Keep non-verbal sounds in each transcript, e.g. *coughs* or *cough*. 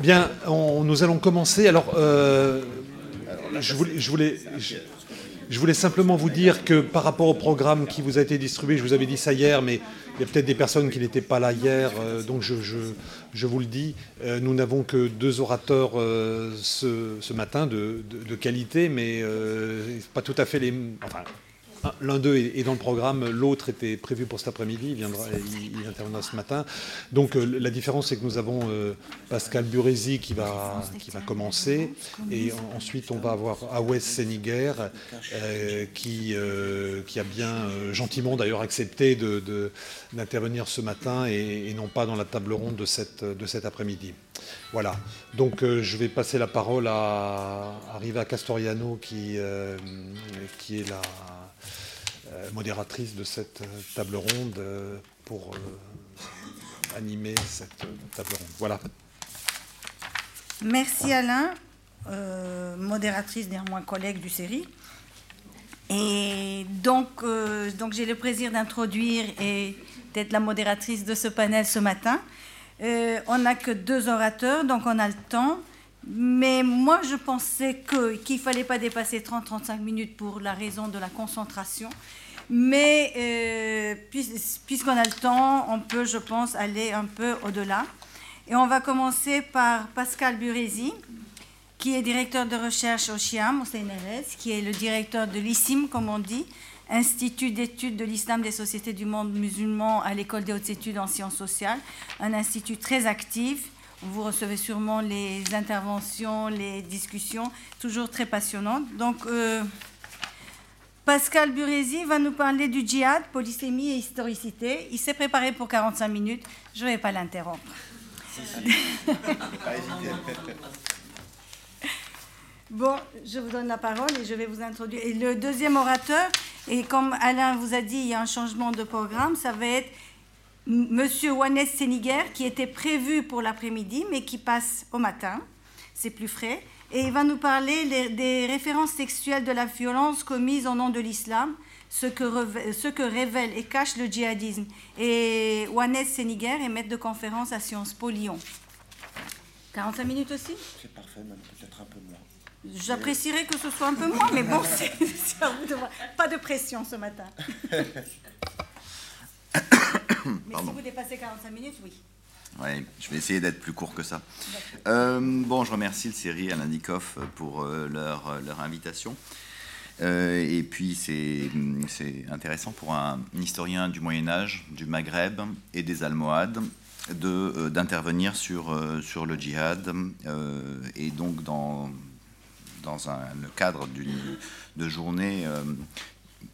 Bien, nous allons commencer. Alors, euh, je voulais, je voulais simplement vous dire que par rapport au programme qui vous a été distribué, je vous avais dit ça hier, mais il y a peut-être des personnes qui n'étaient pas là hier, euh, donc je, vous le dis, euh, nous n'avons que deux orateurs ce, matin de, qualité, mais pas tout à fait les... Enfin, l'un d'eux est dans le programme, l'autre était prévu pour cet après-midi, il, viendra, interviendra ce matin. Donc euh, la différence, c'est que nous avons euh, Pascal Burezi qui va, commencer, et ensuite on va avoir Awes Seniger euh, qui, a bien gentiment d'ailleurs accepté d'intervenir ce matin et, non pas dans la table ronde de cet après-midi. Voilà. Donc je vais passer la parole à, Riva Castoriano qui, qui est la euh, modératrice de cette euh, table ronde euh, pour animer cette table ronde. Voilà. Merci Alain, modératrice néanmoins collègue du série. Et donc, donc j'ai le plaisir d'introduire et d'être la modératrice de ce panel ce matin. On n'a que deux orateurs, donc on a le temps. Mais moi, je pensais qu'il ne fallait pas dépasser 30-35 minutes pour la raison de la concentration. Mais euh, puisqu'on a le temps, on peut, je pense, aller un peu au-delà. Et on va commencer par Pascal Burezi, qui est directeur de recherche au CHIAM, au CNRS, qui est le directeur de l'ISIM, comme on dit, Institut d'études de l'islam des sociétés du monde musulman à l'École des hautes études en sciences sociales, un institut très actif. Vous recevez sûrement les interventions, les discussions, toujours très passionnantes. Donc, euh, Pascal Burezi va nous parler du djihad, polysémie et historicité. Il s'est préparé pour 45 minutes. Je ne vais pas l'interrompre. Bon, je vous donne la parole et je vais vous introduire. Et le deuxième orateur, et comme Alain vous a dit, il y a un changement de programme, ça va être Monsieur Wannes Seniger, qui était prévu pour l'après-midi, mais qui passe au matin. C'est plus frais et il va nous parler des références sexuelles de la violence commise au nom de l'islam, ce que, révèle et cache le djihadisme. Et Wanes Seniger est maître de conférence à Sciences Po Lyon. 45 minutes aussi? C'est parfait, même peut-être un peu moins. J'apprécierais que ce soit un peu moins, mais bon, *laughs* c'est à vous de voir. Pas de pression ce matin. *laughs* mais si vous dépassez 45 minutes, oui. Ouais, je vais essayer d'être plus court que ça. Euh, bon, je remercie le série Alain Dikoff pour euh, leur, euh, leur, invitation. et puis, c'est intéressant pour un historien du Moyen-Âge, du Maghreb et des Almohades d'intervenir sur, sur le djihad et donc dans, dans un, le cadre de journée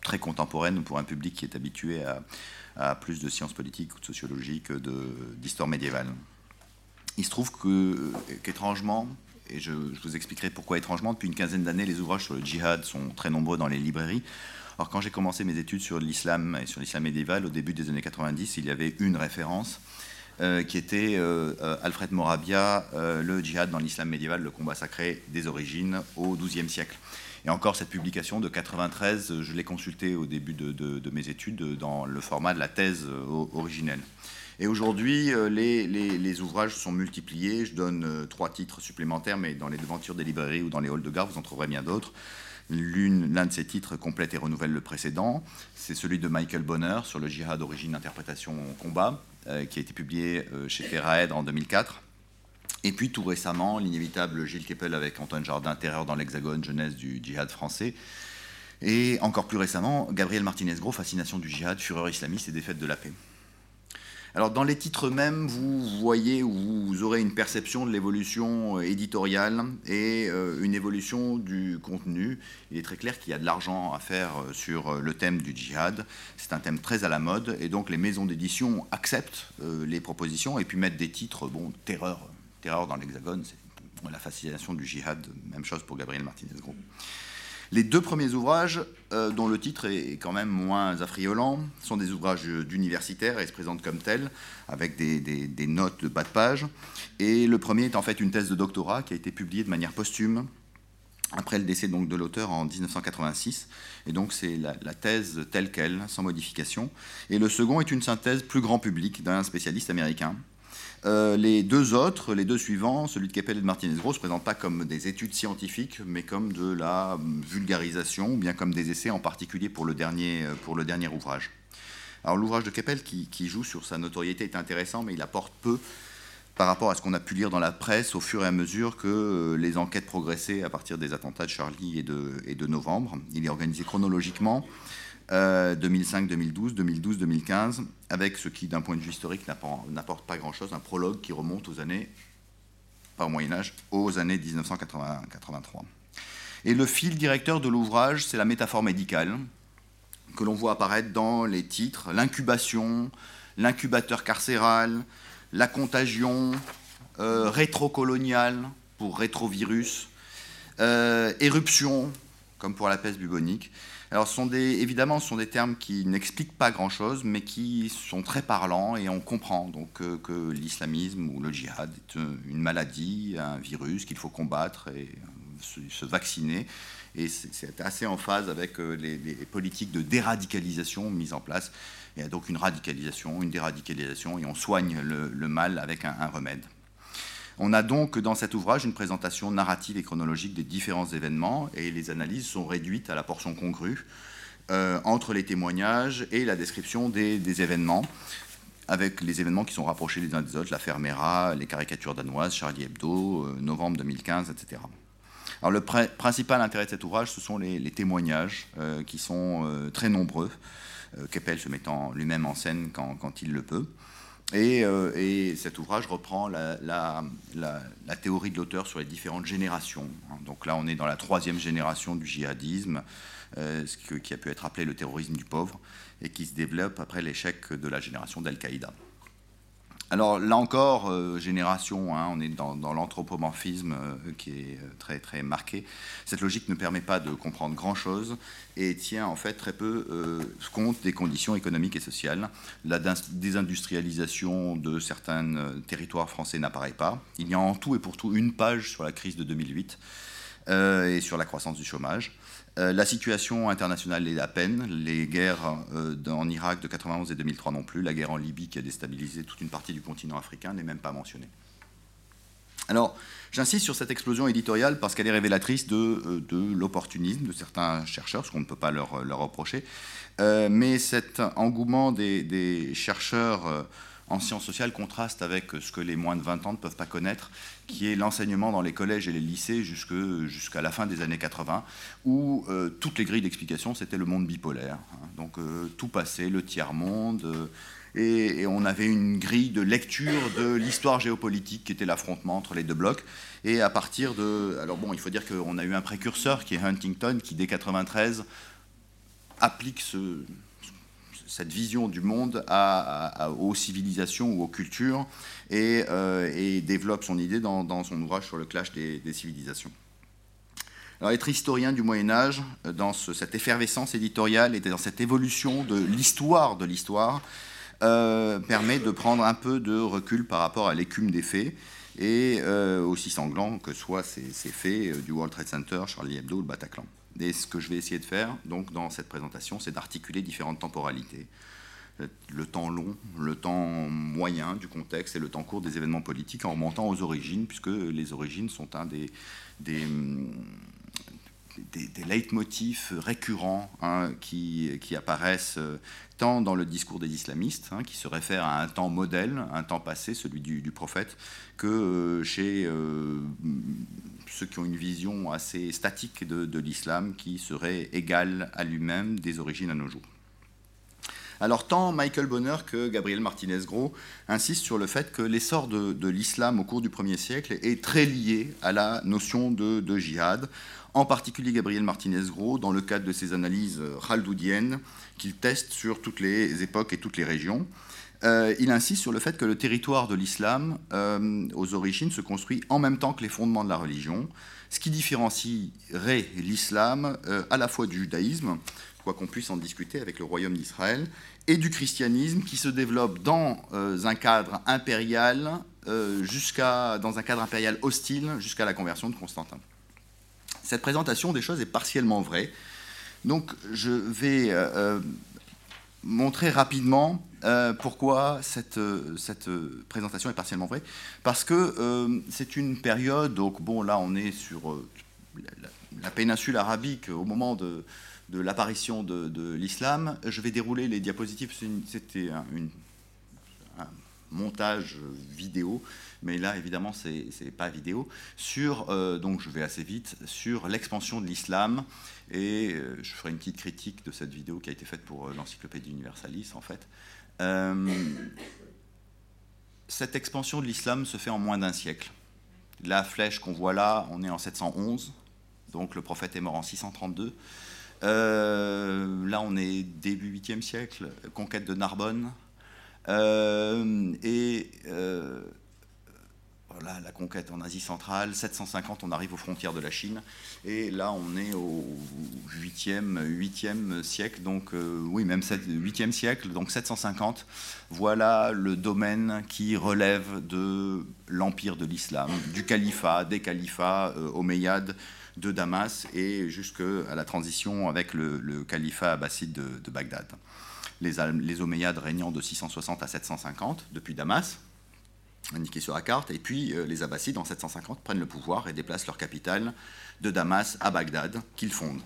très contemporaine pour un public qui est habitué à plus de sciences politiques ou de sociologie que d'histoire médiévale. Il se trouve qu'étrangement, et je, vous expliquerai pourquoi étrangement, depuis une quinzaine d'années, les ouvrages sur le djihad sont très nombreux dans les librairies. Alors quand j'ai commencé mes études sur l'islam et sur l'islam médiéval, au début des années 90, il y avait une référence euh, qui était euh, euh, Alfred Morabia, Le djihad dans l'islam médiéval, le combat sacré des origines au XIIe siècle. Et encore, cette publication de 93, je l'ai consultée au début de, mes études dans le format de la thèse originelle. Et aujourd'hui, les, ouvrages sont multipliés. Je donne trois titres supplémentaires, mais dans les devantures des librairies ou dans les halls de gare, vous en trouverez bien d'autres. L'un de ces titres complète et renouvelle le précédent. C'est celui de Michael Bonner sur le djihad origine, interprétation, combat, qui a été publié chez Terraed en 2004. Et puis tout récemment, l'inévitable Gilles Keppel avec Antoine Jardin, Terreur dans l'Hexagone, jeunesse du djihad français. Et encore plus récemment, Gabriel Martinez-Gros, Fascination du djihad, Fureur islamiste et défaite de la paix. Alors dans les titres mêmes, vous voyez ou vous aurez une perception de l'évolution euh, éditoriale et euh, une évolution du contenu. Il est très clair qu'il y a de l'argent à faire euh, sur le thème du djihad. C'est un thème très à la mode et donc les maisons d'édition acceptent les propositions et puis mettent des titres, bon, terreur, Terreur dans l'Hexagone, c'est la fascination du djihad, même chose pour Gabriel Martinez-Gros. Les deux premiers ouvrages, euh, dont le titre est quand même moins affriolant, sont des ouvrages d'universitaires et se présentent comme tels, avec des, notes de bas de page. Et le premier est en fait une thèse de doctorat qui a été publiée de manière posthume après le décès donc de l'auteur en 1986. Et donc c'est la, thèse telle qu'elle, sans modification. Et le second est une synthèse plus grand public d'un spécialiste américain Euh, les deux autres, les deux suivants, celui de Keppel et de Martinez-Gros, ne se présentent pas comme des études scientifiques, mais comme de la vulgarisation, ou bien comme des essais, en particulier pour le dernier, pour le dernier ouvrage. Alors l'ouvrage de Keppel, qui, qui, joue sur sa notoriété, est intéressant, mais il apporte peu par rapport à ce qu'on a pu lire dans la presse au fur et à mesure que euh, les enquêtes progressaient à partir des attentats de Charlie et de, et de novembre. Il est organisé chronologiquement, 2005, 2012, 2012, 2015, avec ce qui, d'un point de vue historique, n'apporte pas grand-chose, un prologue qui remonte aux années, pas au Moyen Âge, aux années 1983. Et le fil directeur de l'ouvrage, c'est la métaphore médicale, que l'on voit apparaître dans les titres, l'incubation, l'incubateur carcéral, la contagion euh, rétrocoloniale pour rétrovirus, euh, éruption, comme pour la peste bubonique. Alors, évidemment, ce sont des termes qui n'expliquent pas grand-chose, mais qui sont très parlants et on comprend donc euh, que l'islamisme ou le djihad est une maladie, un virus qu'il faut combattre et se, vacciner. Et c'est assez en phase avec les, politiques de déradicalisation mises en place il y a donc une radicalisation, une déradicalisation, et on soigne le, mal avec un, remède. On a donc dans cet ouvrage une présentation narrative et chronologique des différents événements, et les analyses sont réduites à la portion congrue euh, entre les témoignages et la description des, événements, avec les événements qui sont rapprochés les uns des autres, l'affaire Mera, les caricatures danoises, Charlie Hebdo, euh, novembre 2015, etc. Alors le principal intérêt de cet ouvrage, ce sont les, témoignages, euh, qui sont très nombreux. Keppel se mettant lui-même en scène quand, il le peut. Euh, et, cet ouvrage reprend la, théorie de l'auteur sur les différentes générations. Donc là, on est dans la troisième génération du djihadisme, euh, ce qui a pu être appelé le terrorisme du pauvre, et qui se développe après l'échec de la génération d'Al-Qaïda. Alors là encore, euh, génération, hein, on est dans, l'anthropomorphisme euh, qui est euh, très très marqué. Cette logique ne permet pas de comprendre grand-chose et tient en fait très peu compte des conditions économiques et sociales. La désindustrialisation de certains territoires français n'apparaît pas. Il y a en tout et pour tout une page sur la crise de 2008 et sur la croissance du chômage. Euh, la situation internationale est à peine. Les guerres euh, en Irak de 91 et 2003 non plus. La guerre en Libye qui a déstabilisé toute une partie du continent africain n'est même pas mentionnée. Alors, j'insiste sur cette explosion éditoriale parce qu'elle est révélatrice de, euh, l'opportunisme de certains chercheurs, ce qu'on ne peut pas leur, reprocher. mais cet engouement des chercheurs en sciences sociales contraste avec ce que les moins de 20 ans ne peuvent pas connaître, qui est l'enseignement dans les collèges et les lycées jusqu'à la fin des années 80, où euh, toutes les grilles d'explication, c'était le monde bipolaire. Hein. donc euh, tout passait, le tiers-monde, euh, et, on avait une grille de lecture de l'histoire géopolitique qui était l'affrontement entre les deux blocs. Et à partir de... Alors bon, il faut dire qu'on a eu un précurseur qui est Huntington, qui dès 93 applique ce, cette vision du monde aux civilisations ou aux cultures euh, et, développe son idée dans, son ouvrage sur le clash des, civilisations. Alors, être historien du Moyen Âge, euh, dans cette effervescence éditoriale et dans cette évolution de l'histoire de l'histoire, euh, permet de prendre un peu de recul par rapport à l'écume des faits et aussi sanglant que soient ces, ces faits du World Trade Center, Charlie Hebdo, le Bataclan. Et ce que je vais essayer de faire donc, dans cette présentation, c'est d'articuler différentes temporalités. Le temps long, le temps moyen du contexte et le temps court des événements politiques en remontant aux origines, puisque les origines sont un des, des, des, des leitmotifs récurrents hein, qui, qui, apparaissent euh, tant dans le discours des islamistes, hein, qui se réfèrent à un temps modèle, un temps passé, celui du, prophète, que euh, chez euh, ceux qui ont une vision assez statique de, l'islam, qui serait égale à lui-même des origines à nos jours. Alors tant Michael Bonner que Gabriel Martinez-Gros insistent sur le fait que l'essor de, l'islam au cours du 1er siècle est très lié à la notion de, de djihad, en particulier Gabriel Martinez-Gros, dans le cadre de ses analyses raldoudiennes qu'il teste sur toutes les époques et toutes les régions. Euh, il insiste sur le fait que le territoire de l'islam, euh, aux origines, se construit en même temps que les fondements de la religion, ce qui différencierait l'islam euh, à la fois du judaïsme, quoi qu'on puisse en discuter avec le royaume d'Israël, et du christianisme qui se développe dans un cadre impérial, jusqu'à, dans un cadre impérial hostile jusqu'à la conversion de Constantin. Cette présentation des choses est partiellement vraie. Donc je vais montrer rapidement euh, pourquoi cette, cette, présentation est partiellement vraie. Parce que c'est une période, donc bon, là on est sur la, péninsule arabique au moment de, de l'apparition de, l'islam. Je vais dérouler les diapositives, c'était un, un, montage vidéo, mais là évidemment c'est pas vidéo, sur, donc je vais assez vite, sur l'expansion de l'islam et euh, je ferai une petite critique de cette vidéo qui a été faite pour euh, l'Encyclopédie Universalis, en fait. Euh, cette expansion de l'islam se fait en moins d'un siècle. La flèche qu'on voit là, on est en 711, donc le prophète est mort en 632. là, on est début 8e siècle, conquête de Narbonne. Et la conquête en Asie centrale, 750, on arrive aux frontières de la Chine, et là on est au 8e, 8e siècle, donc euh, oui, même 8e siècle, donc 750, voilà le domaine qui relève de l'empire de l'islam, du califat, des califats euh, omeyyades de Damas, et jusqu'à la transition avec le, califat abbasside de, Bagdad. Les, les Omeyyades régnant de 660 à 750 depuis Damas, indiqué sur la carte. Et puis euh, les Abbassides, en 750, prennent le pouvoir et déplacent leur capitale de Damas à Bagdad, qu'ils fondent.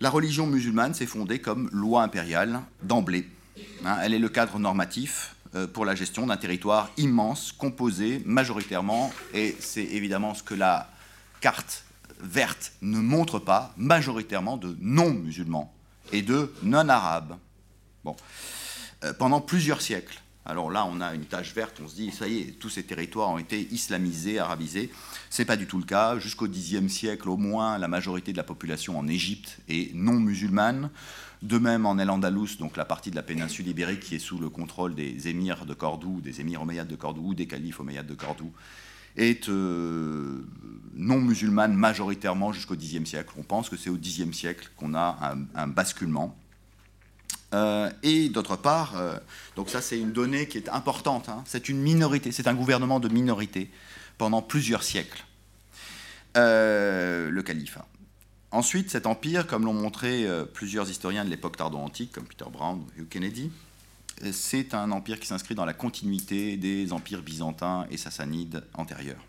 La religion musulmane s'est fondée comme loi impériale d'emblée. Hein. elle est le cadre normatif euh, pour la gestion d'un territoire immense, composé majoritairement, et c'est évidemment ce que la carte verte ne montre pas, majoritairement de non-musulmans et de non-arabes. Bon. Euh, pendant plusieurs siècles, alors là, on a une tache verte, on se dit, ça y est, tous ces territoires ont été islamisés, arabisés. Ce n'est pas du tout le cas. Jusqu'au Xe siècle, au moins, la majorité de la population en Égypte est non musulmane. De même en El-Andalus, donc la partie de la péninsule ibérique qui est sous le contrôle des émirs de Cordoue, des émirs omeyyades de Cordoue ou des califes omeyyades de Cordoue, est euh, non musulmane majoritairement jusqu'au Xe siècle. On pense que c'est au Xe siècle qu'on a un basculement euh, et d'autre part, euh, donc ça c'est une donnée qui est importante, hein. c'est une minorité, c'est un gouvernement de minorité pendant plusieurs siècles, le califat. Ensuite, cet empire, comme l'ont montré plusieurs historiens de l'époque tardo-antique, comme Peter Brown ou Kennedy, c'est un empire qui s'inscrit dans la continuité des empires byzantins et sassanides antérieurs.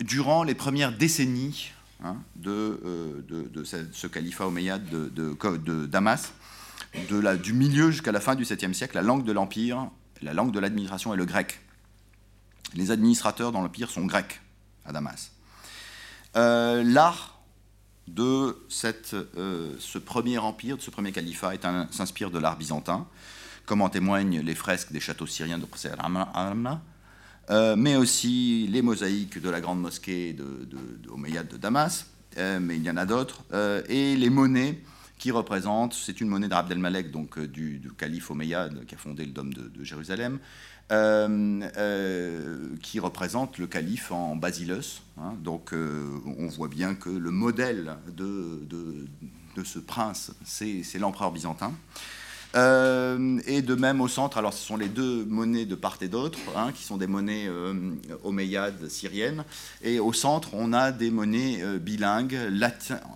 durant les premières décennies Hein, euh, de, de, ce califat omeyyade de, Damas, du milieu jusqu'à la fin du 7e siècle, la langue de l'Empire, la langue de l'administration est le grec. Les administrateurs dans l'Empire sont grecs à Damas. Euh, l'art de cette, euh, ce premier empire, de ce premier califat, s'inspire de l'art byzantin, comme en témoignent les fresques des châteaux syriens de Amna, euh, mais aussi les mosaïques de la grande mosquée de, de, de Damas, euh, mais il y en a d'autres, et les monnaies qui représentent, c'est une monnaie d'Abd el-Malek, donc du, calife omeyyade qui a fondé le dôme de, Jérusalem, qui représente le calife en basileus. Hein. donc on voit bien que le modèle de, ce prince, c'est l'empereur byzantin. Euh, et de même au centre, alors ce sont les deux monnaies de part et d'autre, hein, qui sont des monnaies euh, omeyyades syriennes. Et au centre, on a des monnaies euh, bilingues,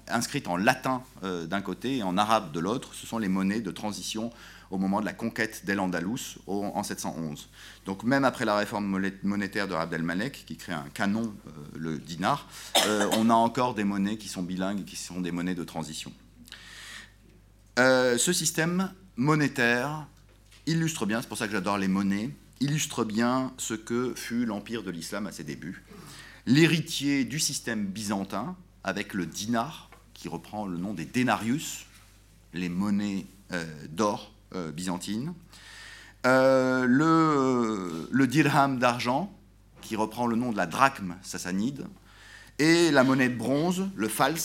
inscrites en latin d'un côté et en arabe de l'autre. Ce sont les monnaies de transition au moment de la conquête d'El-Andalus en 711. Donc même après la réforme monétaire de Abd qui crée un canon, le dinar, on a encore des monnaies qui sont bilingues qui sont des monnaies de transition. ce système monétaire illustre bien, c'est pour ça que j'adore les monnaies, illustre bien ce que fut l'empire de l'islam à ses débuts. L'héritier du système byzantin, avec le dinar, qui reprend le nom des denarius, les monnaies euh, d'or euh, byzantines, euh, le, dirham d'argent, qui reprend le nom de la drachme sassanide, et la monnaie de bronze, le fals,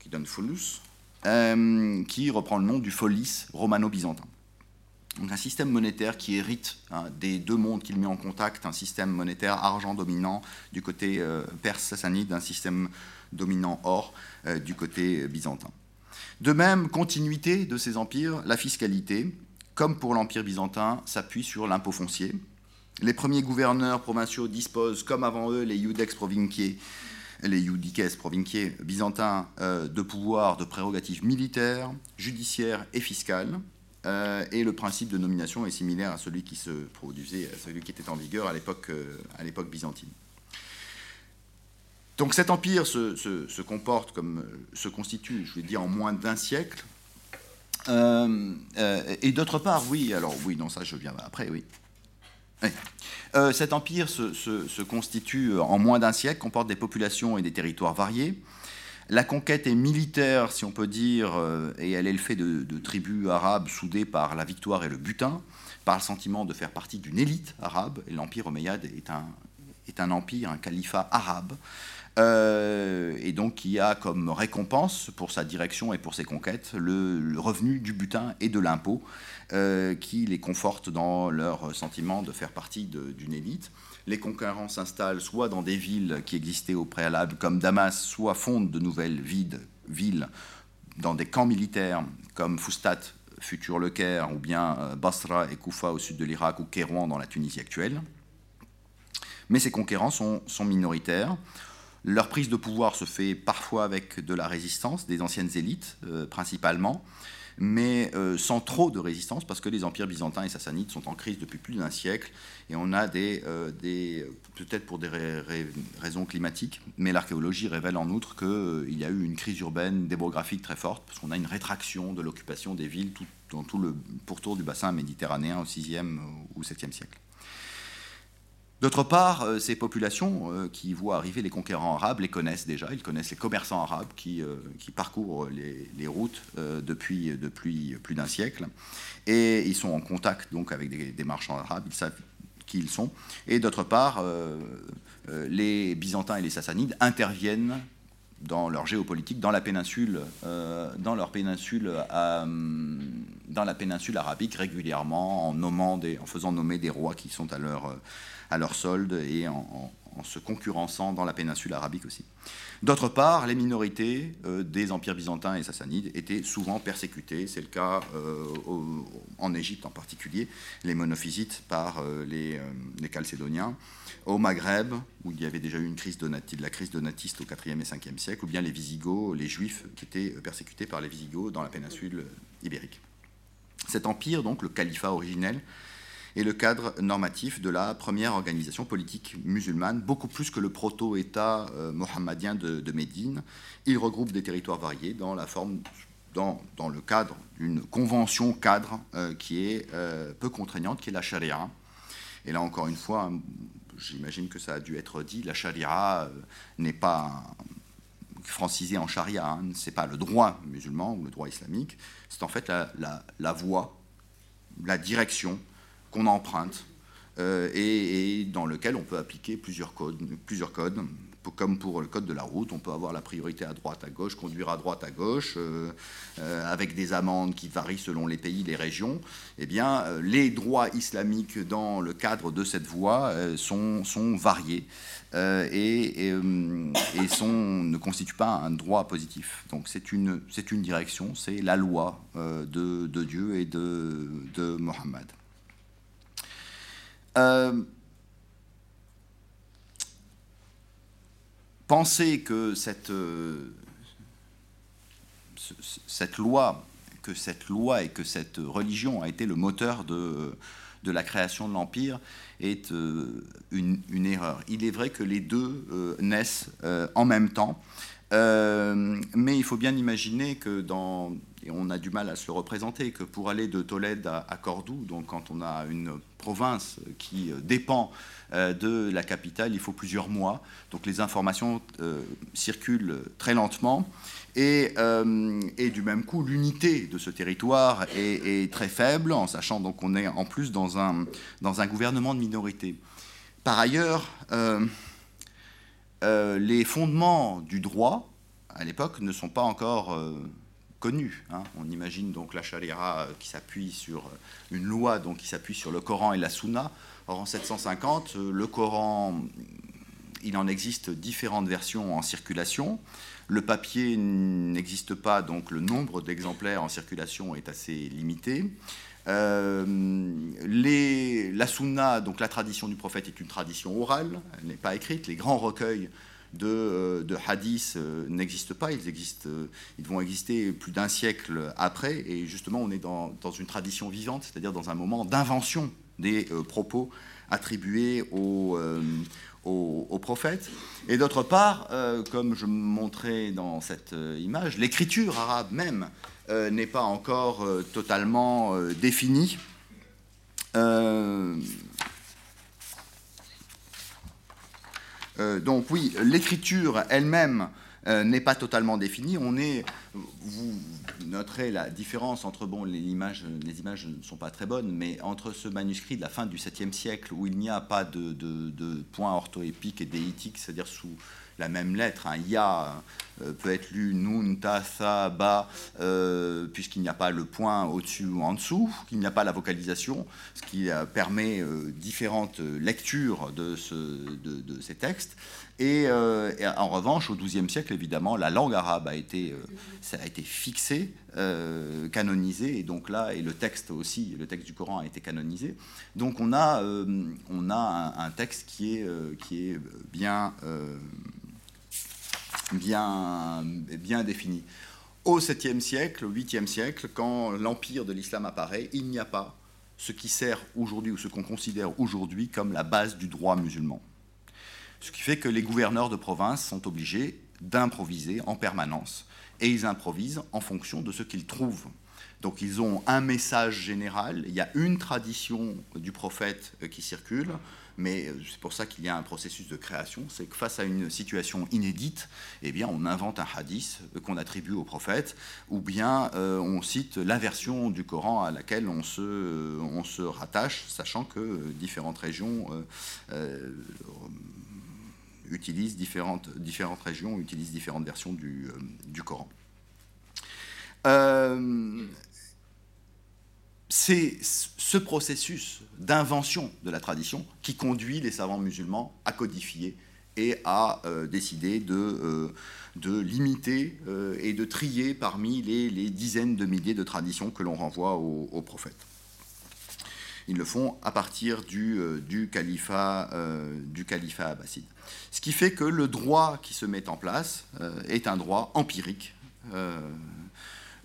qui donne fulus, euh, qui reprend le nom du folis romano-byzantin. Donc un système monétaire qui hérite hein, des deux mondes qu'il met en contact, un système monétaire argent dominant du côté perse sassanide, un système dominant or du côté byzantin. De même, continuité de ces empires, la fiscalité, comme pour l'empire byzantin, s'appuie sur l'impôt foncier. Les premiers gouverneurs provinciaux disposent, comme avant eux les iudex provinciae, les iudices provinciés byzantins de pouvoir, de prérogatives militaires, judiciaires et fiscales. et le principe de nomination est similaire à celui qui se produisait, à celui qui était en vigueur à l'époque byzantine. Donc cet empire se, comporte comme se constitue, je vais dire, en moins d'un siècle. Euh, euh, et d'autre part, oui, alors oui, non, ça je viens après, oui. Euh, cet empire se, constitue en moins d'un siècle, comporte des populations et des territoires variés. La conquête est militaire, si on peut dire, et elle est le fait de, de, tribus arabes soudées par la victoire et le butin, par le sentiment de faire partie d'une élite arabe. Et l'empire omeyyade est un, est un empire, un califat arabe, euh, et donc qui a comme récompense pour sa direction et pour ses conquêtes le, revenu du butin et de l'impôt, euh, qui les conforte dans leur sentiment de faire partie d'une élite. Les conquérants s'installent soit dans des villes qui existaient au préalable, comme Damas, soit fondent de nouvelles villes, villes dans des camps militaires, comme Fustat, futur Le Caire, ou bien euh, Basra et Koufa au sud de l'Irak, ou Kérouan dans la Tunisie actuelle. Mais ces conquérants sont minoritaires. Leur prise de pouvoir se fait parfois avec de la résistance des anciennes élites, euh, principalement, mais euh, sans trop de résistance, parce que les empires byzantins et sassanides sont en crise depuis plus d'un siècle, et on a des, euh, peut-être pour des raisons climatiques, mais l'archéologie révèle en outre qu'il y a eu une crise urbaine démographique très forte, parce qu'on a une rétraction de l'occupation des villes dans tout le pourtour du bassin méditerranéen au 6e ou 7e siècle. D'autre part, euh, ces populations euh, qui voient arriver les conquérants arabes les connaissent déjà, ils connaissent les commerçants arabes qui, euh, parcourent les, routes depuis, depuis plus d'un siècle, et ils sont en contact donc avec des, marchands arabes, ils savent qui ils sont. Et d'autre part, les Byzantins et les Sassanides interviennent dans leur géopolitique, dans la péninsule, dans leur péninsule, dans la péninsule arabique régulièrement, en nommant des, en faisant nommer des rois qui sont à leur à leur solde et en, se concurrençant dans la péninsule arabique aussi. D'autre part, les minorités euh, des empires byzantins et sassanides étaient souvent persécutées. C'est le cas euh, en Égypte en particulier, les monophysites par euh, les, les, Chalcédoniens, au Maghreb, où il y avait déjà eu une crise donatiste, la crise donatiste au IVe et 5e siècle, ou bien les Visigoths, les Juifs qui étaient persécutés par les Visigoths dans la péninsule ibérique. Cet empire, donc le califat originel, et le cadre normatif de la première organisation politique musulmane, beaucoup plus que le proto-État euh, mohammedien de, Médine. Il regroupe des territoires variés dans la forme dans, dans, le cadre d'une convention cadre euh, qui est euh, peu contraignante, qui est la charia. Et là, encore une fois, j'imagine que ça a dû être dit, la charia n'est pas francisée en charia, hein, c'est pas le droit musulman ou le droit islamique, c'est en fait la, la voie, la direction qu'on emprunte euh, et, dans lequel on peut appliquer plusieurs codes. Comme pour le code de la route, on peut avoir la priorité à droite, à gauche, conduire à droite, à gauche, euh, euh, avec des amendes qui varient selon les pays, les régions. Eh bien, les droits islamiques dans le cadre de cette voie sont, variés et, ne constituent pas un droit positif. Donc, c'est une, direction, c'est la loi de, Dieu et de Mohammed. Euh, penser que cette, euh, cette loi, que cette et que cette religion a été le moteur de, la création de l'Empire est euh, une, erreur. Il est vrai que les deux naissent en même temps, mais il faut bien imaginer que dans on a du mal à se le représenter, que pour aller de Tolède à, Cordoue, donc quand on a une province qui euh, dépend euh, de la capitale, il faut plusieurs mois. Donc les informations euh, circulent très lentement. Et, du même coup, l'unité de ce territoire est, très faible, en sachant donc qu'on est en plus dans un gouvernement de minorité. Par ailleurs, les fondements du droit, à l'époque, ne sont pas encore Hein. On imagine donc la charia euh, qui s'appuie sur euh, une loi donc qui s'appuie sur le Coran et la Sunna. Or en 750, euh, le Coran, il en existe différentes versions en circulation. Le papier n'existe pas, donc le nombre d'exemplaires en circulation est assez limité. la sunna, donc la tradition du prophète, est une tradition orale, elle n'est pas écrite. Les grands recueils de, de hadiths n'existent pas, ils, existent, ils vont exister plus d'un siècle après, et justement on est dans, une tradition vivante, c'est-à-dire dans un moment d'invention des propos attribués aux, prophètes. Et d'autre part, euh, comme je montrais dans cette euh, image, l'écriture arabe même euh, n'est pas encore totalement définie. Donc oui, l'écriture elle-même n'est pas totalement définie. On est, vous noterez la différence entre, bon, les images, les images ne sont pas très bonnes, mais entre ce manuscrit de la fin du 7e siècle, où il n'y a pas de, de, points orthoépiques et déitiques, c'est-à-dire sous la même lettre, un ya euh, peut être lu nun, ta, sa, ba, euh, puisqu'il n'y a pas le point au-dessus ou en dessous, qu'il n'y a pas la vocalisation, ce qui euh, permet différentes lectures de, ce, de, de ces textes. Et, en revanche, au XIIe siècle, évidemment, la langue arabe a été, ça a été fixée, canonisée, et donc là, et le texte aussi, le texte du Coran a été canonisé. Donc on a, on a un, texte qui est, qui est bien, bien, bien défini. Au 7e siècle, au 8e siècle, quand l'empire de l'islam apparaît, il n'y a pas ce qui sert aujourd'hui ou ce qu'on considère aujourd'hui comme la base du droit musulman. Ce qui fait que les gouverneurs de province sont obligés d'improviser en permanence. Et ils improvisent en fonction de ce qu'ils trouvent. Donc ils ont un message général, il y a une tradition du prophète euh, qui circule, mais euh, c'est pour ça qu'il y a un processus de création, c'est que face à une situation inédite, eh bien on invente un hadith euh, qu'on attribue au prophète, ou bien on cite la version du Coran à laquelle on se, rattache, sachant que différentes régions utilisent différentes, régions utilisent différentes versions du, euh, Coran. Euh, c'est ce processus d'invention de la tradition qui conduit les savants musulmans à codifier et à euh, décider de, de limiter et de trier parmi les, dizaines de milliers de traditions que l'on renvoie aux au prophètes. Ils le font à partir du, du, califat, du califat abbasside. Ce qui fait que le droit qui se met en place euh, est un droit empirique, euh,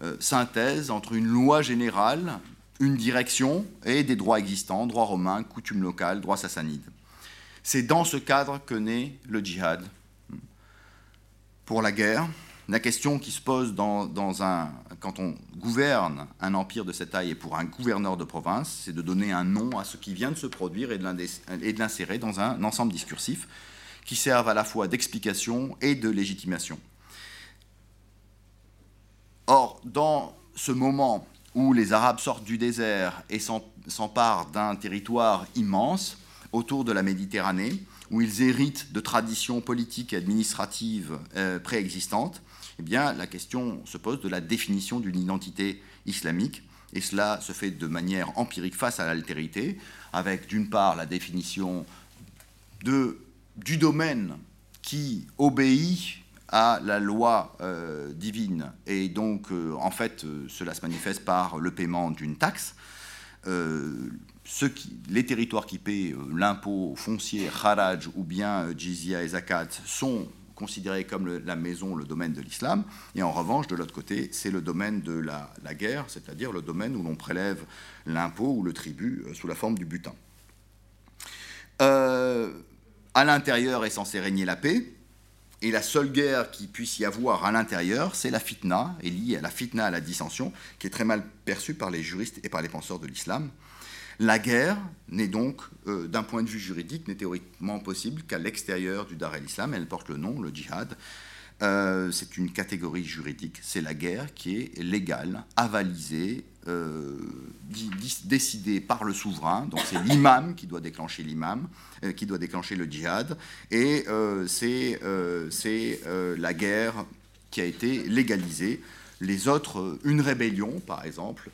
euh, synthèse entre une loi générale, une direction et des droits existants, droit romain, coutume locale, droit sassanide. C'est dans ce cadre que naît le djihad. Pour la guerre, la question qui se pose dans, quand on gouverne un empire de cette taille et pour un gouverneur de province, c'est de donner un nom à ce qui vient de se produire et de l'insérer dans un ensemble discursif qui servent à la fois d'explication et de légitimation. Or, dans ce moment où les Arabes sortent du désert et s'emparent d'un territoire immense autour de la Méditerranée, où ils héritent de traditions politiques et administratives euh, préexistantes, eh bien, la question se pose de la définition d'une identité islamique. Et cela se fait de manière empirique face à l'altérité, avec d'une part la définition du domaine qui obéit à la loi euh, divine. Et donc, euh, en fait, euh, cela se manifeste par le paiement d'une taxe. les territoires qui paient l'impôt foncier, haraj ou bien jizya et zakat sont considérés comme la maison, le domaine de l'islam. Et en revanche, de l'autre côté, c'est le domaine de la, la guerre, c'est-à-dire le domaine où l'on prélève l'impôt ou le tribut sous la forme du butin. À l'intérieur est censé régner la paix, et la seule guerre qui puisse y avoir à l'intérieur, c'est la fitna, et liée à la fitna, à la dissension, qui est très mal perçue par les juristes et par les penseurs de l'islam. La guerre n'est donc, euh, d'un point de vue juridique, n'est théoriquement possible qu'à l'extérieur du Dar el-Islam. Elle porte le nom, le djihad. Euh, c'est une catégorie juridique. C'est la guerre qui est légale, avalisée, euh, décidé par le souverain, donc c'est l'imam qui doit déclencher l'imam, euh, qui doit déclencher le djihad, et euh, c'est la guerre qui a été légalisée. Les autres, une rébellion par exemple,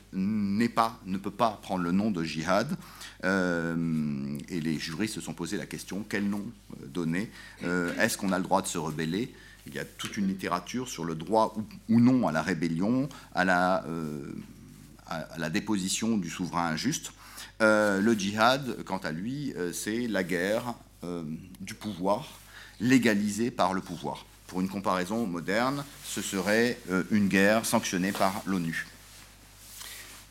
pas, ne peut pas prendre le nom de djihad, et les juristes se sont posé la question quel nom donner? Est-ce qu'on a le droit de se rebeller? Il y a toute une littérature sur le droit ou, non à la rébellion, à la, à la déposition du souverain injuste. Euh, le djihad, quant à lui, euh, c'est la guerre euh, du pouvoir légalisée par le pouvoir. Pour une comparaison moderne, ce serait une guerre sanctionnée par l'ONU.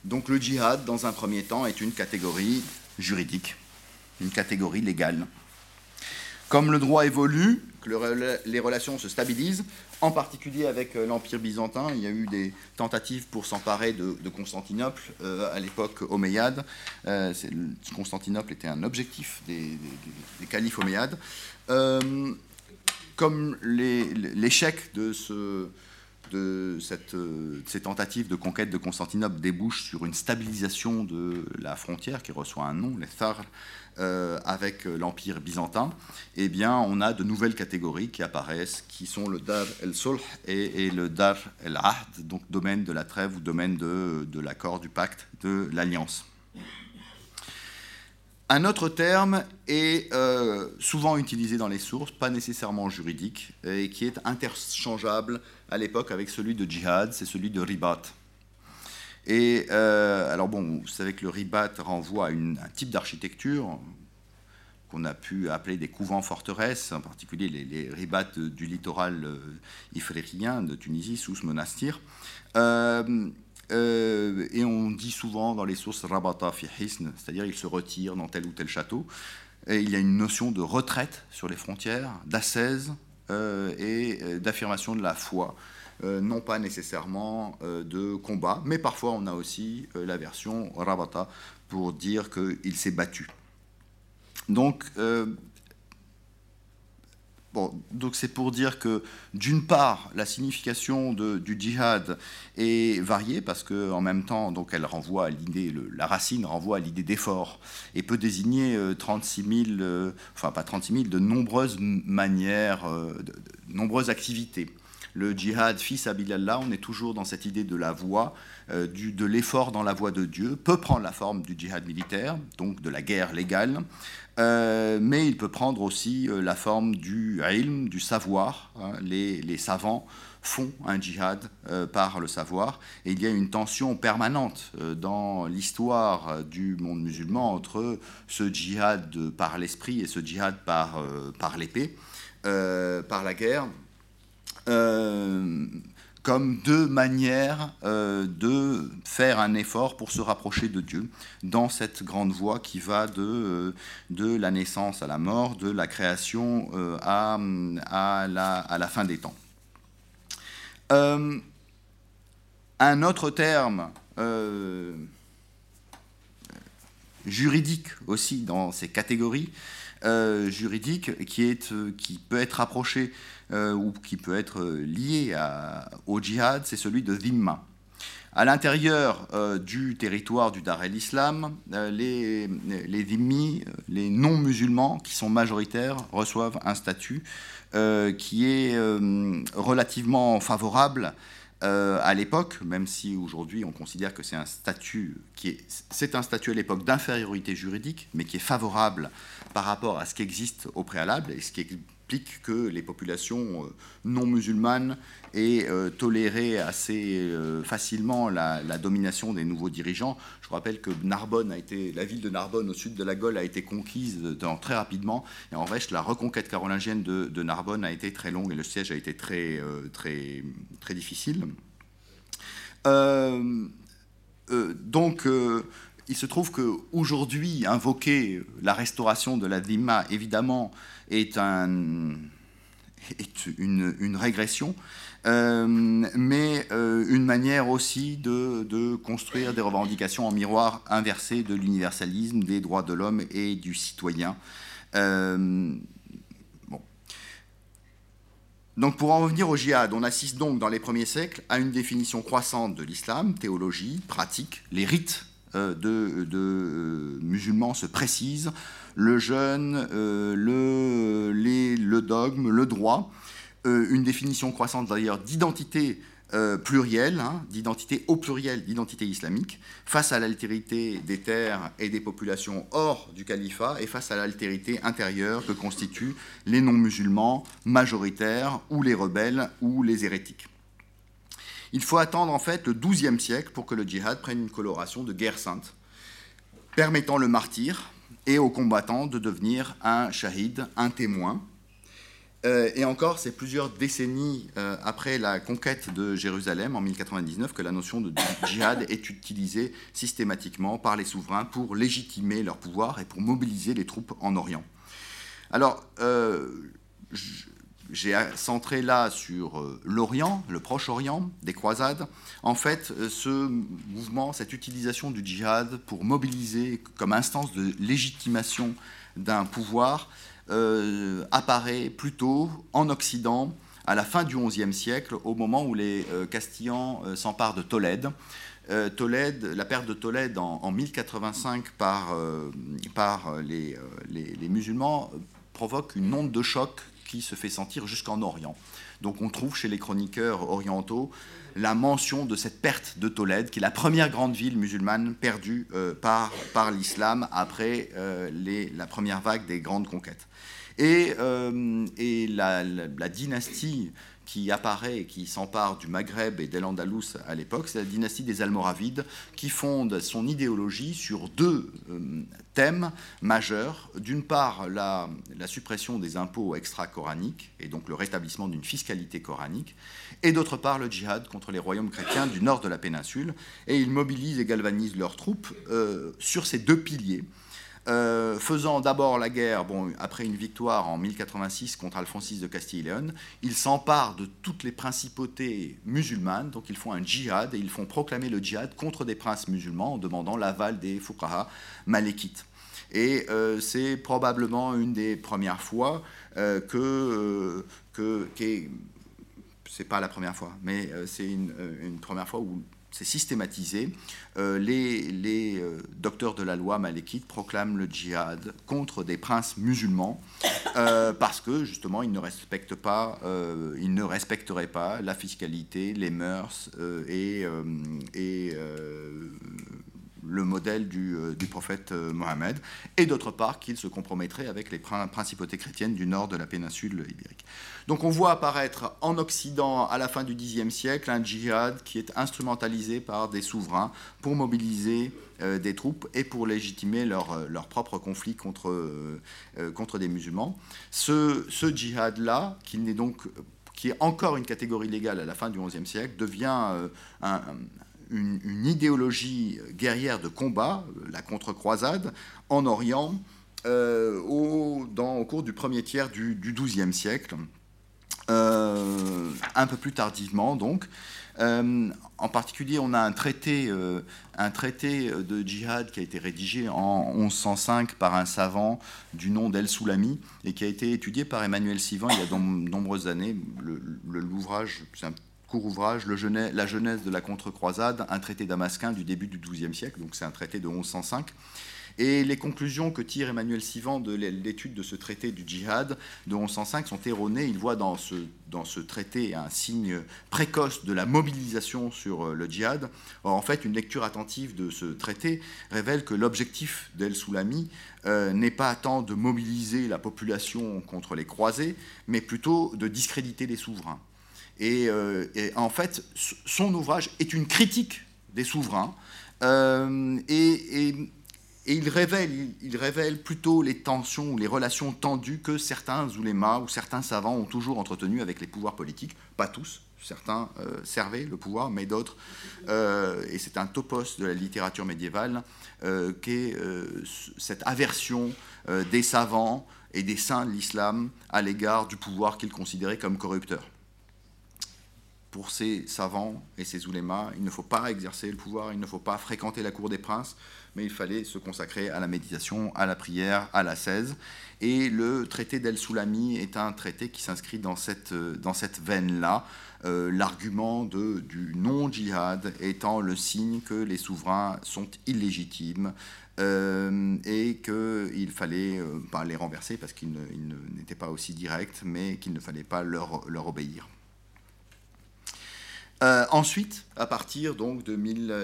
Donc le djihad, dans un premier temps, est une catégorie juridique, une catégorie légale. Comme le droit évolue, que les relations se stabilisent, en particulier avec euh, l'Empire byzantin, il y a eu des tentatives pour s'emparer de, Constantinople euh, à l'époque omeyyade. Euh, Constantinople était un objectif des, des califes omeyyades. comme l'échec de ces tentatives de conquête de Constantinople débouchent sur une stabilisation de la frontière qui reçoit un nom, les Thar, euh, avec l'Empire byzantin, eh bien, on a de nouvelles catégories qui apparaissent, qui sont le Dar el-Sulh et, le Dar el-Ahd, donc domaine de la trêve ou domaine de, de l'accord, du pacte, de l'alliance. Un autre terme est euh, souvent utilisé dans les sources, pas nécessairement juridique, et qui est interchangeable à l'époque avec celui de djihad, c'est celui de ribat. Et euh, alors bon, vous savez que le ribat renvoie à un type d'architecture qu'on a pu appeler des couvents-forteresses, en particulier les, les ribats du littoral euh, ifrérien de Tunisie, sous ce monastère. Euh, et on dit souvent dans les sources rabata fi c'est-à-dire il se retire dans tel ou tel château. Et il y a une notion de retraite sur les frontières, d'ascèse, euh, et euh, d'affirmation de la foi. Euh, non pas nécessairement de combat, mais parfois on a aussi la version rabata pour dire qu'il s'est battu. Donc donc c'est pour dire que d'une part, la signification du djihad est variée parce que en même temps, donc elle renvoie à l'idée, la racine renvoie à l'idée d'effort et peut désigner 36 euh, 000, euh, enfin pas 36 000, de nombreuses manières, euh, de, nombreuses activités. Le djihad, fils Abilallah, on est toujours dans cette idée de la voie, du, de l'effort dans la voie de Dieu, peut prendre la forme du djihad militaire, donc de la guerre légale, euh, mais il peut prendre aussi euh, la forme du ilm, du savoir. Hein. Les, savants font un djihad euh, par le savoir, et il y a une tension permanente dans l'histoire du monde musulman entre ce djihad par l'esprit et ce djihad par, par l'épée, par la guerre comme deux manières euh, de faire un effort pour se rapprocher de Dieu dans cette grande voie qui va de, euh, de la naissance à la mort, de la création euh, à, à, la, à, la, fin des temps. un autre terme juridique aussi dans ces catégories juridiques qui, est, qui peut être rapproché euh, ou qui peut être lié au djihad, c'est celui de Dhimma. À l'intérieur euh, du territoire du Dar el-Islam, euh, les, les dhimmis, les non-musulmans qui sont majoritaires, reçoivent un statut qui est relativement favorable à l'époque, même si aujourd'hui on considère que c'est un statut qui est, c'est un statut à l'époque d'infériorité juridique, mais qui est favorable par rapport à ce qui existe au préalable et ce qui que les populations euh, non musulmanes aient euh, toléré assez euh, facilement la, domination des nouveaux dirigeants. Je rappelle que Narbonne a été, la ville de Narbonne au sud de la Gaule a été conquise très rapidement. Et en revanche, la reconquête carolingienne de, Narbonne a été très longue et le siège a été très, très, très difficile. donc, il se trouve qu'aujourd'hui, invoquer la restauration de la Dhimma, évidemment, est, un, est une, régression, euh, mais euh, une manière aussi de, construire des revendications en miroir inversé de l'universalisme, des droits de l'homme et du citoyen. Euh, donc pour en revenir au djihad, on assiste donc dans les premiers siècles à une définition croissante de l'islam, théologie, pratique, les rites de musulmans se précisent, le jeûne, euh, le, dogme, le droit, euh, une définition croissante d'ailleurs d'identité euh, plurielle, hein, d'identité au pluriel, d'identité islamique, face à l'altérité des terres et des populations hors du califat et face à l'altérité intérieure que constituent les non-musulmans majoritaires ou les rebelles ou les hérétiques. Il faut attendre en fait le XIIe siècle pour que le djihad prenne une coloration de guerre sainte, permettant le martyr, et aux combattants de devenir un shahid, un témoin. Euh, et encore, c'est plusieurs décennies euh, après la conquête de Jérusalem en 1099 que la notion de djihad est utilisée systématiquement par les souverains pour légitimer leur pouvoir et pour mobiliser les troupes en Orient. Alors, euh, j'ai centré là sur l'Orient, le Proche-Orient, des croisades. En fait, ce mouvement, cette utilisation du djihad pour mobiliser comme instance de légitimation d'un pouvoir, euh, apparaît plutôt en Occident à la fin du XIe siècle, au moment où les euh, Castillans euh, s'emparent de Tolède. Tolède, la perte de Tolède en, 1085 par, les, musulmans provoque une onde de choc qui se fait sentir jusqu'en Orient. Donc on trouve chez les chroniqueurs orientaux la mention de cette perte de Tolède, qui est la première grande ville musulmane perdue par, par l'islam après les, la première vague des grandes conquêtes. Et, euh, la, dynastie qui apparaît et qui s'empare du Maghreb et d'El-Andalus à l'époque, c'est la dynastie des Almoravides, qui fonde son idéologie sur deux euh, thèmes majeurs. D'une part, la, suppression des impôts extra-coraniques, et donc le rétablissement d'une fiscalité coranique, et d'autre part, le djihad contre les royaumes chrétiens du nord de la péninsule. Et ils mobilisent et galvanisent leurs troupes euh, sur ces deux piliers. Euh, faisant d'abord la guerre, bon, après une victoire en 1086 contre Alphonse VI de Castille et Léon, ils s'emparent de toutes les principautés musulmanes, donc ils font un djihad et ils font proclamer le djihad contre des princes musulmans en demandant l'aval des fuqaha malékites. Et euh, c'est probablement une des premières fois euh, que, que c'est pas la première fois, mais c'est une, une, première fois où c'est systématisé. Euh, les, euh, docteurs de la loi malékite proclament le djihad contre des princes musulmans euh, parce que justement ils ne respecteraient pas la fiscalité, les mœurs et, et le modèle du, prophète Mohammed, et d'autre part qu'ils se compromettraient avec les principautés chrétiennes du nord de la péninsule ibérique. Donc on voit apparaître en Occident à la fin du Xe siècle un djihad qui est instrumentalisé par des souverains pour mobiliser euh, des troupes et pour légitimer leur, euh, propre conflit contre, euh, contre des musulmans. Ce, djihad-là, qui, est donc, est encore une catégorie légale à la fin du XIe siècle, devient une, idéologie guerrière de combat, la contre-croisade, en Orient, au, au cours du premier tiers du XIIe siècle. Euh, un peu plus tardivement donc. Euh, en particulier, on a un traité, euh, un traité de djihad qui a été rédigé en 1105 par un savant du nom d'El Soulami et qui a été étudié par Emmanuel Sivan il y a de nombreuses années. L'ouvrage, c'est un court ouvrage, le La jeunesse de la contre-croisade, un traité damasquin du début du XIIe siècle, donc c'est un traité de 1105. Et les conclusions que tire Emmanuel Sivan de l'étude de ce traité du djihad de 1105 sont erronées. Il voit dans ce, dans ce traité un signe précoce de la mobilisation sur euh, le djihad. En fait, une lecture attentive de ce traité révèle que l'objectif d'El Soulami euh, n'est pas tant de mobiliser la population contre les croisés, mais plutôt de discréditer les souverains. Et, euh, en fait, son ouvrage est une critique des souverains. et, et il révèle, plutôt les tensions ou les relations tendues que certains oulémas ou certains savants ont toujours entretenues avec les pouvoirs politiques, pas tous, certains euh, servaient le pouvoir, mais d'autres, euh, et c'est un topos de la littérature médiévale, euh, qu'est cette aversion des savants et des saints de l'islam à l'égard du pouvoir qu'ils considéraient comme corrupteur. Pour ces savants et ces oulémas, il ne faut pas exercer le pouvoir, il ne faut pas fréquenter la cour des princes, mais il fallait se consacrer à la méditation, à la prière, à la 16. Et le traité d'El Soulami est un traité qui s'inscrit dans cette, cette veine-là, euh, l'argument du non-djihad étant le signe que les souverains sont illégitimes euh, et qu'il fallait euh, pas les renverser parce qu'ils n'étaient pas aussi directs, mais qu'il ne fallait pas leur obéir. Euh, ensuite, à partir donc de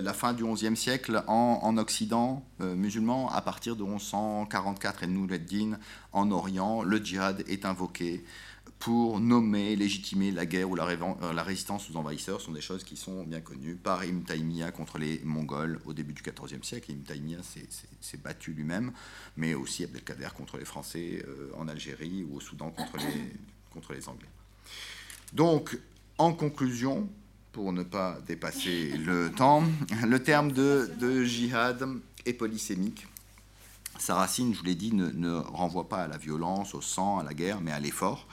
la fin du XIe siècle en, Occident euh, musulman, à partir de 1144 et Noureddin en Orient, le djihad est invoqué pour nommer, légitimer la guerre ou la, euh, résistance aux envahisseurs. Ce sont des choses qui sont bien connues par Ibn Taymiyyah contre les Mongols au début du XIVe siècle. Ibn Taymiyyah s'est battu lui-même, mais aussi Abdelkader contre les Français en Algérie ou au Soudan contre les contre les Anglais. Donc, en conclusion, pour ne pas dépasser le temps, le terme de, de jihad est polysémique. Sa racine, je vous l'ai dit, ne, renvoie pas à la violence, au sang, à la guerre, mais à l'effort.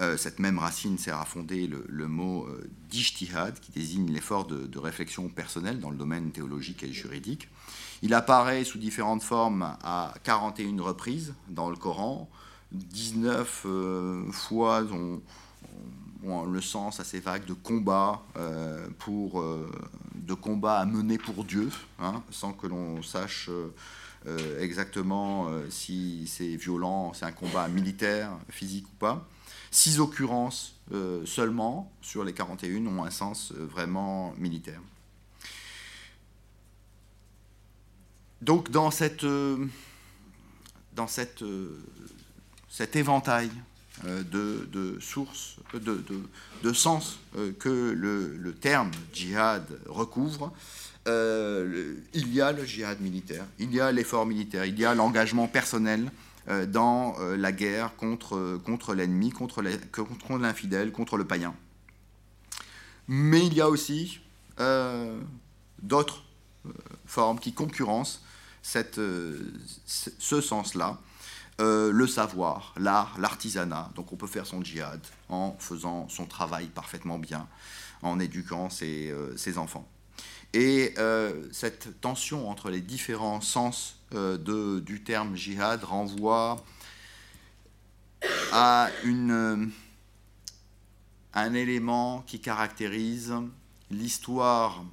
Euh, cette même racine sert à fonder le, mot euh, d'ijtihad, qui désigne l'effort de, réflexion personnelle dans le domaine théologique et juridique. Il apparaît sous différentes formes à 41 reprises dans le Coran. 19 euh, fois ont, le sens assez vague de combat, de combat à mener pour Dieu, hein, sans que l'on sache exactement si c'est violent, c'est un combat militaire, physique ou pas. Six occurrences euh, seulement sur les 41 ont un sens euh, vraiment militaire. Donc dans, euh, cet éventail de, sources, de, de, sens que le, terme djihad recouvre, il y a le djihad militaire, il y a l'effort militaire, il y a l'engagement personnel euh, dans euh, la guerre contre, contre l'ennemi, contre l'infidèle, contre le païen. Mais il y a aussi euh, d'autres formes qui concurrencent cette, ce sens-là. Le savoir, l'art, l'artisanat. Donc on peut faire son djihad en faisant son travail parfaitement bien, en éduquant ses, ses enfants. Et cette tension entre les différents sens euh, du terme jihad renvoie à un élément qui caractérise l'histoire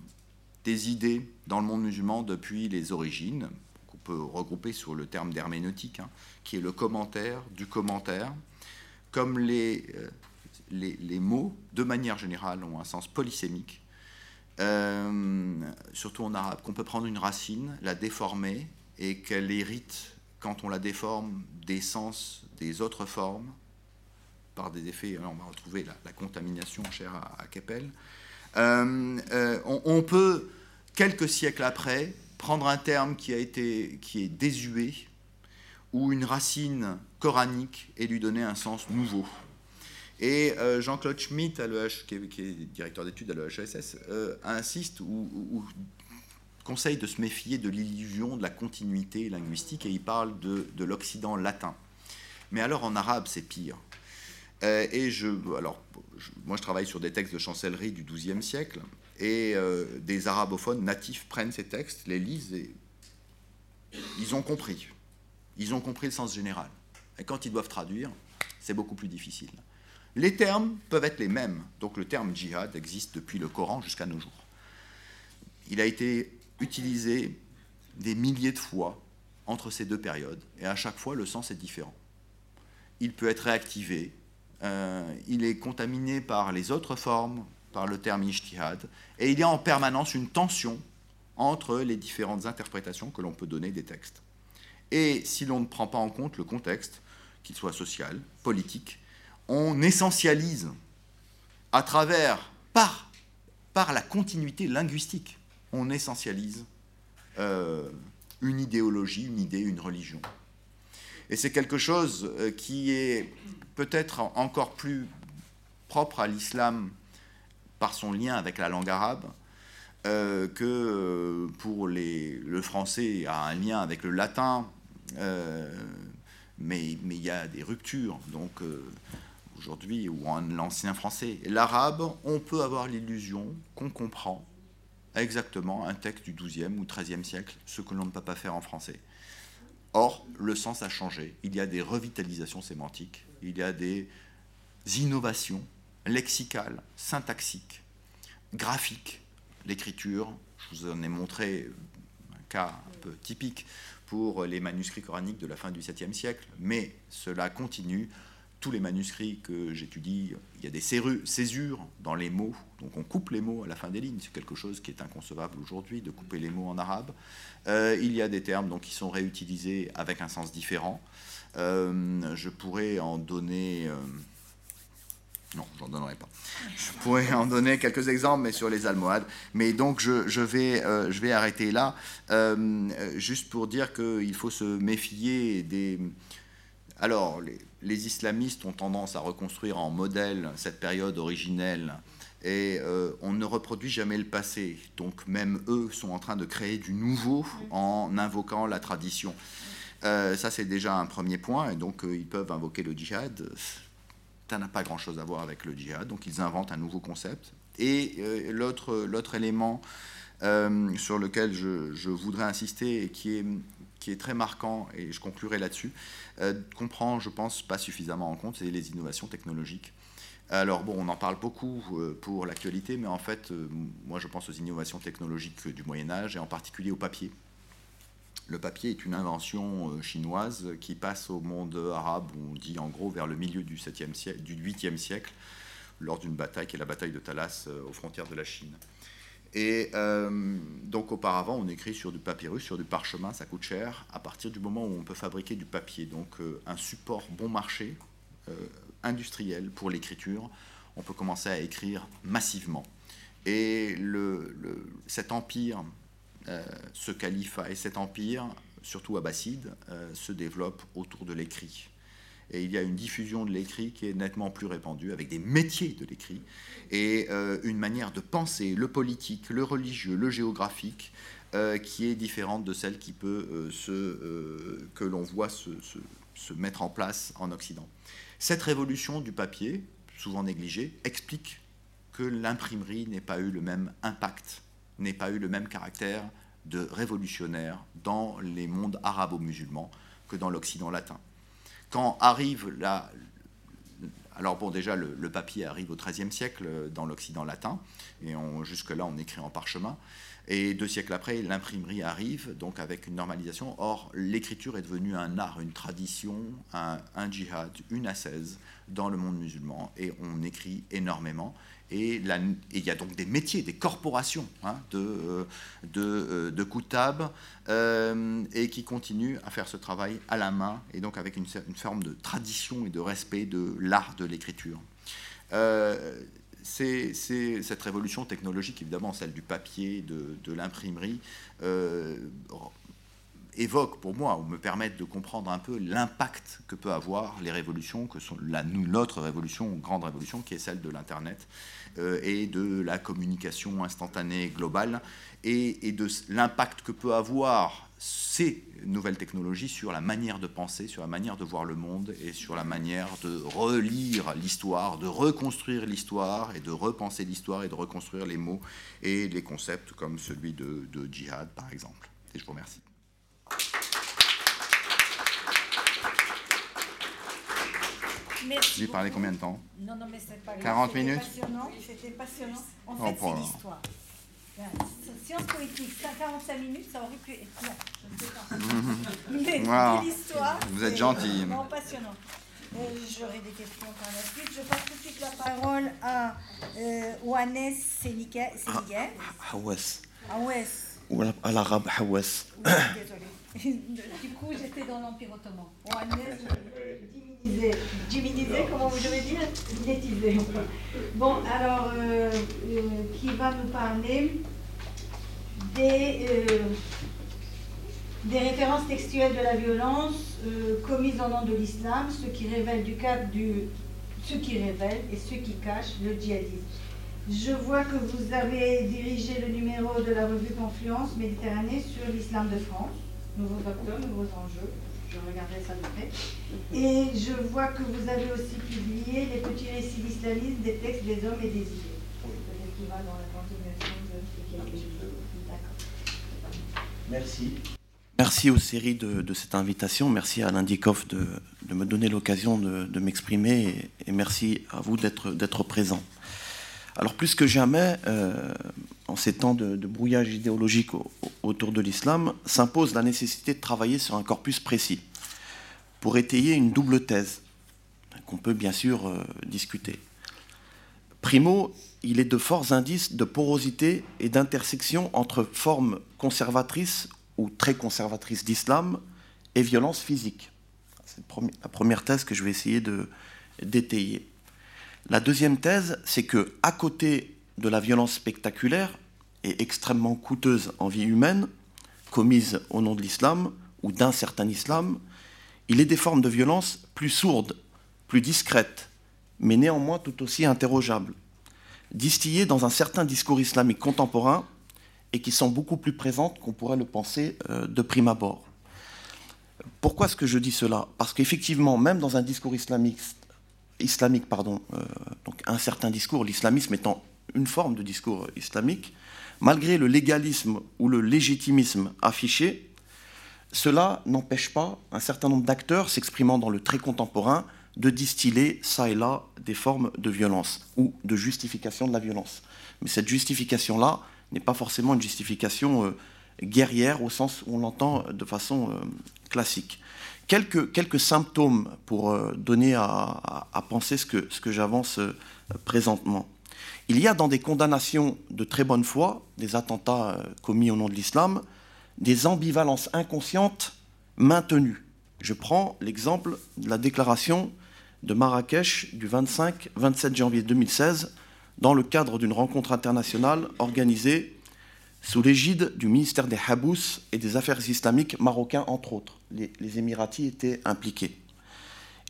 des idées dans le monde musulman depuis les origines, qu'on peut regrouper sur le terme d'herméneutique, hein, qui est le commentaire du commentaire, comme les, euh, les, mots, de manière générale, ont un sens polysémique, euh, surtout en arabe, qu'on peut prendre une racine, la déformer et qu'elle hérite, quand on la déforme, des sens des autres formes, par des effets, on va retrouver la, contamination chère à, Keppel. Euh, on, peut, quelques siècles après, prendre un terme qui, qui est désuet, ou une racine coranique, et lui donner un sens nouveau. Et euh, Jean-Claude Schmitt, à qui, est, directeur d'études à l'EHSS, insiste ou, conseille de se méfier de l'illusion de la continuité linguistique et il parle de, de l'Occident latin. Mais alors en arabe, c'est pire. Euh, et je, alors, moi, je travaille sur des textes de chancellerie du XIIe siècle, et euh, des arabophones natifs prennent ces textes, les lisent, et ils ont compris. Ils ont compris le sens général. Et quand ils doivent traduire, c'est beaucoup plus difficile. Les termes peuvent être les mêmes. Donc le terme djihad existe depuis le Coran jusqu'à nos jours. Il a été utilisé des milliers de fois entre ces deux périodes, et à chaque fois le sens est différent. Il peut être réactivé, euh, il est contaminé par les autres formes, par le terme ijtihad, et il y a en permanence une tension entre les différentes interprétations que l'on peut donner des textes. Et si l'on ne prend pas en compte le contexte, qu'il soit social, politique, on essentialise à travers, par, par la continuité linguistique, on essentialise euh, une idéologie, une idée, une religion. Et c'est quelque chose euh, qui est peut-être encore plus propre à l'islam par son lien avec la langue arabe, euh, que pour le français a un lien avec le latin, mais il y a des ruptures. Donc aujourd'hui, ou en l'ancien français, l'arabe, on peut avoir l'illusion qu'on comprend exactement un texte du XIIe ou XIIIe siècle, ce que l'on ne peut pas faire en français. Or, le sens a changé. Il y a des revitalisations sémantiques, il y a des innovations lexicales, syntaxiques, graphiques. L'écriture, je vous en ai montré un cas un peu typique pour les manuscrits coraniques de la fin du 7e siècle, mais cela continue tous les manuscrits que j'étudie, il y a des césures dans les mots, donc on coupe les mots à la fin des lignes, c'est quelque chose qui est inconcevable aujourd'hui, de couper les mots en arabe. Euh, il y a des termes donc, qui sont réutilisés avec un sens différent. Euh, je pourrais en donner... Euh, non, j'en donnerai pas. Je pourrais en donner quelques exemples, mais sur les almohades. Mais donc, je, je vais, je vais arrêter là, juste pour dire qu'il faut se méfier des alors, les, islamistes ont tendance à reconstruire en modèle cette période originelle et euh, on ne reproduit jamais le passé. Donc même eux sont en train de créer du nouveau en invoquant la tradition. Euh, ça, c'est déjà un premier point. Et donc, euh, ils peuvent invoquer le djihad. Ça n'a pas grand-chose à voir avec le djihad. Donc, ils inventent un nouveau concept. Et l'autre élément sur lequel je, voudrais insister et qui est, très marquant, et je conclurai là-dessus, comprend, je pense, pas suffisamment en compte, c'est les innovations technologiques. Alors bon, on en parle beaucoup euh, pour l'actualité, mais en fait, euh, moi je pense aux innovations technologiques du Moyen Âge et en particulier au papier. Le papier est une invention euh, chinoise qui passe au monde arabe, on dit en gros vers le milieu du, 7e siècle, du 8e siècle, lors d'une bataille qui est la bataille de Talas aux frontières de la Chine. Et donc auparavant, on écrit sur du papyrus, sur du parchemin, ça coûte cher, à partir du moment où on peut fabriquer du papier. Donc un support bon marché, industriel pour l'écriture, on peut commencer à écrire massivement. Et le, cet empire, euh, ce califat et cet empire, surtout abbasside, euh, se développe autour de l'écrit. Et il y a une diffusion de l'écrit qui est nettement plus répandue, avec des métiers de l'écrit, et euh, une manière de penser le politique, le religieux, le géographique, qui est différente de celle qui peut que l'on voit se, mettre en place en Occident. Cette révolution du papier, souvent négligée, explique que l'imprimerie n'ait pas eu le même impact, n'ait pas eu le même caractère de révolutionnaire dans les mondes arabo-musulmans que dans l'Occident latin. Quand arrive la... Alors bon, déjà, le, papier arrive au XIIIe siècle dans l'Occident latin, et jusque-là, on écrit en parchemin. Et deux siècles après, l'imprimerie arrive, donc avec une normalisation. Or, l'écriture est devenue un art, une tradition, un, djihad, une ascèse dans le monde musulman. Et on écrit énormément. Et, il y a donc des métiers, des corporations hein, de, euh, de, euh, de euh, et qui continuent à faire ce travail à la main, et donc avec une, une forme de tradition et de respect de l'art de l'écriture. Cette révolution technologique, évidemment, celle du papier, de, l'imprimerie, euh, évoque pour moi, ou me permettent de comprendre un peu l'impact que peut avoir les révolutions, que sont la, notre révolution, grande révolution, qui est celle de l'Internet, et de la communication instantanée globale, et, de l'impact que peut avoir ces nouvelles technologies sur la manière de penser, sur la manière de voir le monde et sur la manière de relire l'histoire, de reconstruire l'histoire et de repenser l'histoire et de reconstruire les mots et les concepts comme celui de, djihad par exemple. Et je vous remercie. J'ai parlé combien de temps Non, non, mais c'est pas 40 minutes C'était passionnant. En fait, c'est l'histoire. Science politique, 45 minutes, ça aurait pu être. Non, je ne sais pas. Mais l'histoire. Vous êtes gentil. Non, passionnant. J'aurai des questions par la suite. Je passe tout de suite la parole à euh, Ouanes Sénigal. Haouès. Haouès. Ou à l'arabe Haouès. Désolé. *laughs* du coup, j'étais dans l'Empire Ottoman. Ouanes. Diminisé, comment vous devez dire Dinétisé. Bon, alors, euh, euh, qui va nous parler des, euh, des références textuelles de la violence commises au nom de l'islam, ce qui révèle du cadre du ce qui révèle et ce qui cache le djihadisme. Je vois que vous avez dirigé le numéro de la revue Confluence Méditerranée sur l'islam de France, nouveaux facteurs, nouveaux enjeux. Je regarderai ça de près. Et je vois que vous avez aussi publié les petits récits d'islamisme des textes des hommes et des idées. Peut-être qu'il va dans la continuation de ce qui Merci. Merci aux séries de, cette invitation. Merci à l'Indikoff de, de, me donner l'occasion de, m'exprimer et, merci à vous d'être présent. Alors plus que jamais, euh, en ces temps de, brouillage idéologique autour de l'islam, s'impose la nécessité de travailler sur un corpus précis pour étayer une double thèse qu'on peut bien sûr euh, discuter. Primo, il est de forts indices de porosité et d'intersection entre formes conservatrices ou très conservatrices d'islam et violence physique. C'est la première thèse que je vais essayer de d'étayer. La deuxième thèse, c'est que à côté de la violence spectaculaire et extrêmement coûteuse en vie humaine, commise au nom de l'islam ou d'un certain islam, il est des formes de violence plus sourdes, plus discrètes, mais néanmoins tout aussi interrogeables, distillées dans un certain discours islamique contemporain et qui sont beaucoup plus présentes qu'on pourrait le penser euh, de prime abord. Pourquoi est-ce que je dis cela? Parce qu'effectivement, même dans un discours islamique, islamique pardon, euh, donc un certain discours, l'islamisme étant une forme de discours islamique, malgré le légalisme ou le légitimisme affiché, cela n'empêche pas un certain nombre d'acteurs s'exprimant dans le très contemporain de distiller ça et là des formes de violence ou de justification de la violence. Mais cette justification-là n'est pas forcément une justification euh, guerrière au sens où on l'entend de façon euh, classique. Quelques, symptômes pour euh, donner à, penser ce que, ce que j'avance présentement. Il y a dans des condamnations de très bonne foi, des attentats commis au nom de l'islam, des ambivalences inconscientes maintenues. Je prends l'exemple de la déclaration de Marrakech du 25-27 janvier 2016 dans le cadre d'une rencontre internationale organisée sous l'égide du ministère des Habous et des Affaires islamiques marocains, entre autres. Les, Émiratis étaient impliqués.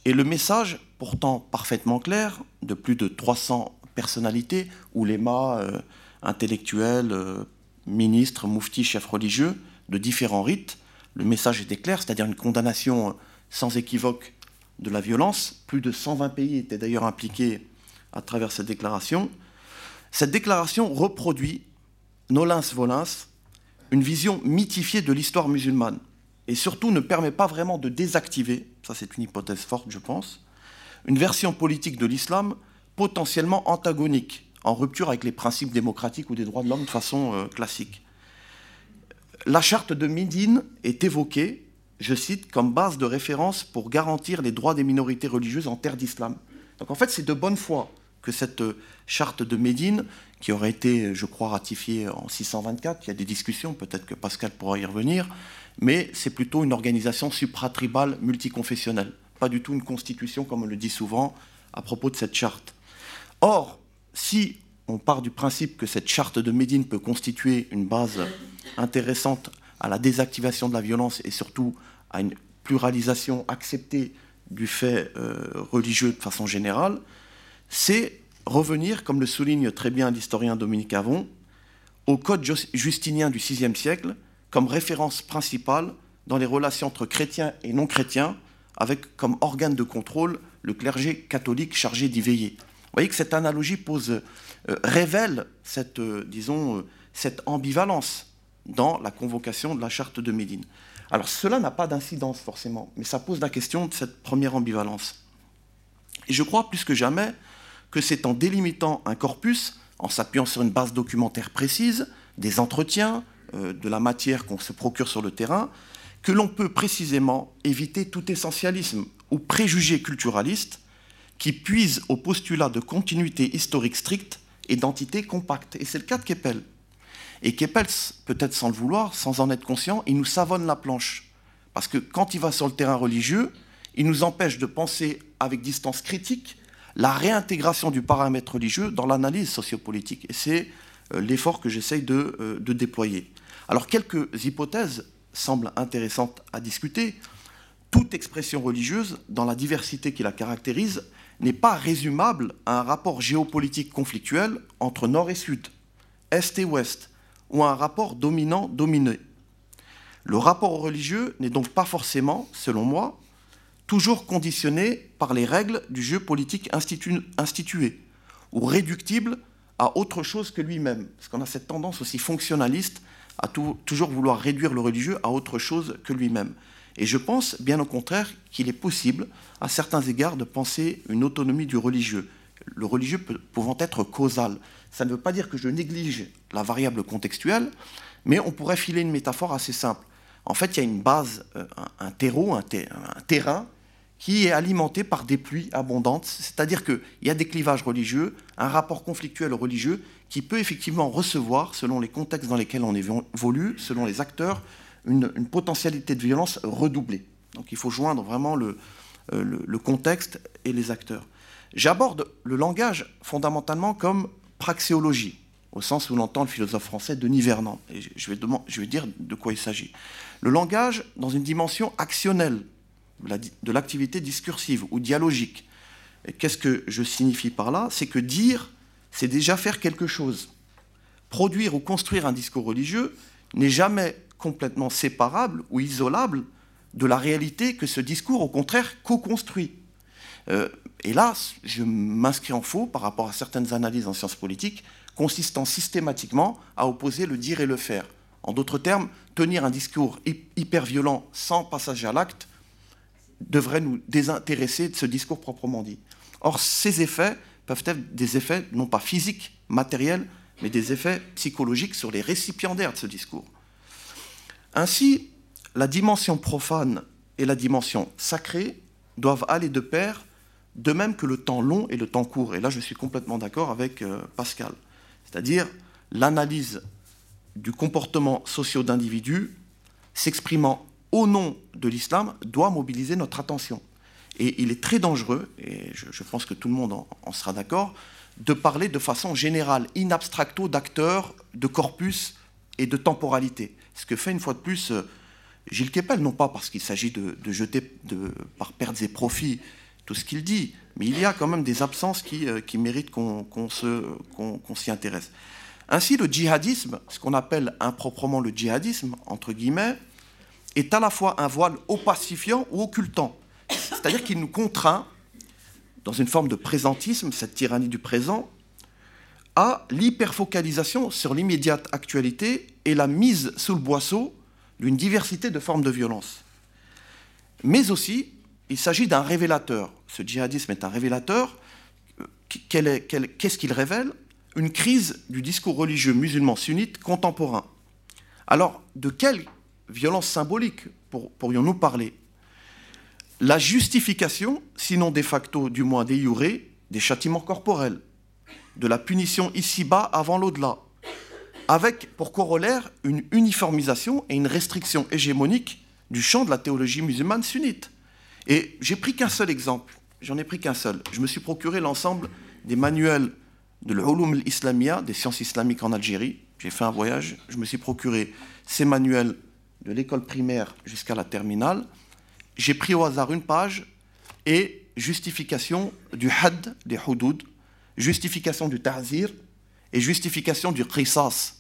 Et le message, pourtant parfaitement clair, de plus de 300 personnalités, oulémas, euh, intellectuels, euh, ministres, mouftis, chefs religieux, de différents rites, le message était clair, c'est-à-dire une condamnation sans équivoque de la violence. Plus de 120 pays étaient d'ailleurs impliqués à travers cette déclaration. Cette déclaration reproduit, nolens volens, une vision mythifiée de l'histoire musulmane et surtout ne permet pas vraiment de désactiver, ça c'est une hypothèse forte je pense, une version politique de l'islam potentiellement antagonique, en rupture avec les principes démocratiques ou des droits de l'homme de façon euh, classique. La charte de Médine est évoquée, je cite, comme base de référence pour garantir les droits des minorités religieuses en terre d'islam. Donc en fait, c'est de bonne foi que cette euh, charte de Médine, qui aurait été, je crois, ratifiée en 624, il y a des discussions, peut-être que Pascal pourra y revenir, mais c'est plutôt une organisation supratribale multiconfessionnelle, pas du tout une constitution, comme on le dit souvent, à propos de cette charte. Or, si on part du principe que cette charte de Médine peut constituer une base intéressante à la désactivation de la violence et surtout à une pluralisation acceptée du fait euh, religieux de façon générale, c'est revenir, comme le souligne très bien l'historien Dominique Avon, au code justinien du VIe siècle comme référence principale dans les relations entre chrétiens et non chrétiens, avec comme organe de contrôle le clergé catholique chargé d'y veiller. Vous voyez que cette analogie pose euh, révèle cette, euh, disons, euh, cette ambivalence dans la convocation de la charte de Médine. Alors cela n'a pas d'incidence forcément, mais ça pose la question de cette première ambivalence. Et je crois plus que jamais que c'est en délimitant un corpus, en s'appuyant sur une base documentaire précise, des entretiens, de la matière qu'on se procure sur le terrain, que l'on peut précisément éviter tout essentialisme ou préjugé culturaliste qui puise au postulat de continuité historique stricte et d'entités compactes. Et c'est le cas de Keppel. Et Keppel, peut-être sans le vouloir, sans en être conscient, il nous savonne la planche. Parce que quand il va sur le terrain religieux, il nous empêche de penser avec distance critique la réintégration du paramètre religieux dans l'analyse sociopolitique. Et c'est euh, l'effort que j'essaye de, euh, de déployer. Alors quelques hypothèses semblent intéressantes à discuter. Toute expression religieuse, dans la diversité qui la caractérise, n'est pas résumable à un rapport géopolitique conflictuel entre nord et sud, est et ouest, ou à un rapport dominant-dominé. Le rapport religieux n'est donc pas forcément, selon moi, toujours conditionné par les règles du jeu politique institué, ou réductible à autre chose que lui-même. Parce qu'on a cette tendance aussi fonctionnaliste à toujours vouloir réduire le religieux à autre chose que lui-même. Et je pense, bien au contraire, qu'il est possible, à certains égards, de penser une autonomie du religieux, le religieux pouvant être causal. Ça ne veut pas dire que je néglige la variable contextuelle, mais on pourrait filer une métaphore assez simple. En fait, il y a une base, euh, un, terreau, un, terrain qui est alimenté par des pluies abondantes, c'est-à-dire qu'il y a des clivages religieux, un rapport conflictuel religieux qui peut effectivement recevoir, selon les contextes dans lesquels on évolue, selon les acteurs, une, potentialité de violence redoublée. Donc il faut joindre vraiment euh, le, contexte et les acteurs. J'aborde le langage fondamentalement comme praxéologie, au sens où l'entend le philosophe français Denis Vernant. Et je vais dire de quoi il s'agit. Le langage dans une dimension actionnelle, de l'activité discursive ou dialogique. Qu'est-ce que je signifie par là? C'est que dire, c'est déjà faire quelque chose. Produire ou construire un discours religieux n'est jamais complètement séparable ou isolable de la réalité que ce discours, au contraire, co-construit. Euh, et là, je m'inscris en faux par rapport à certaines analyses en sciences politiques consistant systématiquement à opposer le dire et le faire. En d'autres termes, tenir un discours hyper violent sans passage à l'acte devrait nous désintéresser de ce discours proprement dit. Or, ces effets peuvent être des effets non pas physiques, matériels, mais des effets psychologiques sur les récipiendaires de ce discours. Ainsi, la dimension profane et la dimension sacrée doivent aller de pair, de même que le temps long et le temps court. Et là, je suis complètement d'accord avec euh, Pascal. C'est-à-dire l'analyse du comportement social d'individus s'exprimant au nom de l'islam doit mobiliser notre attention. Et il est très dangereux, et je, pense que tout le monde en, sera d'accord, de parler de façon générale, in abstracto, d'acteurs, de corpus et de temporalité. Ce que fait une fois de plus euh, Gilles Kepel, non pas parce qu'il s'agit de, jeter par pertes et profits tout ce qu'il dit, mais il y a quand même des absences qui, euh, méritent qu'on s'y intéresse. Ainsi, le djihadisme, ce qu'on appelle improprement le djihadisme, entre guillemets, est à la fois un voile opacifiant ou occultant. C'est-à-dire qu'il nous contraint, dans une forme de présentisme, cette tyrannie du présent, à l'hyperfocalisation sur l'immédiate actualité et la mise sous le boisseau d'une diversité de formes de violence. Mais aussi, il s'agit d'un révélateur. Ce djihadisme est un révélateur. Qu'est-ce qu'il révèle? Une crise du discours religieux musulman sunnite contemporain. Alors, de quelle violence symbolique pourrions-nous parler La justification, sinon de facto, du moins des des châtiments corporels, de la punition ici-bas avant l'au-delà, avec pour corollaire une uniformisation et une restriction hégémonique du champ de la théologie musulmane sunnite. Et j'ai pris qu'un seul exemple, j'en ai pris qu'un seul. Je me suis procuré l'ensemble des manuels de l'Ulum al des sciences islamiques en Algérie. J'ai fait un voyage, je me suis procuré ces manuels de l'école primaire jusqu'à la terminale. J'ai pris au hasard une page et justification du had, des hudud, justification du ta'zir et justification du qisas.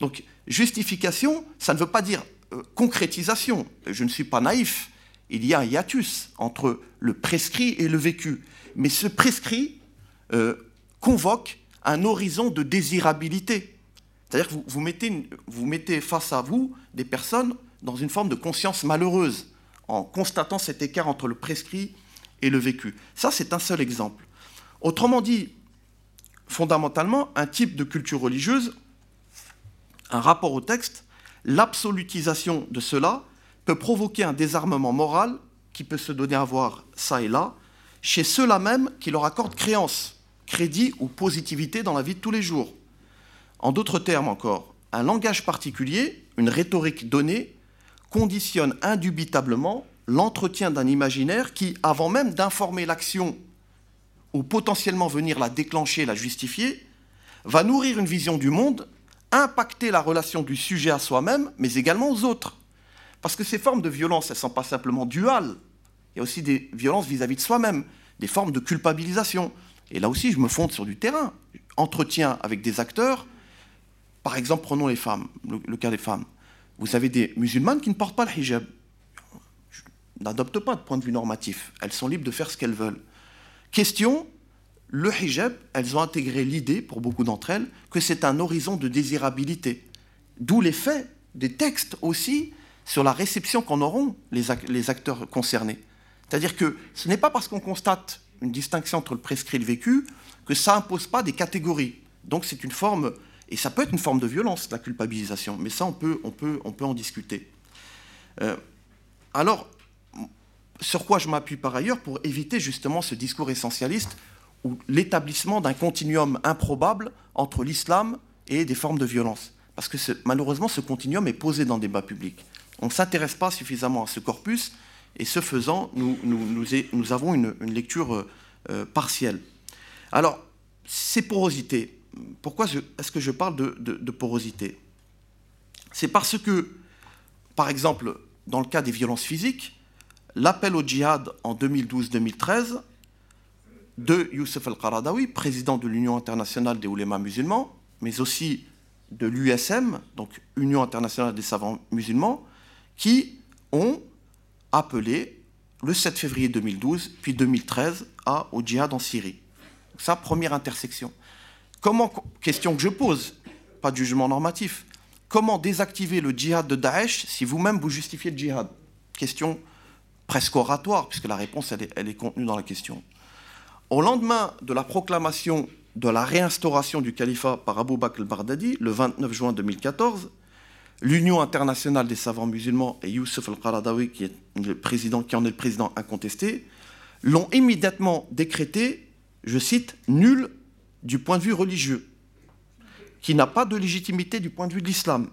Donc, justification, ça ne veut pas dire euh, concrétisation. Je ne suis pas naïf. Il y a un hiatus entre le prescrit et le vécu. Mais ce prescrit euh, convoque un horizon de désirabilité. C'est-à-dire que vous, mettez, mettez face à vous des personnes dans une forme de conscience malheureuse, en constatant cet écart entre le prescrit et le vécu. Ça, c'est un seul exemple. Autrement dit, fondamentalement, un type de culture religieuse, un rapport au texte, l'absolutisation de cela peut provoquer un désarmement moral qui peut se donner à voir ça et là, chez ceux-là même qui leur accordent créance, crédit ou positivité dans la vie de tous les jours. En d'autres termes encore, un langage particulier, une rhétorique donnée, conditionne indubitablement l'entretien d'un imaginaire qui, avant même d'informer l'action ou potentiellement venir la déclencher, la justifier, va nourrir une vision du monde, impacter la relation du sujet à soi-même, mais également aux autres. Parce que ces formes de violence, elles ne sont pas simplement duales. Il y a aussi des violences vis-à-vis de soi-même, des formes de culpabilisation. Et là aussi, je me fonde sur du terrain. Entretien avec des acteurs. Par exemple, prenons les femmes, le, cas des femmes. Vous avez des musulmanes qui ne portent pas le hijab. N'adoptent pas de point de vue normatif. Elles sont libres de faire ce qu'elles veulent. Question, le hijab, elles ont intégré l'idée, pour beaucoup d'entre elles, que c'est un horizon de désirabilité. D'où l'effet des textes aussi sur la réception qu'en auront les, acteurs concernés. C'est-à-dire que ce n'est pas parce qu'on constate une distinction entre le prescrit et le vécu que ça impose pas des catégories. Donc c'est une forme, et ça peut être une forme de violence, la culpabilisation, mais ça on peut, on peut, on peut en discuter. Euh, alors, sur quoi je m'appuie par ailleurs pour éviter justement ce discours essentialiste ou l'établissement d'un continuum improbable entre l'islam et des formes de violence? Parce que malheureusement, ce continuum est posé dans le débat public. On ne s'intéresse pas suffisamment à ce corpus, et ce faisant, nous, avons une, lecture euh, euh, partielle. Alors, ces porosités, pourquoi est-ce que je parle de, porosité? C'est parce que, par exemple, dans le cas des violences physiques, l'appel au djihad en 2012-2013 de Youssef al-Qaradawi, président de l'Union internationale des oulémas musulmans, mais aussi de l'USM, donc Union internationale des savants musulmans, qui ont appelé le 7 février 2012, puis 2013, à, au djihad en Syrie. Ça, première intersection. Question que je pose, pas de jugement normatif, comment désactiver le djihad de Daesh si vous-même vous justifiez le djihad? Question presque oratoire, puisque la réponse, est, contenue dans la question. Au lendemain de la proclamation de la réinstauration du califat par Abu Bakr al-Baghdadi, le 29 juin 2014, l'Union internationale des savants musulmans et Youssef al-Qaradawi, qui, qui en est le président incontesté, l'ont immédiatement décrété, je cite, nul du point de vue religieux, qui n'a pas de légitimité du point de vue de l'islam,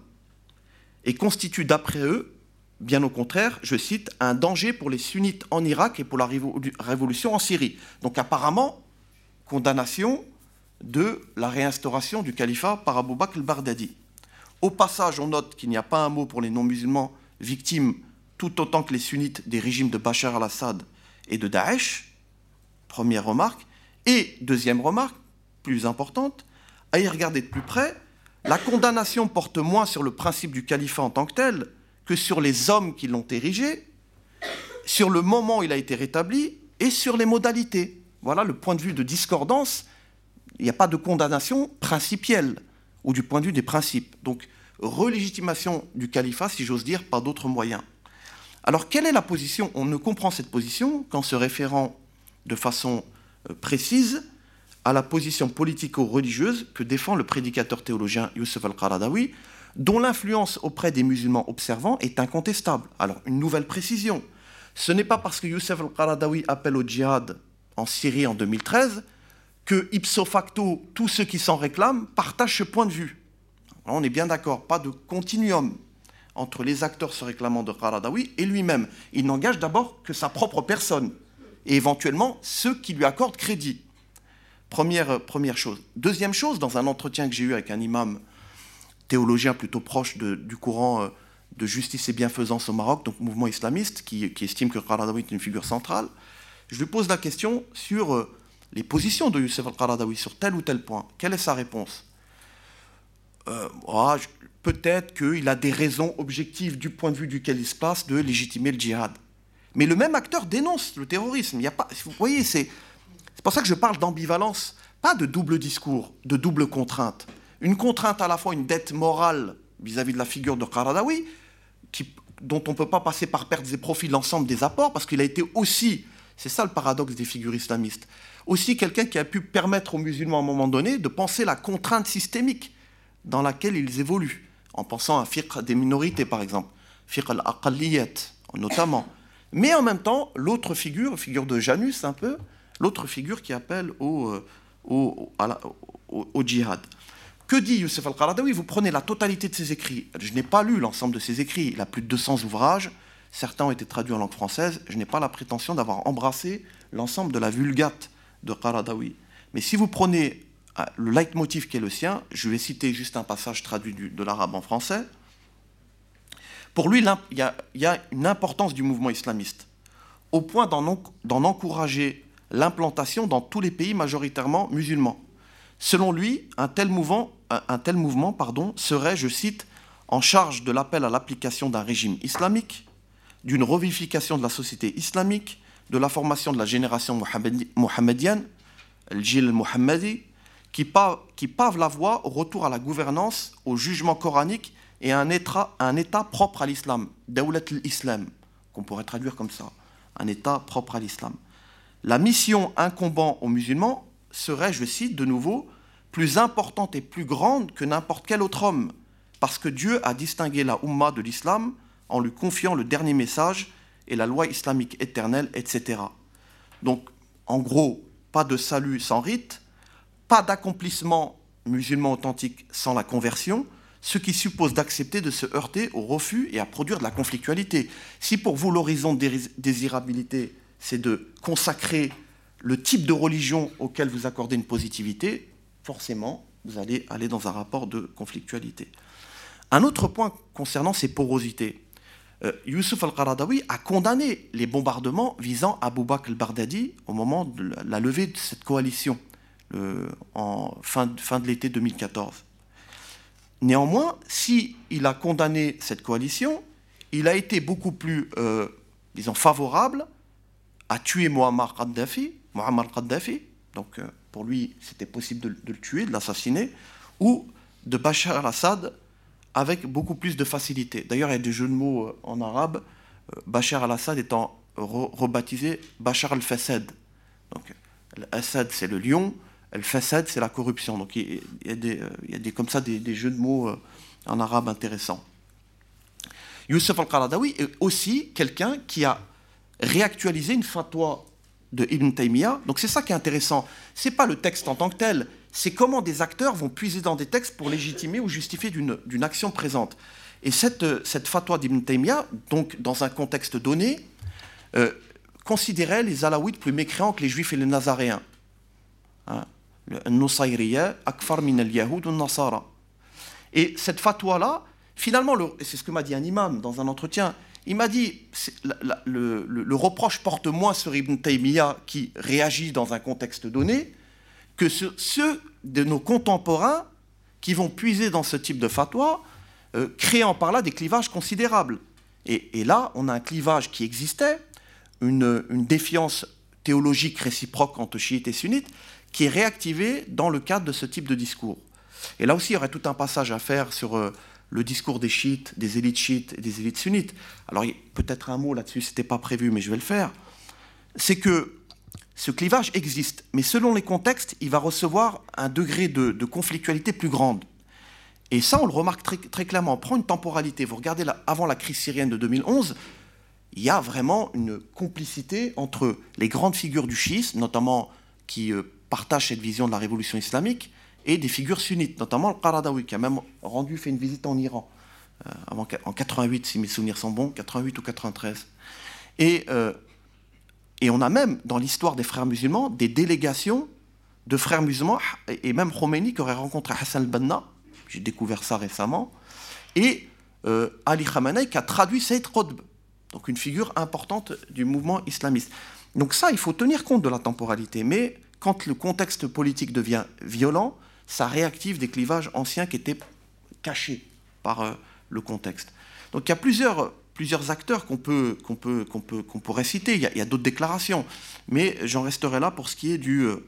et constitue d'après eux, bien au contraire, je cite, un danger pour les sunnites en Irak et pour la révolution en Syrie. Donc apparemment, condamnation de la réinstauration du califat par Abu Bakr al-Baghdadi. Au passage, on note qu'il n'y a pas un mot pour les non-musulmans victimes, tout autant que les sunnites des régimes de Bachar al-Assad et de Daesh. Première remarque. Et deuxième remarque, plus importante, à y regarder de plus près, la condamnation porte moins sur le principe du califat en tant que tel que sur les hommes qui l'ont érigé, sur le moment où il a été rétabli et sur les modalités. Voilà le point de vue de discordance il n'y a pas de condamnation principielle ou du point de vue des principes. Donc, relégitimation du califat, si j'ose dire, par d'autres moyens. Alors, quelle est la position? On ne comprend cette position qu'en se référant de façon euh, précise à la position politico-religieuse que défend le prédicateur théologien Youssef al-Qaradawi, dont l'influence auprès des musulmans observants est incontestable. Alors, une nouvelle précision. Ce n'est pas parce que Youssef al-Qaradawi appelle au djihad en Syrie en 2013 que ipso facto, tous ceux qui s'en réclament partagent ce point de vue. on est bien d'accord, pas de continuum entre les acteurs se réclamant de Qaradawi et lui-même. Il n'engage d'abord que sa propre personne et éventuellement ceux qui lui accordent crédit. Première, première chose. Deuxième chose, dans un entretien que j'ai eu avec un imam théologien plutôt proche du courant euh, de justice et bienfaisance au Maroc, donc mouvement islamiste, qui, estime que Qaradawi est une figure centrale, je lui pose la question sur euh, les positions de Youssef al-Qaradawi sur tel ou tel point, quelle est sa réponse? Euh, ah, Peut-être qu'il a des raisons objectives du point de vue duquel il se passe de légitimer le djihad. Mais le même acteur dénonce le terrorisme. Vous voyez, c'est pour ça que je parle d'ambivalence, pas de double discours, de double contrainte. Une contrainte à la fois une dette morale vis-à-vis de la figure de Qaradawi, qui, dont on ne peut pas passer par pertes et profits l'ensemble des apports, parce qu'il a été aussi, c'est ça le paradoxe des figures islamistes, aussi quelqu'un qui a pu permettre aux musulmans à un moment donné de penser la contrainte systémique dans laquelle ils évoluent, en pensant à fiqh des minorités par exemple, fiqh al-aqalliyat notamment. Mais en même temps, l'autre figure, figure de Janus un peu, l'autre figure qui appelle au, euh, au, au, djihad. Que dit Youssef al-Qaradawi? Vous prenez la totalité de ses écrits. Je n'ai pas lu l'ensemble de ses écrits. Il a plus de 200 ouvrages. Certains ont été traduits en langue française. Je n'ai pas la prétention d'avoir embrassé l'ensemble de la vulgate de Qaradawi. Mais si vous prenez euh, le leitmotiv qui est le sien, je vais citer juste un passage traduit de l'arabe en français. Pour lui, il y, a, une importance du mouvement islamiste, au point d'en encourager l'implantation dans tous les pays majoritairement musulmans. Selon lui, un tel mouvement, un tel mouvement pardon, serait, je cite, en charge de l'appel à l'application d'un régime islamique, d'une revivification de la société islamique, de la formation de la génération mohammedienne, le qui, pave, la voie au retour à la gouvernance, au jugement coranique et à un état, un état propre à l'islam, Dawlat l'Islam, qu'on pourrait traduire comme ça, un état propre à l'islam. La mission incombant aux musulmans serait, je cite de nouveau, plus importante et plus grande que n'importe quel autre homme, parce que Dieu a distingué la Ummah de l'islam en lui confiant le dernier message et la loi islamique éternelle, etc. Donc, en gros, pas de salut sans rite, pas d'accomplissement musulman authentique sans la conversion, ce qui suppose d'accepter de se heurter au refus et à produire de la conflictualité. Si pour vous l'horizon de désirabilité, c'est de consacrer le type de religion auquel vous accordez une positivité, forcément, vous allez aller dans un rapport de conflictualité. Un autre point concernant ces porosités. euh, al-Qaradawi a condamné les bombardements visant Abu Bakr al-Baghdadi au moment de la levée de cette coalition en fin, de l'été 2014. Néanmoins, si il a condamné cette coalition, il a été beaucoup plus, euh, disons, favorable à tuer Muammar Kadhafi, Muammar Kadhafi, donc euh, pour lui c'était possible de, le tuer, de l'assassiner, ou de Bachar al-Assad avec beaucoup plus de facilité. D'ailleurs, il y a des jeux de mots euh, en arabe, Bachar al-Assad étant rebaptisé Bachar al-Fassad. Donc, Assad c'est le lion, al-Fassad c'est la corruption. Donc il y a des, a des comme ça des, jeux de mots en arabe intéressants. Youssef al-Qaradawi est aussi quelqu'un qui a réactualisé une fatwa de Ibn Taymiyyah. Donc c'est ça qui est intéressant. C'est pas le texte en tant que tel, c'est comment des acteurs vont puiser dans des textes pour légitimer ou justifier d'une action présente. Et cette, cette fatwa d'Ibn Taymiyyah, donc dans un contexte donné, euh, considérait les Alaouites plus mécréants que les Juifs et les Nazaréens. Hein? akfar min al-Yahoud Et cette fatwa-là, Finalement, c'est ce que m'a dit un imam dans un entretien, il m'a dit, le, reproche porte moins sur Ibn Taymiyyah qui réagit dans un contexte donné que sur ceux de nos contemporains qui vont puiser dans ce type de fatwa, euh, créant par là des clivages considérables. Et, là, on a un clivage qui existait, une, défiance théologique réciproque entre chiites et sunnites, qui est réactivée dans le cadre de ce type de discours. Et là aussi, il y aurait tout un passage à faire sur euh, le discours des chiites, des élites chiites et des élites sunnites. Alors peut-être un mot là-dessus, c'était pas prévu, mais je vais le faire. C'est que ce clivage existe, mais selon les contextes, il va recevoir un degré de, conflictualité plus grande. Et ça, on le remarque très, clairement. On prend une temporalité. Vous regardez avant la crise syrienne de 2011, il y a vraiment une complicité entre les grandes figures du chiisme, notamment qui euh, partagent cette vision de la révolution islamique, et des figures sunnites, notamment le Qaradawi, qui a même rendu, fait une visite en Iran, euh, en 88, si mes souvenirs sont bons, 88 ou 93. Et, euh, et on a même, dans l'histoire des frères musulmans, des délégations de frères musulmans, et même Khomeini qui aurait rencontré Hassan al-Banna, j'ai découvert ça récemment, et euh, Ali Khamenei qui a traduit Sayyid Qutb, donc une figure importante du mouvement islamiste. Donc ça, il faut tenir compte de la temporalité, mais quand le contexte politique devient violent, ça réactive des clivages anciens qui étaient cachés par euh, le contexte. Donc il y a plusieurs, plusieurs acteurs qu'on peut, qu'on peut, qu'on peut, qu'on pourrait citer. Il y a, d'autres déclarations, mais j'en resterai là pour ce qui est du, euh,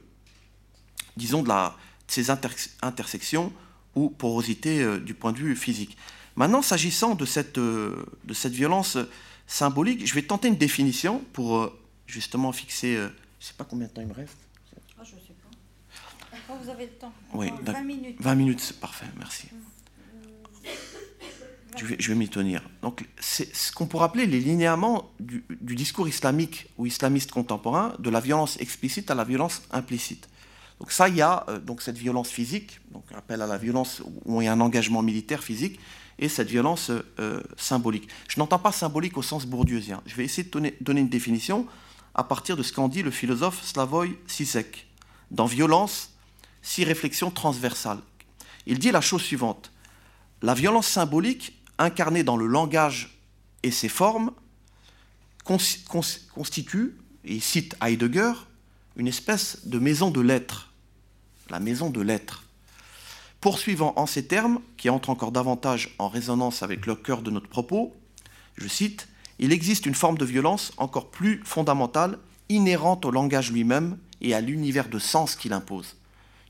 disons, de, la, ces intersections ou porosité euh, du point de vue physique. Maintenant, s'agissant de cette, de cette violence symbolique, je vais tenter une définition pour justement fixer, je ne sais pas combien de temps il me reste. Vous avez le temps. Oui, 20 minutes. 20 minutes, c'est parfait, merci. Je vais, je vais m'y tenir. Donc, c'est ce qu'on pourrait appeler les linéaments du, discours islamique ou islamiste contemporain, de la violence explicite à la violence implicite. Donc ça, il y a euh, donc cette violence physique, donc appel à la violence où il y a un engagement militaire physique, et cette violence euh, symbolique. Je n'entends pas symbolique au sens bourdieusien. Je vais essayer de donner, donner une définition à partir de ce qu'en dit le philosophe Slavoj Zizek. Dans violence, six réflexions transversales. Il dit la chose suivante. La violence symbolique, incarnée dans le langage et ses formes, constitue, et cite Heidegger, une espèce de maison de lettres. La maison de lettres. Poursuivant en ces termes, qui entrent encore davantage en résonance avec le cœur de notre propos, je cite, Il existe une forme de violence encore plus fondamentale, inhérente au langage lui-même et à l'univers de sens qu'il impose.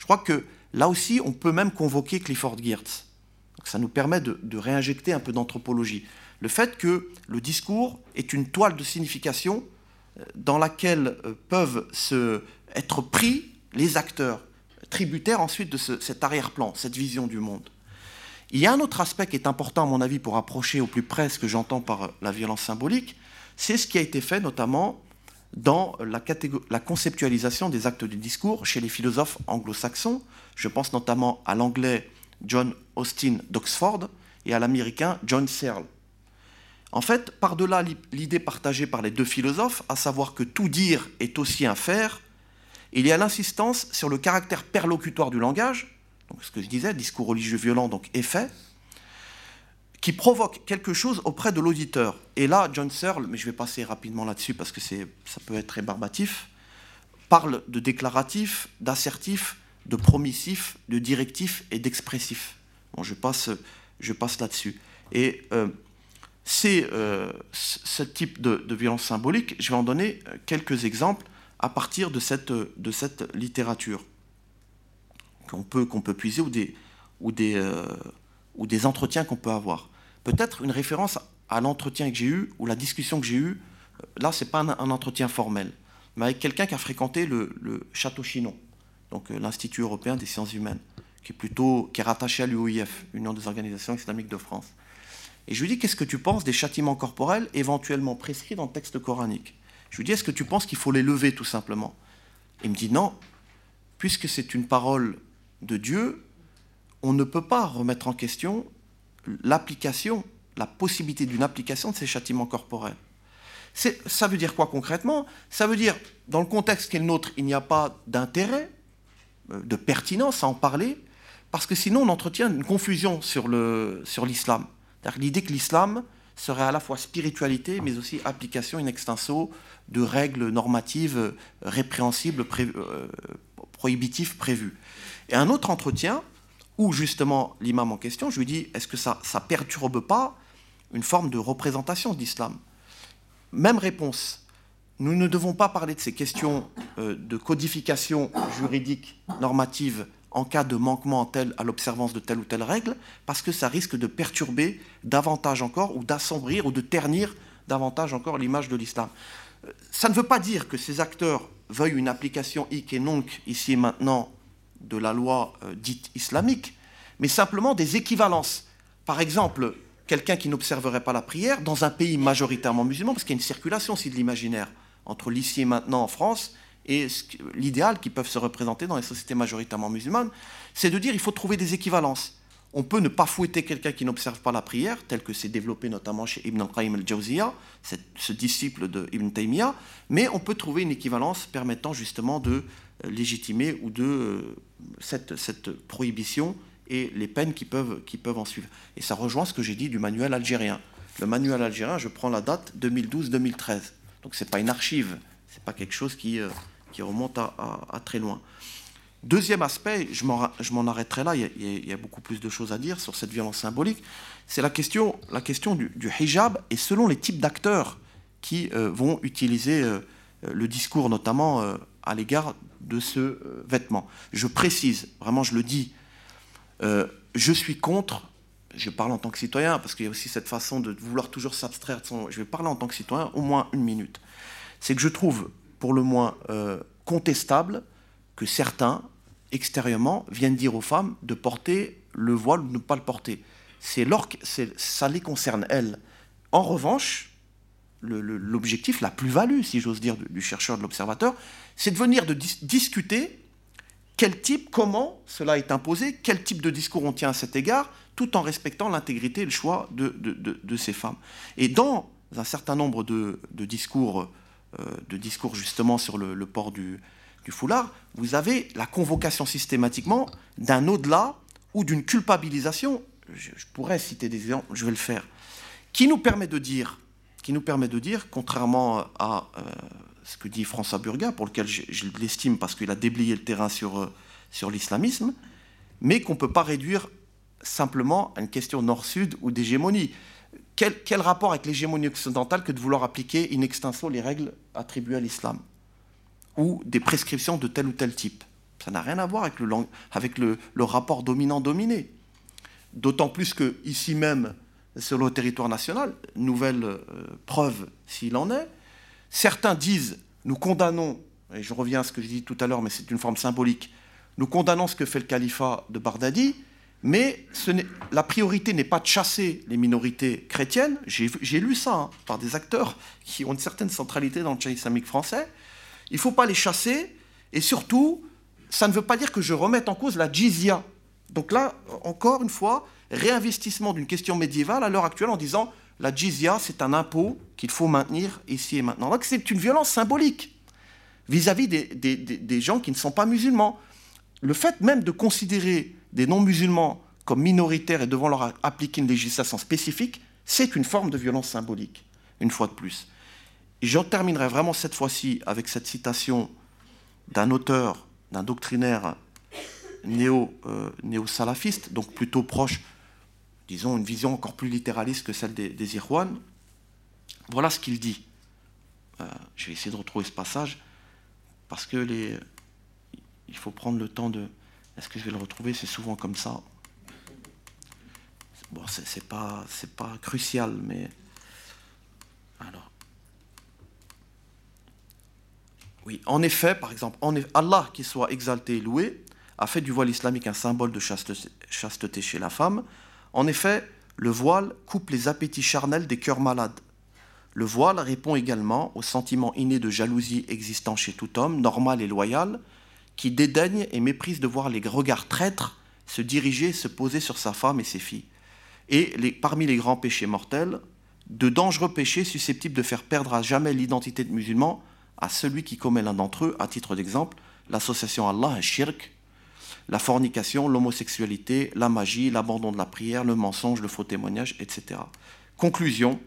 Je crois que là aussi, on peut même convoquer Clifford Geertz. ça nous permet de, réinjecter un peu d'anthropologie. Le fait que le discours est une toile de signification euh, dans laquelle euh, peuvent se, être pris les acteurs, tributaires ensuite de cet arrière-plan, cette vision du monde. Il y a un autre aspect qui est important, à mon avis, pour approcher au plus près ce que j'entends par la violence symbolique, c'est ce qui a été fait notamment dans la, conceptualisation des actes du discours chez les philosophes anglo-saxons. Je pense notamment à l'anglais John Austin d'Oxford et à l'américain John Searle. En fait, par-delà l'idée partagée par les deux philosophes, à savoir que tout dire est aussi un faire, il y a l'insistance sur le caractère perlocutoire du langage, donc ce que je disais, discours religieux violent, donc effet, qui provoque quelque chose auprès de l'auditeur. Et là, John Searle, mais je vais passer rapidement là-dessus parce que ça peut être rébarbatif, parle de déclaratif, d'assertif, de promissif, de directif et d'expressif. Bon, je passe, je passe là-dessus. Et euh, c'est euh, ce type de, violence symbolique, je vais en donner quelques exemples à partir de cette, de cette littérature qu'on peut, peut puiser ou des, ou des, euh, ou des entretiens qu'on peut avoir. Peut-être une référence à l'entretien que j'ai eu ou la discussion que j'ai eue. Là, ce n'est pas un, entretien formel, mais avec quelqu'un qui a fréquenté le, Château Chinon, donc euh, l'Institut européen des sciences humaines, qui est plutôt qui est rattaché à l'UOIF, Union des organisations islamiques de France. Et je lui dis qu'est-ce que tu penses des châtiments corporels éventuellement prescrits dans le texte coranique? Je lui dis est-ce que tu penses qu'il faut les lever tout simplement? Il me dit non, puisque c'est une parole de Dieu, on ne peut pas remettre en question l'application, la possibilité d'une application de ces châtiments corporels. Ça veut dire quoi concrètement? Ça veut dire, dans le contexte qui est le nôtre, il n'y a pas d'intérêt, euh, de pertinence à en parler, parce que sinon on entretient une confusion sur l'islam. Sur L'idée que l'islam serait à la fois spiritualité, mais aussi application in extenso de règles normatives euh, répréhensibles, euh, prohibitives prévues. Et un autre entretien, où justement l'imam en question, je lui dis, est-ce que ça ne perturbe pas une forme de représentation d'islam? Même réponse. Nous ne devons pas parler de ces questions euh, de codification juridique normative en cas de manquement tel à l'observance de telle ou telle règle, parce que ça risque de perturber davantage encore, ou d'assombrir, ou de ternir davantage encore l'image de l'islam. Euh, ça ne veut pas dire que ces acteurs veuillent une application hic et nunc, ici et maintenant, de la loi euh, dite islamique, mais simplement des équivalences. Par exemple, quelqu'un qui n'observerait pas la prière dans un pays majoritairement musulman, parce qu'il y a une circulation aussi de l'imaginaire entre l'ici et maintenant en France et l'idéal qui peuvent se représenter dans les sociétés majoritairement musulmanes, c'est de dire il faut trouver des équivalences. On peut ne pas fouetter quelqu'un qui n'observe pas la prière, tel que c'est développé notamment chez Ibn al-Qayyim al-Jawziyah, ce disciple de Ibn Taymiyyah, mais on peut trouver une équivalence permettant justement de légitimer ou de euh, cette, cette, prohibition et les peines qui peuvent, qui peuvent en suivre. Et ça rejoint ce que j'ai dit du manuel algérien. Le manuel algérien, je prends la date 2012-2013. Donc ce n'est pas une archive, ce n'est pas quelque chose qui, euh, qui remonte à, très loin. Deuxième aspect, je m'en arrêterai là, il y, a, beaucoup plus de choses à dire sur cette violence symbolique, c'est la question, la question du, hijab et selon les types d'acteurs qui euh, vont utiliser le discours, notamment à l'égard de ce euh, vêtement. Je précise, vraiment je le dis, euh, je suis contre, je parle en tant que citoyen, parce qu'il y a aussi cette façon de vouloir toujours s'abstraire de son... Je vais parler en tant que citoyen au moins une minute. C'est que je trouve pour le moins euh, contestable que certains, extérieurement, viennent dire aux femmes de porter le voile ou de ne pas le porter. C'est ça les concerne, elles. En revanche, l'objectif, la plus-value, si j'ose dire, du chercheur, de l'observateur, c'est de venir de discuter quel type, comment cela est imposé, quel type de discours on tient à cet égard, tout en respectant l'intégrité et le choix de, ces femmes. Et dans un certain nombre de, discours, euh, de discours justement sur le, port du, foulard, vous avez la convocation systématiquement d'un au-delà ou d'une culpabilisation, je, je pourrais citer des exemples, je vais le faire, qui nous permet de dire qui nous permet de dire, contrairement à euh, ce que dit François Burga, pour lequel je, l'estime parce qu'il a déblayé le terrain sur, euh, sur l'islamisme, mais qu'on ne peut pas réduire simplement à une question nord-sud ou d'hégémonie. Quel, quel, rapport avec l'hégémonie occidentale que de vouloir appliquer in extenso les règles attribuées à l'islam ou des prescriptions de tel ou tel type? Ça n'a rien à voir avec le, avec le, rapport dominant-dominé. D'autant plus que ici même, sur le territoire national, nouvelle euh, preuve s'il en est. Certains disent, nous condamnons, et je reviens à ce que je dis tout à l'heure, mais c'est une forme symbolique, nous condamnons ce que fait le califat de Bardadi, mais la priorité n'est pas de chasser les minorités chrétiennes, j'ai lu ça hein, par des acteurs qui ont une certaine centralité dans le Tchad islamique français, il ne faut pas les chasser, et surtout, ça ne veut pas dire que je remette en cause la jizya. Donc là, encore une fois, réinvestissement d'une question médiévale à l'heure actuelle en disant la jizya, c'est un impôt qu'il faut maintenir ici et maintenant. Donc c'est une violence symbolique vis-à-vis des, gens qui ne sont pas musulmans. Le fait même de considérer des non-musulmans comme minoritaires et devant leur appliquer une législation spécifique, c'est une forme de violence symbolique, une fois de plus. J'en terminerai vraiment cette fois-ci avec cette citation d'un auteur, d'un doctrinaire euh, néo-salafiste, donc plutôt proche, disons, une vision encore plus littéraliste que celle des, des Voilà ce qu'il dit. Euh, je vais essayer de retrouver ce passage, parce que les, il faut prendre le temps de... Est-ce que je vais le retrouver? C'est souvent comme ça. Bon, c'est pas, pas crucial, mais... Alors... Oui, en effet, par exemple, Allah, qui soit exalté et loué, a fait du voile islamique un symbole de chasteté chez la femme. En effet, le voile coupe les appétits charnels des cœurs malades. Le voile répond également au sentiment inné de jalousie existant chez tout homme, normal et loyal, qui dédaigne et méprise de voir les regards traîtres se diriger se poser sur sa femme et ses filles. Et les, parmi les grands péchés mortels, de dangereux péchés susceptibles de faire perdre à jamais l'identité de musulman à celui qui commet l'un d'entre eux, à titre d'exemple, l'association Allah, shirk, la fornication, l'homosexualité, la magie, l'abandon de la prière, le mensonge, le faux témoignage, etc. Conclusion,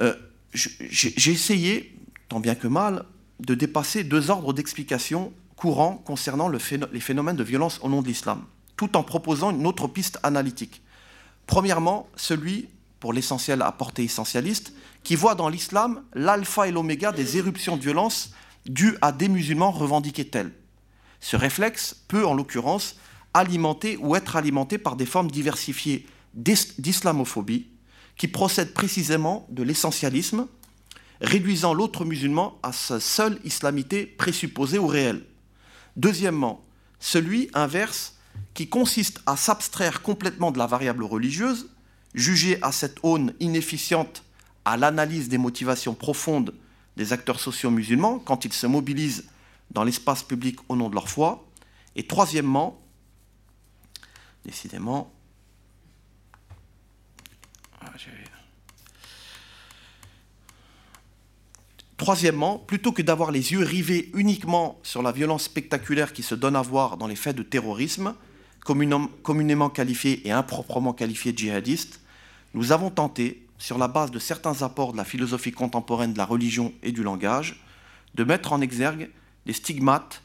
euh, j'ai essayé, tant bien que mal, de dépasser deux ordres d'explication courants concernant les phénomènes de violence au nom de l'islam, tout en proposant une autre piste analytique. Premièrement, celui, pour l'essentiel à portée essentialiste, qui voit dans l'islam l'alpha et l'oméga des éruptions de violence dues à des musulmans revendiqués tels. Ce réflexe peut, en l'occurrence, alimenter ou être alimenté par des formes diversifiées d'islamophobie, qui procèdent précisément de l'essentialisme, réduisant l'autre musulman à sa seule islamité présupposée ou réelle. Deuxièmement, celui inverse qui consiste à s'abstraire complètement de la variable religieuse, jugée à cette aune inefficiente à l'analyse des motivations profondes des acteurs sociaux musulmans quand ils se mobilisent dans l'espace public au nom de leur foi. Et troisièmement, décidément, ah, Troisièmement, plutôt que d'avoir les yeux rivés uniquement sur la violence spectaculaire qui se donne à voir dans les faits de terrorisme, communément qualifiés et improprement qualifiés djihadistes, nous avons tenté, sur la base de certains apports de la philosophie contemporaine de la religion et du langage, de mettre en exergue les stigmates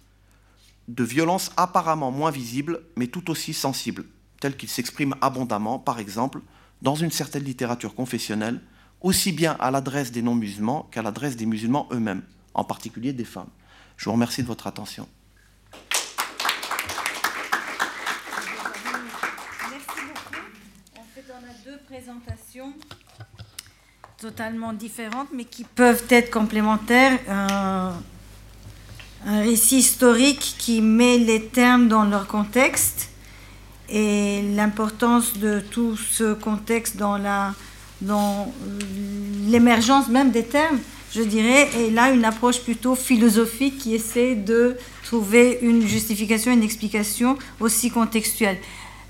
de violences apparemment moins visibles, mais tout aussi sensibles, tels qu'ils s'expriment abondamment, par exemple, dans une certaine littérature confessionnelle aussi bien à l'adresse des non-musulmans qu'à l'adresse des musulmans eux-mêmes, en particulier des femmes. Je vous remercie de votre attention. Merci beaucoup. En fait, on a deux présentations totalement différentes, mais qui peuvent être complémentaires. Un, un récit historique qui met les termes dans leur contexte et l'importance de tout ce contexte dans dans l'émergence même des termes, je dirais, et là une approche plutôt philosophique qui essaie de trouver une justification, une explication aussi contextuelle.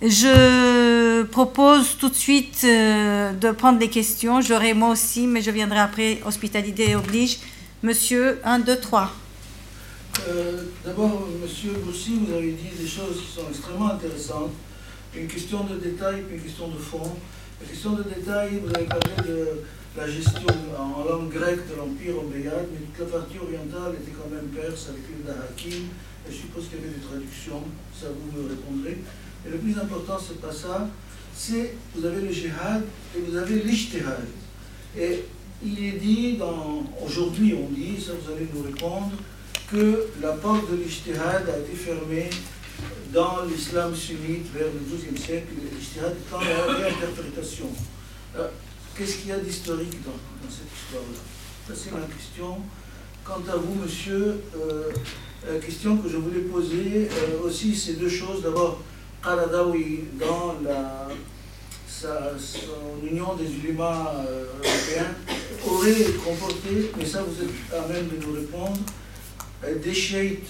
Je propose tout de suite euh, de prendre des questions. J'aurai moi aussi, mais je viendrai après, hospitalité oblige. Monsieur, 1, 2, 3. D'abord, monsieur aussi, vous avez dit des choses qui sont extrêmement intéressantes. Une question de détail, puis une question de fond. La question de détail, vous avez parlé de la gestion en langue grecque de l'Empire Omeyyade, mais toute la partie orientale était quand même perse avec l'île d'Arakim. Et je suppose qu'il y avait des traductions, ça vous me répondrez. Et le plus important, c'est pas ça, c'est vous avez le jihad et vous avez l'ijtihad. Et il est dit, aujourd'hui on dit, ça vous allez nous répondre, que la porte de l'ijtihad a été fermée dans l'islam sunnite vers le XIIe siècle, l'ijtihad étant la réinterprétation. Euh, qu'est-ce qu'il y a d'historique dans, cette histoire-là? C'est ma question. Quant à vous, monsieur, euh, la question que je voulais poser euh, aussi, c'est deux choses. D'abord, Qaradawi, dans la, son union des ulémas européens, aurait comporté, mais ça vous êtes à même de nous répondre, des chiites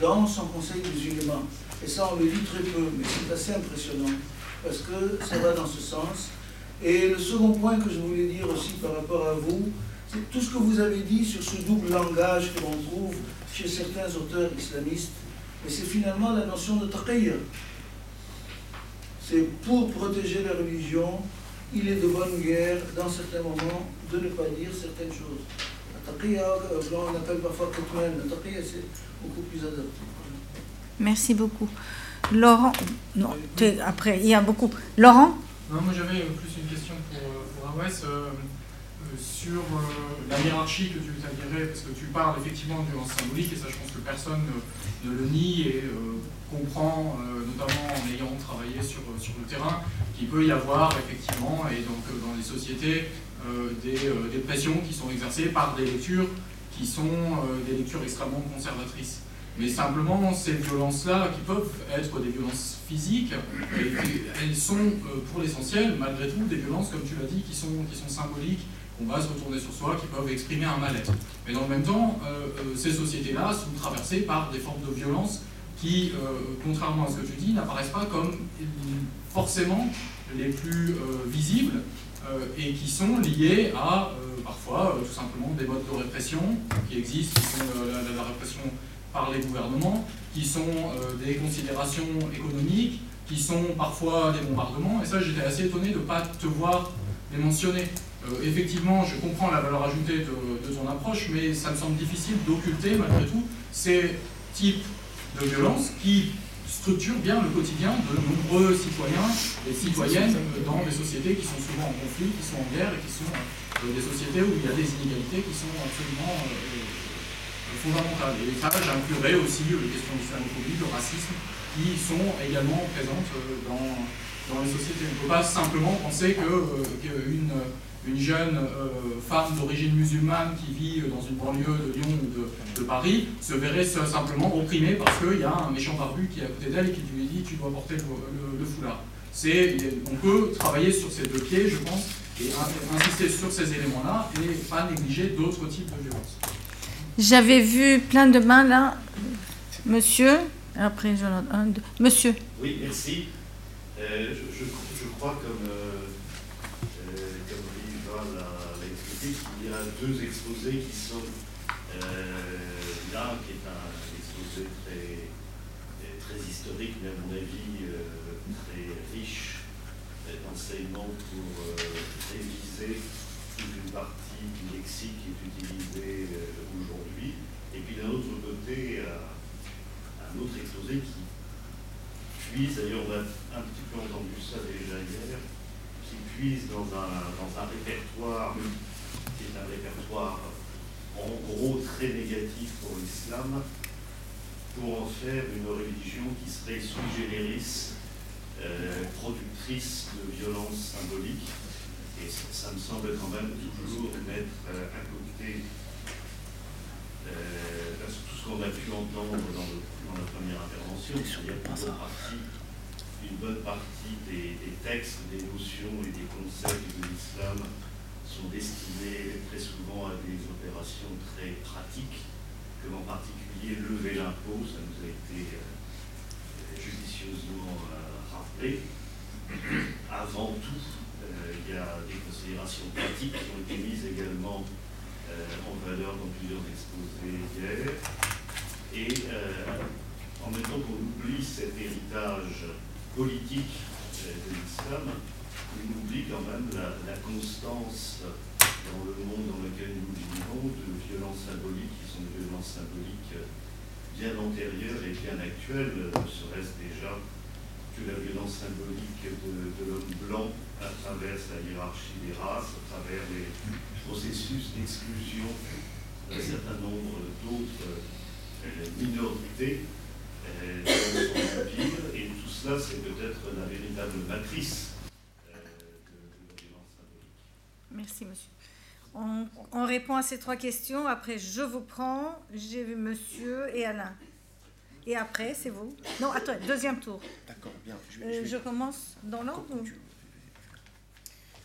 dans son conseil des ulémas. Et ça, on le dit très peu, mais c'est assez impressionnant, parce que ça va dans ce sens. Et le second point que je voulais dire aussi par rapport à vous, c'est tout ce que vous avez dit sur ce double langage que l'on trouve chez certains auteurs islamistes, et c'est finalement la notion de taqiyya. c'est pour protéger la religion, il est de bonne guerre, dans certains moments, de ne pas dire certaines choses. La on appelle parfois la c'est beaucoup plus adapté. Merci beaucoup. Laurent, non, après, il y a beaucoup. Laurent Non, moi j'avais plus une question pour, pour Awes euh, euh, sur euh, la hiérarchie que tu établirais, parce que tu parles effectivement de violence symbolique, et ça je pense que personne ne, le nie et comprend, notamment en ayant travaillé sur, sur le terrain, qu'il peut y avoir effectivement, et donc dans les sociétés, des, des, pressions qui sont exercées par des lectures qui sont des lectures extrêmement conservatrices. Mais simplement, ces violences-là, qui peuvent être des violences physiques, elles sont euh, pour l'essentiel, malgré tout, des violences, comme tu l'as dit, qui sont, qui sont symboliques, qu'on va se retourner sur soi, qui peuvent exprimer un mal-être. Mais dans le même temps, euh, euh, ces sociétés-là sont traversées par des formes de violence qui, contrairement à ce que tu dis, n'apparaissent pas comme forcément les plus visibles et qui sont liées à parfois tout simplement des modes de répression qui existent, qui sont la répression par les gouvernements, qui sont euh, des considérations économiques, qui sont parfois des bombardements. Et ça, j'étais assez étonné de ne pas te voir les mentionner. Euh, effectivement, je comprends la valeur ajoutée de, ton approche, mais ça me semble difficile d'occulter, malgré tout, ces types de violences qui structurent bien le quotidien de nombreux citoyens et citoyennes dans des sociétés qui sont souvent en conflit, qui sont en guerre et qui sont euh, des sociétés où il y a des inégalités qui sont absolument fondamentales. Et ça, j'inclurais aussi les questions d'islamophobie, de racisme, qui sont également présentes euh, dans, dans les sociétés. On ne peut pas simplement penser euh, qu'une une jeune euh, femme d'origine musulmane qui vit dans une banlieue de Lyon ou de, Paris se verrait simplement opprimée parce qu'il y a un méchant barbu qui est à côté d'elle et qui lui dit tu dois porter le, foulard. On peut travailler sur ces deux pieds, je pense, et insister sur ces éléments-là et pas négliger d'autres types de violences. J'avais vu plein de mains là. Monsieur, après. Monsieur. Oui, merci. Euh, je, je, crois, comme, euh deux exposés qui sont euh, là, qui est un exposé très, très historique, mais à mon avis très riche d'enseignements pour réviser toute une partie du lexique qui est utilisé aujourd'hui. Et puis d'un autre côté, un autre exposé qui puise, d'ailleurs on a un petit peu entendu ça déjà hier, qui puise dans un, dans un répertoire qui est un répertoire en gros très négatif pour l'islam, pour en faire une religion qui serait sui generis, euh, productrice de violences symboliques. Et ça, me semble quand même toujours mettre euh, à côté euh, tout ce qu'on a pu entendre dans, la première intervention, c'est-à-dire une, bonne partie des, textes, des notions et des concepts de l'islam sont destinés très souvent à des opérations très pratiques, comme en particulier lever l'impôt, ça nous a été euh, judicieusement euh, rappelé. Avant tout, il y a des considérations pratiques qui ont été mises également euh, en valeur dans plusieurs exposés hier. Et euh, en même temps qu'on oublie cet héritage politique euh, de l'islam, on oublie quand même la, constance dans le monde dans lequel nous vivons de violences symboliques qui sont des violences symboliques bien antérieures et bien actuelles, ne serait-ce déjà que la violence symbolique de, l'homme blanc à travers sa hiérarchie des races, à travers les, processus d'exclusion d'un certain nombre d'autres euh, minorités euh, dans son empire. Et tout cela, c'est peut-être la véritable matrice Merci, monsieur. On, répond à ces trois questions. Après, je vous prends. J'ai vu monsieur et Alain. Et après, c'est vous. Non, attends, deuxième tour. D'accord, bien. Je, je, commence dans l'ordre ou...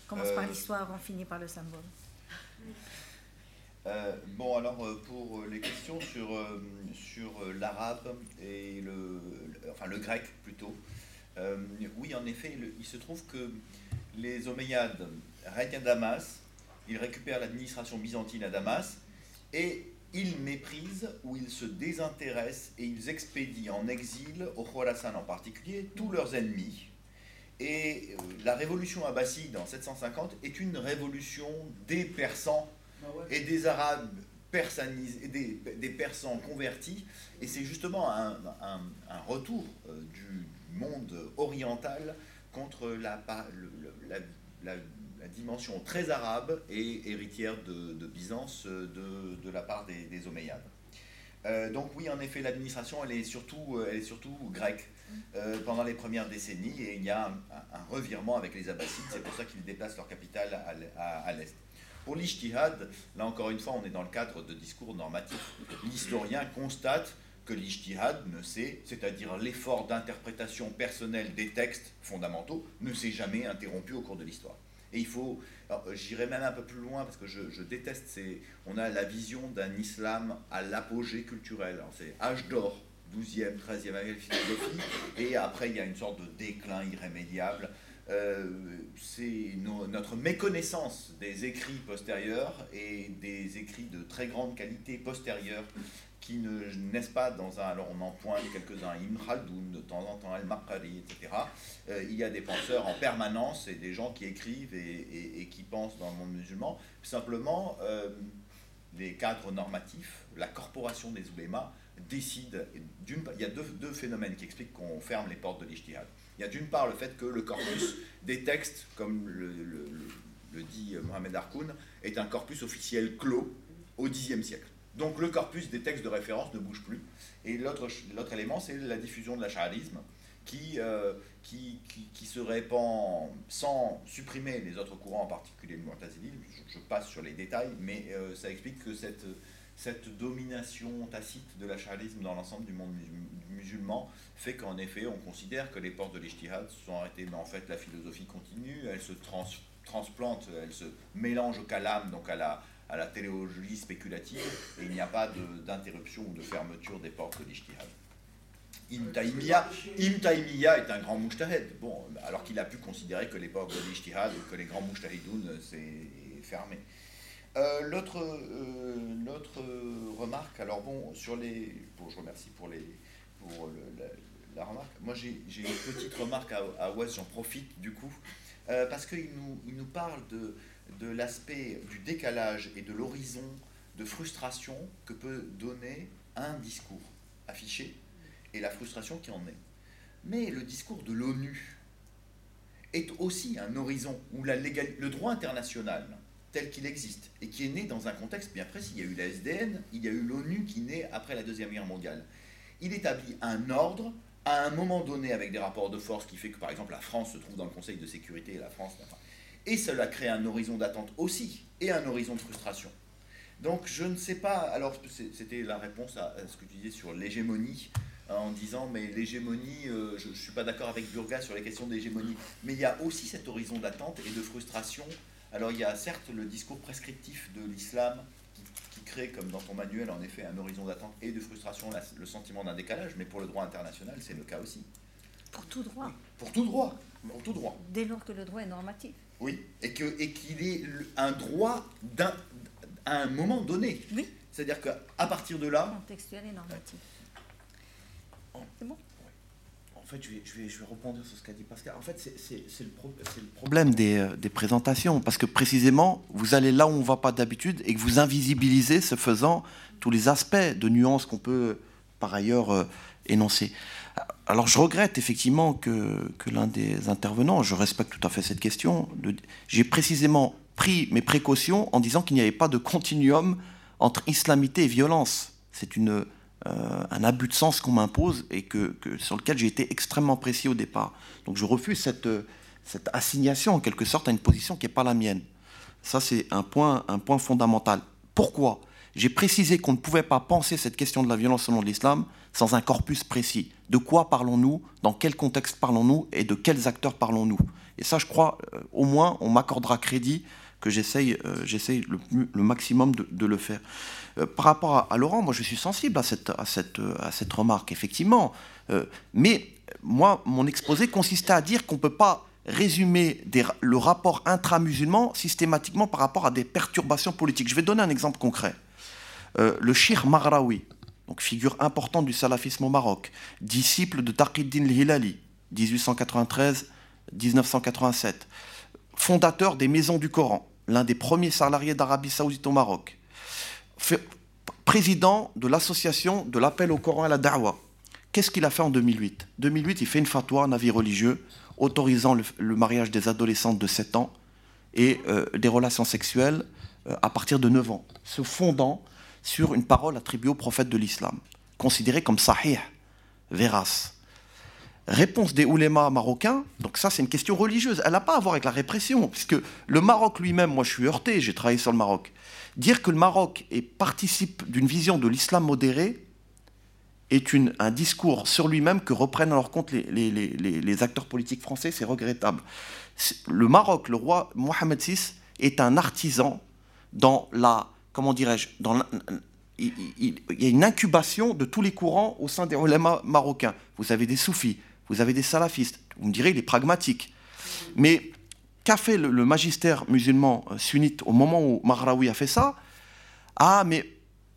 Commence par l'histoire, on finit par le symbole. Euh, bon, alors euh, pour euh, les questions sur, sur l'arabe et le, enfin, le grec plutôt, oui, en effet, il, se trouve que les Omeyyades règnent à Damas, ils récupèrent l'administration byzantine à Damas, et ils méprisent ou ils se désintéressent et ils expédient en exil, au Khorasan en particulier, tous leurs ennemis. Et la révolution abbasside en 750 est une révolution des Persans ah et des Arabes persanisés, des, des Persans convertis. Et c'est justement un, retour du monde oriental contre la, la, dimension très arabe et héritière de, Byzance de, la part des, des Omeyyades. Euh, donc oui, en effet, l'administration, elle, est surtout, euh, grecque euh, pendant les premières décennies et il y a un, revirement avec les Abbassides, c'est pour ça qu'ils déplacent leur capitale à, l'est. Pour l'Ijtihad, là encore une fois, on est dans le cadre de discours normatifs. L'historien constate que l'Ijtihad ne s'est, c'est-à-dire l'effort d'interprétation personnelle des textes fondamentaux, ne s'est jamais interrompu au cours de l'histoire. Et il faut, j'irai même un peu plus loin parce que je, déteste, on a la vision d'un islam à l'apogée culturel. C'est âge d'or, 12e, 13e philosophie, et après il y a une sorte de déclin irrémédiable. Euh, c'est notre méconnaissance des écrits postérieurs et des écrits de très grande qualité postérieurs qui ne naissent pas dans un. Alors on en pointe quelques-uns, Ibn Khaldoun, de temps en temps Al-Maqari, etc. Euh, il y a des penseurs en permanence et des gens qui écrivent et, qui pensent dans le monde musulman. Simplement, euh, les cadres normatifs, la corporation des oulémas décide. Il y a deux, phénomènes qui expliquent qu'on ferme les portes de l'ijtihad. Il y a d'une part le fait que le corpus des textes, comme le, le dit Mohamed Harkoun, est un corpus officiel clos au Xe siècle. Donc le corpus des textes de référence ne bouge plus. Et l'autre élément, c'est la diffusion de l'acharisme qui, euh, qui, qui, se répand sans supprimer les autres courants, en particulier le Mu'tazili. Je, passe sur les détails, mais euh, ça explique que cette, cette domination tacite de l'acharisme dans l'ensemble du monde musulman fait qu'en effet, on considère que les portes de l'ijtihad sont arrêtées, mais en fait, la philosophie continue, elle se transplante, elle se mélange au kalam, donc à la à la théologie spéculative et il n'y a pas d'interruption ou de fermeture des portes de l'Ijtihad. Ibn Taymiyyah, est un grand mujtahid, bon, alors qu'il a pu considérer que l'époque de l'Ijtihad et que les grands mujtahidoun s'est fermé. Euh, L'autre euh, remarque, alors bon, sur les. Bon, je remercie pour, les, pour la, remarque. Moi, j'ai une petite remarque à, à j'en profite du coup, euh, parce qu'il nous, il nous parle de, de l'aspect du décalage et de l'horizon de frustration que peut donner un discours affiché et la frustration qui en est. Mais le discours de l'ONU est aussi un horizon où le droit international tel qu'il existe et qui est né dans un contexte bien précis, il y a eu la SDN, il y a eu l'ONU qui naît après la Deuxième Guerre mondiale. Il établit un ordre à un moment donné avec des rapports de force qui fait que par exemple la France se trouve dans le Conseil de sécurité et la France, et cela crée un horizon d'attente aussi, et un horizon de frustration. Donc je ne sais pas, alors c'était la réponse à, ce que tu disais sur l'hégémonie, hein, en disant mais l'hégémonie, euh, je ne suis pas d'accord avec Burga sur les questions d'hégémonie, mais il y a aussi cet horizon d'attente et de frustration. Alors il y a certes le discours prescriptif de l'islam qui, crée, comme dans ton manuel, en effet, un horizon d'attente et de frustration, le sentiment d'un décalage, mais pour le droit international, c'est le cas aussi. Pour tout droit. Pour tout droit. Pour tout droit. Dès lors que le droit est normatif. Oui, et qu'il et qu'il ait un droit d'un, à un moment donné. Oui. C'est-à-dire qu'à partir de là. Contextuel et normatif. C'est bon? en fait, je vais, je, vais, je vais rebondir sur ce qu'a dit Pascal. En fait, c'est le, le, problème des, euh, des, présentations, parce que précisément, vous allez là où on ne va pas d'habitude et que vous invisibilisez, ce faisant, tous les aspects de nuances qu'on peut par ailleurs euh, énoncer. Alors je regrette effectivement que, l'un des intervenants, je respecte tout à fait cette question, j'ai précisément pris mes précautions en disant qu'il n'y avait pas de continuum entre islamité et violence. C'est euh, un abus de sens qu'on m'impose et que, sur lequel j'ai été extrêmement précis au départ. Donc je refuse cette, assignation en quelque sorte à une position qui n'est pas la mienne. Ça c'est un point, un point fondamental. Pourquoi? J'ai précisé qu'on ne pouvait pas penser cette question de la violence de l'islam sans un corpus précis. De quoi parlons-nous Dans quel contexte parlons-nous Et de quels acteurs parlons-nous Et ça, je crois, euh, au moins, on m'accordera crédit que j'essaye euh, le, maximum de, le faire. Euh, par rapport à, Laurent, moi, je suis sensible à cette, remarque, effectivement. mais moi, mon exposé consistait à dire qu'on ne peut pas résumer le rapport intra-musulman systématiquement par rapport à des perturbations politiques. Je vais donner un exemple concret. le Shir Maghraoui, donc figure importante du salafisme au Maroc, disciple de Taqiddin al-Hilali, 1893-1905, 1987. Fondateur des Maisons du Coran, l'un des premiers salariés d'Arabie Saoudite au Maroc. président de l'association de l'appel au Coran à la Da'wa. Qu'est-ce qu'il a fait en 2008 2008, il fait une fatwa, un avis religieux, autorisant le, mariage des adolescentes de 7 ans et euh, des relations sexuelles euh, à partir de 9 ans, se fondant sur une parole attribuée au prophète de l'islam, considérée comme sahih, vérace. Réponse des oulémas marocains, donc ça c'est une question religieuse, elle n'a pas à voir avec la répression, puisque le Maroc lui-même, moi je suis heurté, j'ai travaillé sur le Maroc, dire que le Maroc est, participe d'une vision de l'islam modéré est un discours sur lui-même que reprennent à leur compte les, les acteurs politiques français, c'est regrettable. Le Maroc, le roi Mohamed VI, est un artisan dans la, comment dirais-je, il, y a une incubation de tous les courants au sein des oulémas marocains. Vous avez des soufis, vous avez des salafistes. Vous me direz, il est pragmatique. Mais qu'a fait le, magistère musulman euh, sunnite au moment où Mahraoui a fait ça? Ah, mais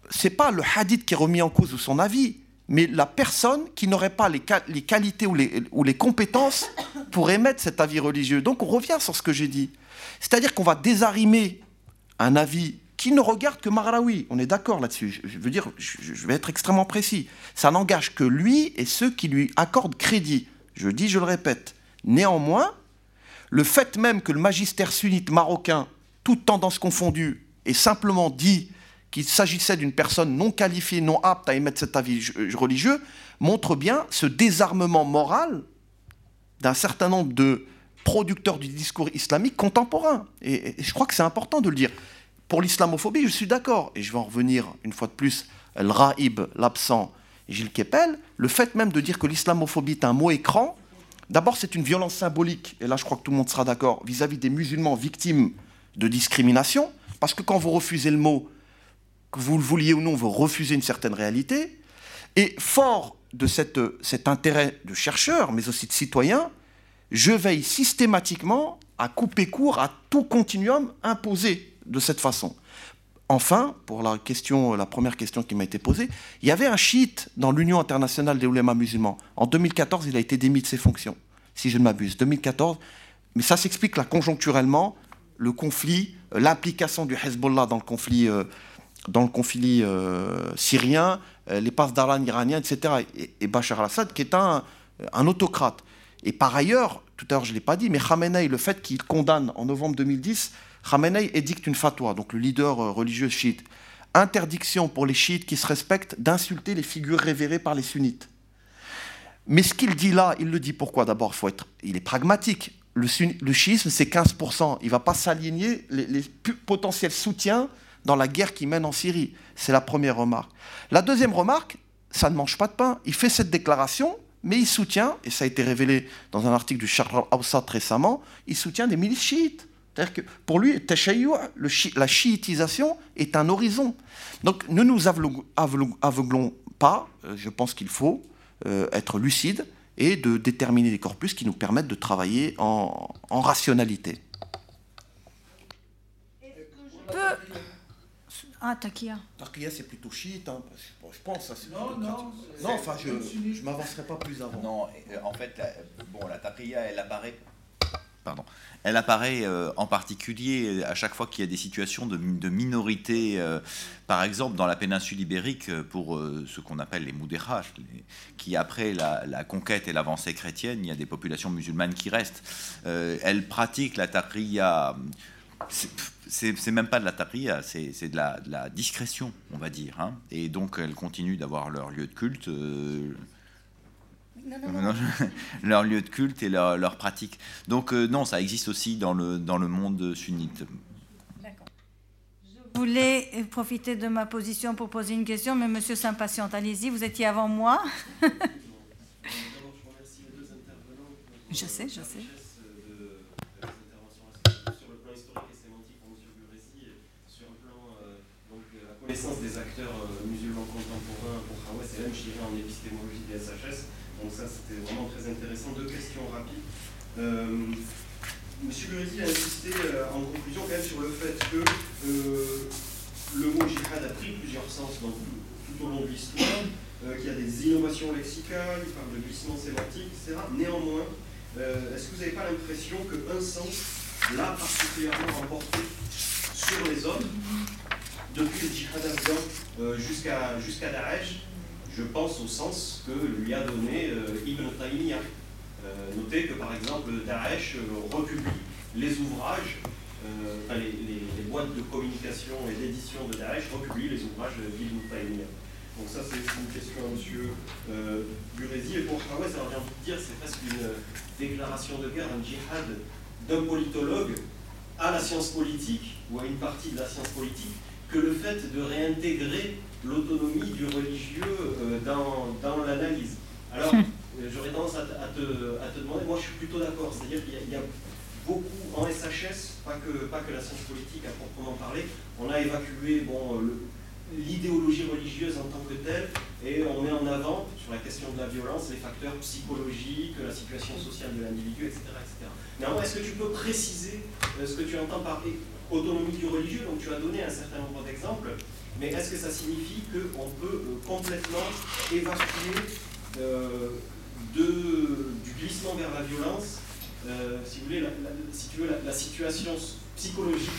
c'est pas le hadith qui est remis en cause ou son avis, mais la personne qui n'aurait pas les, les qualités ou les, ou les, compétences pour émettre cet avis religieux. Donc on revient sur ce que j'ai dit. C'est-à-dire qu'on va désarimer un avis qui ne regarde que Mahraoui. On est d'accord là-dessus. Je veux dire, je vais être extrêmement précis. Ça n'engage que lui et ceux qui lui accordent crédit. Je dis, je le répète. Néanmoins, le fait même que le magistère sunnite marocain, toute tendance confondue, ait simplement dit qu'il s'agissait d'une personne non qualifiée, non apte à émettre cet avis religieux, montre bien ce désarmement moral d'un certain nombre de producteurs du discours islamique contemporain. Et, je crois que c'est important de le dire. Pour l'islamophobie, je suis d'accord, et je vais en revenir une fois de plus, El Raïb, l'absent, Gilles Kepel, le fait même de dire que l'islamophobie est un mot écran, d'abord c'est une violence symbolique, et là je crois que tout le monde sera d'accord, vis-à-vis des musulmans victimes de discrimination, parce que quand vous refusez le mot, que vous le vouliez ou non, vous refusez une certaine réalité, et fort de cet intérêt de chercheur, mais aussi de citoyen, je veille systématiquement à couper court à tout continuum imposé de cette façon. Enfin, pour la, question, la première question qui m'a été posée, il y avait un chiite dans l'Union internationale des oulémas musulmans. En 2014, il a été démis de ses fonctions, si je ne m'abuse. 2014, mais ça s'explique là conjoncturellement, le conflit, euh, l'implication du Hezbollah dans le conflit, euh, dans le conflit euh, syrien, les passes d'Aran iraniens, etc. Et, Bachar al-Assad, qui est un, un autocrate. Et par ailleurs, tout à l'heure je ne l'ai pas dit, mais Khamenei, le fait qu'il condamne en novembre 2010 Khamenei édicte une fatwa, donc le leader euh, religieux chiite. Interdiction pour les chiites qui se respectent d'insulter les figures révérées par les sunnites. Mais ce qu'il dit là, il le dit pourquoi? D'abord, faut être, il est pragmatique. Le, chiisme, c'est 15%. Il ne va pas s'aligner les, potentiels soutiens dans la guerre qu'il mène en Syrie. C'est la première remarque. La deuxième remarque, ça ne mange pas de pain. Il fait cette déclaration, mais il soutient, et ça a été révélé dans un article du Charles Awsat récemment, il soutient des milices chiites. C'est-à-dire que pour lui, la chiitisation est un horizon. Donc ne nous aveuglons pas, euh, je pense qu'il faut euh, être lucide et de déterminer des corpus qui nous permettent de travailler en, rationalité. Ah, Takia. Takia, c'est plutôt chiite, hein, je pense. non, non. Non, enfin, je ne m'avancerai pas plus avant. Non, euh, en fait, la, bon, la Takia, elle apparaît elle apparaît euh, en particulier à chaque fois qu'il y a des situations de, minorité, euh, par exemple dans la péninsule ibérique, euh, pour ce qu'on appelle les Moudéraj, qui après la, conquête et l'avancée chrétienne, il y a des populations musulmanes qui restent. elles pratiquent la taqiyya. C'est même pas de la taqiyya, c'est de, la, discrétion, on va dire. Hein. Et donc elles continuent d'avoir leur lieu de culte *laughs* leur lieu de culte et leur, leur pratique. Donc euh, non, ça existe aussi dans le, dans le monde sunnite. D'accord. Je voulais profiter de ma position pour poser une question, mais monsieur s'impatiente. Allez-y, vous étiez avant moi. *laughs* je sais, je sais. connaissance des acteurs euh, musulmans contemporains pour Hawass et même, dirais, en épistémologie des SHS. Donc ça, c'était vraiment très intéressant. Deux questions rapides. Euh, Monsieur Guridi a insisté euh, en conclusion quand même sur le fait que euh, le mot jihad a pris plusieurs sens tout au long de l'histoire, qu'il y a des innovations lexicales, il parle de glissement sémantique, etc. Néanmoins, est-ce que vous n'avez pas l'impression qu'un sens l'a particulièrement remporté sur les hommes depuis le djihad jusqu'à Daesh? Je pense au sens que lui a donné Ibn Taymiyyah. notez que par exemple Daesh republie les ouvrages euh, les, boîtes de communication et d'édition de Daesh republient les ouvrages d'Ibn Taymiyyah. Donc ça, c'est une question à M. Euh, Et pour Hawaii, ça revient vous dire, c'est presque une déclaration de guerre, un djihad d'un politologue à la science politique, ou à une partie de la science politique, que le fait de réintégrer l'autonomie du religieux euh, dans, dans l'analyse. Alors, *laughs* euh, j'aurais tendance à, te, à, te, demander, moi je suis plutôt d'accord, c'est-à-dire qu'il y, a beaucoup en SHS, pas que, pas que la science politique à proprement parler, on a évacué bon, l'idéologie religieuse en tant que telle et on met en avant sur la question de la violence les facteurs psychologiques, la situation sociale de l'individu, etc., etc. Néanmoins, est-ce que tu peux préciser euh, ce que tu entends par autonomie du religieux? Donc tu as donné un certain nombre d'exemples, mais est-ce que ça signifie qu'on peut euh, complètement évacuer euh, du glissement vers la violence euh, si vous voulez, la, si tu veux, la, situation psychologique,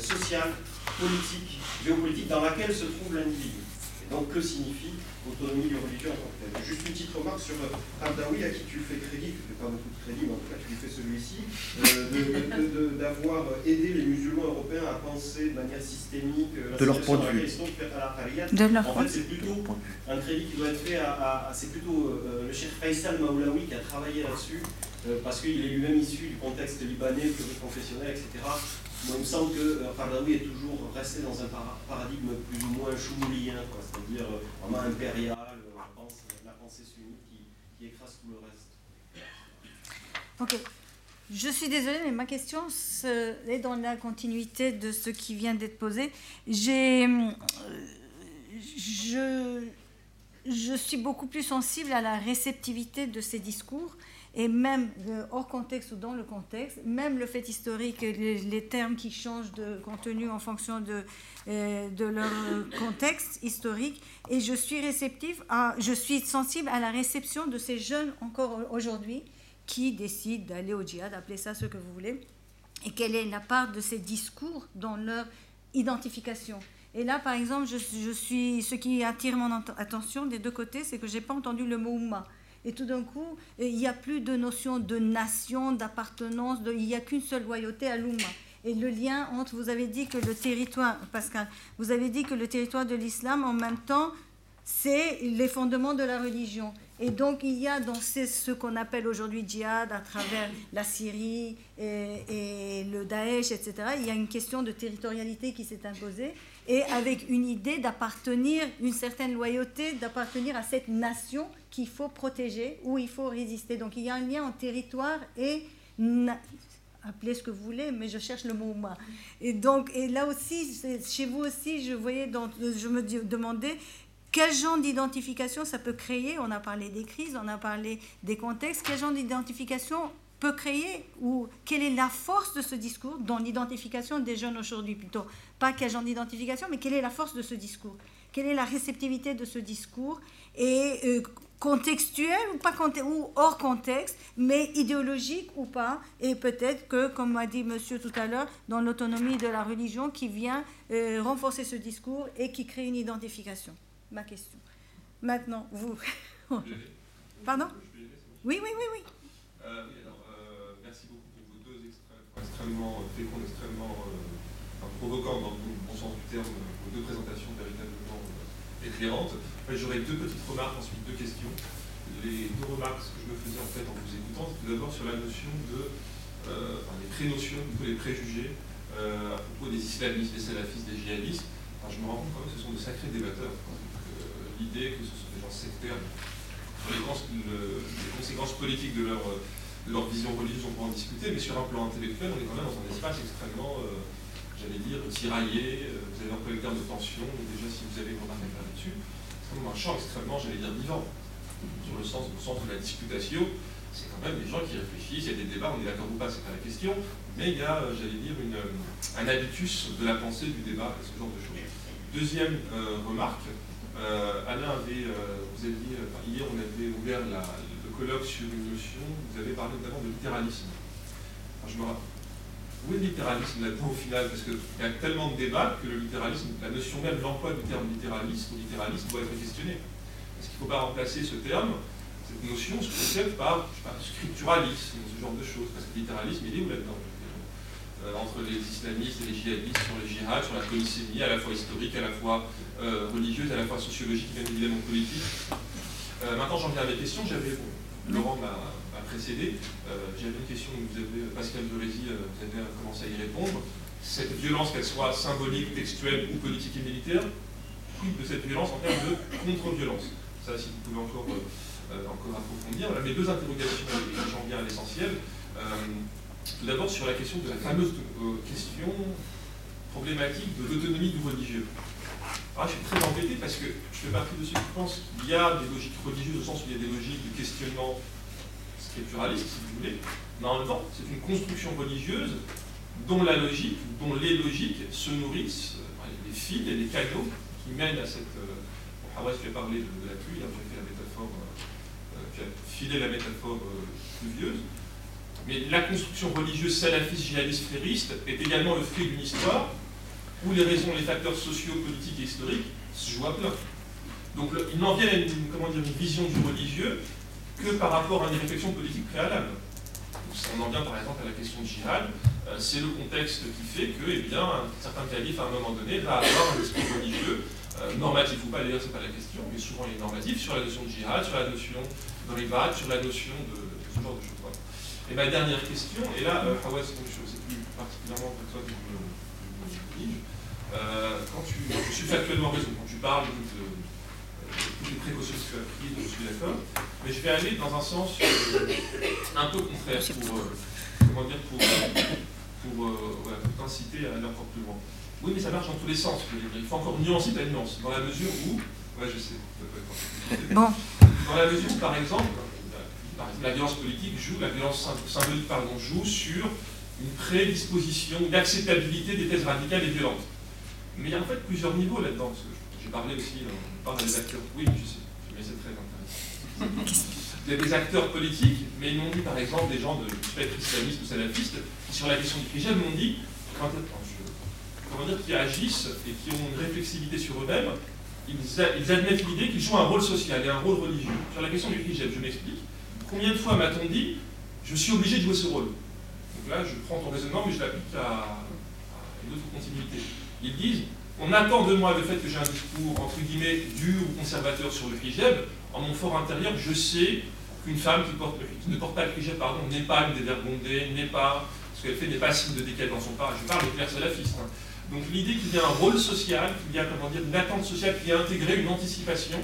sociale, politique, géopolitique dans laquelle se trouve l'individu? Donc, que signifie autonomie du religieux en tant que tel? Juste une petite remarque sur euh, Abdaoui, à qui tu fais crédit, tu ne fais pas beaucoup de crédit, mais en tout cas, tu lui fais celui-ci, d'avoir aidé les musulmans européens à penser de manière systémique la de leur point de vue. En fait, c'est plutôt un crédit qui doit être fait à, c'est plutôt le chef Faisal Maoulaoui qui a travaillé là-dessus euh, parce qu'il est lui-même issu du contexte libanais, confessionnel, etc. Il me semble que euh, est toujours resté dans un paradigme plus ou moins choumoulien, c'est-à-dire euh, vraiment impérial, la pensée sunnite qui, écrase tout le reste. Ok. Je suis désolée, mais ma question est dans la continuité de ce qui vient d'être posé. J'ai, je, je suis beaucoup plus sensible à la réceptivité de ces discours et même hors contexte ou dans le contexte, même le fait historique, les, termes qui changent de contenu en fonction de, euh, leur contexte historique. Et je suis réceptive, je suis sensible à la réception de ces jeunes encore aujourd'hui qui décident d'aller au djihad, appelez ça ce que vous voulez, et quelle est la part de ces discours dans leur identification. Et là, par exemple, je, je suis, ce qui attire mon attention des deux côtés, c'est que j'ai pas entendu le mot Oumma. Et tout d'un coup, il n'y a plus de notion de nation, d'appartenance, il n'y a qu'une seule loyauté à l'Oumma. Et le lien entre, vous avez dit que le territoire, Pascal, vous avez dit que le territoire de l'islam, en même temps, c'est les fondements de la religion. Et donc, il y a dans ce qu'on appelle aujourd'hui djihad, à travers la Syrie et, et, le Daesh, etc., il y a une question de territorialité qui s'est imposée, et avec une idée d'appartenir, une certaine loyauté, d'appartenir à cette nation qu'il faut protéger ou il faut résister. Donc il y a un lien entre territoire et appelez ce que vous voulez, mais je cherche le mot Et donc, et là aussi, chez vous aussi, je voyais, donc, je me demandais quel genre d'identification ça peut créer. On a parlé des crises, on a parlé des contextes. Quel genre d'identification peut créer ou quelle est la force de ce discours dans l'identification des jeunes aujourd'hui plutôt? Pas quel genre d'identification mais quelle est la force de ce discours? Quelle est la réceptivité de ce discours? Et euh, contextuel ou pas ou hors contexte, mais idéologique ou pas, et peut-être que, comme m'a dit monsieur tout à l'heure, dans l'autonomie de la religion qui vient euh, renforcer ce discours et qui crée une identification. Ma question. Maintenant, vous. *laughs* Pardon? Oui, oui, oui, oui. Euh, alors, euh, merci beaucoup pour vos deux extrêmement féconds, extrêmement provoquants dans le bon sens du terme, vos deux présentations véritablement éclairantes. J'aurais deux petites remarques, ensuite deux questions. Les deux remarques que je me faisais en fait en vous écoutant, tout d'abord sur la notion de, euh, enfin, les pré-notions, les préjugés euh, à propos des islamistes, des salafistes, des djihadistes. je me rends compte quand même que ce sont de sacrés débatteurs. Euh, l'idée que ce sont des gens sectaires, sur les, conséquences politiques de leur, leur vision religieuse, on peut en discuter, mais sur un plan intellectuel, on est quand même dans un espace extrêmement j'allais dire, tiraillé, vous avez employé le terme de tension, déjà si vous avez une remarque à faire là-dessus, un champ extrêmement, j'allais dire, vivant. Sur le sens, au sens de la disputation, c'est quand même des gens qui réfléchissent, il y a des débats, on est d'accord ou pas, c'est pas la question, mais il y a, j'allais dire, une, un habitus de la pensée, du débat, ce genre de choses. Deuxième euh, remarque, euh, Alain avait, euh, vous avez dit, hier on avait ouvert le colloque sur une notion, vous avez parlé notamment de littéralisme. je me où est le littéralisme là-dedans au final? Parce qu'il y a tellement de débats que le littéralisme, la notion même, l'emploi du terme littéralisme ou littéralisme doit être questionné. Est-ce qu'il ne faut pas remplacer ce terme, cette notion, ce concept par je sais pas, scripturalisme, ce genre de choses Parce que le littéralisme, il est où là-dedans? Euh, entre les islamistes et les djihadistes sur les djihad, sur la polysémie, à la fois historique, à la fois euh, religieuse, à la fois sociologique, bien évidemment politique. Euh, maintenant, j'en viens à mes questions. J'avais, Laurent m'a précédé. Euh, j'avais une question que vous avez, Pascal Dorézy, euh, vous avez commencé à y répondre. Cette violence, qu'elle soit symbolique, textuelle ou politique et militaire, de cette violence en termes de contre-violence? Ça, si vous pouvez encore, euh, approfondir. mes deux interrogations, et j'en viens à l'essentiel. tout d'abord sur la question de la fameuse question problématique de l'autonomie du religieux. Alors, je suis très embêté parce que je fais partie de ceux qui pensent qu'il y a des logiques religieuses au sens où il y a des logiques de questionnement scripturaliste, si vous voulez, mais en même temps, c'est une construction religieuse dont la logique, dont les logiques se nourrissent, euh, les fils et les canaux qui mènent à cette. Euh, bon, tu as parlé de, la pluie, j'ai fait la métaphore, euh, tu as filé la métaphore pluvieuse, mais la construction religieuse salafiste, djihadiste, frériste est également le fruit d'une histoire où les raisons, les facteurs sociaux, politiques et historiques se jouent à plein. Donc il n'en vient à comment dire, une vision du religieux que par rapport à des réflexions politiques préalables. On en vient par exemple à la question de djihad, euh, c'est le contexte qui fait que eh bien, un certain calife à un moment donné va avoir un discours religieux, euh, normatif ou pas d'ailleurs, c'est pas la question, mais souvent il est normatif, sur la notion de djihad, sur la notion de ribat, sur la notion de, ce genre de choses. Et ma dernière question, et là, euh, Hawaz, je sais plus particulièrement pour toi que je euh, quand tu, je suis factuellement raison, quand tu parles de, les précautions que tu as prises, je suis d'accord, mais je vais aller dans un sens euh, un peu contraire pour, euh, comment dire, pour, pour, t'inciter à aller encore plus loin. Oui, mais ça marche dans tous les sens. Il faut encore nuancer ta nuance, dans la mesure où, ouais, je sais, bon. dans la mesure où, par exemple, la violence politique joue, la violence symbolique pardon, joue sur une prédisposition, une acceptabilité des thèses radicales et violentes. Mais il y a en fait plusieurs niveaux là-dedans. J'ai parlé aussi, des acteurs. Politiques, mais ils m'ont dit par exemple des gens de spectre islamiste ou salafiste, qui sur la question du hijab m'ont dit, comment dire, qui agissent et qui ont une réflexivité sur eux-mêmes, ils, admettent l'idée qu'ils jouent un rôle social et un rôle religieux. Sur la question du hijab, je m'explique. Combien de fois m'a-t-on dit, je suis obligé de jouer ce rôle? Donc là, je prends ton raisonnement, mais je l'applique à une autre continuité. Ils disent on attend de moi le fait que j'ai un discours entre guillemets dur ou conservateur sur le hijab. En mon fort intérieur, je sais qu'une femme qui, ne porte pas le hijab pardon, n'est pas une dévergondée, n'est pas ce qu'elle fait n'est pas signe de dans son part. Je parle de clair salafiste. Hein. Donc l'idée qu'il y a un rôle social, qu'il y a comment dire, une attente sociale qui a intégré une anticipation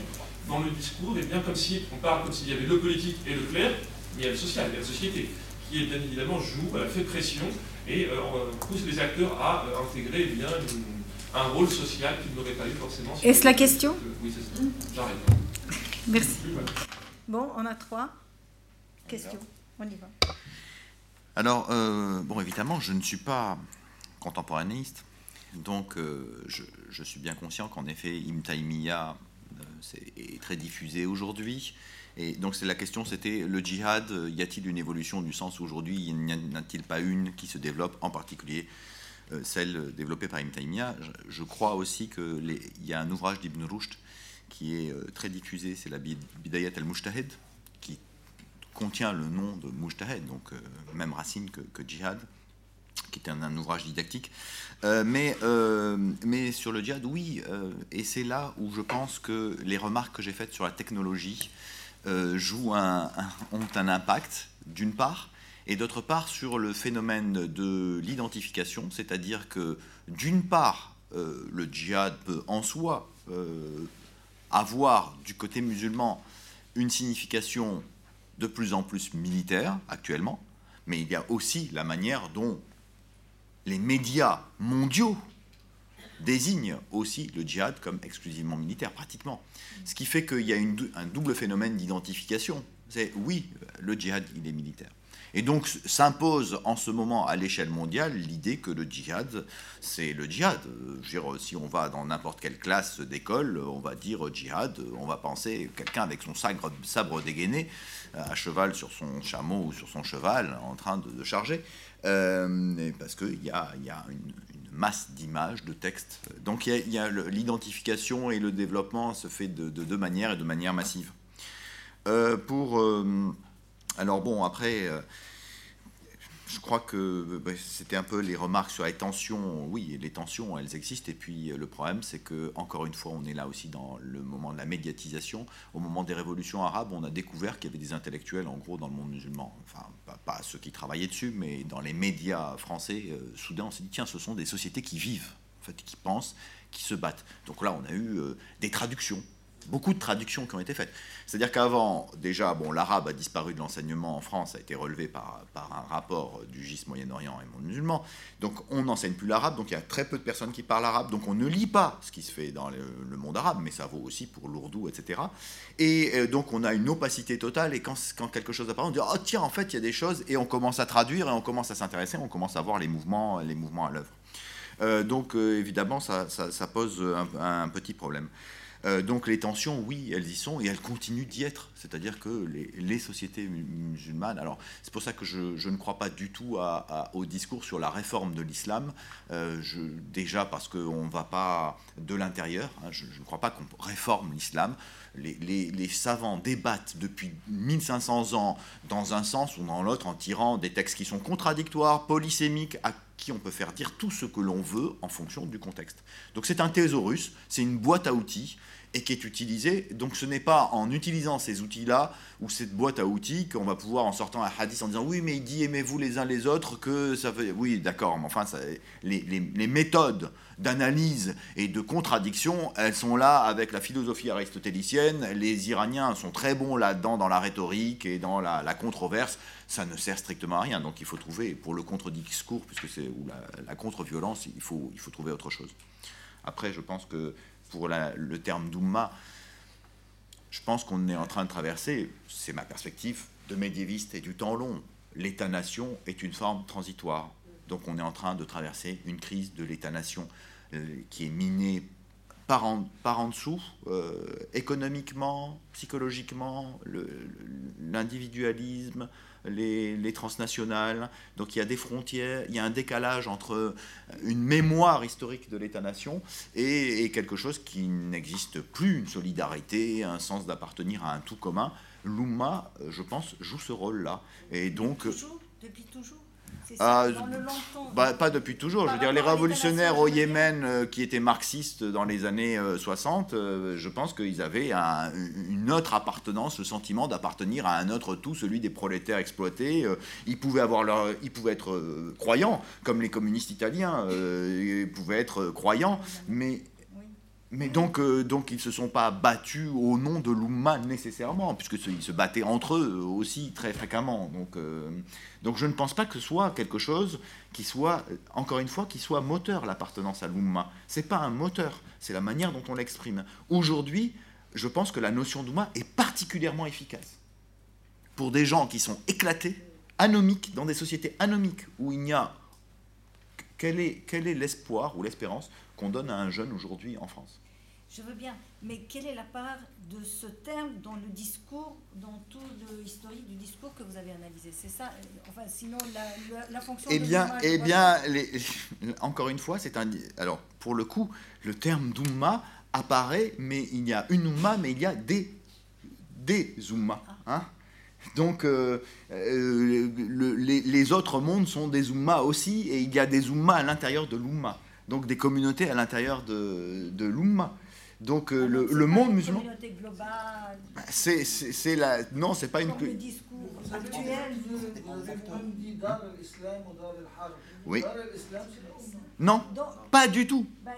dans le discours, et bien comme si on parle comme s'il y avait le politique et le clair, mais il y a le social, il y a la société, qui bien évidemment joue, fait pression et euh, pousse les acteurs à euh, intégrer eh bien, un rôle social qu'ils n'auraient pas eu forcément. Est-ce la question Oui, c'est ça. J'arrête. *laughs* Merci. Bon, on a trois questions. On y va. Alors, euh, bon, évidemment, je ne suis pas contemporanéiste, donc je, je, suis bien conscient qu'en effet, Imtaimiya est très diffusé aujourd'hui. Et donc c'est la question, c'était le djihad, y a-t-il une évolution du sens aujourd'hui? Il n'y en a-t-il pas une qui se développe, en particulier euh, celle développée par Ibn Taymiyyah je, crois aussi qu'il y a un ouvrage d'Ibn Rushd qui est euh, très diffusé, c'est la Bidayat al-Mujtahid, qui contient le nom de Mujtahid, donc euh, même racine que, djihad, qui est un, ouvrage didactique. mais, mais sur le djihad, oui, et c'est là où je pense que les remarques que j'ai faites sur la technologie, euh, jouent un, ont un impact, d'une part, et d'autre part sur le phénomène de l'identification, c'est-à-dire que d'une part, euh, le djihad peut en soi euh, avoir du côté musulman une signification de plus en plus militaire actuellement, mais il y a aussi la manière dont les médias mondiaux désigne aussi le djihad comme exclusivement militaire, pratiquement. Ce qui fait qu'il y a un double phénomène d'identification. C'est oui, le djihad, il est militaire. Et donc s'impose en ce moment à l'échelle mondiale l'idée que le djihad, c'est le djihad. Dire, si on va dans n'importe quelle classe d'école, on va dire djihad, on va penser quelqu'un avec son sabre, dégainé, à cheval sur son chameau ou sur son cheval, en train de, charger. Euh, parce qu'il y a, une, masse d'images, de textes. Donc l'identification et le développement se fait de, deux manières et de manière massive. Euh, pour euh, alors bon après je crois que bah, c'était un peu les remarques sur les tensions. Oui, les tensions, elles existent. Et puis le problème, c'est que encore une fois, on est là aussi dans le moment de la médiatisation. Au moment des révolutions arabes, on a découvert qu'il y avait des intellectuels, en gros, dans le monde musulman. Enfin, pas, ceux qui travaillaient dessus, mais dans les médias français. Euh, soudain, on s'est dit tiens, ce sont des sociétés qui vivent, en fait, qui pensent, qui se battent. Donc là, on a eu euh, des traductions beaucoup de traductions qui ont été faites. C'est-à-dire qu'avant, déjà, bon, l'arabe a disparu de l'enseignement en France, a été relevé par, un rapport du GIS Moyen-Orient et monde musulman. Donc on n'enseigne plus l'arabe, donc il y a très peu de personnes qui parlent arabe, donc on ne lit pas ce qui se fait dans le, monde arabe, mais ça vaut aussi pour l'ourdou, etc. Et euh, donc on a une opacité totale, et quand, quelque chose apparaît, on dit, oh tiens, en fait, il y a des choses, et on commence à traduire, et on commence à s'intéresser, on commence à voir les mouvements, les mouvements à l'œuvre. Euh, donc euh, évidemment, ça, pose un petit problème. Euh, donc les tensions, oui, elles y sont et elles continuent d'y être. C'est-à-dire que les, sociétés musulmanes, alors c'est pour ça que je, ne crois pas du tout au discours sur la réforme de l'islam, euh, déjà parce qu'on ne va pas de l'intérieur, hein, je, ne crois pas qu'on réforme l'islam. Les, les, savants débattent depuis 1500 ans dans un sens ou dans l'autre en tirant des textes qui sont contradictoires, polysémiques, à qui on peut faire dire tout ce que l'on veut en fonction du contexte. Donc c'est un thésaurus, c'est une boîte à outils et qui est utilisé. Donc ce n'est pas en utilisant ces outils-là ou cette boîte à outils qu'on va pouvoir en sortant un hadith en disant oui mais il dit aimez-vous les uns les autres que ça fait oui d'accord mais enfin les, méthodes d'analyse et de contradiction elles sont là avec la philosophie aristotélicienne. Les Iraniens sont très bons là-dedans dans la rhétorique et dans la, controverse. Ça ne sert strictement à rien. Donc il faut trouver pour le contre-discours puisque c'est ou la, la contre-violence il faut, il faut trouver autre chose. Après je pense que pour le terme d'Oumma, je pense qu'on est en train de traverser, c'est ma perspective de médiéviste et du temps long, l'État-nation est une forme transitoire. Donc on est en train de traverser une crise de l'État-nation euh, qui est minée par en, dessous, euh, économiquement, psychologiquement, l'individualisme, les, transnationales. Donc il y a des frontières, il y a un décalage entre une mémoire historique de l'État-nation et, quelque chose qui n'existe plus, une solidarité, un sens d'appartenir à un tout commun. L'Oumma, je pense, joue ce rôle-là. Et donc, depuis toujours? Ah, bah, pas depuis toujours. je veux dire, les révolutionnaires au Yémen euh, qui étaient marxistes dans les années 60, euh, euh, je pense qu'ils avaient une autre appartenance, le sentiment d'appartenir à un autre tout, celui des prolétaires exploités. ils, pouvaient avoir leur, ils pouvaient être croyants, comme les communistes italiens ils pouvaient être croyants, mais mais donc, euh, donc ils ne se sont pas battus au nom de l'Oumma nécessairement, puisqu'ils se battaient entre eux aussi très fréquemment. Donc, euh, donc je ne pense pas que ce soit quelque chose qui soit, encore une fois, qui soit moteur, l'appartenance à l'Oumma. Ce n'est pas un moteur, c'est la manière dont on l'exprime. Aujourd'hui, je pense que la notion d'Oumma est particulièrement efficace. Pour des gens qui sont éclatés, anomiques, dans des sociétés anomiques, où il n'y a... Est, quel est l'espoir ou l'espérance qu'on donne à un jeune aujourd'hui en France je veux bien, mais quelle est la part de ce terme dans le discours, dans tout l'historique du discours que vous avez analysé? C'est ça euh, Enfin, sinon, la, fonction. Eh bien, eh bien encore une fois, c'est un. Alors, pour le coup, le terme d'Oumma apparaît, mais il y a une Oumma, mais il y a des, des Oumma. Ah. Hein donc, euh, euh, les, les, autres mondes sont des Oumma aussi, et il y a des Oumma à l'intérieur de l'Oumma. Donc, des communautés à l'intérieur de, de l'Oumma. Donc euh, le, le monde musulman. Bah, c'est c'est la non c'est pas une. Le discours actuel Oui. Non, pas du tout. Ben,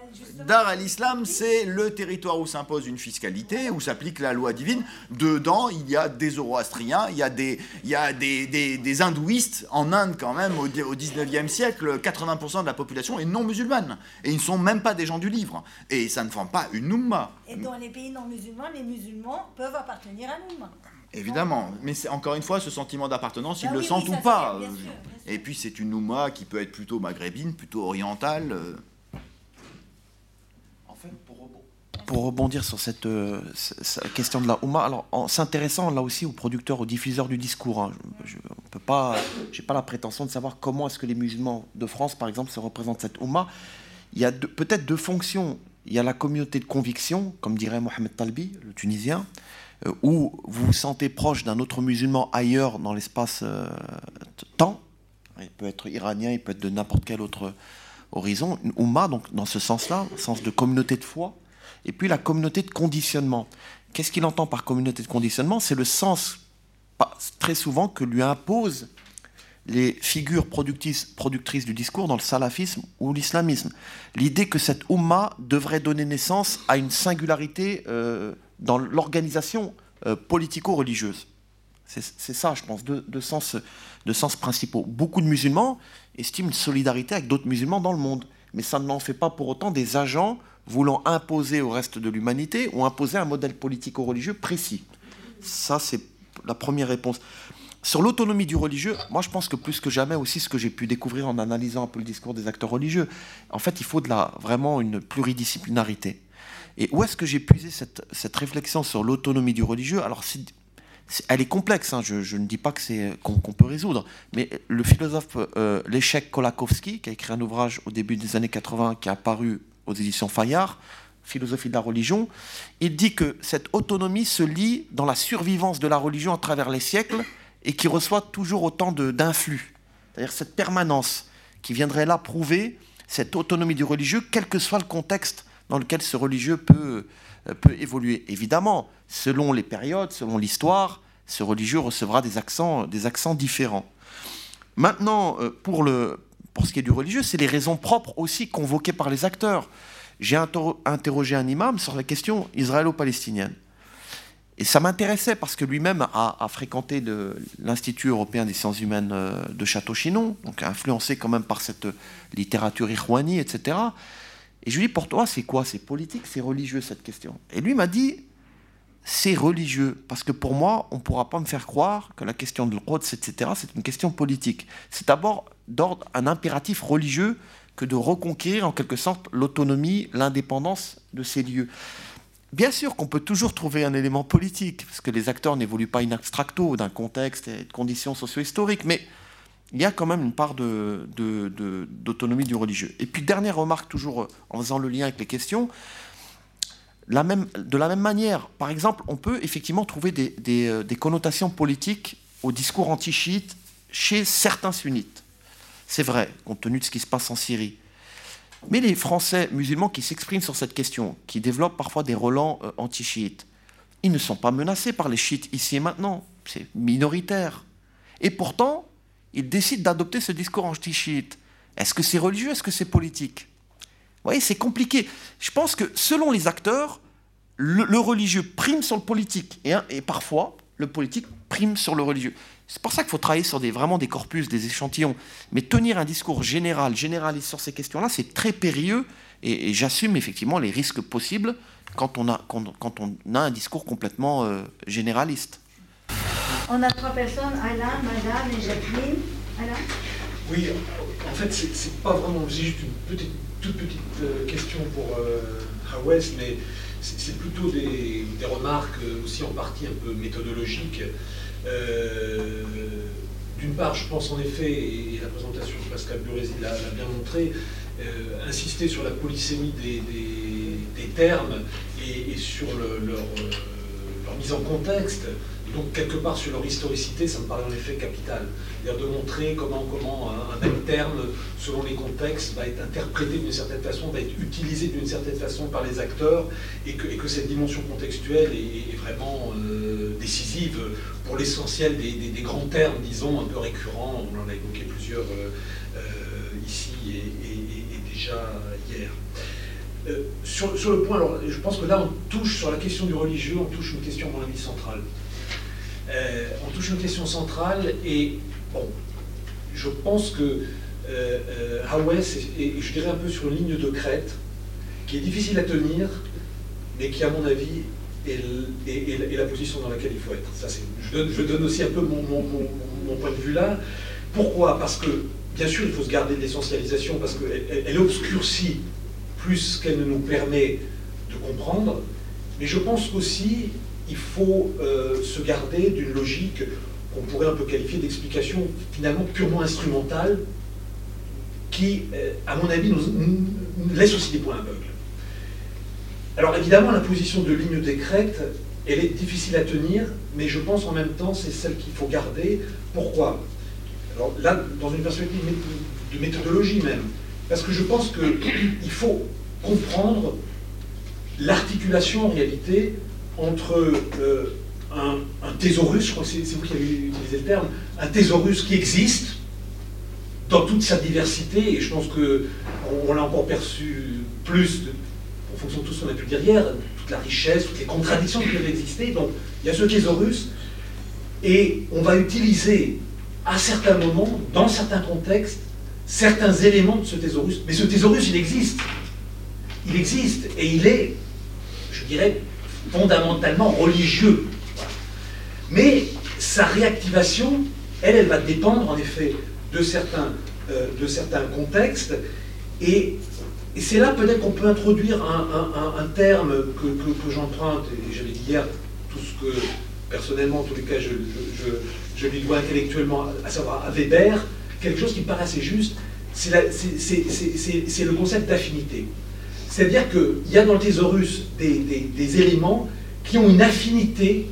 Dar al-Islam, c'est le territoire où s'impose une fiscalité, où s'applique la loi divine. Dedans, il y a des zoroastriens, il y a des, il y a des, des, hindouistes. En Inde, quand même, au, 19e siècle, 80% de la population est non musulmane. Et ils ne sont même pas des gens du livre. Et ça ne forme pas une Oumma. Et dans les pays non musulmans, les musulmans peuvent appartenir à l'Oumma. Évidemment, mais c'est encore une fois ce sentiment d'appartenance, ils Bah le oui, sentent oui, ou pas. c'est- bien sûr, bien sûr. Et puis c'est une Ouma qui peut être plutôt maghrébine, plutôt orientale. euh. En fait, pour, rebondir, pour rebondir sur cette, euh, cette question de la Oumma, alors en s'intéressant là aussi aux producteurs, aux diffuseurs du discours, hein, je, je on peut pas, j'ai pas la prétention de savoir comment est-ce que les musulmans de France, par exemple, se représentent cette Oumma. Il y a peut-être deux fonctions. Il y a la communauté de conviction, comme dirait Mohamed Talbi, le Tunisien, où vous vous sentez proche d'un autre musulman ailleurs dans l'espace euh. Il peut être iranien, il peut être de n'importe quel autre horizon. Une Oumma, donc dans ce sens-là, sens de communauté de foi. Et puis la communauté de conditionnement. Qu'est-ce qu'il entend par communauté de conditionnement? C'est le sens, très souvent, que lui imposent les figures productrices, productrices du discours dans le salafisme ou l'islamisme. L'idée que cette Oumma devrait donner naissance à une singularité euh, dans l'organisation euh, politico-religieuse. C'est ça, je pense, deux, sens, principaux. Beaucoup de musulmans estiment une solidarité avec d'autres musulmans dans le monde, mais ça n'en fait pas pour autant des agents voulant imposer au reste de l'humanité ou imposer un modèle politico-religieux précis. Ça, c'est la première réponse. Sur l'autonomie du religieux, moi je pense que plus que jamais aussi ce que j'ai pu découvrir en analysant un peu le discours des acteurs religieux, en fait il faut vraiment une pluridisciplinarité. Et où est-ce que j'ai puisé cette, réflexion sur l'autonomie du religieux? Alors c'est- elle est complexe, hein, je, ne dis pas que qu'on peut résoudre, mais le philosophe euh, Kolakowski, qui a écrit un ouvrage au début des années 80 qui est apparu aux éditions Fayard, Philosophie de la religion, il dit que cette autonomie se lie dans la survivance de la religion à travers les siècles et qui reçoit toujours autant d'influx. C'est-à-dire cette permanence qui viendrait là prouver cette autonomie du religieux, quel que soit le contexte dans lequel ce religieux peut, euh, peut évoluer. Évidemment, selon les périodes, selon l'histoire, ce religieux recevra des accents, des accents différents. Maintenant, euh, pour, le, pour ce qui est du religieux, c'est les raisons propres aussi convoquées par les acteurs. J'ai inter- interrogé un imam sur la question israélo-palestinienne. Et ça m'intéressait parce que lui-même a, a fréquenté l'Institut européen des sciences humaines euh, de Château-Chinon, donc influencé quand même par cette littérature irwani, etc. Et je lui dis, pour toi, c'est quoi? C'est politique, c'est religieux cette question Et lui m'a dit, c'est religieux, parce que pour moi, on ne pourra pas me faire croire que la question de l'Quds, etc., c'est une question politique. C'est d'abord d'ordre un impératif religieux que de reconquérir en quelque sorte l'autonomie, l'indépendance de ces lieux. Bien sûr qu'on peut toujours trouver un élément politique, parce que les acteurs n'évoluent pas in abstracto d'un contexte et de conditions socio-historiques, mais il y a quand même une part d'autonomie du religieux. Et puis, dernière remarque, toujours en faisant le lien avec les questions, de la même manière, par exemple, on peut effectivement trouver des, des, euh, des connotations politiques au discours anti-chiite chez certains sunnites. C'est vrai, compte tenu de ce qui se passe en Syrie. Mais les Français musulmans qui s'expriment sur cette question, qui développent parfois des relents euh, anti-chiites, ils ne sont pas menacés par les chiites ici et maintenant. C'est minoritaire. Et pourtant, ils décident d'adopter ce discours anti-chiite. Est-ce que c'est religieux? Est-ce que c'est politique? Vous voyez, c'est compliqué. Je pense que selon les acteurs, le, religieux prime sur le politique. Et, parfois, le politique prime sur le religieux. C'est pour ça qu'il faut travailler sur des, vraiment des corpus, des échantillons. Mais tenir un discours général, généraliste sur ces questions-là, c'est très périlleux. Et, j'assume effectivement les risques possibles quand on a, quand on a un discours complètement euh, généraliste. On a trois personnes, Alain, Madame et Jacqueline. Alain Oui, en fait, c'est pas vraiment. J'ai juste une petite, toute petite euh, question pour euh, Hawes, mais c'est plutôt des, remarques aussi en partie un peu méthodologiques. Euh, D'une part, je pense en effet, et, la présentation de Pascal Burési l'a bien montré, euh, insister sur la polysémie des, termes et, sur le- leur, leur mise en contexte, donc quelque part sur leur historicité, ça me paraît en effet capital. C'est-à-dire de montrer comment, comment un, même terme, selon les contextes, va être interprété d'une certaine façon, va être utilisé d'une certaine façon par les acteurs, et que, et que cette dimension contextuelle est, vraiment euh, décisive pour l'essentiel des, grands termes, disons, un peu récurrents, on en a évoqué plusieurs euh, euh, ici et, déjà hier. Euh, sur, sur le point, alors, je pense que là, on touche sur la question du religieux, on touche une question, à mon avis, centrale. Euh, on touche une question centrale et, je pense que euh, euh, Hawes est, est, je dirais, un peu sur une ligne de crête qui est difficile à tenir, mais qui, à mon avis, et, la position dans laquelle il faut être. Je, donne, aussi un peu mon, point de vue là. Pourquoi? Parce que, bien sûr, il faut se garder de l'essentialisation parce qu'elle elle obscurcit plus qu'elle ne nous permet de comprendre. Mais je pense qu'aussi, il faut euh, se garder d'une logique qu'on pourrait un peu qualifier d'explication finalement purement instrumentale, qui, euh, à mon avis, nous, laisse aussi des points aveugles. Alors évidemment, la position de ligne des crêtes, elle est difficile à tenir, mais je pense en même temps c'est celle qu'il faut garder. Pourquoi? Alors là, dans une perspective de méthodologie même, parce que je pense qu'il faut comprendre l'articulation en réalité entre euh, un, thésaurus, je crois que c'est vous qui avez utilisé le terme, un thésaurus qui existe dans toute sa diversité, et je pense qu'on l'a encore perçu plus en fonction de tout ce qu'on a pu dire hier, toute la richesse, toutes les contradictions qui peuvent exister. Donc il y a ce thésaurus, et on va utiliser à certains moments, dans certains contextes, certains éléments de ce thésaurus. Mais ce thésaurus, il existe. Il existe, et il est, je dirais, fondamentalement religieux. Mais sa réactivation, elle, elle va dépendre en effet de certains, euh, de certains contextes. Et, c'est là peut-être qu'on peut introduire un, terme que, que, j'emprunte, et j'avais dit hier tout ce que personnellement, en tous les cas, je, je, lui dois intellectuellement, à savoir à Weber, quelque chose qui me paraît assez juste, c'est le concept d'affinité. C'est-à-dire qu'il y a dans le thésaurus des, éléments qui ont une affinité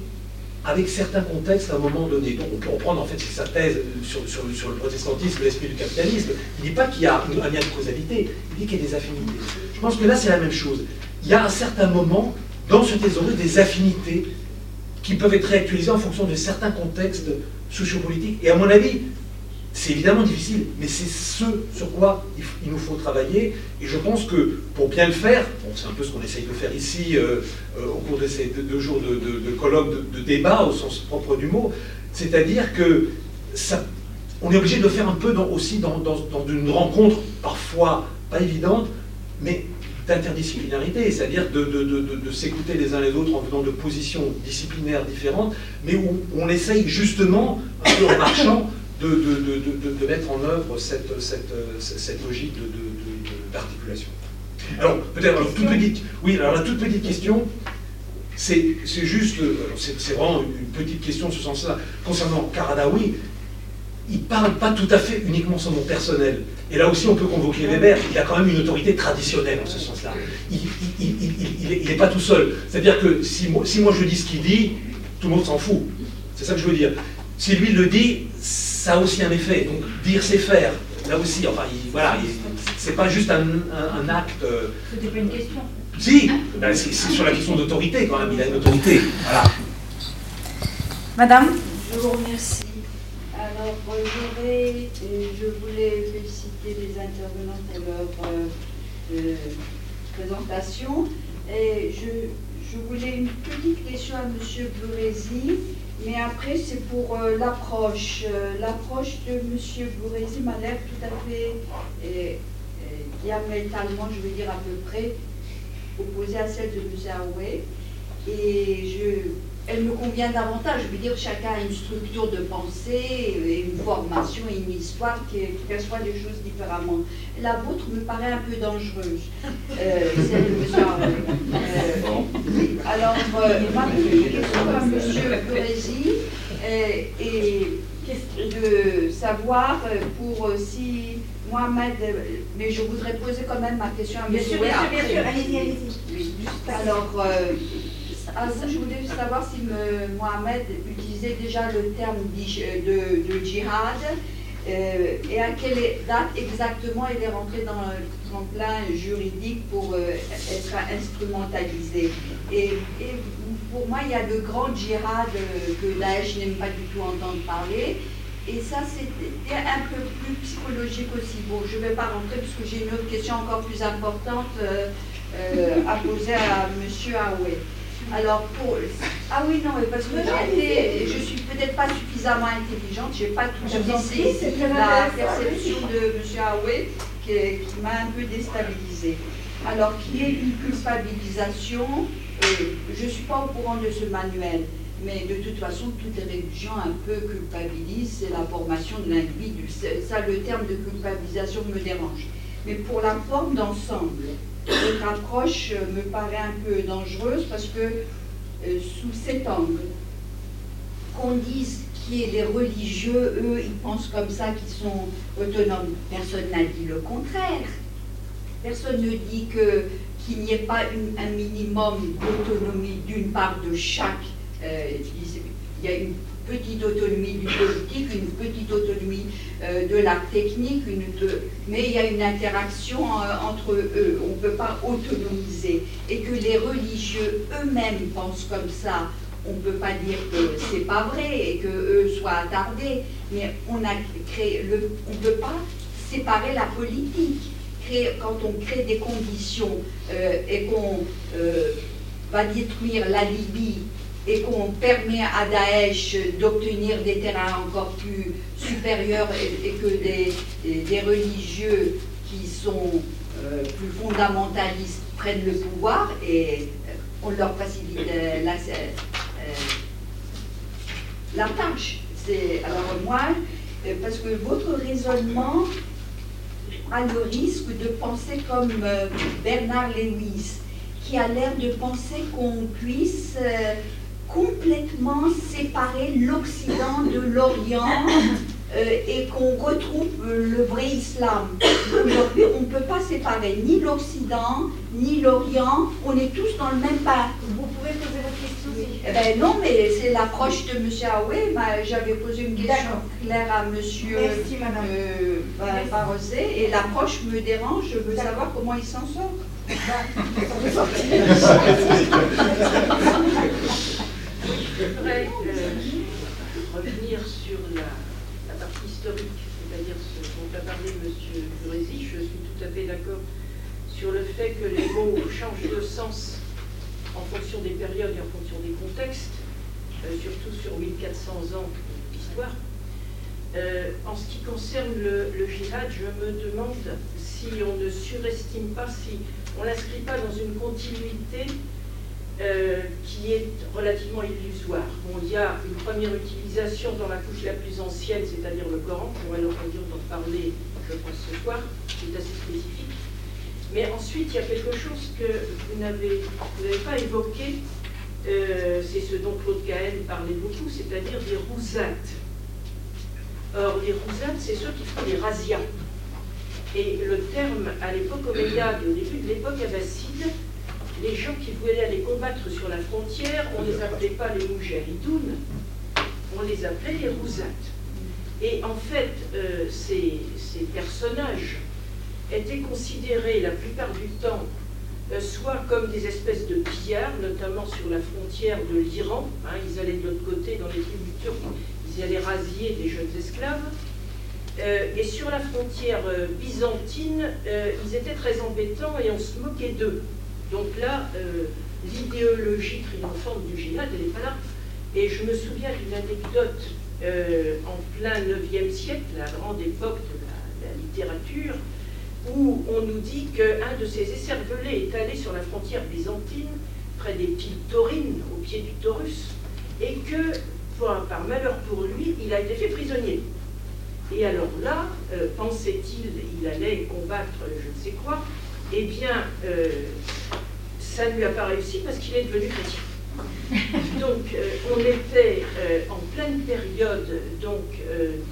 avec certains contextes à un moment donné. Donc on peut reprendre en fait sa thèse sur, le protestantisme, l'esprit du capitalisme. Il ne dit pas qu'il y a un lien de causalité, il dit qu'il y a des affinités. Je pense que là c'est la même chose. Il y a à certains moments dans ce thésaurus des affinités qui peuvent être réactualisées en fonction de certains contextes sociopolitiques. Et à mon avis, c'est évidemment difficile, mais c'est ce sur quoi il, nous faut travailler. Et je pense que pour bien le faire, c'est un peu ce qu'on essaye de faire ici euh, euh, au cours de ces deux, jours de, de, colloque, de, débat au sens propre du mot, c'est-à-dire que on est obligé de le faire un peu aussi dans, une rencontre parfois pas évidente, mais d'interdisciplinarité, c'est-à-dire de, s'écouter les uns les autres en venant de positions disciplinaires différentes, mais où on essaye justement, un peu en marchant, de, mettre en œuvre cette, logique d'articulation. Alors, peut-être une toute petite, la toute petite question, c'est juste, c'est vraiment une petite question en ce sens-là, concernant Karadawi, il parle pas tout à fait uniquement son nom personnel. Et là aussi, on peut convoquer Weber, il a quand même une autorité traditionnelle en ce sens-là. Il n'est pas tout seul. C'est-à-dire que si moi, si moi je dis ce qu'il dit, tout le monde s'en fout. C'est ça que je veux dire. Si lui le dit, ça a aussi un effet. Donc dire c'est faire. Là aussi, enfin, voilà, c'est pas juste un, acte. Euh, C'était pas une question. Si, ben, c'est sur la question d'autorité quand même. Il a une autorité. Voilà. Madame? Je vous remercie. Alors, j'aurais, je voulais féliciter les intervenants pour leur euh, présentation. Et je, je, voulais une petite question à M. Bourrézy. Mais après, c'est pour euh, l'approche. Euh, l'approche de M. Bourrézy m'a l'air tout à fait euh, diamétralement, je veux dire à peu près, opposée à celle de M. Aoué. Et je, elle me convient davantage. Je veux dire, chacun a une structure de pensée, une formation et une histoire qui, perçoit les choses différemment. La vôtre me paraît un peu dangereuse, euh, celle de M. Euh, alors, euh, ma question à M. Brésil est de savoir pour si Mohamed, mais je voudrais poser quand même ma question à M. Bien sûr, bien sûr, bien sûr, allez-y, allez-y. Alors, ah, je voulais savoir si Mohamed utilisait déjà le terme de, de djihad euh, et à quelle date exactement il est rentré dans le plan juridique pour euh, être instrumentalisé? Et, pour moi, il y a le grand djihad euh, que Daesh n'aime pas du tout entendre parler. Et ça, c'était un peu plus psychologique aussi. Bon, je ne vais pas rentrer parce que j'ai une autre question encore plus importante à poser à M. Aoué. Alors, pour... Ah oui, non, parce que j'ai je suis peut-être pas suffisamment intelligente, je n'ai pas tout saisi la perception de M. Aoué qui, m'a un peu déstabilisée. Alors, qu'il y ait une culpabilisation je ne suis pas au courant de ce manuel, mais de toute façon, toutes les religions un peu culpabilisent, c'est la formation de l'individu. Ça, le terme de culpabilisation me dérange. Mais pour la forme d'ensemble, votre approche me paraît un peu dangereuse parce que euh, sous cet angle, qu'on dise qui est les religieux, eux, ils pensent comme ça qu'ils sont autonomes. Personne n'a dit le contraire. Personne ne dit que qu'il n'y ait pas un minimum d'autonomie d'une part de chaque. Euh, il y a une petite autonomie du politique, une petite autonomie euh, de la technique, mais il y a une interaction euh, entre eux. On ne peut pas autonomiser. Et que les religieux eux-mêmes pensent comme ça, on ne peut pas dire que c'est pas vrai et qu'eux soient attardés. Mais on a ne peut pas séparer la politique. quand on crée des conditions euh, et qu'on va détruire la Libye et qu'on permet à Daesh d'obtenir des terrains encore plus supérieurs et, que des, des, religieux qui sont euh, plus fondamentalistes prennent le pouvoir et on leur facilite euh, la, euh, tâche. Alors moi, parce que votre raisonnement a le risque de penser comme Bernard Lewis, qui a l'air de penser qu'on puisse complètement séparer l'Occident de l'Orient *coughs* euh, et qu'on retrouve le vrai islam. Aujourd'hui, on ne peut pas séparer ni l'Occident, ni l'Orient. On est tous dans le même pas. Vous pouvez poser votre question eh ben, Non, mais c'est l'approche de M. Aoué. J'avais posé une question claire à M. Euh, et l'approche me dérange. Je veux savoir comment il s'en sort. *laughs* Je voudrais euh, revenir sur la, partie historique, c'est-à-dire ce dont a parlé M. Burési. Je suis tout à fait d'accord sur le fait que les mots changent de sens en fonction des périodes et en fonction des contextes, euh, surtout sur 1400 ans d'histoire. Euh, en ce qui concerne le, le, jihad, je me demande si on ne surestime pas, si on ne l'inscrit pas dans une continuité euh, qui est relativement illusoire. il y a une première utilisation dans la couche la plus ancienne, c'est-à-dire le Coran, on aura l'occasion d'en parler, je pense, ce soir, qui est assez spécifique. Mais ensuite, il y a quelque chose que vous n'avez pas évoqué, euh, c'est ce dont Claude Cahen parlait beaucoup, c'est-à-dire des rousates. Or, les rousates, c'est ceux qui font les razzias. Et le terme, à l'époque omeyyade au début de l'époque abbasside, les gens qui voulaient aller combattre sur la frontière, on ne les appelait pas les Moujahidounes, on les appelait les Rousates. Et en fait, euh, ces, personnages étaient considérés la plupart du temps euh, soit comme des espèces de pillards, notamment sur la frontière de l'Iran. Hein, ils allaient de l'autre côté, dans les tribus turques, ils allaient rasier des jeunes esclaves. Euh, et sur la frontière byzantine, ils étaient très embêtants et on se moquait d'eux. Donc là, euh, l'idéologie triomphante du djihad, elle n'est pas là. Et je me souviens d'une anecdote euh, en plein 9e siècle, la grande époque de la, littérature, où on nous dit qu'un de ces écervelés est allé sur la frontière byzantine, près des piles taurines, au pied du Taurus, et que, par malheur pour lui, il a été fait prisonnier. Et alors là, euh, pensait-il, il allait combattre je ne sais quoi, eh bien, euh, ça ne lui a pas réussi parce qu'il est devenu chrétien. *laughs* Donc, euh, on était euh, en pleine période donc,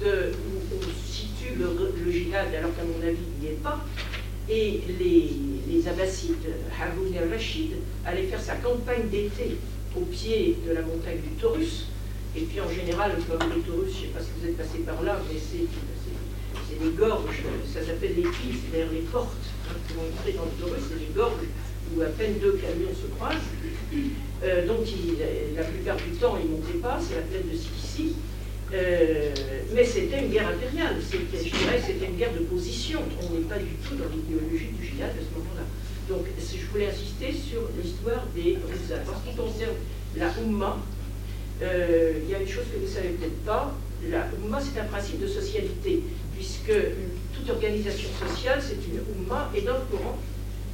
de, où on situe le, le alors qu'à mon avis, il n'y est pas. Et les, les Abbassides, Haroun et Rachid, allaient faire sa campagne d'été au pied de la montagne du Taurus. Et puis en général, comme les Taurus, je ne sais pas si vous êtes passé par là, mais c'est des gorges, ça s'appelle les c'est-à-dire les portes pour entrer dans le Taurus, c'est les gorges où à peine deux camions se croisent. Euh, donc la plupart du temps, ils ne montaient pas, c'est la plaine de Sicily. Euh, mais c'était une guerre impériale, je dirais c'était une guerre de position. On n'est pas du tout dans l'idéologie du djihad à ce moment-là. Donc je voulais insister sur l'histoire des Roussins. En ce qui concerne la Oumma, euh, il y a une chose que vous ne savez peut-être pas, la Oumma c'est un principe de socialité, puisque toute organisation sociale, c'est une Ummah, et dans le Coran,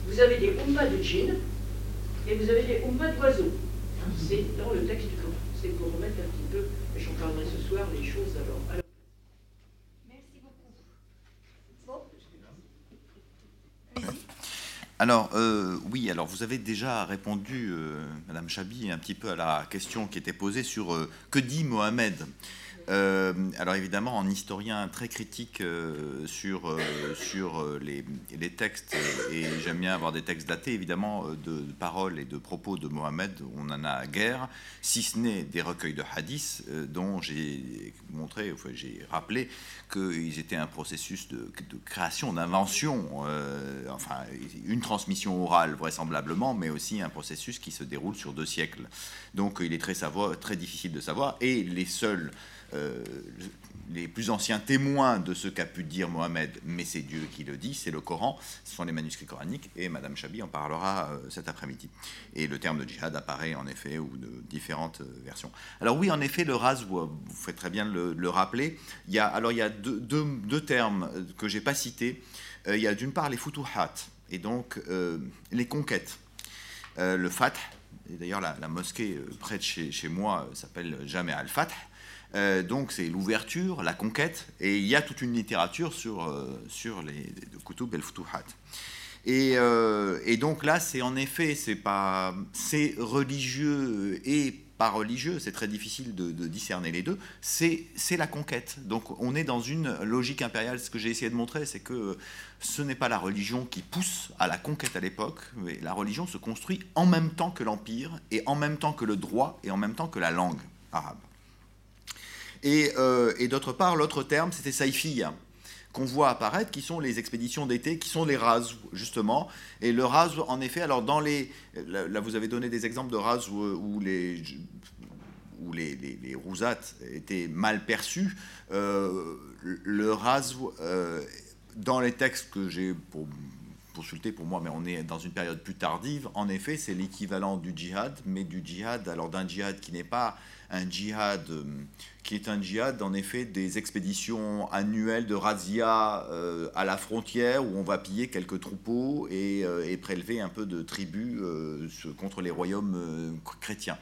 vous avez des Ummahs de djinns Et vous avez les Oumma d'oiseaux. C'est dans le texte du Coran. C'est pour remettre un petit peu, et j'en parlerai ce soir, les choses alors. alors Merci beaucoup. Alors, euh, oui, alors vous avez déjà répondu, euh, Madame Chabi, un petit peu à la question qui était posée sur euh, que dit Mohamed euh, alors évidemment, en historien très critique euh, sur, euh, sur les, les textes, et j'aime bien avoir des textes datés, évidemment, de, paroles et de propos de Mohamed, on en a guère, si ce n'est des recueils de hadiths dont j'ai montré, j'ai rappelé qu'ils étaient un processus de, création, d'invention, enfin une transmission orale vraisemblablement, mais aussi un processus qui se déroule sur deux siècles. Donc il est très, très difficile de savoir, et les seuls euh, les plus anciens témoins de ce qu'a pu dire Mohamed, mais c'est Dieu qui le dit, c'est le Coran, ce sont les manuscrits coraniques, et Madame Chabi en parlera euh, cet après-midi. Et le terme de djihad apparaît en effet, ou de différentes euh, versions. Alors oui, en effet, le ras, vous, vous faites très bien le, le rappeler. Il y a, alors il y a deux, termes que j'ai pas cités. Il y a d'une part les futuhat, et donc les conquêtes. Le fath, et d'ailleurs la, mosquée près de chez, moi s'appelle Jamais al-Fath. Euh, donc c'est l'ouverture, la conquête, et il y a toute une littérature sur, euh, sur les de Kutub el-Futuhat. Et, euh, et donc là, c'est en effet, c'est pas, c'est religieux et pas religieux, c'est très difficile de, de discerner les deux. C'est, c'est la conquête. Donc on est dans une logique impériale. Ce que j'ai essayé de montrer, c'est que ce n'est pas la religion qui pousse à la conquête à l'époque, mais la religion se construit en même temps que l'empire et en même temps que le droit et en même temps que la langue arabe. Et, euh, et d'autre part, l'autre terme, c'était saïfiya, qu'on voit apparaître, qui sont les expéditions d'été, qui sont les ras, justement. Et le ras, en effet, alors dans les... Là, vous avez donné des exemples de ras où, où les où les, les, rousates étaient mal perçus, euh, le ras, euh, dans les textes que j'ai pour, consulté pour moi, mais on est dans une période plus tardive, en effet, c'est l'équivalent du djihad, mais du djihad, alors d'un djihad qui n'est pas un djihad euh, qui est un djihad, en effet, des expéditions annuelles de razzia euh, à la frontière où on va piller quelques troupeaux et, euh, prélever un peu de tribus contre les royaumes chrétiens.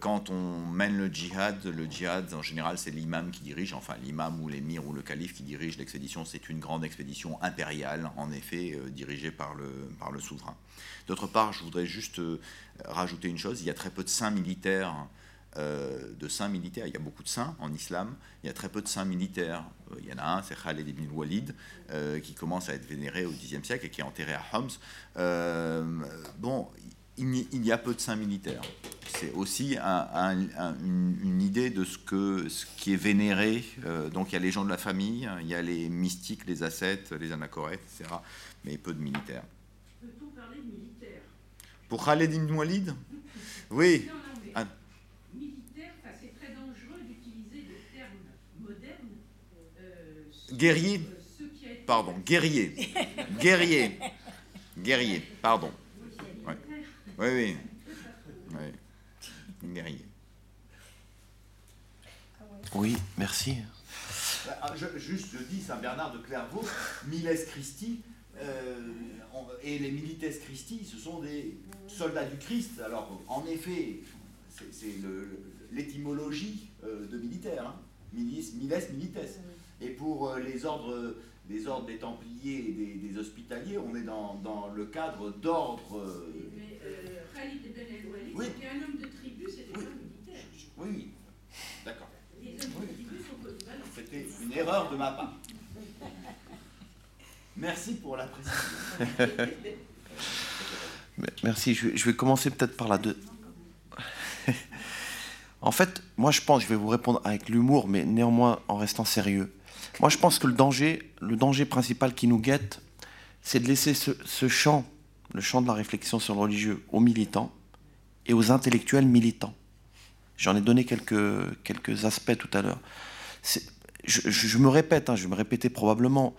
Quand on mène le djihad, le djihad en général c'est l'imam qui dirige, enfin l'imam ou l'émir ou le calife qui dirige l'expédition, c'est une grande expédition impériale, en effet dirigée par le, souverain. D'autre part, je voudrais juste rajouter une chose, il y a très peu de saints militaires euh, de saints militaires. Il y a beaucoup de saints en islam, il y a très peu de saints militaires. Euh, il y en a un, c'est Khaled ibn Walid, euh, qui commence à être vénéré au Xe siècle et qui est enterré à Homs. Bon, il y, a peu de saints militaires. C'est aussi un- un- un- une, idée de ce, que, ce qui est vénéré. Donc il y a les gens de la famille, il y a les mystiques, les ascètes, les anachorètes, etc. Mais peu de militaires. Peut-on parler de militaire Pour Khaled ibn Walid? Oui. Non, non, mais Ah. militaire, enfin, c'est très dangereux d'utiliser des termes modernes. euh, sur, Guerrier Pardon, guerrier. Guerrier. Guerrier, pardon. Oui, oui. oui. Guerrier. Oui, merci. Ah, je- juste, je dis Saint-Bernard de Clairvaux, Miles Christi, euh, on- et les Milites Christi, ce sont des soldats du Christ. Alors, en effet, c'est- l'étymologie euh, de militaire, hein. Milis, Miles Milites. Et pour euh, les ordres, les ordres des Templiers et des, des Hospitaliers, on est dans, dans le cadre d'ordre. euh, Mais euh, Khalid ibn el-Walid, Oui. c'était un homme de tribu, c'était pas un militaire. oui, oui, d'accord. Les hommes de tribu sont polyvalents. C'était une erreur de ma part. Merci pour la précision. *laughs* Merci. Je vais, je vais commencer peut-être par la deux. *laughs* en fait, moi, je pense, je vais vous répondre avec l'humour, mais néanmoins en restant sérieux. Moi, je pense que le danger, le danger principal qui nous guette, c'est de laisser ce, champ, le champ de la réflexion sur le religieux, aux militants et aux intellectuels militants. J'en ai donné quelques, aspects tout à l'heure. Je me répète, hein, je vais me répéter probablement,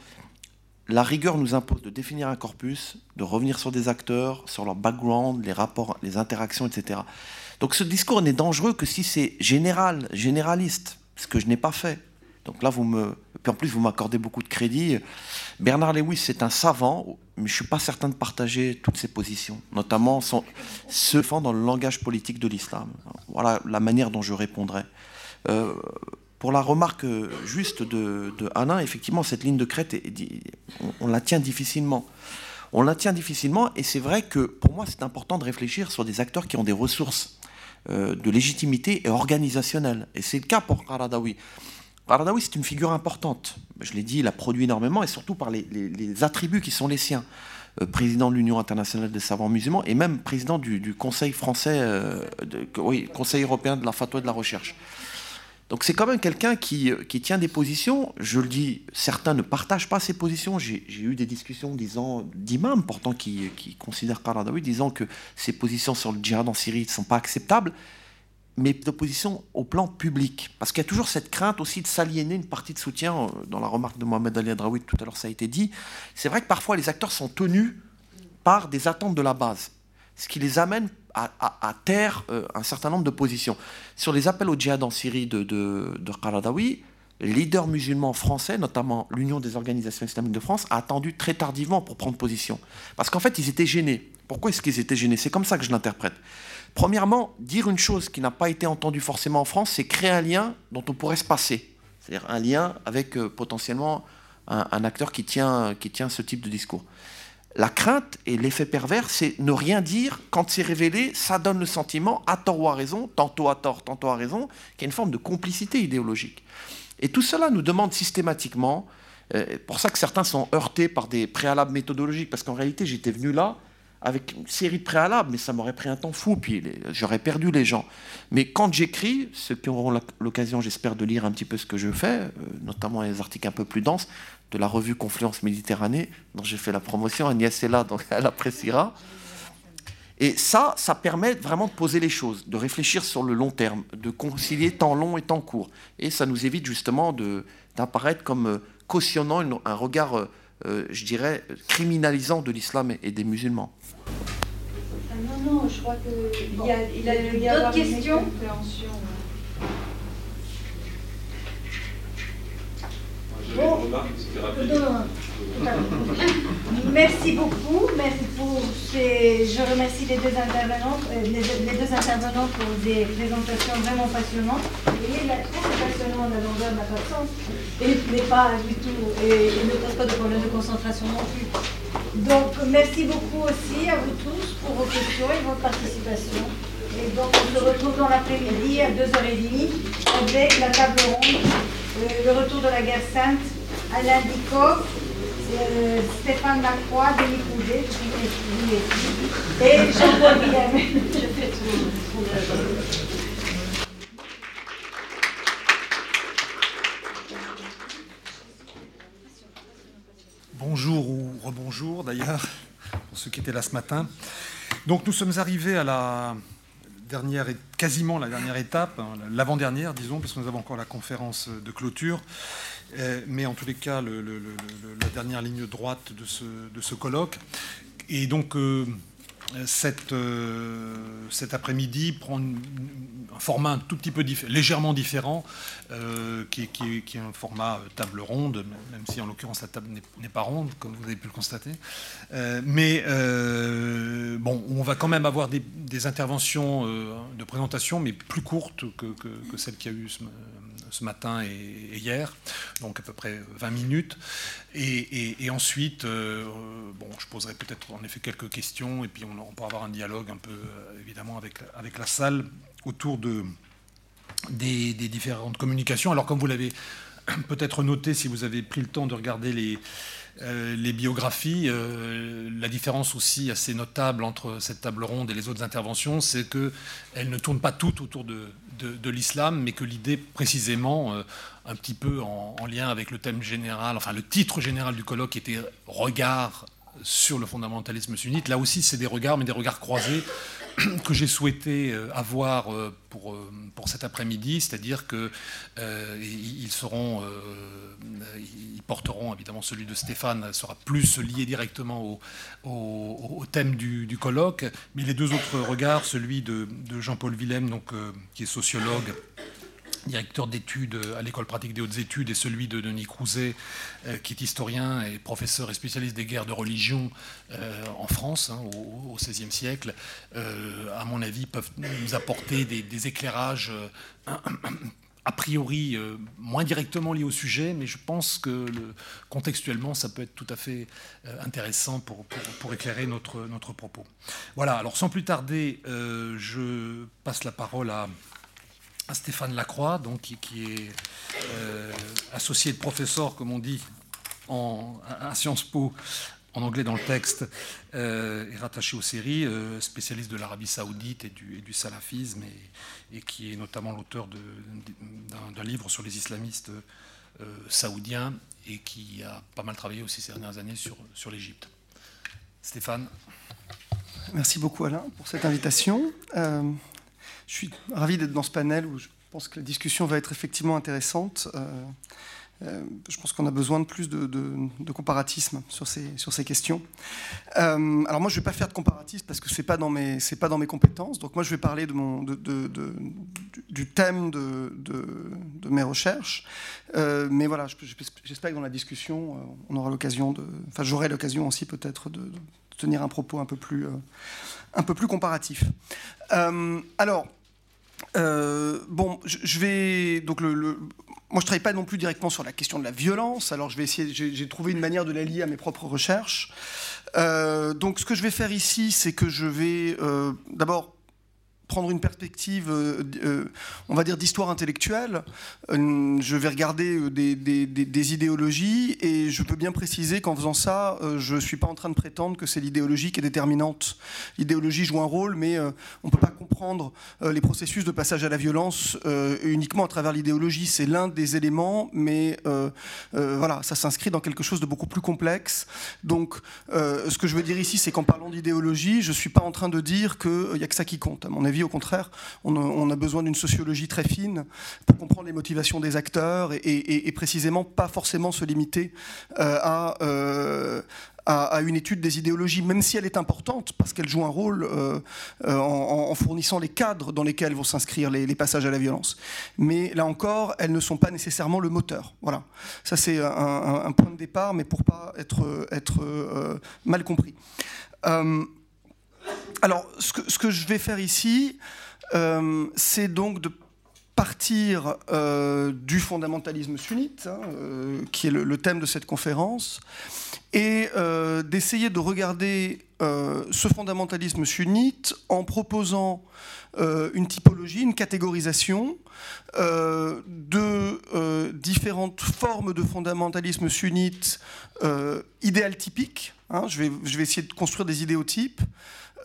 la rigueur nous impose de définir un corpus, de revenir sur des acteurs, sur leur background, les rapports, les interactions, etc. Donc ce discours n'est dangereux que si c'est général, généraliste, ce que je n'ai pas fait. Donc là, vous me, puis en plus, vous m'accordez beaucoup de crédit. Bernard Lewis, c'est un savant, mais je suis pas certain de partager toutes ses positions, notamment son, se dans le langage politique de l'islam. Voilà la manière dont je répondrai. Euh, pour la remarque juste de, de Alain, effectivement, cette ligne de crête, on, la tient difficilement. On la tient difficilement, et c'est vrai que pour moi, c'est important de réfléchir sur des acteurs qui ont des ressources euh, de légitimité et organisationnelle. Et c'est le cas pour Qaradawi. Qaradawi, c'est une figure importante. Je l'ai dit, il a produit énormément, et surtout par les, attributs qui sont les siens. Euh, président de l'Union internationale des savants musulmans, et même président du, Conseil français, euh, oui, Conseil européen de la fatwa et de la recherche. Donc c'est quand même quelqu'un qui, qui, tient des positions. Je le dis, certains ne partagent pas ces positions. J'ai eu des discussions disant d'imams pourtant qui, qui considèrent Qaradawi, disant que ses positions sur le djihad en Syrie ne sont pas acceptables, mais de positions au plan public. Parce qu'il y a toujours cette crainte aussi de s'aliéner une partie de soutien. Euh, dans la remarque de Mohamed Ali Adraoui tout à l'heure, ça a été dit. C'est vrai que parfois les acteurs sont tenus par des attentes de la base, ce qui les amène à, taire euh, un certain nombre de positions. Sur les appels au djihad en Syrie de, de, de Qaradawi, les leaders musulmans français, notamment l'Union des organisations islamiques de France, a attendu très tardivement pour prendre position. Parce qu'en fait, ils étaient gênés. Pourquoi est-ce qu'ils étaient gênés? C'est comme ça que je l'interprète. Premièrement, dire une chose qui n'a pas été entendue forcément en France, c'est créer un lien dont on pourrait se passer. C'est-à-dire un lien avec euh, potentiellement un, acteur qui tient, qui tient ce type de discours. La crainte et l'effet pervers, c'est ne rien dire. Quand c'est révélé, ça donne le sentiment, à tort ou à raison, tantôt à tort, tantôt à raison, qu'il y a une forme de complicité idéologique. Et tout cela nous demande systématiquement, euh, pour ça que certains sont heurtés par des préalables méthodologiques, parce qu'en réalité, j'étais venu là avec une série de préalables, mais ça m'aurait pris un temps fou, puis j'aurais perdu les gens. Mais quand j'écris, ceux qui auront l'occasion, j'espère, de lire un petit peu ce que je fais, euh, notamment les articles un peu plus denses, de la revue Confluence Méditerranée, dont j'ai fait la promotion. Agnès est là, donc *laughs* elle appréciera. Et ça, ça permet vraiment de poser les choses, de réfléchir sur le long terme, de concilier temps long et temps court. Et ça nous évite justement d'apparaître comme euh, cautionnant un regard, euh, je dirais, criminalisant de l'islam et des musulmans. Ah non, non, je crois qu'il y a, il a, d'autres questions. Bon. Merci beaucoup. Merci pour ces... Je remercie les deux intervenants, euh, les, deux intervenants pour des présentations vraiment passionnantes. Et la très passionnante, la longueur de sens. Et n'est pas du tout, et, ne pose pas de problème de concentration non plus. Donc merci beaucoup aussi à vous tous pour vos questions et votre participation. Et donc on se retrouve dans l'après-midi à 2h30 avec la table ronde le retour de la guerre sainte, Alain Dicot, euh, Stéphane Lacroix, Denis Pouget, et Jean-Paul Guillaume. *laughs* Bonjour ou rebonjour d'ailleurs, pour ceux qui étaient là ce matin. Donc nous sommes arrivés à la dernière, quasiment la dernière étape, hein, l'avant-dernière, disons, parce que nous avons encore la conférence de clôture, euh, mais en tous les cas, la dernière ligne droite de ce, de ce colloque. Et donc, euh, cette, euh, cet après-midi prend un format tout petit peu légèrement différent, euh, qui, est un format euh, table ronde, même si en l'occurrence la table n'est pas ronde, comme vous avez pu le constater. mais bon, on va quand même avoir des, interventions de présentation, mais plus courtes que, que, celles qu'il y a eu ce matin et, hier, donc à peu près 20 minutes. Et, ensuite, euh, bon, je poserai peut-être en effet quelques questions, et puis on, pourra avoir un dialogue un peu, euh, évidemment, avec, avec la salle autour de, des, des différentes communications. Alors, comme vous l'avez *coughs* peut-être noté, si vous avez pris le temps de regarder les, euh, biographies, euh, la différence aussi assez notable entre cette table ronde et les autres interventions, c'est qu'elles ne tournent pas toutes autour de, l'islam, mais que l'idée précisément, euh, un petit peu en, lien avec le thème général, enfin le titre général du colloque était Regard sur le fondamentalisme sunnite. Là aussi, c'est des regards, mais des regards croisés *clears throat* que j'ai souhaité euh, avoir euh, pour, euh, pour cet après-midi, c'est-à-dire qu'ils ils seront, ils porteront évidemment celui de Stéphane sera plus lié directement au, au, thème du, du, colloque, mais les deux autres regards, celui de, de Jean-Paul Willem, donc qui est sociologue directeur d'études à l'école pratique des hautes études, et celui de Denis Crouzet, qui est historien et professeur et spécialiste des guerres de religion en France hein, au XVIe siècle, à mon avis, peuvent nous apporter des, éclairages *clears throat* a priori euh, moins directement lié au sujet, mais je pense que contextuellement, ça peut être tout à fait euh, intéressant pour, éclairer notre, notre propos. Voilà, alors sans plus tarder, euh, je passe la parole à, Stéphane Lacroix, donc, qui, est associé de professeur, comme on dit, en, à Sciences Po en anglais dans le texte, euh, est rattaché aux séries, euh, spécialiste de l'Arabie saoudite et du, salafisme, et, qui est notamment l'auteur d'un livre sur les islamistes euh, saoudiens, et qui a pas mal travaillé aussi ces dernières années sur l'Égypte. Stéphane Merci beaucoup Alain pour cette invitation. Je suis ravi d'être dans ce panel où je pense que la discussion va être effectivement intéressante. Euh, je pense qu'on a besoin de plus de, comparatisme sur ces, questions. Euh, alors moi, je ne vais pas faire de comparatisme parce que ce n'est pas, dans mes, pas dans mes compétences. Donc moi, je vais parler du thème de, mes recherches. Euh, mais voilà, j'espère que dans la discussion, on aura l'occasion de... Enfin, j'aurai l'occasion aussi peut-être de, tenir un propos un peu plus, un peu plus comparatif. alors... bon, je vais donc le, moi, je ne travaille pas non plus directement sur la question de la violence, alors je vais essayer, j'ai trouvé une manière de la lier à mes propres recherches. Euh, donc, ce que je vais faire ici, c'est que je vais euh, d'abord prendre une perspective, euh, euh, on va dire, d'histoire intellectuelle. Euh, je vais regarder des, idéologies et je peux bien préciser qu'en faisant ça, je ne suis pas en train de prétendre que c'est l'idéologie qui est déterminante. L'idéologie joue un rôle, mais on ne peut pas comprendre les processus de passage à la violence uniquement à travers l'idéologie. C'est l'un des éléments, mais voilà, ça s'inscrit dans quelque chose de beaucoup plus complexe. Donc, ce que je veux dire ici, c'est qu'en parlant d'idéologie, je ne suis pas en train de dire qu'il n'y a que ça qui compte. À mon avis, au contraire, on a, besoin d'une sociologie très fine pour comprendre les motivations des acteurs et, précisément pas forcément se limiter euh, euh, à, une étude des idéologies, même si elle est importante, parce qu'elle joue un rôle euh, en, fournissant les cadres dans lesquels vont s'inscrire les, passages à la violence. Mais là encore, elles ne sont pas nécessairement le moteur. Voilà. Ça, c'est un, point de départ, mais pour pas être, être mal compris. Alors, ce que, je vais faire ici, euh, c'est donc de partir euh, du fondamentalisme sunnite, hein, euh, qui est le, thème de cette conférence, et d'essayer de regarder ce fondamentalisme sunnite en proposant une typologie, une catégorisation de différentes formes de fondamentalisme sunnite idéal typiques. Hein, je vais essayer de construire des idéotypes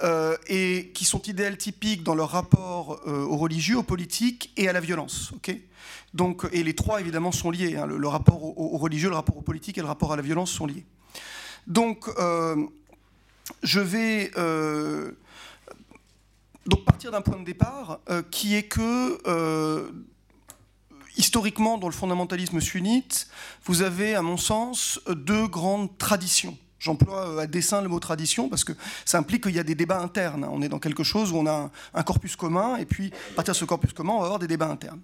euh, et qui sont idéales typiques dans leur rapport euh, au religieux, au politique et à la violence. Donc, et les trois, évidemment, sont liés. Hein. le, rapport au, religieux, le rapport au politique et le rapport à la violence sont liés. Donc, euh, je vais donc partir d'un point de départ qui est que historiquement, dans le fondamentalisme sunnite, vous avez, à mon sens, deux grandes traditions. J'emploie euh, à dessein le mot tradition parce que ça implique qu'il y a des débats internes. On est dans quelque chose où on a un, corpus commun et puis à partir de ce corpus commun, on va avoir des débats internes.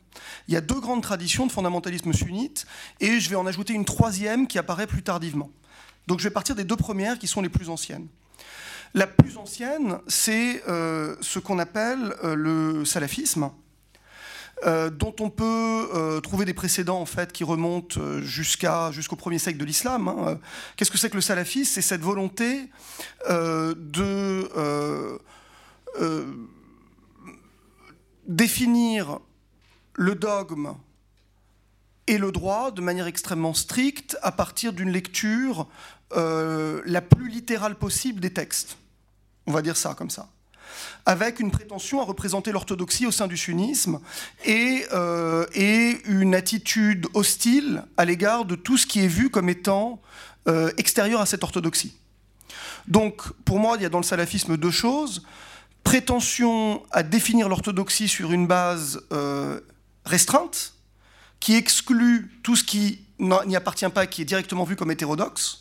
Il y a deux grandes traditions de fondamentalisme sunnite et je vais en ajouter une troisième qui apparaît plus tardivement. Donc je vais partir des deux premières qui sont les plus anciennes. La plus ancienne, c'est euh, ce qu'on appelle euh, le salafisme, euh, dont on peut euh, trouver des précédents en fait qui remontent euh, jusqu'à jusqu'au premier siècle de l'islam. Hein. Qu'est-ce que c'est que le salafisme? C'est cette volonté de définir le dogme et le droit de manière extrêmement stricte à partir d'une lecture la plus littérale possible des textes. On va dire ça comme ça avec une prétention à représenter l'orthodoxie au sein du sunnisme et, euh, et, une attitude hostile à l'égard de tout ce qui est vu comme étant euh, extérieur à cette orthodoxie. Donc, pour moi, il y a dans le salafisme deux choses. Prétention à définir l'orthodoxie sur une base euh, restreinte, qui exclut tout ce qui n'y appartient pas, qui est directement vu comme hétérodoxe,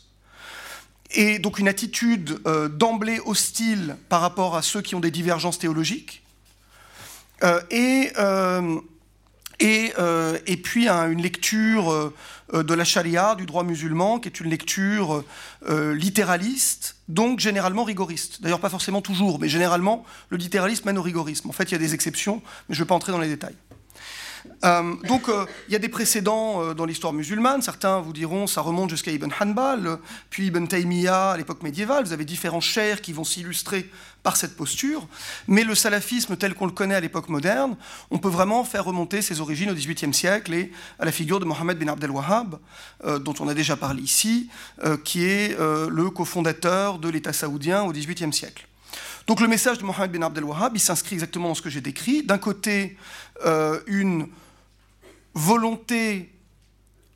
et donc une attitude euh, d'emblée hostile par rapport à ceux qui ont des divergences théologiques, euh, et, euh, et puis une lecture de la charia, du droit musulman, qui est une lecture littéraliste, donc généralement rigoriste. D'ailleurs, pas forcément toujours, mais généralement, le littéralisme mène au rigorisme. En fait, il y a des exceptions, mais je ne vais pas entrer dans les détails. Euh, donc euh, il y a des précédents euh, dans l'histoire musulmane. Certains vous diront ça remonte jusqu'à Ibn Hanbal, puis Ibn Taymiyyah à l'époque médiévale. Vous avez différents chers qui vont s'illustrer par cette posture. Mais le salafisme tel qu'on le connaît à l'époque moderne, on peut vraiment faire remonter ses origines au XVIIIe siècle et à la figure de Mohammed bin Abdel Wahhab, dont on a déjà parlé ici, qui est le cofondateur de l'État saoudien au XVIIIe siècle. Donc le message de Mohammed bin Abdel Wahhab, il s'inscrit exactement dans ce que j'ai décrit. D'un côté, une volonté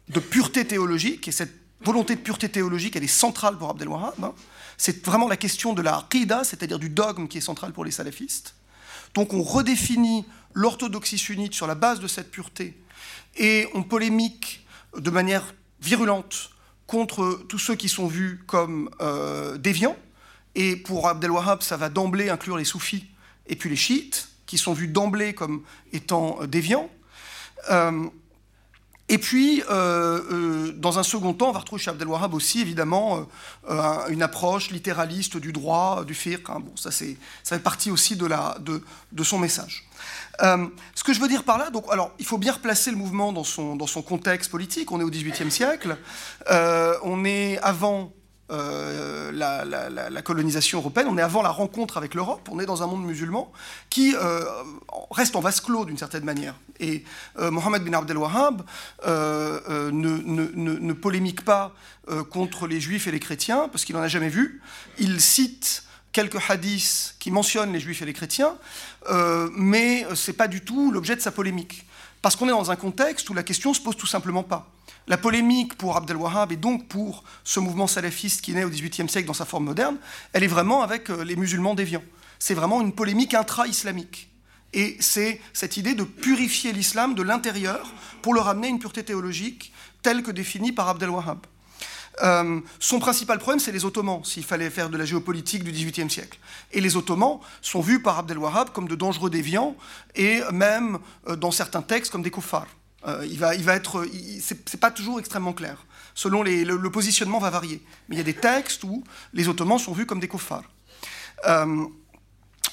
de pureté théologique, et cette volonté de pureté théologique, elle est centrale pour Abdel Wahhab. Hein. C'est vraiment la question de la aqidah, c'est-à-dire du dogme qui est central pour les salafistes. Donc on redéfinit l'orthodoxie sunnite sur la base de cette pureté, et on polémique de manière virulente contre tous ceux qui sont vus comme euh, déviants. Et pour Abdel Wahhab, ça va d'emblée inclure les soufis et puis les chiites, qui sont vus d'emblée comme étant euh, déviants. Euh, et puis, euh, dans un second temps, on va retrouver chez Abdel Wahab aussi, évidemment, une approche littéraliste du droit, du fiqh. Hein. Bon, ça, ça fait partie aussi de, la, de, de son message. ce que je veux dire par là, donc, alors, il faut bien replacer le mouvement dans son, dans son contexte politique. On est au XVIIIe siècle. on est avant euh, la, colonisation européenne, on est avant la rencontre avec l'Europe, on est dans un monde musulman qui euh, reste en vase clos d'une certaine manière. Et euh, Mohammed bin Abdel Wahhab ne, ne, polémique pas contre les juifs et les chrétiens, parce qu'il n'en a jamais vu. Il cite quelques hadiths qui mentionnent les juifs et les chrétiens, mais ce n'est pas du tout l'objet de sa polémique. Parce qu'on est dans un contexte où la question se pose tout simplement pas. La polémique pour Abdel Wahhab et donc pour ce mouvement salafiste qui naît au XVIIIe siècle dans sa forme moderne, elle est vraiment avec euh, les musulmans déviants. C'est vraiment une polémique intra-islamique. Et c'est cette idée de purifier l'islam de l'intérieur pour le ramener à une pureté théologique telle que définie par Abdel Wahhab. Euh, son principal problème, c'est les Ottomans, s'il fallait faire de la géopolitique du XVIIIe siècle. Et les Ottomans sont vus par Abdel Wahhab comme de dangereux déviants, et même euh, dans certains textes comme des koufars. Euh, il va, être, c'est pas toujours extrêmement clair. Selon les, le, positionnement va varier. Mais il y a des textes où les Ottomans sont vus comme des koufars. Euh,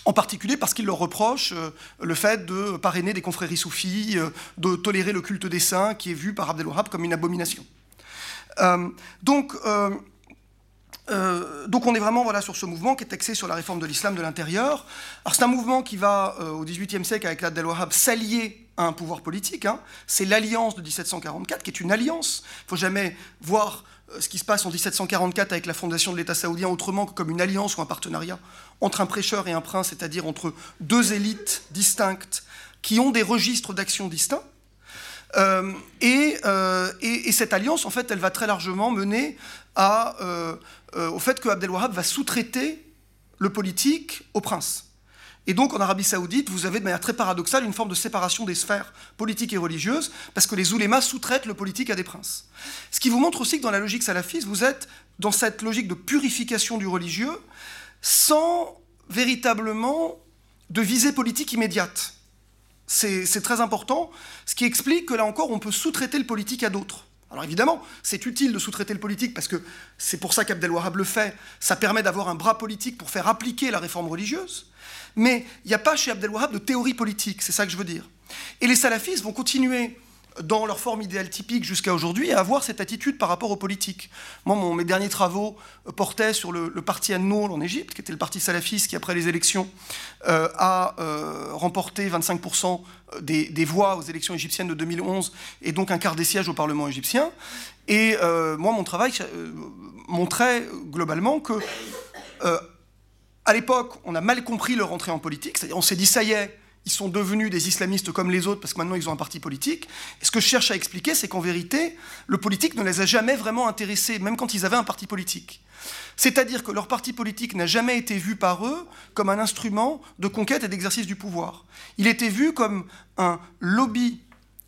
en particulier parce qu'ils leur reprochent euh, le fait de parrainer des confréries soufis, de tolérer le culte des saints qui est vu par Abdel Wahab comme une abomination. donc, donc on est vraiment voilà, sur ce mouvement qui est axé sur la réforme de l'islam de l'intérieur. Alors c'est un mouvement qui va au XVIIIe siècle avec l'Abdel Wahab s'allier un pouvoir politique. Hein. C'est l'alliance de 1744 qui est une alliance. Il ne faut jamais voir euh, ce qui se passe en 1744 avec la fondation de l'État saoudien autrement que comme une alliance ou un partenariat entre un prêcheur et un prince, c'est-à-dire entre deux élites distinctes qui ont des registres d'action distincts. Euh, euh, et, cette alliance, en fait, elle va très largement mener à, au fait que Abdel Wahab va sous-traiter le politique au prince. Et donc en Arabie saoudite, vous avez de manière très paradoxale une forme de séparation des sphères politiques et religieuses, parce que les oulémas sous-traitent le politique à des princes. Ce qui vous montre aussi que dans la logique salafiste, vous êtes dans cette logique de purification du religieux, sans véritablement de visée politique immédiate. C'est très important, ce qui explique que là encore, on peut sous-traiter le politique à d'autres. Alors évidemment, c'est utile de sous-traiter le politique parce que c'est pour ça qu'Abdel Wahab le fait. Ça permet d'avoir un bras politique pour faire appliquer la réforme religieuse. Mais il n'y a pas chez Abdel Wahab de théorie politique, c'est ça que je veux dire. Et les salafistes vont continuer dans leur forme idéale typique jusqu'à aujourd'hui, à avoir cette attitude par rapport aux politiques. Moi, mes derniers travaux euh, portaient sur le, parti An-Nour en Égypte, qui était le parti salafiste qui, après les élections, euh, a euh, remporté 25% des, voix aux élections égyptiennes de 2011, et donc un quart des sièges au Parlement égyptien. Et moi, mon travail montrait globalement que à l'époque, on a mal compris leur entrée en politique, c'est-à-dire on s'est dit ça y est, ils sont devenus des islamistes comme les autres parce que maintenant ils ont un parti politique. Ce que je cherche à expliquer, c'est qu'en vérité, le politique ne les a jamais vraiment intéressés, même quand ils avaient un parti politique. C'est-à-dire que leur parti politique n'a jamais été vu par eux comme un instrument de conquête et d'exercice du pouvoir. Il était vu comme un lobby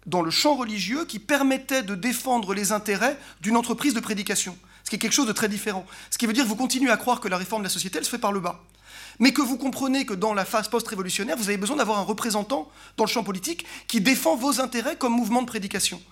dans le champ religieux qui permettait de défendre les intérêts d'une entreprise de prédication qui est quelque chose de très différent. Ce qui veut dire que vous continuez à croire que la réforme de la société, elle se fait par le bas. mais que vous comprenez que dans la phase post-révolutionnaire, vous avez besoin d'avoir un représentant dans le champ politique qui défend vos intérêts comme mouvement de prédication.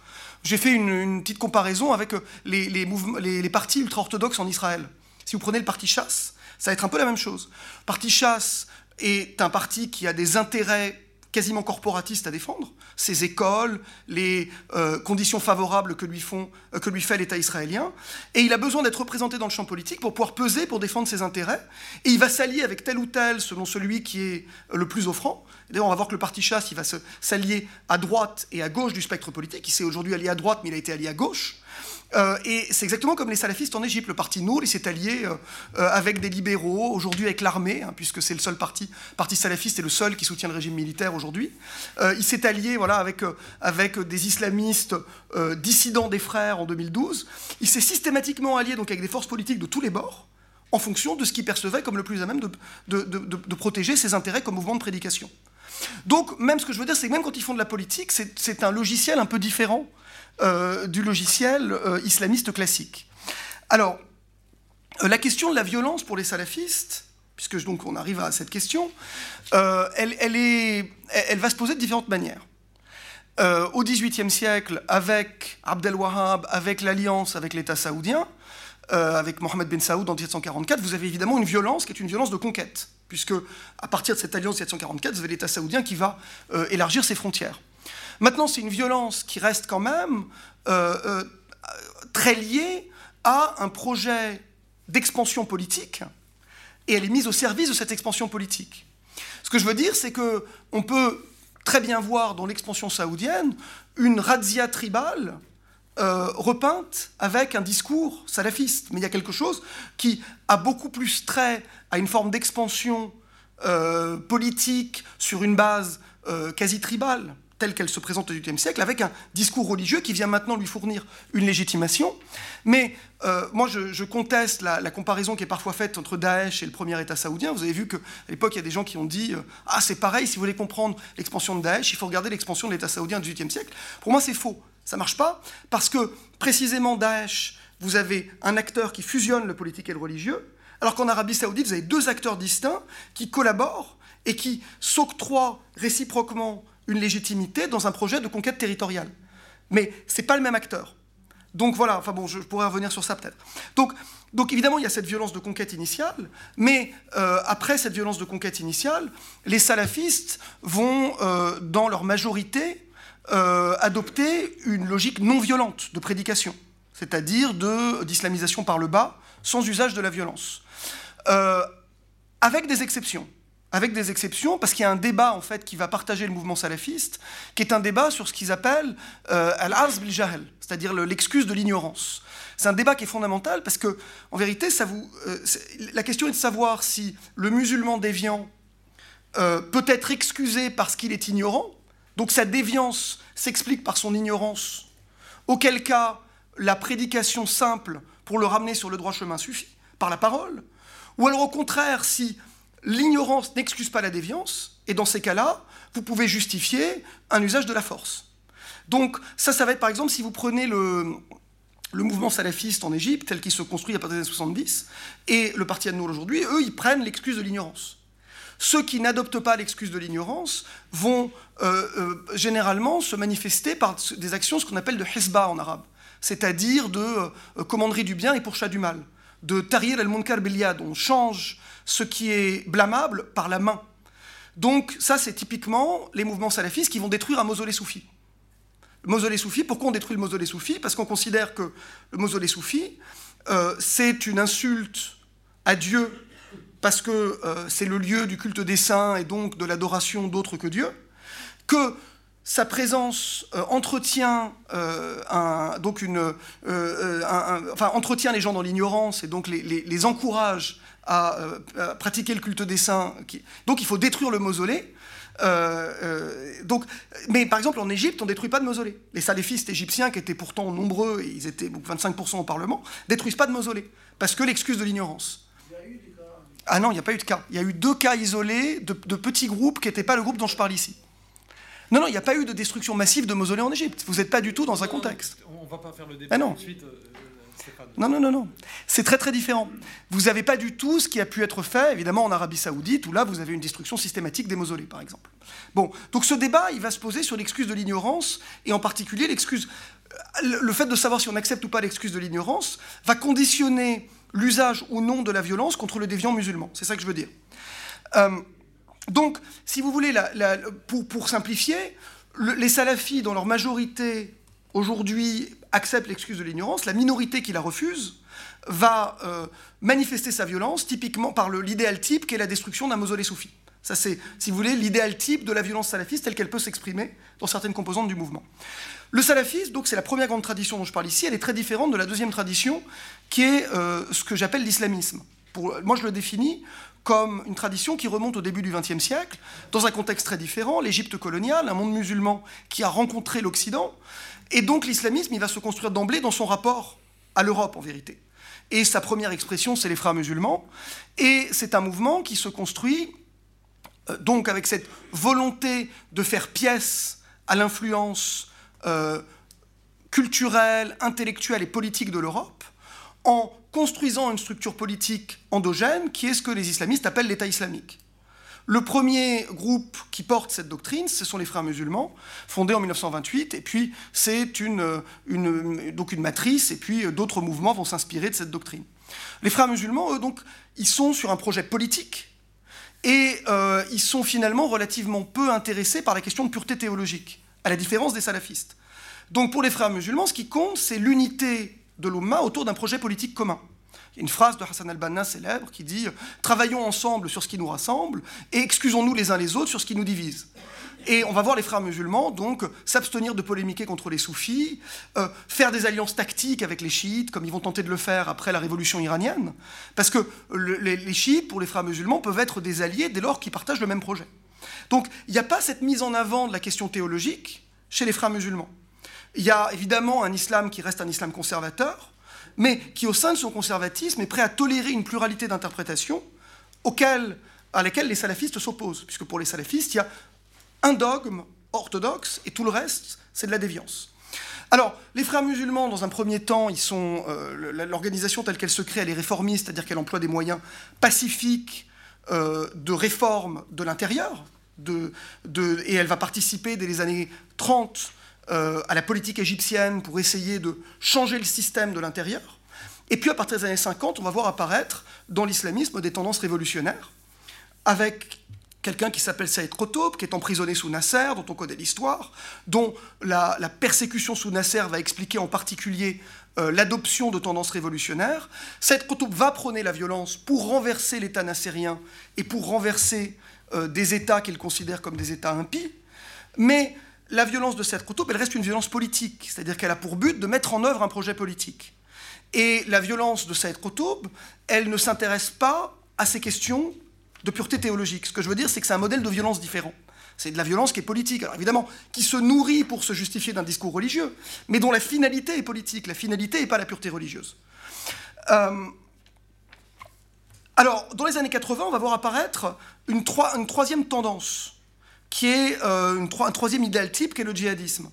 J'ai fait une, petite comparaison avec euh, les, les partis ultra-orthodoxes en Israël. Si vous prenez le parti chasse, ça va être un peu la même chose. Le parti chasse est un parti qui a des intérêts quasiment corporatiste à défendre, ses écoles, les euh, conditions favorables que lui, font, euh, que lui fait l'État israélien, et il a besoin d'être représenté dans le champ politique pour pouvoir peser pour défendre ses intérêts, et il va s'allier avec tel ou tel selon celui qui est le plus offrant. D'ailleurs, on va voir que le parti chasse, il va s'allier à droite et à gauche du spectre politique. Il s'est aujourd'hui allié à droite, mais il a été allié à gauche. Euh, et c'est exactement comme les salafistes en Égypte. Le parti Nour, il s'est allié euh, euh, avec des libéraux, aujourd'hui avec l'armée, hein, puisque c'est le seul parti, salafiste et le seul qui soutient le régime militaire aujourd'hui. il s'est allié voilà, avec, des islamistes dissidents des frères en 2012. Il s'est systématiquement allié donc, avec des forces politiques de tous les bords en fonction de ce qu'il percevait comme le plus à même de, de, protéger ses intérêts comme mouvement de prédication. Donc, même ce que je veux dire, c'est que même quand ils font de la politique, c'est un logiciel un peu différent euh, du logiciel euh, islamiste classique. Alors, euh, la question de la violence pour les salafistes, puisque donc on arrive à cette question, elle, va se poser de différentes manières. au XVIIIe siècle, avec Abdel Wahhab, avec l'alliance avec l'État saoudien, avec Mohamed Ben Saoud en 1744, vous avez évidemment une violence qui est une violence de conquête, puisque à partir de cette alliance 1744, vous avez l'État saoudien qui va élargir ses frontières. Maintenant, c'est une violence qui reste quand même euh, euh, très liée à un projet d'expansion politique, et elle est mise au service de cette expansion politique. Ce que je veux dire, c'est que on peut très bien voir dans l'expansion saoudienne une razzia tribale euh, repeinte avec un discours salafiste. Mais il y a quelque chose qui a beaucoup plus trait à une forme d'expansion politique sur une base quasi tribale telle qu'elle se présente au XVIIIe siècle, avec un discours religieux qui vient maintenant lui fournir une légitimation. Mais euh, moi, je, conteste la, comparaison qui est parfois faite entre Daesh et le premier État saoudien. Vous avez vu qu'à l'époque, il y a des gens qui ont dit euh, Ah, c'est pareil, si vous voulez comprendre l'expansion de Daesh, il faut regarder l'expansion de l'État saoudien du XVIIIe siècle. Pour moi, c'est faux. Ça marche pas, parce que précisément Daesh, vous avez un acteur qui fusionne le politique et le religieux, alors qu'en Arabie saoudite, vous avez deux acteurs distincts qui collaborent et qui s'octroient réciproquement une légitimité dans un projet de conquête territoriale. Mais ce n'est pas le même acteur. Donc voilà, enfin bon, je pourrais revenir sur ça peut-être. Donc, évidemment, il y a cette violence de conquête initiale, mais euh, après cette violence de conquête initiale, les salafistes vont, euh, dans leur majorité, euh, adopter une logique non violente de prédication, c'est-à-dire d'islamisation par le bas, sans usage de la violence. avec des exceptions avec des exceptions, parce qu'il y a un débat en fait qui va partager le mouvement salafiste, qui est un débat sur ce qu'ils appellent euh, al-arz bil jahl, c'est-à-dire l'excuse de l'ignorance. C'est un débat qui est fondamental parce que, en vérité, euh, la question est de savoir si le musulman déviant euh, peut être excusé parce qu'il est ignorant, donc sa déviance s'explique par son ignorance, auquel cas la prédication simple pour le ramener sur le droit chemin suffit, par la parole, ou alors au contraire, si l'ignorance n'excuse pas la déviance, et dans ces cas-là, vous pouvez justifier un usage de la force. Donc ça, ça va être par exemple si vous prenez le, mouvement salafiste en Égypte, tel qu'il se construit à partir des années 70, et le parti Ad-Nour aujourd'hui, eux, ils prennent l'excuse de l'ignorance. Ceux qui n'adoptent pas l'excuse de l'ignorance vont euh, euh, généralement se manifester par des actions, ce qu'on appelle de hezba en arabe, c'est-à-dire de euh, commanderie du bien et pourchat du mal, de tarir al-munkar bil on change ce qui est blâmable par la main. Donc ça, c'est typiquement les mouvements salafistes qui vont détruire un mausolée soufi. Le mausolée soufi, pourquoi on détruit le mausolée soufi? Parce qu'on considère que le mausolée soufi, euh, c'est une insulte à Dieu, parce que euh, c'est le lieu du culte des saints et donc de l'adoration d'autres que Dieu, que sa présence euh, entretient, donc une, enfin, entretient les gens dans l'ignorance et donc les, les encourage euh, à, pratiquer le culte des saints. Donc il faut détruire le mausolée. Euh, euh, donc, mais par exemple, en Égypte, on ne détruit pas de mausolée. Les salafistes égyptiens, qui étaient pourtant nombreux, et ils étaient 25% au Parlement, détruisent pas de mausolée, parce que l'excuse de l'ignorance. Ah non, il n'y a pas eu de cas. Il y a eu deux cas isolés de, petits groupes qui n'étaient pas le groupe dont je parle ici. Non, non, il n'y a pas eu de destruction massive de mausolées en Égypte. Vous n'êtes pas du tout dans un contexte. On ne va pas faire le débat ah non. ensuite Non, non, non, non. C'est très très différent. Vous n'avez pas du tout ce qui a pu être fait, évidemment, en Arabie Saoudite, où là, vous avez une destruction systématique des mausolées, par exemple. Bon, donc ce débat, il va se poser sur l'excuse de l'ignorance, et en particulier l'excuse. Le fait de savoir si on accepte ou pas l'excuse de l'ignorance va conditionner l'usage ou non de la violence contre le déviant musulman. C'est ça que je veux dire. Euh, donc, si vous voulez, pour, simplifier, les salafis, dans leur majorité, aujourd'hui, acceptent l'excuse de l'ignorance. La minorité qui la refuse va euh, manifester sa violence, typiquement par l'idéal type qui est la destruction d'un mausolée soufi. Ça, c'est, si vous voulez, l'idéal type de la violence salafiste telle qu'elle peut s'exprimer dans certaines composantes du mouvement. Le salafisme, donc, c'est la première grande tradition dont je parle ici. Elle est très différente de la deuxième tradition, qui est euh, ce que j'appelle l'islamisme. moi, je le définis comme une tradition qui remonte au début du XXe siècle, dans un contexte très différent, l'Égypte coloniale, un monde musulman qui a rencontré l'Occident, et donc l'islamisme, il va se construire d'emblée dans son rapport à l'Europe, en vérité. Et sa première expression, c'est les frères musulmans, et c'est un mouvement qui se construit euh, donc avec cette volonté de faire pièce à l'influence euh, culturelle, intellectuelle et politique de l'Europe, en construisant une structure politique endogène qui est ce que les islamistes appellent l'État islamique. Le premier groupe qui porte cette doctrine, ce sont les frères musulmans, fondés en 1928, et puis c'est une, donc une matrice, et puis d'autres mouvements vont s'inspirer de cette doctrine. Les frères musulmans, eux, donc, ils sont sur un projet politique, et euh, ils sont finalement relativement peu intéressés par la question de pureté théologique, à la différence des salafistes. Donc pour les frères musulmans, ce qui compte, c'est l'unité de l'Umma autour d'un projet politique commun. Il y a une phrase de Hassan al-Banna célèbre qui dit Travaillons ensemble sur ce qui nous rassemble et excusons-nous les uns les autres sur ce qui nous divise. Et on va voir les frères musulmans donc s'abstenir de polémiquer contre les soufis, euh, faire des alliances tactiques avec les chiites, comme ils vont tenter de le faire après la révolution iranienne, parce que les, les, chiites, pour les frères musulmans, peuvent être des alliés dès lors qu'ils partagent le même projet. Donc il n'y a pas cette mise en avant de la question théologique chez les frères musulmans. Il y a évidemment un islam qui reste un islam conservateur, mais qui, au sein de son conservatisme, est prêt à tolérer une pluralité d'interprétations à laquelle les salafistes s'opposent. Puisque pour les salafistes, il y a un dogme orthodoxe et tout le reste, c'est de la déviance. Alors, les frères musulmans, dans un premier temps, ils sont euh, l'organisation telle qu'elle se crée, elle est réformiste, c'est-à-dire qu'elle emploie des moyens pacifiques euh, de réforme de l'intérieur, et elle va participer dès les années 30 euh, à la politique égyptienne pour essayer de changer le système de l'intérieur. Et puis à partir des années 50, on va voir apparaître dans l'islamisme des tendances révolutionnaires, avec quelqu'un qui s'appelle Saïd Qutb, qui est emprisonné sous Nasser, dont on connaît l'histoire, dont la, persécution sous Nasser va expliquer en particulier euh, l'adoption de tendances révolutionnaires. Saïd Qutb va prôner la violence pour renverser l'État nassérien et pour renverser euh, des États qu'il considère comme des États impies. Mais la violence de cette Qutb, elle reste une violence politique, c'est-à-dire qu'elle a pour but de mettre en œuvre un projet politique. Et la violence de Saïd Qutb, elle ne s'intéresse pas à ces questions de pureté théologique. Ce que je veux dire, c'est que c'est un modèle de violence différent. C'est de la violence qui est politique, alors évidemment, qui se nourrit pour se justifier d'un discours religieux, mais dont la finalité est politique. La finalité n'est pas la pureté religieuse. Euh, alors, dans les années 80, on va voir apparaître une troisième tendance qui est euh, un troisième idéal type, qui est le djihadisme.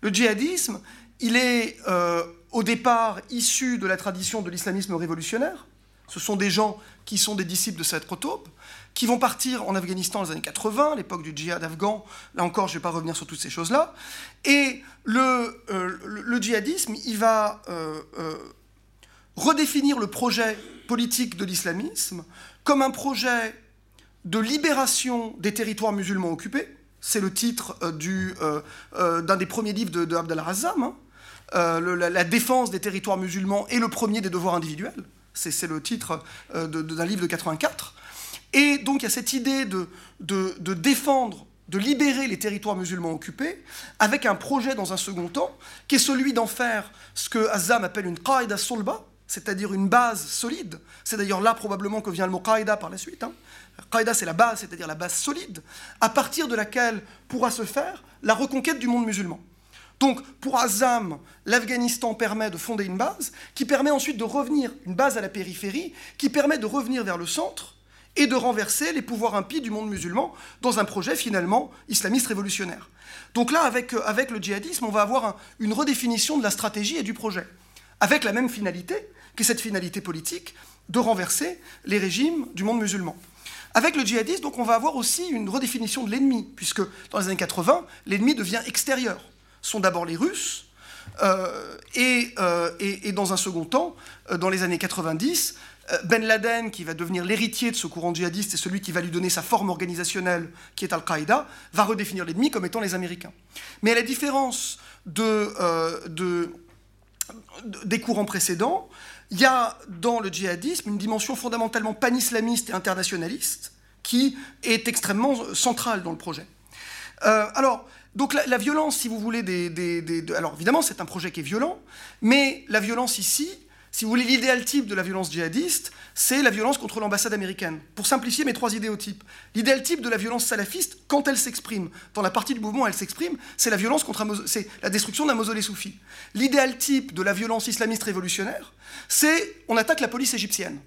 Le djihadisme, il est euh, au départ issu de la tradition de l'islamisme révolutionnaire. Ce sont des gens qui sont des disciples de Saïd Qutb, qui vont partir en Afghanistan dans les années 80, l'époque du djihad afghan. Là encore, je ne vais pas revenir sur toutes ces choses-là. Et le, euh, le, djihadisme, il va redéfinir le projet politique de l'islamisme comme un projet de libération des territoires musulmans occupés. C'est le titre euh, euh, euh, d'un des premiers livres de, Razzam. Hein. la, défense des territoires musulmans est le premier des devoirs individuels. C'est le titre d'un livre de 84. Et donc il y a cette idée de, de, défendre, de libérer les territoires musulmans occupés, avec un projet dans un second temps, qui est celui d'en faire ce que Azam appelle une qaïda solba, c'est-à-dire une base solide. C'est d'ailleurs là probablement que vient le mot qaïda par la suite. Hein. Qaïda, c'est la base, c'est-à-dire la base solide, à partir de laquelle pourra se faire la reconquête du monde musulman. Donc, pour Azam, l'Afghanistan permet de fonder une base qui permet ensuite de revenir, une base à la périphérie, qui permet de revenir vers le centre et de renverser les pouvoirs impies du monde musulman dans un projet finalement islamiste révolutionnaire. Donc là, avec, euh, avec le djihadisme, on va avoir une redéfinition de la stratégie et du projet. avec la même finalité, qui cette finalité politique de renverser les régimes du monde musulman. Avec le djihadisme, donc, on va avoir aussi une redéfinition de l'ennemi, puisque dans les années 80, l'ennemi devient extérieur. Ce sont d'abord les Russes, euh, euh, et, dans un second temps, euh, dans les années 90, Ben Laden, qui va devenir l'héritier de ce courant djihadiste et celui qui va lui donner sa forme organisationnelle, qui est Al-Qaïda, va redéfinir l'ennemi comme étant les Américains. Mais à la différence de, de, des courants précédents, il y a dans le djihadisme une dimension fondamentalement pan-islamiste et internationaliste qui est extrêmement centrale dans le projet. alors, donc la, violence, si vous voulez, des, alors évidemment c'est un projet qui est violent, mais la violence ici, si vous voulez, l'idéal type de la violence djihadiste, c'est la violence contre l'ambassade américaine. Pour simplifier mes trois idéotypes, l'idéal type de la violence salafiste, quand elle s'exprime, dans la partie du mouvement où elle s'exprime, c'est la violence contre la destruction d'un mausolée soufi. L'idéal type de la violence islamiste révolutionnaire, c'est on attaque la police égyptienne,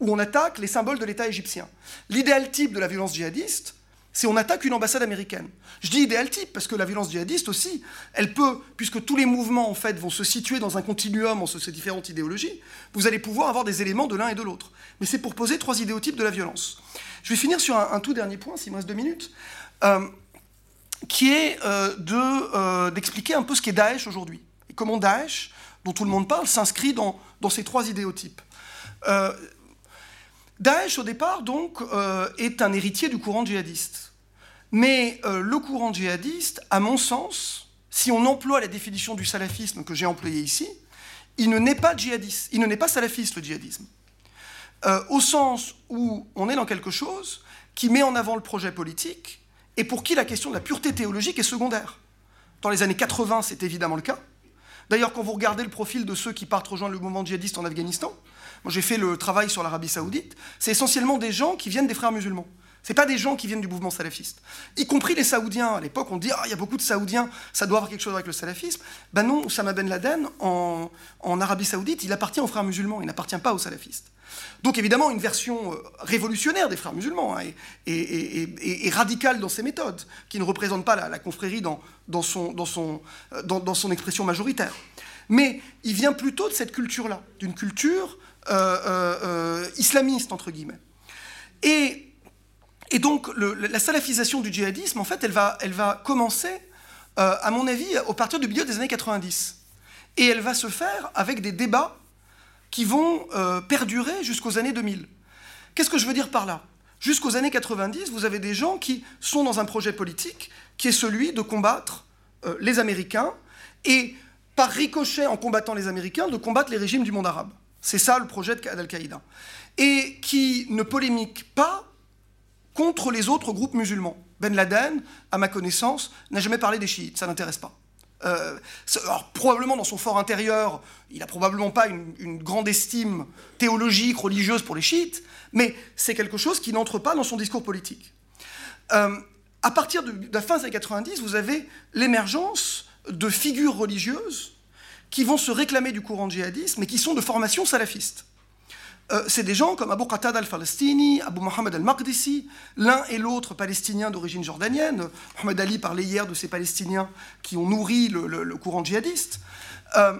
ou on attaque les symboles de l'État égyptien. L'idéal type de la violence djihadiste, c'est on attaque une ambassade américaine. Je dis idéal type parce que la violence djihadiste aussi, elle peut, puisque tous les mouvements en fait vont se situer dans un continuum entre ces différentes idéologies, vous allez pouvoir avoir des éléments de l'un et de l'autre. Mais c'est pour poser trois idéotypes de la violence. Je vais finir sur un, tout dernier point, s'il me reste deux minutes, euh, qui est euh, euh, d'expliquer un peu ce qu'est Daesh aujourd'hui et comment Daesh, dont tout le monde parle, s'inscrit dans, dans, ces trois idéotypes. Daesh, au départ, donc, est un héritier du courant djihadiste. Mais euh, le courant djihadiste, à mon sens, si on emploie la définition du salafisme que j'ai employée ici, il ne n'est pas djihadiste, il ne n'est pas salafiste le djihadisme. Euh, au sens où on est dans quelque chose qui met en avant le projet politique et pour qui la question de la pureté théologique est secondaire. Dans les années 80, c'est évidemment le cas. D'ailleurs, quand vous regardez le profil de ceux qui partent rejoindre le mouvement djihadiste en Afghanistan, j'ai fait le travail sur l'Arabie saoudite, c'est essentiellement des gens qui viennent des frères musulmans. Ce pas des gens qui viennent du mouvement salafiste. Y compris les Saoudiens. À l'époque, on dit Ah, il y a beaucoup de Saoudiens, ça doit avoir quelque chose avec le salafisme. Ben non, Osama Ben Laden, en, Arabie Saoudite, il appartient aux frères musulmans, il n'appartient pas aux salafistes. Donc évidemment, une version euh, révolutionnaire des frères musulmans hein, et, radicale dans ses méthodes, qui ne représente pas la, confrérie euh, dans, son, expression majoritaire. Mais il vient plutôt de cette culture-là, d'une culture islamiste, entre guillemets. Et et donc, la salafisation du djihadisme, en fait, elle va, elle va commencer, euh, à mon avis, au partir du milieu des années 90. Et elle va se faire avec des débats qui vont euh, perdurer jusqu'aux années 2000. Qu'est-ce que je veux dire par là? Jusqu'aux années 90, vous avez des gens qui sont dans un projet politique qui est celui de combattre euh, les Américains et, par ricochet, en combattant les Américains, de combattre les régimes du monde arabe. C'est ça le projet d'Al-Qaïda. Et qui ne polémique pas contre les autres groupes musulmans. Ben Laden, à ma connaissance, n'a jamais parlé des chiites, ça n'intéresse pas. Euh, alors, probablement dans son fort intérieur, il n'a probablement pas une, grande estime théologique, religieuse pour les chiites, mais c'est quelque chose qui n'entre pas dans son discours politique. Euh, à partir de, de, la fin des années 90, vous avez l'émergence de figures religieuses qui vont se réclamer du courant djihadiste, mais qui sont de formation salafiste. Euh, c'est des gens comme Abu Qatada al-Falastini, Abu Mohammed al-Maqdisi, l'un et l'autre palestiniens d'origine jordanienne. Mohamed Ali parlait hier de ces Palestiniens qui ont nourri le, courant djihadiste. Euh,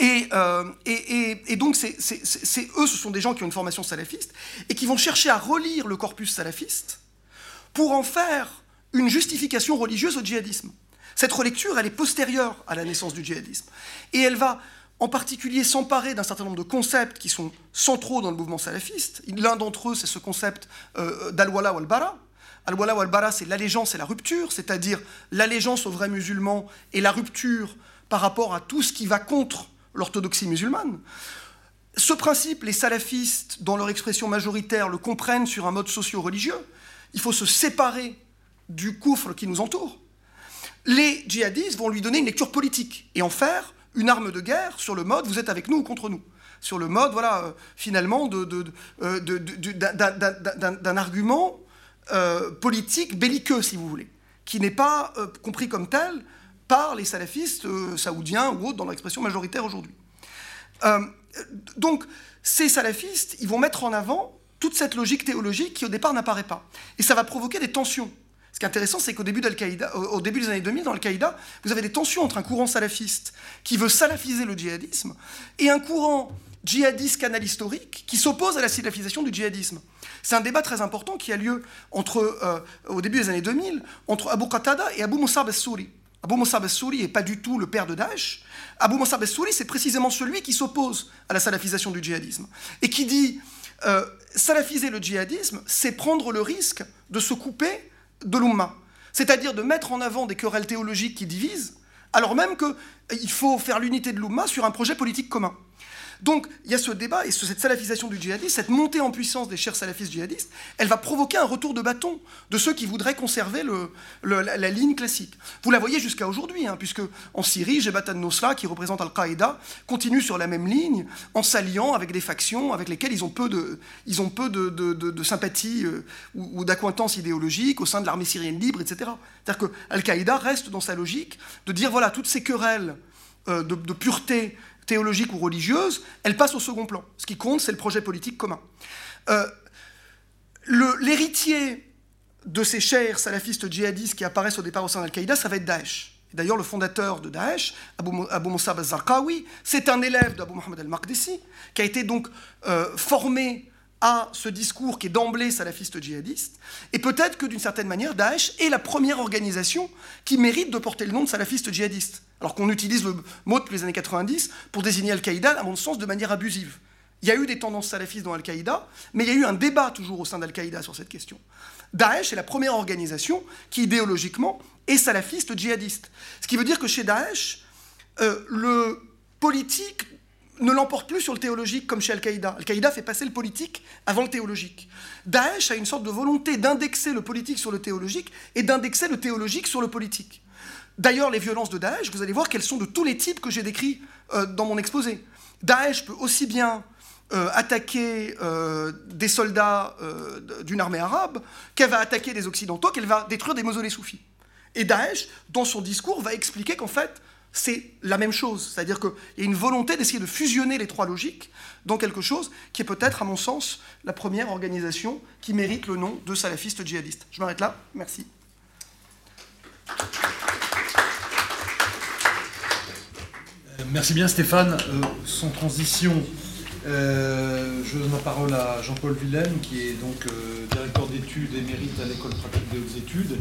euh, et, donc, c'est, eux, ce sont des gens qui ont une formation salafiste et qui vont chercher à relire le corpus salafiste pour en faire une justification religieuse au djihadisme. Cette relecture, elle est postérieure à la naissance du djihadisme. Et elle va en particulier s'emparer d'un certain nombre de concepts qui sont centraux dans le mouvement salafiste. L'un d'entre eux, c'est ce concept euh, d'al-wala ou al-bara. Al-wala ou al-bara, c'est l'allégeance et la rupture, c'est-à-dire l'allégeance aux vrais musulmans et la rupture par rapport à tout ce qui va contre l'orthodoxie musulmane. Ce principe, les salafistes, dans leur expression majoritaire, le comprennent sur un mode socio-religieux. Il faut se séparer du coufre qui nous entoure. Les djihadistes vont lui donner une lecture politique et en faire une arme de guerre sur le mode vous êtes avec nous ou contre nous. Sur le mode, voilà, euh, finalement, euh, d'un argument euh, politique belliqueux, si vous voulez, qui n'est pas compris comme tel par les salafistes saoudiens ou autres dans l'expression majoritaire aujourd'hui. donc, ces salafistes, ils vont mettre en avant toute cette logique théologique qui au départ n'apparaît pas. Et ça va provoquer des tensions. Ce qui est intéressant, c'est qu'au début, au début des années 2000, dans Al-Qaïda, vous avez des tensions entre un courant salafiste qui veut salafiser le djihadisme et un courant djihadiste canal historique qui s'oppose à la salafisation du djihadisme. C'est un débat très important qui a lieu entre, euh, au début des années 2000 entre Abu Qatada et Abu Musab al-Souri. Abu Musab al-Souri n'est pas du tout le père de Daesh. Abu Musab al-Souri, c'est précisément celui qui s'oppose à la salafisation du djihadisme et qui dit euh, salafiser le djihadisme, c'est prendre le risque de se couper de l'Umma, c'est-à-dire de mettre en avant des querelles théologiques qui divisent, alors même qu'il faut faire l'unité de l'Umma sur un projet politique commun. Donc il y a ce débat et cette salafisation du djihadisme, cette montée en puissance des chers salafistes djihadistes, elle va provoquer un retour de bâton de ceux qui voudraient conserver la, ligne classique. Vous la voyez jusqu'à aujourd'hui, hein, puisque en Syrie, Jebhat al-Nusra, qui représente Al-Qaïda, continue sur la même ligne en s'alliant avec des factions avec lesquelles ils ont peu de, ils sympathie euh, ou, d'acquaintance idéologique au sein de l'armée syrienne libre, etc. C'est-à-dire que Al-Qaïda reste dans sa logique de dire voilà, toutes ces querelles euh, de, pureté théologique ou religieuse, elle passe au second plan. Ce qui compte, c'est le projet politique commun. Euh, l'héritier de ces chers salafistes djihadistes qui apparaissent au départ au sein d'Al-Qaïda, ça va être Daesh. D'ailleurs, le fondateur de Daesh, Abu, Musab al-Zarqawi, c'est un élève d'Abu Mohammed al-Maqdisi, qui a été donc euh, formé à ce discours qui est d'emblée salafiste djihadiste. Et peut-être que d'une certaine manière, Daesh est la première organisation qui mérite de porter le nom de salafiste djihadiste. Alors qu'on utilise le mot depuis les années 90 pour désigner Al-Qaïda, à mon sens, de manière abusive. Il y a eu des tendances salafistes dans Al-Qaïda, mais il y a eu un débat toujours au sein d'Al-Qaïda sur cette question. Daesh est la première organisation qui, idéologiquement, est salafiste djihadiste. Ce qui veut dire que chez Daesh, euh, le politique ne l'emporte plus sur le théologique comme chez Al-Qaïda. Al-Qaïda fait passer le politique avant le théologique. Daesh a une sorte de volonté d'indexer le politique sur le théologique et d'indexer le théologique sur le politique. D'ailleurs, les violences de Daesh, vous allez voir qu'elles sont de tous les types que j'ai décrits euh, dans mon exposé. Daesh peut aussi bien euh, attaquer euh, des soldats d'une armée arabe qu'elle va attaquer des occidentaux, qu'elle va détruire des mausolées soufis. Et Daesh, dans son discours, va expliquer qu'en fait, c'est la même chose. C'est-à-dire qu'il y a une volonté d'essayer de fusionner les trois logiques dans quelque chose qui est peut-être, à mon sens, la première organisation qui mérite le nom de salafiste djihadiste. Je m'arrête là. Merci. Merci bien Stéphane. Euh, sans transition, euh, je donne la parole à Jean-Paul Villem, qui est donc euh, directeur d'études émérite à l'école pratique des hautes études,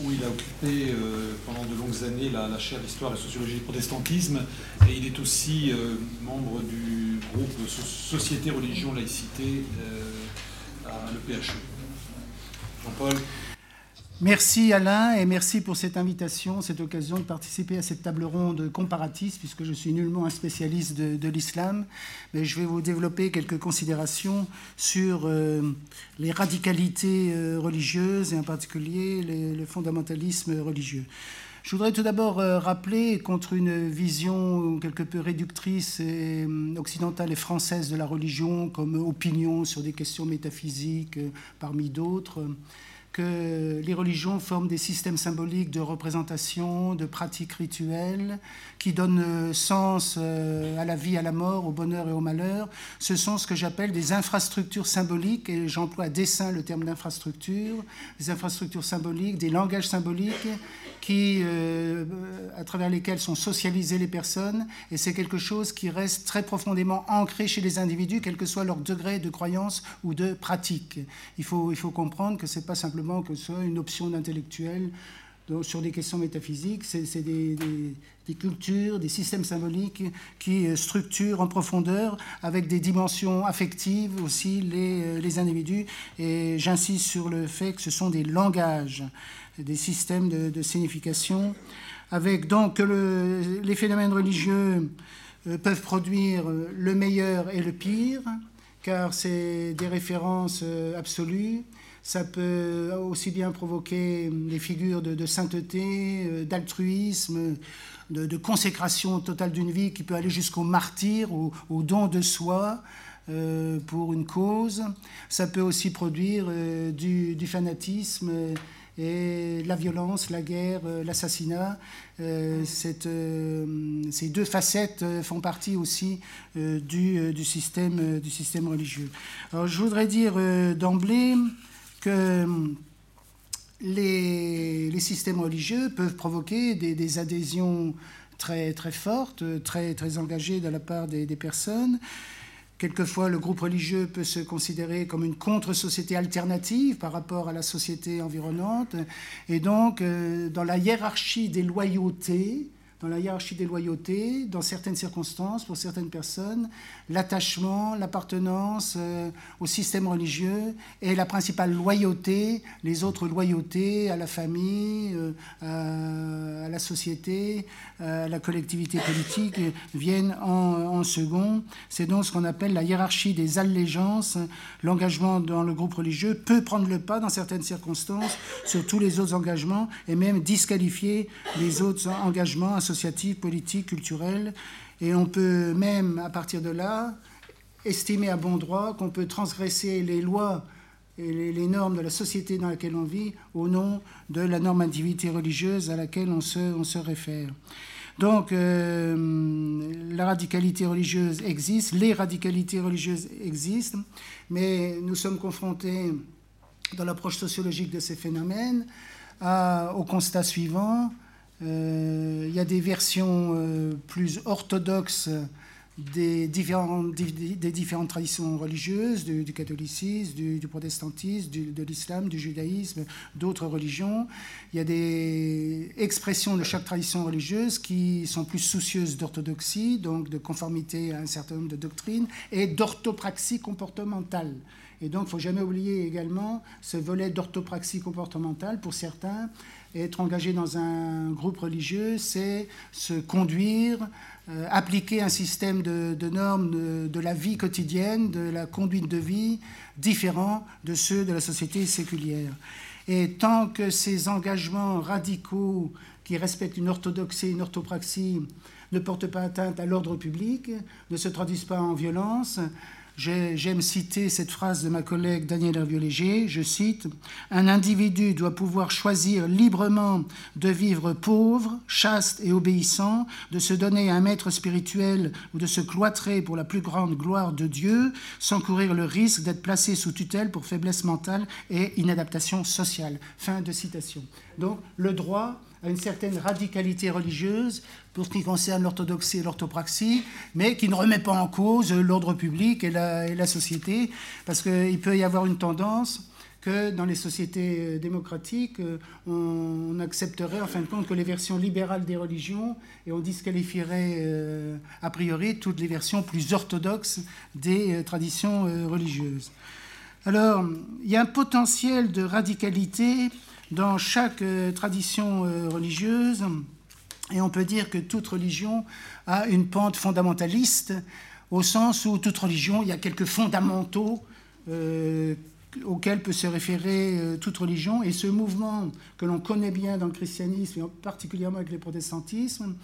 où il a occupé pendant de longues années la, chaire d'histoire et sociologie du protestantisme, et il est aussi membre du groupe Société, Religion, Laïcité à l'EPHE. Jean-Paul Merci Alain et merci pour cette invitation, cette occasion de participer à cette table ronde comparative puisque je suis nullement un spécialiste de, l'islam, mais je vais vous développer quelques considérations sur euh, les radicalités euh, religieuses et en particulier le fondamentalisme religieux. Je voudrais tout d'abord euh, rappeler contre une vision quelque peu réductrice occidentale et française de la religion comme opinion sur des questions métaphysiques parmi d'autres que les religions forment des systèmes symboliques de représentation, de pratiques rituelles, qui donnent euh, sens euh, à la vie, à la mort, au bonheur et au malheur. Ce sont ce que j'appelle des infrastructures symboliques, et j'emploie à dessein le terme d'infrastructure, des infrastructures symboliques, des langages symboliques qui, euh, à travers lesquels sont socialisées les personnes, et c'est quelque chose qui reste très profondément ancré chez les individus, quel que soit leur degré de croyance ou de pratique. Il faut, il faut comprendre que ce n'est pas simplement que ce soit une option d'intellectuel sur des questions métaphysiques, c'est des, cultures, des systèmes symboliques qui euh, structurent en profondeur, avec des dimensions affectives aussi, les, euh, les individus. Et j'insiste sur le fait que ce sont des langages des systèmes de, signification, avec donc les phénomènes religieux euh, peuvent produire le meilleur et le pire, car c'est des références absolues. Ça peut aussi bien provoquer des figures de, sainteté, euh, d'altruisme, de, consécration totale d'une vie qui peut aller jusqu'au martyr, au, au, don de soi. pour une cause. Ça peut aussi produire du, du, fanatisme et la violence, la guerre, euh, l'assassinat. Euh, euh, ces deux facettes font partie aussi du, du, système, du système religieux. Alors, je voudrais dire d'emblée que les, systèmes religieux peuvent provoquer des, adhésions très, très fortes, très, très engagées de la part des, personnes. Quelquefois, le groupe religieux peut se considérer comme une contre-société alternative par rapport à la société environnante. Et donc, euh, dans la hiérarchie des loyautés, dans la hiérarchie des loyautés, dans certaines circonstances, pour certaines personnes, l'attachement, l'appartenance euh, au système religieux est la principale loyauté, les autres loyautés à la famille, euh, à, la société, à la collectivité politique viennent en, second. C'est donc ce qu'on appelle la hiérarchie des allégeances. L'engagement dans le groupe religieux peut prendre le pas dans certaines circonstances sur tous les autres engagements et même disqualifier les autres engagements associatifs, politiques, culturels et on peut même, à partir de là, estimer à bon droit qu'on peut transgresser les lois et les, normes de la société dans laquelle on vit au nom de la normativité religieuse à laquelle on se, réfère. Donc, euh, la radicalité religieuse existe, les radicalités religieuses existent, mais nous sommes confrontés, dans l'approche sociologique de ces phénomènes, au constat suivant il y a des versions euh, plus orthodoxes des différentes, des différentes traditions religieuses, du, catholicisme, du, protestantisme, de l'islam, du judaïsme, d'autres religions. Il y a des expressions de chaque tradition religieuse qui sont plus soucieuses d'orthodoxie, donc de conformité à un certain nombre de doctrines, et d'orthopraxie comportementale. Et donc, il ne faut jamais oublier également ce volet d'orthopraxie comportementale pour certains être engagé dans un groupe religieux, c'est se conduire, euh, appliquer un système de, normes de, la vie quotidienne, de la conduite de vie, différent de ceux de la société séculière. Et tant que ces engagements radicaux qui respectent une orthodoxie, une orthopraxie, ne portent pas atteinte à l'ordre public, ne se traduisent pas en violence, J'aime citer cette phrase de ma collègue Danielle Hervieux-Léger, je cite, Un individu doit pouvoir choisir librement de vivre pauvre, chaste et obéissant, de se donner à un maître spirituel ou de se cloîtrer pour la plus grande gloire de Dieu, sans courir le risque d'être placé sous tutelle pour faiblesse mentale et inadaptation sociale. Fin de citation. Donc le droit à une certaine radicalité religieuse pour ce qui concerne l'orthodoxie et l'orthopraxie, mais qui ne remet pas en cause l'ordre public et la, société, parce qu'il peut y avoir une tendance que dans les sociétés euh, démocratiques, euh, on, accepterait en fin de compte que les versions libérales des religions et on disqualifierait euh, a priori toutes les versions plus orthodoxes des traditions religieuses. Alors, il y a un potentiel de radicalité dans chaque euh, tradition euh, religieuse, et on peut dire que toute religion a une pente fondamentaliste, au sens où toute religion, il y a quelques fondamentaux euh, auxquels peut se référer toute religion, et ce mouvement que l'on connaît bien dans le christianisme, et particulièrement avec le protestantisme,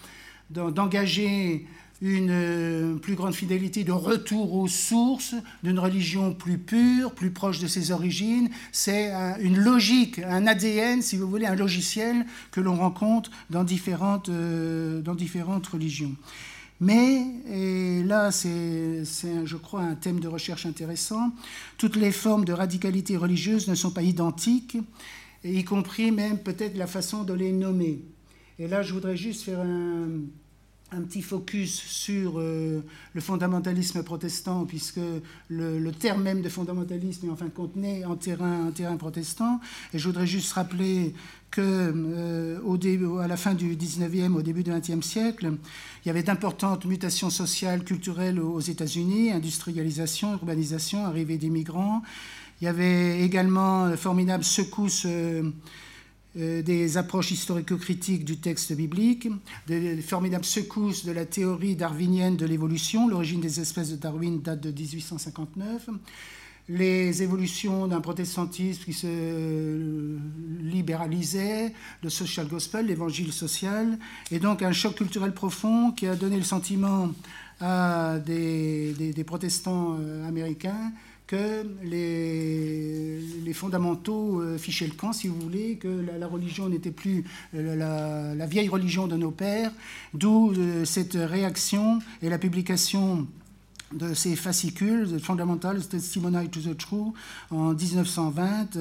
d'engager une euh, plus grande fidélité de retour aux sources d'une religion plus pure, plus proche de ses origines. C'est une logique, un ADN, si vous voulez, un logiciel que l'on rencontre dans différentes, euh, dans différentes religions. Mais, et là c'est, je crois, un thème de recherche intéressant, toutes les formes de radicalité religieuse ne sont pas identiques, y compris même peut-être la façon de les nommer. Et là, je voudrais juste faire un, un petit focus sur euh, le fondamentalisme protestant, puisque le, terme même de fondamentalisme est en fin de compte né en terrain, terrain protestant. Et je voudrais juste rappeler que euh, la fin du 19e, au début du 20e siècle, il y avait d'importantes mutations sociales, culturelles aux États-Unis, industrialisation, urbanisation, arrivée des migrants. Il y avait également de formidables secousses. Euh, des approches historico-critiques du texte biblique, des formidables secousses de la théorie darwinienne de l'évolution. L'origine des espèces de Darwin date de 1859. Les évolutions d'un protestantisme qui se libéralisait, le social gospel, l'évangile social, et donc un choc culturel profond qui a donné le sentiment à des, des protestants euh, américains que les, fondamentaux euh, fichaient le camp, si vous voulez, que la, religion n'était plus euh, la, vieille religion de nos pères, d'où euh, cette réaction et la publication de ces fascicules fondamentales, Testimony to the True, en 1920,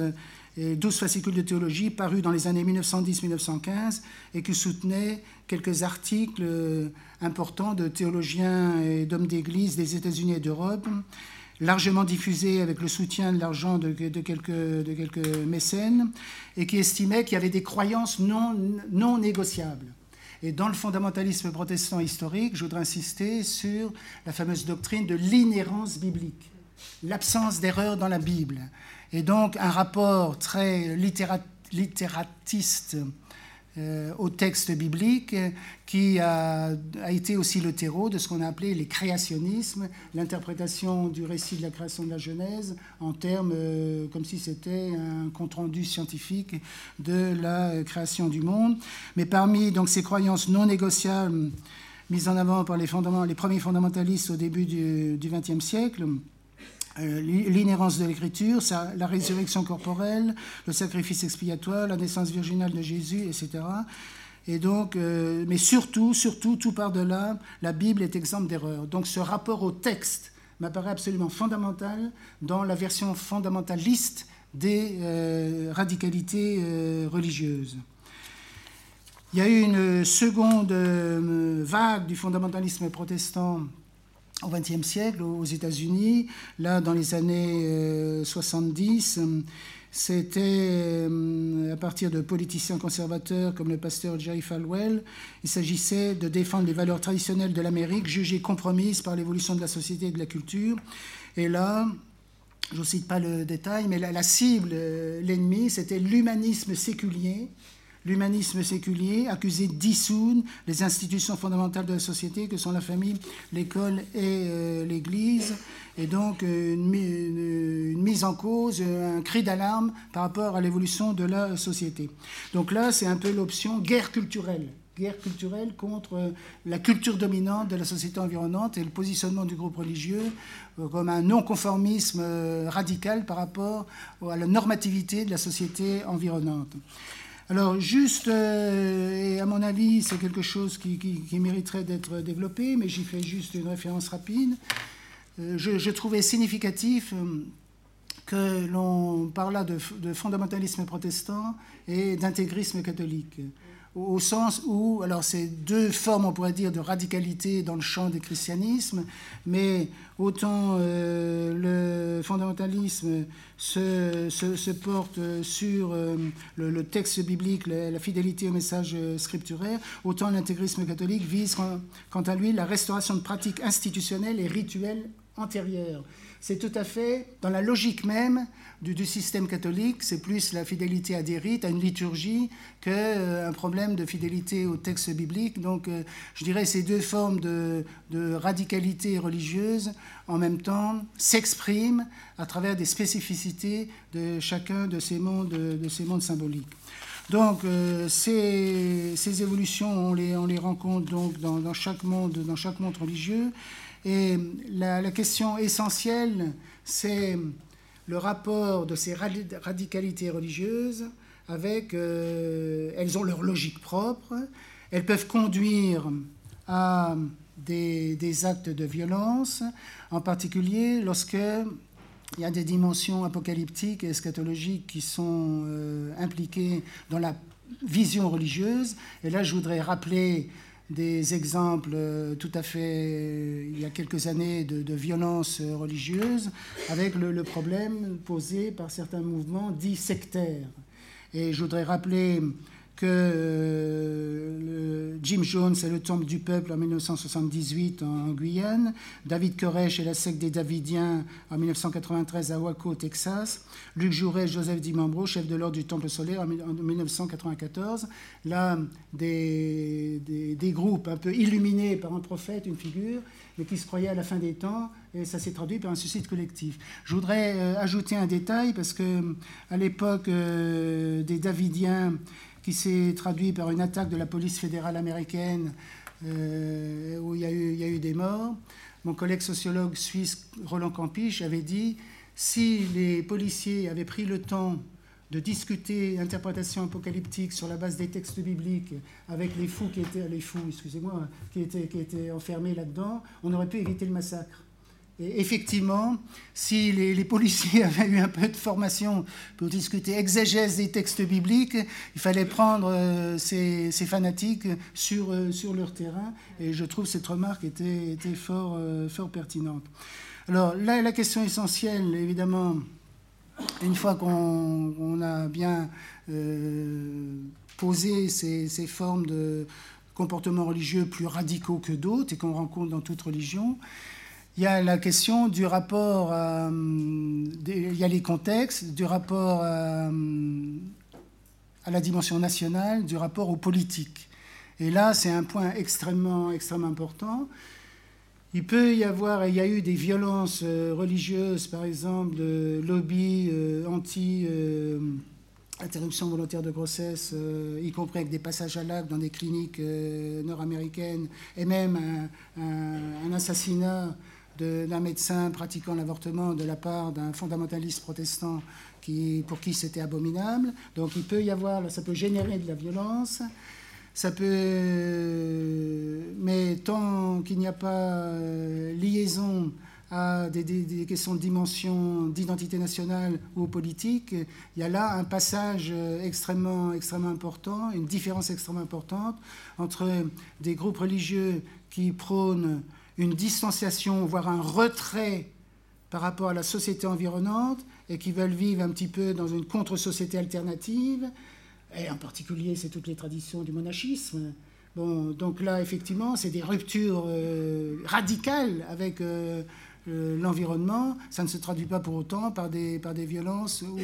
12 fascicules de théologie parus dans les années 1910-1915 et qui soutenaient quelques articles importants de théologiens et d'hommes d'église des États-Unis et d'Europe, largement diffusés avec le soutien de l'argent de, quelques, de quelques mécènes, et qui estimaient qu'il y avait des croyances non, non négociables. Et dans le fondamentalisme protestant historique, je voudrais insister sur la fameuse doctrine de l'inhérence biblique, l'absence d'erreur dans la Bible. Et donc un rapport très littératiste au texte biblique qui a, été aussi le terreau de ce qu'on a appelé les créationnismes, l'interprétation du récit de la création de la Genèse en termes euh, comme si c'était un compte-rendu scientifique de la création du monde. Mais parmi donc, ces croyances non négociables mises en avant par les, premiers fondamentalistes au début du XXe siècle, euh, l'inhérence de l'écriture, la résurrection corporelle, le sacrifice expiatoire, la naissance virginale de Jésus, etc. Et donc, euh, mais surtout, surtout, tout par de là, la Bible est exemple d'erreur. Donc, ce rapport au texte m'apparaît absolument fondamental dans la version fondamentaliste des euh, radicalités religieuses. Il y a eu une seconde vague du fondamentalisme protestant au XXe siècle aux États-Unis. Là, dans les années 70, euh, c'était euh, à partir de politiciens conservateurs comme le pasteur Jerry Falwell. Il s'agissait de défendre les valeurs traditionnelles de l'Amérique, jugées compromises par l'évolution de la société et de la culture. Et là, je ne cite pas le détail, mais la, la cible, euh, l'ennemi, c'était l'humanisme séculier l'humanisme séculier, accusé dissoudre les institutions fondamentales de la société que sont la famille, l'école et euh, l'Église, et donc euh, une, mise en cause, un cri d'alarme par rapport à l'évolution de la société. Donc là, c'est un peu l'option guerre culturelle guerre culturelle contre euh, la culture dominante de la société environnante et le positionnement du groupe religieux comme un non-conformisme radical par rapport à la normativité de la société environnante. Alors, juste, euh, et à mon avis, c'est quelque chose qui, mériterait d'être développé, mais j'y fais juste une référence rapide. Euh, je, trouvais significatif euh, que l'on parla de, de, fondamentalisme protestant et d'intégrisme catholique au sens où, alors c'est deux formes, on pourrait dire, de radicalité dans le champ des christianismes, mais autant euh, le fondamentalisme se, se, porte sur euh, le, texte biblique, la, fidélité au message scripturaire, autant l'intégrisme catholique vise, quant à lui, la restauration de pratiques institutionnelles et rituelles antérieures. C'est tout à fait dans la logique même du, système catholique, c'est plus la fidélité à des rites, à une liturgie, qu'un euh, problème de fidélité au texte biblique. Donc, euh, je dirais ces deux formes de, radicalité religieuse, en même temps, s'expriment à travers des spécificités de chacun de ces mondes, symboliques. Donc, euh, ces, évolutions, on les, on les rencontre donc dans, chaque monde, dans chaque monde religieux. Et la, la question essentielle, c'est le rapport de ces radicalités religieuses avec... Euh, elles ont leur logique propre, elles peuvent conduire à des, actes de violence, en particulier lorsque il y a des dimensions apocalyptiques et eschatologiques qui sont euh, impliquées dans la vision religieuse. Et là, je voudrais rappeler des exemples euh, tout à fait, il y a quelques années, de, de violences religieuses, avec le, problème posé par certains mouvements dits sectaires. Et je voudrais rappeler que euh, Jim Jones et le Temple du Peuple en 1978 en, Guyane, David Koresh et la secte des Davidiens en 1993 à Waco, Texas, Luc Jouret et Joseph Dimambro, chef de l'ordre du Temple solaire en, 1994. Là, des, des, groupes un peu illuminés par un prophète, une figure, mais qui se croyaient à la fin des temps, et ça s'est traduit par un suicide collectif. Je voudrais euh, ajouter un détail, parce que à l'époque euh, des Davidiens, qui s'est traduit par une attaque de la police fédérale américaine euh, où il y, a eu, des morts. Mon collègue sociologue suisse Roland Campiche avait dit si les policiers avaient pris le temps de discuter interprétation apocalyptique sur la base des textes bibliques avec les fous qui étaient les fous, excusez-moi, qui étaient enfermés là-dedans, on aurait pu éviter le massacre. Et effectivement, si les, policiers *laughs* avaient eu un peu de formation pour discuter exégèse des textes bibliques, il fallait prendre euh, ces, fanatiques sur, euh, sur leur terrain. Et je trouve cette remarque était, était fort, euh, fort pertinente. Alors là, la question essentielle, évidemment, une fois qu'on a bien posé ces, ces formes de comportements religieux plus radicaux que d'autres et qu'on rencontre dans toute religion, il y a la question du rapport, il y a les contextes, du rapport à, la dimension nationale, du rapport aux politiques. Et là, c'est un point extrêmement, extrêmement important. Il peut y avoir, il y a eu des violences euh, religieuses, par exemple, de lobby euh, anti euh, interruption volontaire de grossesse, y compris avec des passages à l'acte dans des cliniques nord-américaines, et même un assassinat d'un médecin pratiquant l'avortement de la part d'un fondamentaliste protestant qui, pour qui c'était abominable. Donc il peut y avoir, ça peut générer de la violence. Ça peut, mais tant qu'il n'y a pas euh, liaison à des, des, questions de dimension d'identité nationale ou politique, il y a là un passage euh, extrêmement, extrêmement important, une différence extrêmement importante entre des groupes religieux qui prônent une distanciation, voire un retrait par rapport à la société environnante et qui veulent vivre un petit peu dans une contre-société alternative. Et en particulier, c'est toutes les traditions du monachisme. Bon, donc là, effectivement, c'est des ruptures euh, radicales avec euh, euh, l'environnement. Ça ne se traduit pas pour autant par des, par des violences ou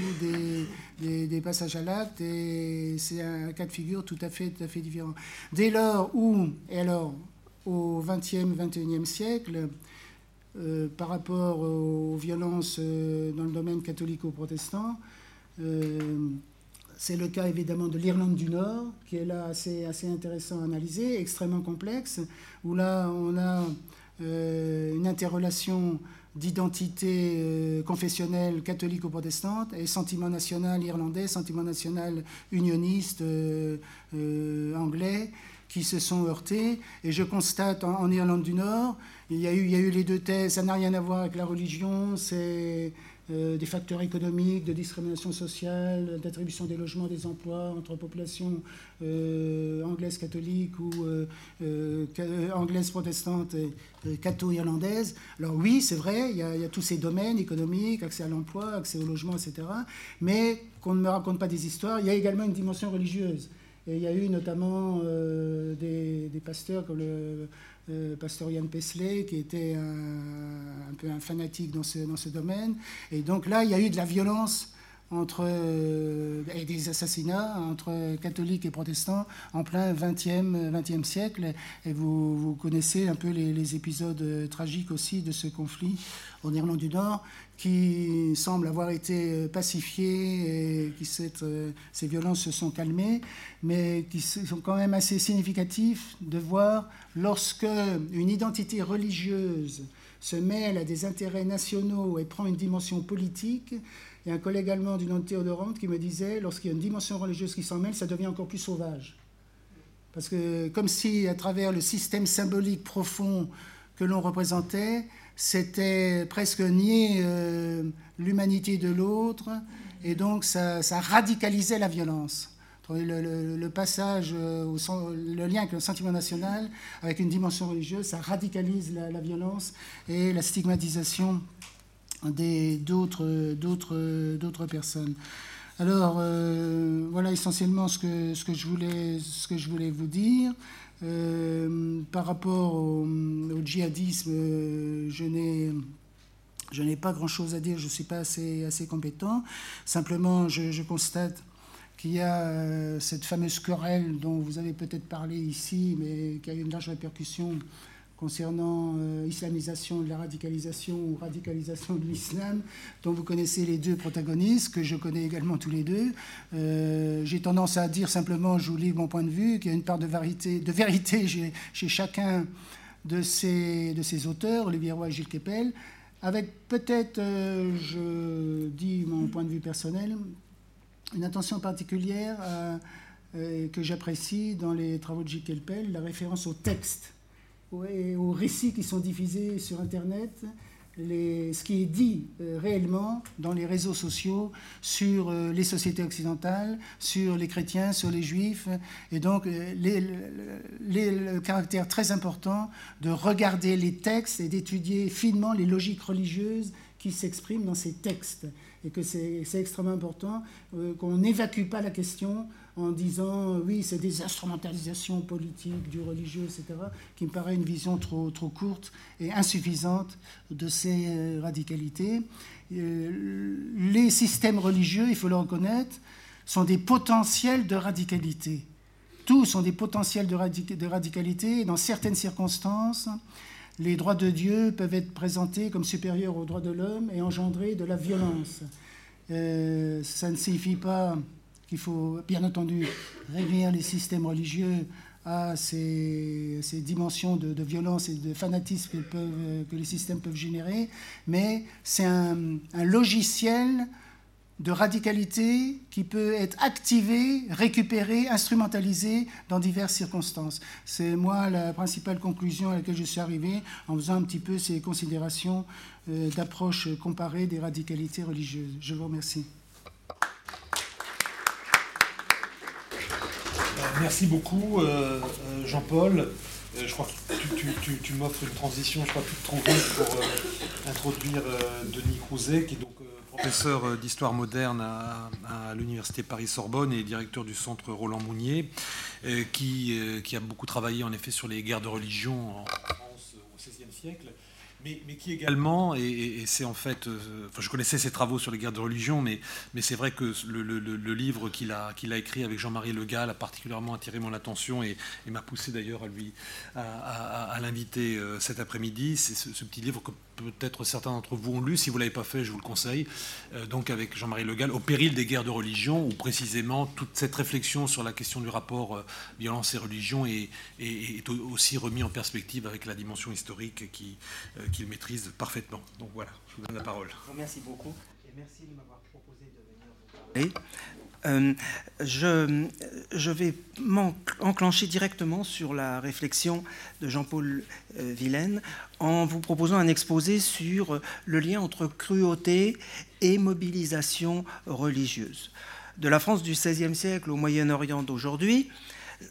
des, des, passages à l'acte. Et c'est un cas de figure tout à fait, tout à fait différent. Dès lors où, et alors, au XXe, XXIe siècle, euh, par rapport aux violences euh, dans le domaine catholico-protestant. Euh, c'est le cas évidemment de l'Irlande du Nord, qui est là assez, intéressant à analyser, extrêmement complexe, où là on a une interrelation d'identité confessionnelle catholico-protestante et sentiment national irlandais, sentiment national unioniste anglais qui se sont heurtés. Et je constate en, Irlande du Nord, il y, a eu, les deux thèses, ça n'a rien à voir avec la religion, c'est euh, des facteurs économiques, de discrimination sociale, d'attribution des logements, des emplois entre populations euh, anglaises catholiques ou euh, anglaises protestantes et catho-irlandaises. Alors oui, c'est vrai, il y, il y, a, tous ces domaines économiques, accès à l'emploi, accès au logement, etc. Mais qu'on ne me raconte pas des histoires, il y a également une dimension religieuse. Et il y a eu notamment euh, des, pasteurs comme le euh, pasteur Yann Pesley, qui était un, peu un fanatique dans ce, dans ce domaine. Et donc là, il y a eu de la violence entre, euh, et des assassinats entre catholiques et protestants en plein 20e, 20e siècle. Et vous, vous connaissez un peu les, épisodes tragiques aussi de ce conflit en Irlande du Nord qui semble avoir été euh, pacifié et qui euh, ces violences se sont calmées, mais qui sont quand même assez significatifs de voir lorsque une identité religieuse se mêle à des intérêts nationaux et prend une dimension politique. Il y a un collègue allemand du nom de qui me disait, lorsqu'il y a une dimension religieuse qui s'en mêle, ça devient encore plus sauvage. Parce que comme si, à travers le système symbolique profond que l'on représentait, c'était presque nier euh, l'humanité de l'autre, et donc ça, radicalisait la violence. Le, passage, euh, le lien avec le sentiment national, avec une dimension religieuse, ça radicalise la, violence et la stigmatisation d'autres personnes. Alors, euh, voilà essentiellement ce que, ce, que je voulais, ce que je voulais vous dire. Euh, par rapport au, djihadisme, euh, je n'ai je pas grand-chose à dire, je ne suis pas assez, assez compétent. Simplement, je, constate qu'il y a cette fameuse querelle dont vous avez peut-être parlé ici, mais qui a une large répercussion concernant euh, islamisation de la radicalisation ou radicalisation de l'islam, dont vous connaissez les deux protagonistes, que je connais également tous les deux. Euh, j'ai tendance à dire simplement, je vous lis mon point de vue, qu'il y a une part de vérité, *laughs* chez, chacun de ces, auteurs, Olivier Roy et Gilles Kepel, avec peut-être, euh, je dis mon point de vue personnel, une attention particulière que j'apprécie dans les travaux de Gilles Kepel, la référence au texte aux récits qui sont diffusés sur Internet ce qui est dit euh, réellement dans les réseaux sociaux sur euh, les sociétés occidentales, sur les chrétiens, sur les juifs, et donc euh, le caractère très important de regarder les textes et d'étudier finement les logiques religieuses qui s'expriment dans ces textes, et que c'est extrêmement important qu'on n'évacue pas la question en disant euh, oui, c'est des instrumentalisations politiques du religieux, etc., qui me paraît une vision trop, trop courte et insuffisante de ces euh, radicalités. Euh, les systèmes religieux, il faut le reconnaître, sont des potentiels de radicalité. Tous sont des potentiels de, radicalité dans certaines circonstances, les droits de Dieu peuvent être présentés comme supérieurs aux droits de l'homme et engendrer de la violence. ça ne signifie pas qu'il faut bien entendu réduire les systèmes religieux à ces, dimensions de, violence et de fanatisme que, les systèmes peuvent générer, mais c'est un, logiciel de radicalité qui peut être activé, récupéré, instrumentalisé dans diverses circonstances. C'est moi la principale conclusion à laquelle je suis arrivé en faisant un petit peu ces considérations euh, d'approche comparée des radicalités religieuses. Je vous remercie. Merci beaucoup, euh, euh, Jean-Paul. Euh, je crois que tu, m'offres une transition, je crois, toute trouvée pour introduire Denis Crouzet, qui est donc professeur d'histoire moderne à, l'Université Paris-Sorbonne et directeur du centre Roland Mounier, qui, qui, a beaucoup travaillé en effet sur les guerres de religion en France au XVIe siècle mais, qui également, et, c'est en fait, euh, je connaissais ses travaux sur les guerres de religion, mais, c'est vrai que le, livre qu'il a, écrit avec Jean-Marie Le Gall a particulièrement attiré mon attention et, m'a poussé d'ailleurs à lui l'inviter euh, cet après-midi. C'est ce, petit livre peut-être certains d'entre vous ont lu. Si vous ne l'avez pas fait, je vous le conseille. Euh, donc avec Jean-Marie Le Gall, Au péril des guerres de religion, où précisément toute cette réflexion sur la question du rapport violence et religion est, est, aussi remis en perspective avec la dimension historique qui, qu'il maîtrise parfaitement. Donc voilà, je vous donne la parole. Remercie beaucoup et merci de m'avoir proposé de venir vous parler. Euh, je, vais m'enclencher directement sur la réflexion de Jean-Paul euh, en vous proposant un exposé sur le lien entre cruauté et mobilisation religieuse. De la France du XVIe siècle au Moyen-Orient d'aujourd'hui,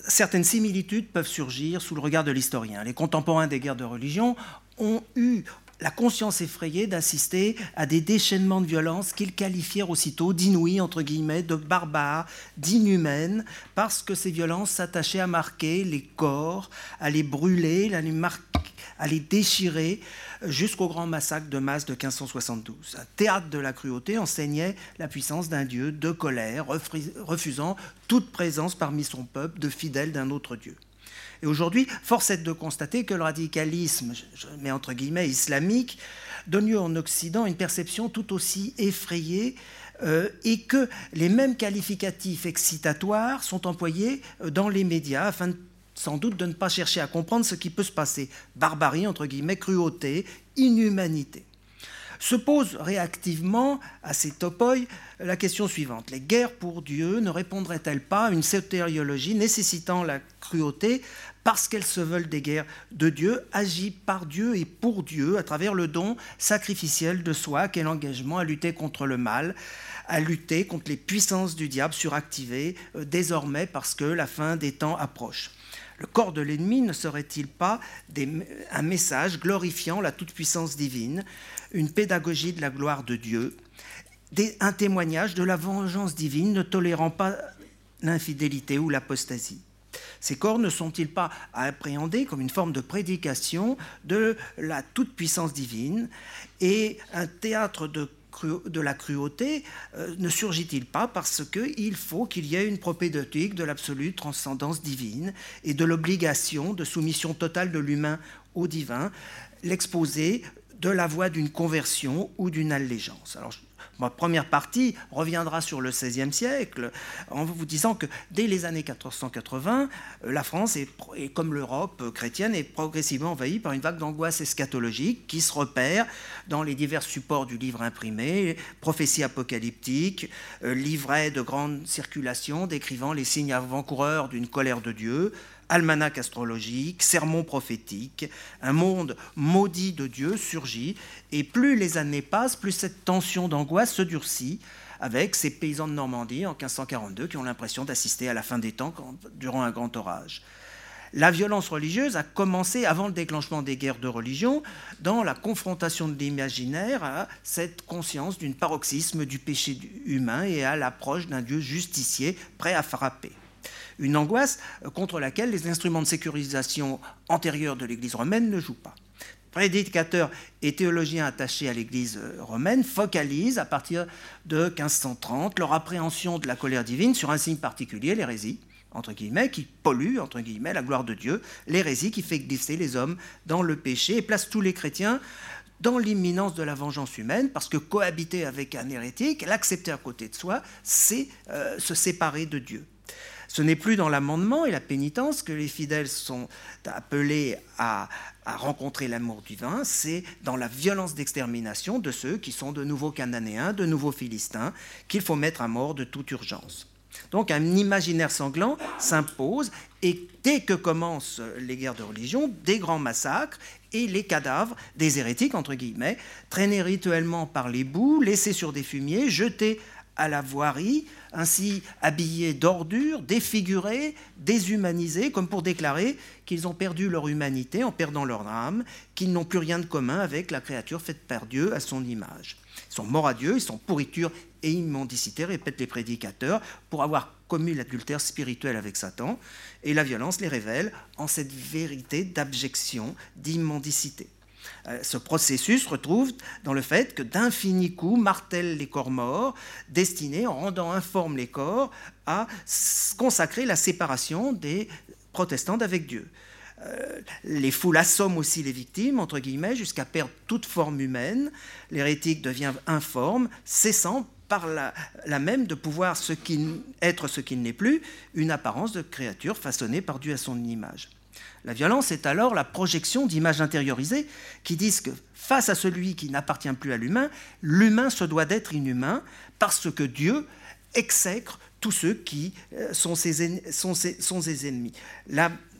certaines similitudes peuvent surgir sous le regard de l'historien. Les contemporains des guerres de religion ont eu la conscience effrayée d'assister à des déchaînements de violence qu'ils qualifièrent aussitôt d'inouïs, entre guillemets, de barbares, d'inhumaines, parce que ces violences s'attachaient à marquer les corps, à les brûler, à les, à les déchirer, jusqu'au grand massacre de masse de 1572. Un théâtre de la cruauté enseignait la puissance d'un Dieu de colère, refusant toute présence parmi son peuple de fidèles d'un autre Dieu. Et aujourd'hui, force est de constater que le radicalisme, je mets entre guillemets islamique, donne lieu en Occident une perception tout aussi effrayée euh, et que les mêmes qualificatifs excitatoires sont employés euh, dans les médias afin sans doute de ne pas chercher à comprendre ce qui peut se passer. Barbarie, entre guillemets, cruauté, inhumanité. Se pose réactivement à ces topoi la question suivante. Les guerres pour Dieu ne répondraient-elles pas à une sotériologie nécessitant la cruauté parce qu'elles se veulent des guerres de Dieu, agies par Dieu et pour Dieu à travers le don sacrificiel de soi qu'est l'engagement à lutter contre le mal, à lutter contre les puissances du diable suractivées euh, désormais parce que la fin des temps approche. Le corps de l'ennemi ne serait-il pas un message glorifiant la toute-puissance divine, une pédagogie de la gloire de Dieu, un témoignage de la vengeance divine ne tolérant pas l'infidélité ou l'apostasie. Ces corps ne sont-ils pas à appréhender comme une forme de prédication de la toute-puissance divine et un théâtre de de la cruauté euh, ne surgit-il pas parce qu'il faut qu'il y ait une propédeutique de l'absolue transcendance divine et de l'obligation de soumission totale de l'humain au divin, l'exposé de la voie d'une conversion ou d'une allégeance. Alors, Ma première partie reviendra sur le XVIe siècle en vous disant que dès les années 480, la France, est, comme l'Europe chrétienne, est progressivement envahie par une vague d'angoisse eschatologique qui se repère dans les divers supports du livre imprimé, prophéties apocalyptiques, euh, livrets de grande circulation décrivant les signes avant-coureurs d'une colère de Dieu, almanach astrologique, sermon prophétique, un monde maudit de Dieu surgit, et plus les années passent, plus cette tension d'angoisse se durcit, avec ces paysans de Normandie en 1542 qui ont l'impression d'assister à la fin des temps durant un grand orage. La violence religieuse a commencé avant le déclenchement des guerres de religion, dans la confrontation de l'imaginaire à cette conscience d'une paroxysme du péché humain et à l'approche d'un Dieu justicier prêt à frapper. Une angoisse contre laquelle les instruments de sécurisation antérieurs de l'Église romaine ne jouent pas prédicateurs et théologiens attachés à l'Église romaine focalisent à partir de 1530 leur appréhension de la colère divine sur un signe particulier, l'hérésie, entre guillemets, qui pollue, entre guillemets, la gloire de Dieu, l'hérésie qui fait glisser les hommes dans le péché et place tous les chrétiens dans l'imminence de la vengeance humaine, parce que cohabiter avec un hérétique, l'accepter à côté de soi, c'est euh, se séparer de Dieu. Ce n'est plus dans l'amendement et la pénitence que les fidèles sont appelés à, rencontrer l'amour divin, c'est dans la violence d'extermination de ceux qui sont de nouveaux Cananéens, de nouveaux Philistins, qu'il faut mettre à mort de toute urgence. Donc un imaginaire sanglant s'impose et dès que commencent les guerres de religion, des grands massacres et les cadavres des hérétiques, entre guillemets, traînés rituellement par les bouts, laissés sur des fumiers, jetés à la voirie, ainsi habillés d'ordures, défigurés, déshumanisés, comme pour déclarer qu'ils ont perdu leur humanité en perdant leur âme, qu'ils n'ont plus rien de commun avec la créature faite par Dieu à son image. Ils sont morts à Dieu, ils sont pourriture et immendicité, répètent les prédicateurs, pour avoir commis l'adultère spirituel avec Satan, et la violence les révèle en cette vérité d'abjection, d'immendicité. Euh, ce processus retrouve dans le fait que d'infinis coups martèlent les corps morts, destinés, en rendant informes les corps, à consacrer la séparation des protestants d'avec Dieu. Euh, les foules assomment aussi les victimes, entre guillemets, jusqu'à perdre toute forme humaine. L'hérétique devient informe, cessant par la, même de pouvoir être ce qu'il n'est plus, une apparence de créature façonnée par Dieu à son image. La violence est alors la projection d'images intériorisées qui disent que face à celui qui n'appartient plus à l'humain, l'humain se doit d'être inhumain parce que Dieu exècre tous ceux qui euh, sont ses, ennemis.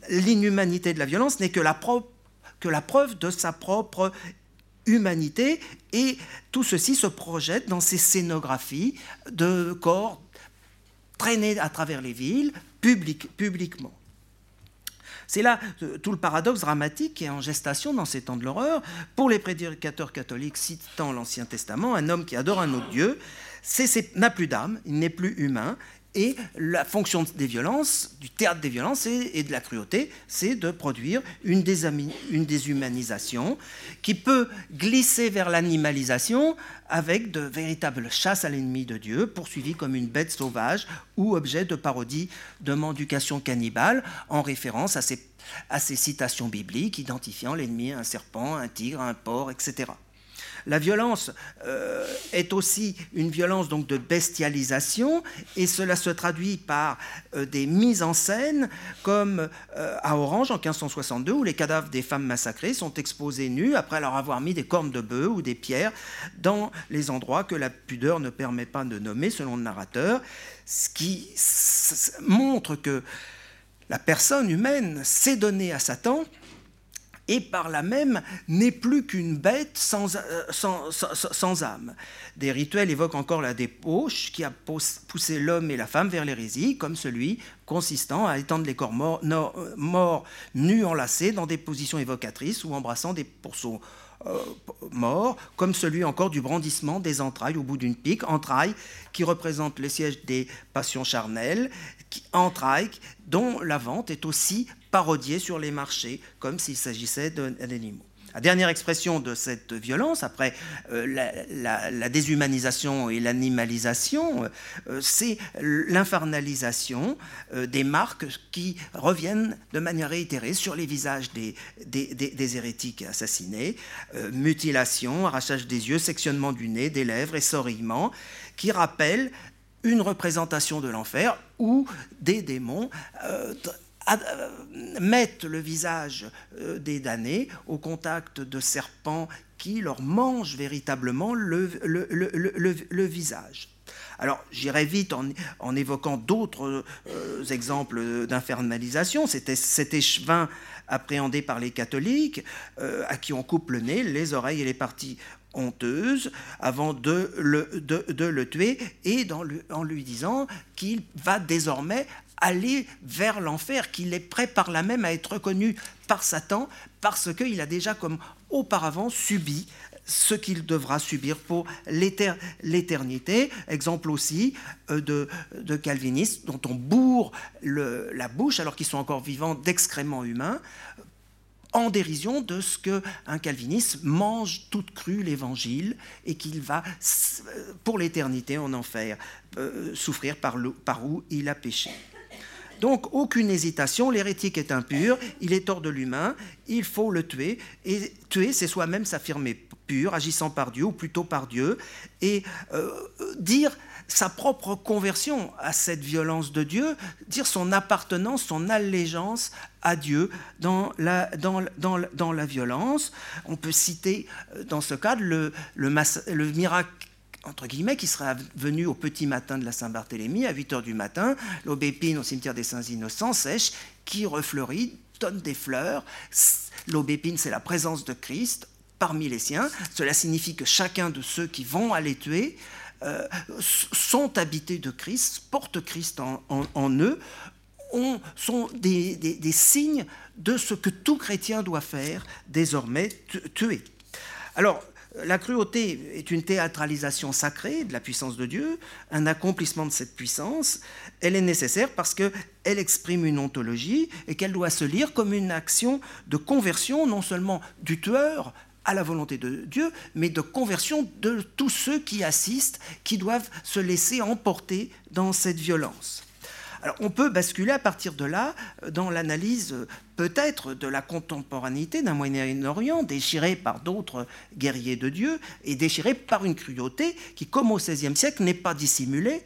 L'inhumanité de la violence n'est que la preuve de sa propre humanité et tout ceci se projette dans ces scénographies de corps traînés à travers les villes publiquement. C'est là euh, tout le paradoxe dramatique qui est en gestation dans ces temps de l'horreur. Pour les prédicateurs catholiques citant l'Ancien Testament, un homme qui adore un autre Dieu n'a plus d'âme, il n'est plus humain, et la fonction des violences, du théâtre des violences et, de la cruauté, c'est de produire une, déshumanisation qui peut glisser vers l'animalisation avec de véritables chasses à l'ennemi de Dieu, poursuivies comme une bête sauvage ou objet de parodie de mendication cannibale, en référence à ces, à ces citations bibliques identifiant l'ennemi un serpent, un tigre, un porc, etc. La violence euh, est aussi une violence donc de bestialisation et cela se traduit par euh, des mises en scène comme euh, à Orange en 1562 où les cadavres des femmes massacrées sont exposés nus après leur avoir mis des cornes de bœuf ou des pierres dans les endroits que la pudeur ne permet pas de nommer selon le narrateur, ce qui montre que la personne humaine s'est donnée à Satan et par là même n'est plus qu'une bête sans, euh, âme. Des rituels évoquent encore la débauche qui a poussé l'homme et la femme vers l'hérésie, comme celui consistant à étendre les corps morts, euh, morts nus enlacés dans des positions évocatrices ou embrassant des pourceaux euh, morts, comme celui encore du brandissement des entrailles au bout d'une pique, entrailles qui représentent le siège des passions charnelles, entrailles dont la vente est aussi parodiée sur les marchés, comme s'il s'agissait d'animaux. La dernière expression de cette violence, après euh, la, déshumanisation et l'animalisation, euh, c'est l'infernalisation euh, des marques qui reviennent de manière réitérée sur les visages des, des hérétiques assassinés. mutilation, arrachage des yeux, sectionnement du nez, des lèvres, essorillement, qui rappellent une représentation de l'enfer ou des démons euh, mettent le visage euh, des damnés au contact de serpents qui leur mange véritablement le, visage. Alors j'irai vite en, évoquant d'autres euh, exemples d'infernalisation. C'était cet échevin appréhendé par les catholiques, euh, à qui on coupe le nez, les oreilles et les parties honteuses avant de, le tuer et en lui disant qu'il va désormais aller vers l'enfer, qu'il est prêt par là même à être reconnu par Satan parce qu'il a déjà comme auparavant subi ce qu'il devra subir pour l'éternité. Exemple aussi euh, de, calvinistes dont on bourre la bouche alors qu'ils sont encore vivants d'excréments humains en dérision de ce qu'un calviniste mange toute crue l'évangile et qu'il va euh, pour l'éternité en enfer euh, souffrir par, par où il a péché. Donc aucune hésitation, l'hérétique est impur, il est hors de l'humain, il faut le tuer, et tuer c'est soi-même s'affirmer pur, agissant par Dieu, ou plutôt par Dieu, et euh, dire sa propre conversion à cette violence de Dieu, dire son appartenance, son allégeance à Dieu dans la, violence. On peut citer euh, dans ce cadre le miracle entre guillemets, qui serait venu au petit matin de la Saint-Barthélemy, à 8 h du matin, l'aubépine au cimetière des Saints Innocents sèche, qui refleurit, donne des fleurs. L'aubépine, c'est la présence de Christ parmi les siens. Cela signifie que chacun de ceux qui vont aller tuer euh, sont habités de Christ, portent Christ en, eux, ont, sont des, des, signes de ce que tout chrétien doit faire désormais, tuer. Alors, la cruauté est une théâtralisation sacrée de la puissance de Dieu, un accomplissement de cette puissance. Elle est nécessaire parce qu'elle exprime une ontologie et qu'elle doit se lire comme une action de conversion non seulement du tueur à la volonté de Dieu, mais de conversion de tous ceux qui assistent, qui doivent se laisser emporter dans cette violence. On peut basculer à partir de là dans l'analyse peut-être de la contemporanéité d'un Moyen-Orient déchiré par d'autres guerriers de Dieu et déchiré par une cruauté qui, comme au XVIe siècle, n'est pas dissimulée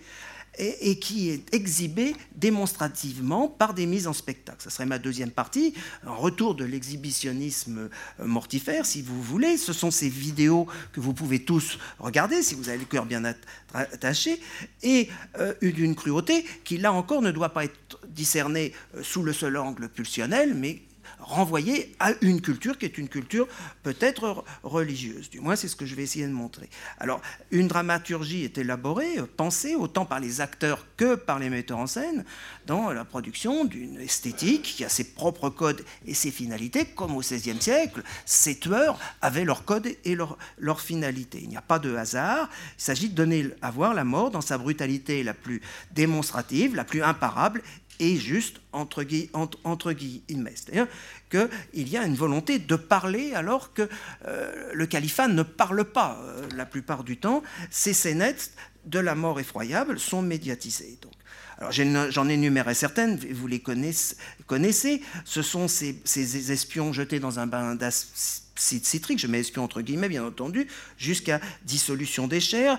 et, qui est exhibé démonstrativement par des mises en spectacle. Ce serait ma deuxième partie, un retour de l'exhibitionnisme euh, mortifère, si vous voulez. Ce sont ces vidéos que vous pouvez tous regarder, si vous avez le cœur bien attaché, et euh, d'une cruauté qui, là encore, ne doit pas être discernée euh, sous le seul angle pulsionnel, mais renvoyer à une culture qui est une culture peut-être religieuse. Du moins, c'est ce que je vais essayer de montrer. Alors, une dramaturgie est élaborée, pensée autant par les acteurs que par les metteurs en scène dans la production d'une esthétique qui a ses propres codes et ses finalités, comme au XVIe siècle, ces tueurs avaient leurs codes et leurs leur finalités. Il n'y a pas de hasard, il s'agit de donner à voir la mort dans sa brutalité la plus démonstrative, la plus imparable et juste entre, guillemets. C'est-à-dire qu'il y a une volonté de parler alors que euh, le califat ne parle pas euh, la plupart du temps. Ces scénettes de la mort effroyable sont médiatisées. Donc. Alors j'en énumérais certaines, vous les connaissez. Ce sont ces, ces espions jetés dans un bain d'acide citrique, je mets espion entre guillemets bien entendu, jusqu'à dissolution des chairs.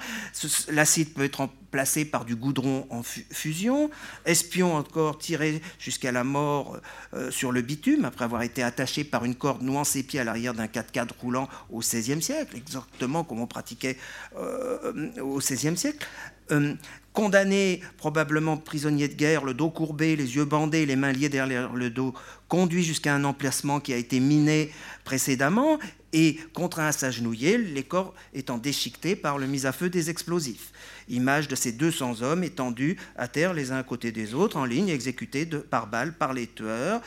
L'acide peut être remplacé par du goudron en fusion. Espion encore tiré jusqu'à la mort euh, sur le bitume, après avoir été attaché par une corde nouant ses pieds à l'arrière d'un 4x4 roulant au XVIe siècle, exactement comme on pratiquait euh, au XVIe siècle. Euh, condamné, probablement prisonnier de guerre, le dos courbé, les yeux bandés, les mains liées derrière le dos, conduit jusqu'à un emplacement qui a été miné précédemment et contraint à s'agenouiller, les corps étant déchiquetés par le mise à feu des explosifs. Image de ces 200 hommes étendus à terre les uns à côté des autres, en ligne, exécutés par balle par les tueurs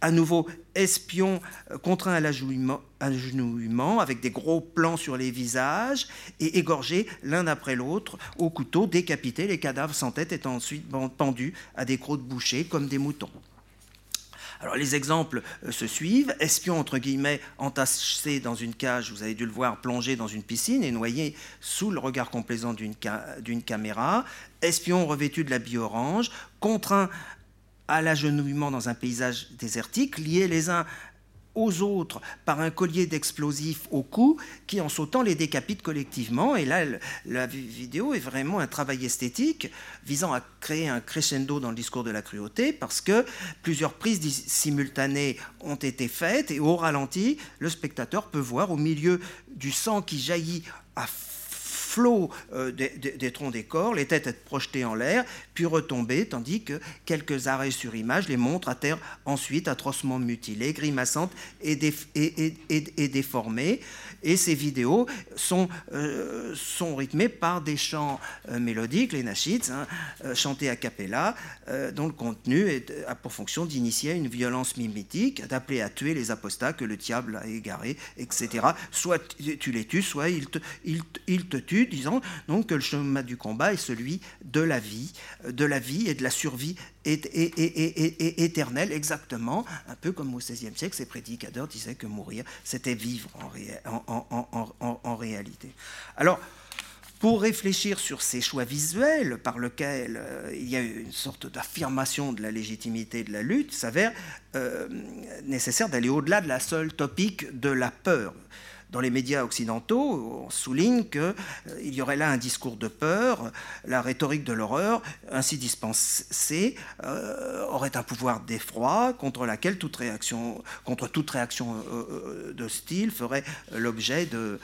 à nouveau espions euh, contraints à l'agenouillement, avec des gros plans sur les visages, et égorgés l'un après l'autre au couteau, décapités, les cadavres sans tête étant ensuite pendus à des crocs de boucher comme des moutons. Alors les exemples euh, se suivent. Espions, entre guillemets, entassés dans une cage, vous avez dû le voir, plongé dans une piscine et noyé sous le regard complaisant d'une caméra. Espions revêtus de l'habit orange, contraints à l'agenouillement dans un paysage désertique, liés les uns aux autres par un collier d'explosifs au cou qui, en sautant, les décapite collectivement. Et là, la vidéo est vraiment un travail esthétique visant à créer un crescendo dans le discours de la cruauté parce que plusieurs prises simultanées ont été faites et au ralenti, le spectateur peut voir au milieu du sang qui jaillit à flot euh, des, troncs des corps, les têtes être projetées en l'air, puis tandis que quelques arrêts sur image les montrent à terre ensuite atrocement mutilées, grimaçantes et, et déformées et ces vidéos sont, euh, sont rythmées par des chants euh, mélodiques, les nashids, hein, euh, chantés a cappella, dont le contenu a pour fonction d'initier une violence mimétique, d'appeler à tuer les apostats que le diable a égarés, etc. Soit tu les tues, soit il te, il, il te tue, disant donc que le chemin du combat est celui de la vie, de la vie et de la survie et, éternel, exactement, un peu comme au XVIe siècle, ces prédicateurs disaient que mourir, c'était vivre en, réalité. Alors, pour réfléchir sur ces choix visuels par lesquels euh, il y a une sorte d'affirmation de la légitimité de la lutte, s'avère euh, nécessaire d'aller au-delà de la seule topique de la peur dans les médias occidentaux, on souligne qu'il euh, y aurait là un discours de peur, la rhétorique de l'horreur, ainsi dispensée, euh, aurait un pouvoir d'effroi contre laquelle toute réaction, contre toute réaction euh, style ferait l'objet de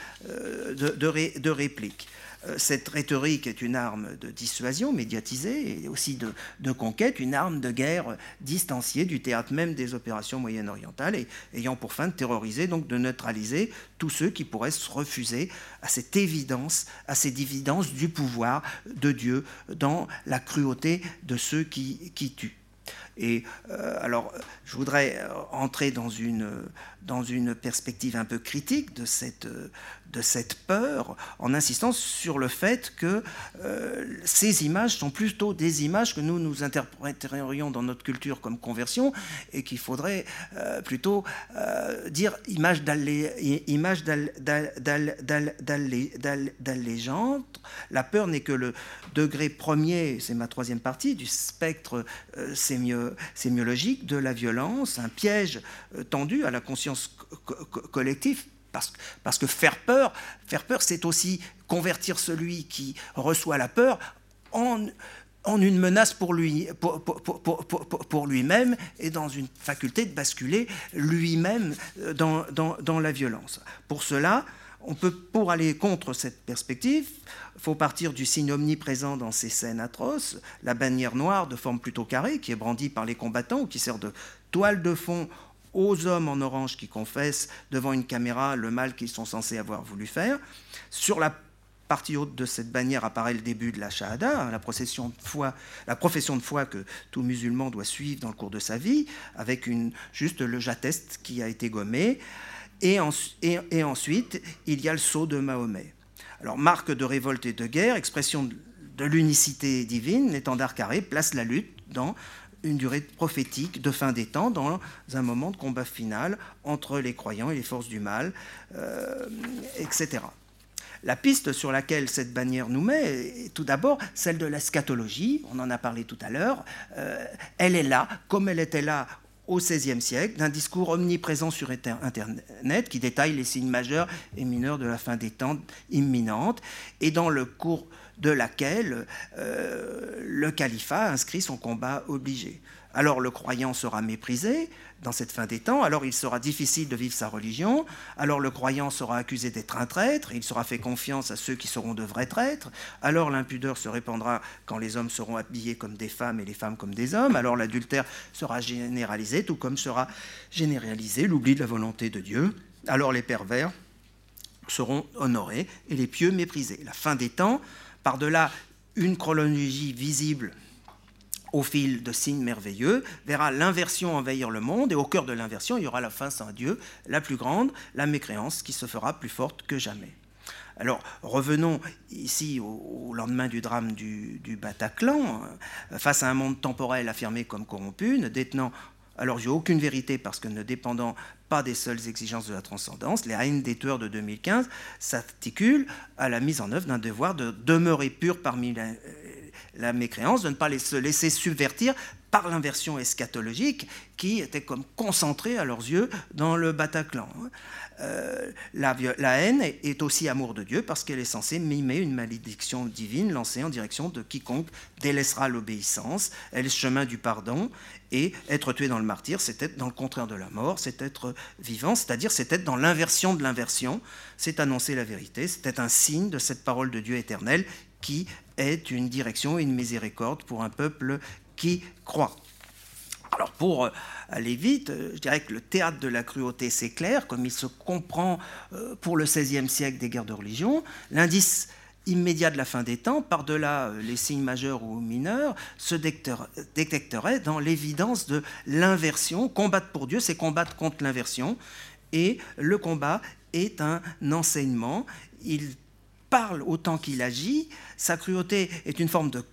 répliques. Euh, cette rhétorique est une arme de dissuasion médiatisée et aussi de, conquête, une arme de guerre distanciée du théâtre même des opérations moyen-orientales et ayant pour fin de terroriser, donc de neutraliser tous ceux qui pourraient se refuser à cette évidence, à cette évidence du pouvoir de Dieu dans la cruauté de ceux qui, tuent. Et euh, alors, je voudrais entrer dans une, dans une perspective un peu critique de cette, de cette peur en insistant sur le fait que euh, ces images sont plutôt des images que nous nous interpréterions dans notre culture comme conversion et qu'il faudrait euh, plutôt euh, dire image d'allégeante. La peur n'est que le degré premier, c'est ma troisième partie, du spectre sémiologique de la violence, un piège tendu à la conscience collective parce, que faire peur, faire peur, c'est aussi convertir celui qui reçoit la peur en, en une menace pour lui pour, lui-même et dans une faculté de basculer lui-même dans, dans, dans, la violence. Pour cela, on peut, pour aller contre cette perspective, faut partir du signe omniprésent dans ces scènes atroces, la bannière noire de forme plutôt carrée qui est brandie par les combattants ou qui sert de toile de fond aux hommes en orange qui confessent devant une caméra le mal qu'ils sont censés avoir voulu faire. Sur la partie haute de cette bannière apparaît le début de la Shahada, la, procession de foi, profession de foi que tout musulman doit suivre dans le cours de sa vie, avec une, juste le j'atteste qui a été gommé. Et, et, ensuite, il y a le sceau de Mahomet. Alors, marque de révolte et de guerre, expression de l'unicité divine, l'étendard carré place la lutte dans une durée prophétique de fin des temps dans un moment de combat final entre les croyants et les forces du mal, euh, etc. La piste sur laquelle cette bannière nous met est tout d'abord celle de l'eschatologie, on en a parlé tout à l'heure, euh, elle est là, comme elle était là au XVIe siècle, d'un discours omniprésent sur Internet qui détaille les signes majeurs et mineurs de la fin des temps imminente, et dans le cours de laquelle euh, le califat inscrit son combat obligé. Alors le croyant sera méprisé dans cette fin des temps, alors il sera difficile de vivre sa religion, alors le croyant sera accusé d'être un traître, il sera fait confiance à ceux qui seront de vrais traîtres, alors l'impudeur se répandra quand les hommes seront habillés comme des femmes et les femmes comme des hommes, alors l'adultère sera généralisé, tout comme sera généralisé l'oubli de la volonté de Dieu, alors les pervers seront honorés et les pieux méprisés. La fin des temps, par-delà une chronologie visible au fil de signes merveilleux, verra l'inversion envahir le monde, et au cœur de l'inversion, il y aura la fin sans Dieu, la plus grande, la mécréance qui se fera plus forte que jamais. Alors revenons ici au, lendemain du drame du, du, Bataclan, face à un monde temporel affirmé comme corrompu, ne détenant alors j'ai aucune vérité parce que ne dépendant pas des seules exigences de la transcendance, les haines des tueurs de 2015 s'articulent à la mise en œuvre d'un devoir de demeurer pur parmi la, mécréance, de ne pas se laisser subvertir par l'inversion eschatologique qui était comme concentrée à leurs yeux dans le Bataclan. Euh, la, haine est aussi amour de Dieu parce qu'elle est censée mimer une malédiction divine lancée en direction de quiconque délaissera l'obéissance. Elle est le chemin du pardon et être tué dans le martyr, c'est être dans le contraire de la mort, c'est être vivant, c'est-à-dire c'est être dans l'inversion de l'inversion, c'est annoncer la vérité, c'est être un signe de cette parole de Dieu éternel qui est une direction et une miséricorde pour un peuple qui croit. Alors pour euh, aller vite, euh, je dirais que le théâtre de la cruauté, c'est clair, comme il se comprend euh, pour le XVIe siècle des guerres de religion. L'indice immédiat de la fin des temps, par-delà les signes majeurs ou mineurs, se détecterait dans l'évidence de l'inversion. Combattre pour Dieu, c'est combattre contre l'inversion. Et le combat est un enseignement. Il parle autant qu'il agit. Sa cruauté est une forme de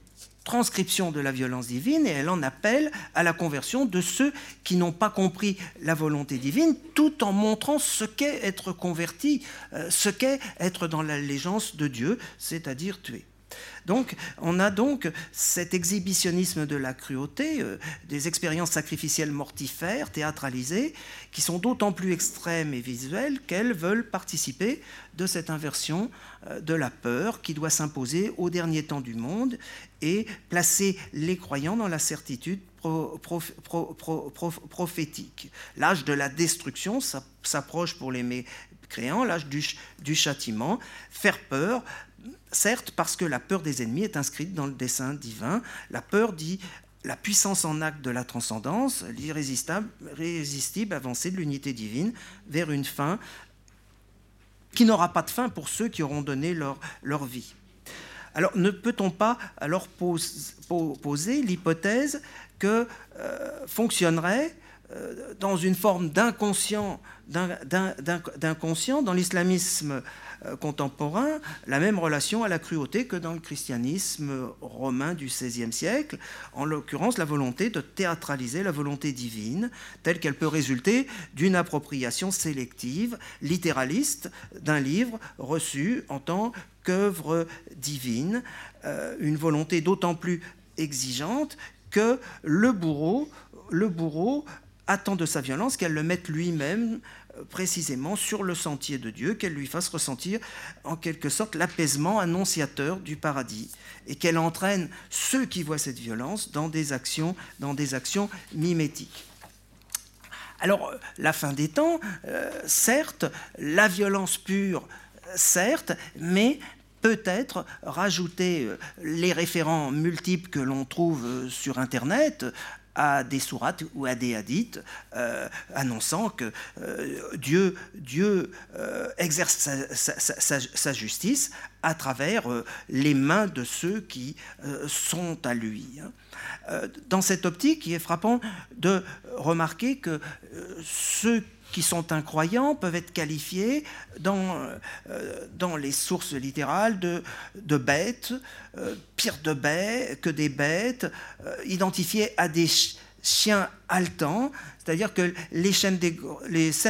transcription de la violence divine et elle en appelle à la conversion de ceux qui n'ont pas compris la volonté divine tout en montrant ce qu'est être converti, euh, ce qu'est être dans l'allégeance de Dieu, c'est-à-dire tuer. Donc, on a donc cet exhibitionnisme de la cruauté, euh, des expériences sacrificielles mortifères, théâtralisées, qui sont d'autant plus extrêmes et visuelles qu'elles veulent participer de cette inversion euh, de la peur qui doit s'imposer au dernier temps du monde et placer les croyants dans la certitude prophétique. L'âge de la destruction s'approche pour les mécréants, l'âge du, du, châtiment, faire peur, certes parce que la peur des ennemis est inscrite dans le dessein divin, la peur dit la puissance en acte de la transcendance, l'irrésistible avancée de l'unité divine vers une fin qui n'aura pas de fin pour ceux qui auront donné leur, vie. Alors ne peut-on pas alors poser l'hypothèse que euh, fonctionnerait euh, dans une forme d'inconscient, dans l'islamisme contemporain la même relation à la cruauté que dans le christianisme romain du XVIe siècle, en l'occurrence la volonté de théâtraliser la volonté divine, telle qu'elle peut résulter d'une appropriation sélective, littéraliste, d'un livre reçu en tant qu'œuvre divine, euh, une volonté d'autant plus exigeante que le bourreau, le bourreau attend de sa violence qu'elle le mette lui-même précisément sur le sentier de Dieu, qu'elle lui fasse ressentir en quelque sorte l'apaisement annonciateur du paradis et qu'elle entraîne ceux qui voient cette violence dans des actions, mimétiques. Alors, la fin des temps, euh, certes, la violence pure, certes, mais peut-être rajouter euh, les référents multiples que l'on trouve euh, sur Internet, à des sourates ou à des hadiths euh, annonçant que euh, Dieu, Dieu euh, exerce sa, justice à travers les mains de ceux qui sont à lui. Hein. Dans cette optique, il est frappant de remarquer que ceux qui sont incroyants peuvent être qualifiés dans, euh, dans les sources littérales de, de bêtes, euh, pire de bêtes que des bêtes, euh, identifiés à des chiens haletants, c'est-à-dire que les, scènes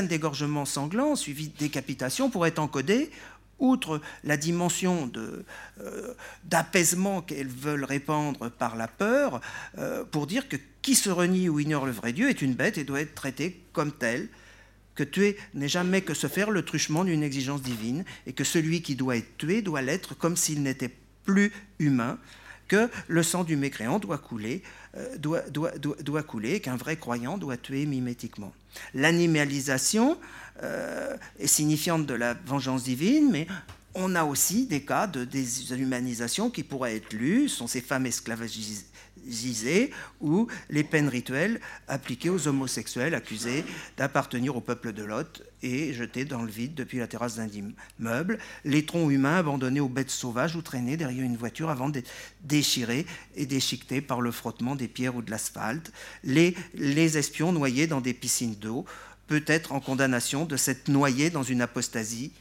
d'égorgement sanglants suivies de décapitation pourraient être encodées. Outre la dimension d'apaisement qu'elles veulent répandre par la peur, pour dire que qui se renie ou ignore le vrai Dieu est une bête et doit être traité comme tel, que tuer n'est jamais que se faire le truchement d'une exigence divine, et que celui qui doit être tué doit l'être comme s'il n'était plus humain, que le sang du mécréant doit couler, euh, doit, couler, qu'un vrai croyant doit tuer mimétiquement. L'animalisation euh, est signifiante de la vengeance divine, mais on a aussi des cas de déshumanisation qui pourraient être lus, sont ces femmes esclavagisées ou les peines rituelles appliquées aux homosexuels accusés d'appartenir au peuple de Lot et jetés dans le vide depuis la terrasse d'un immeuble, les troncs humains abandonnés aux bêtes sauvages ou traînés derrière une voiture avant d'être déchirés et déchiquetés par le frottement des pierres ou de l'asphalte, les, espions noyés dans des piscines d'eau, peut-être en condamnation de s'être noyés dans une apostasie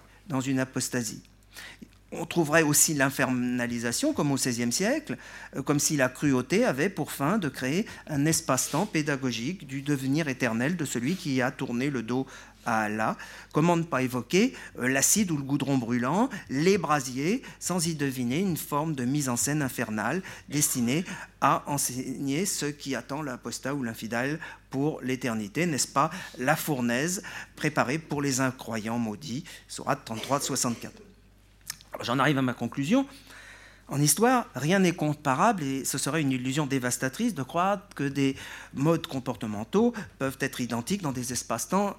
on trouverait aussi l'infernalisation, comme au XVIe siècle, euh, comme si la cruauté avait pour fin de créer un espace-temps pédagogique du devenir éternel de celui qui a tourné le dos à Allah. Comment ne pas évoquer euh, l'acide ou le goudron brûlant, les brasiers, sans y deviner une forme de mise en scène infernale destinée à enseigner ce qui attend l'apostat ou l'infidèle pour l'éternité, n'est-ce pas La fournaise préparée pour les incroyants maudits, Sourate 33-64. J'en arrive à ma conclusion. En histoire, rien n'est comparable et ce serait une illusion dévastatrice de croire que des modes comportementaux peuvent être identiques dans des espaces-temps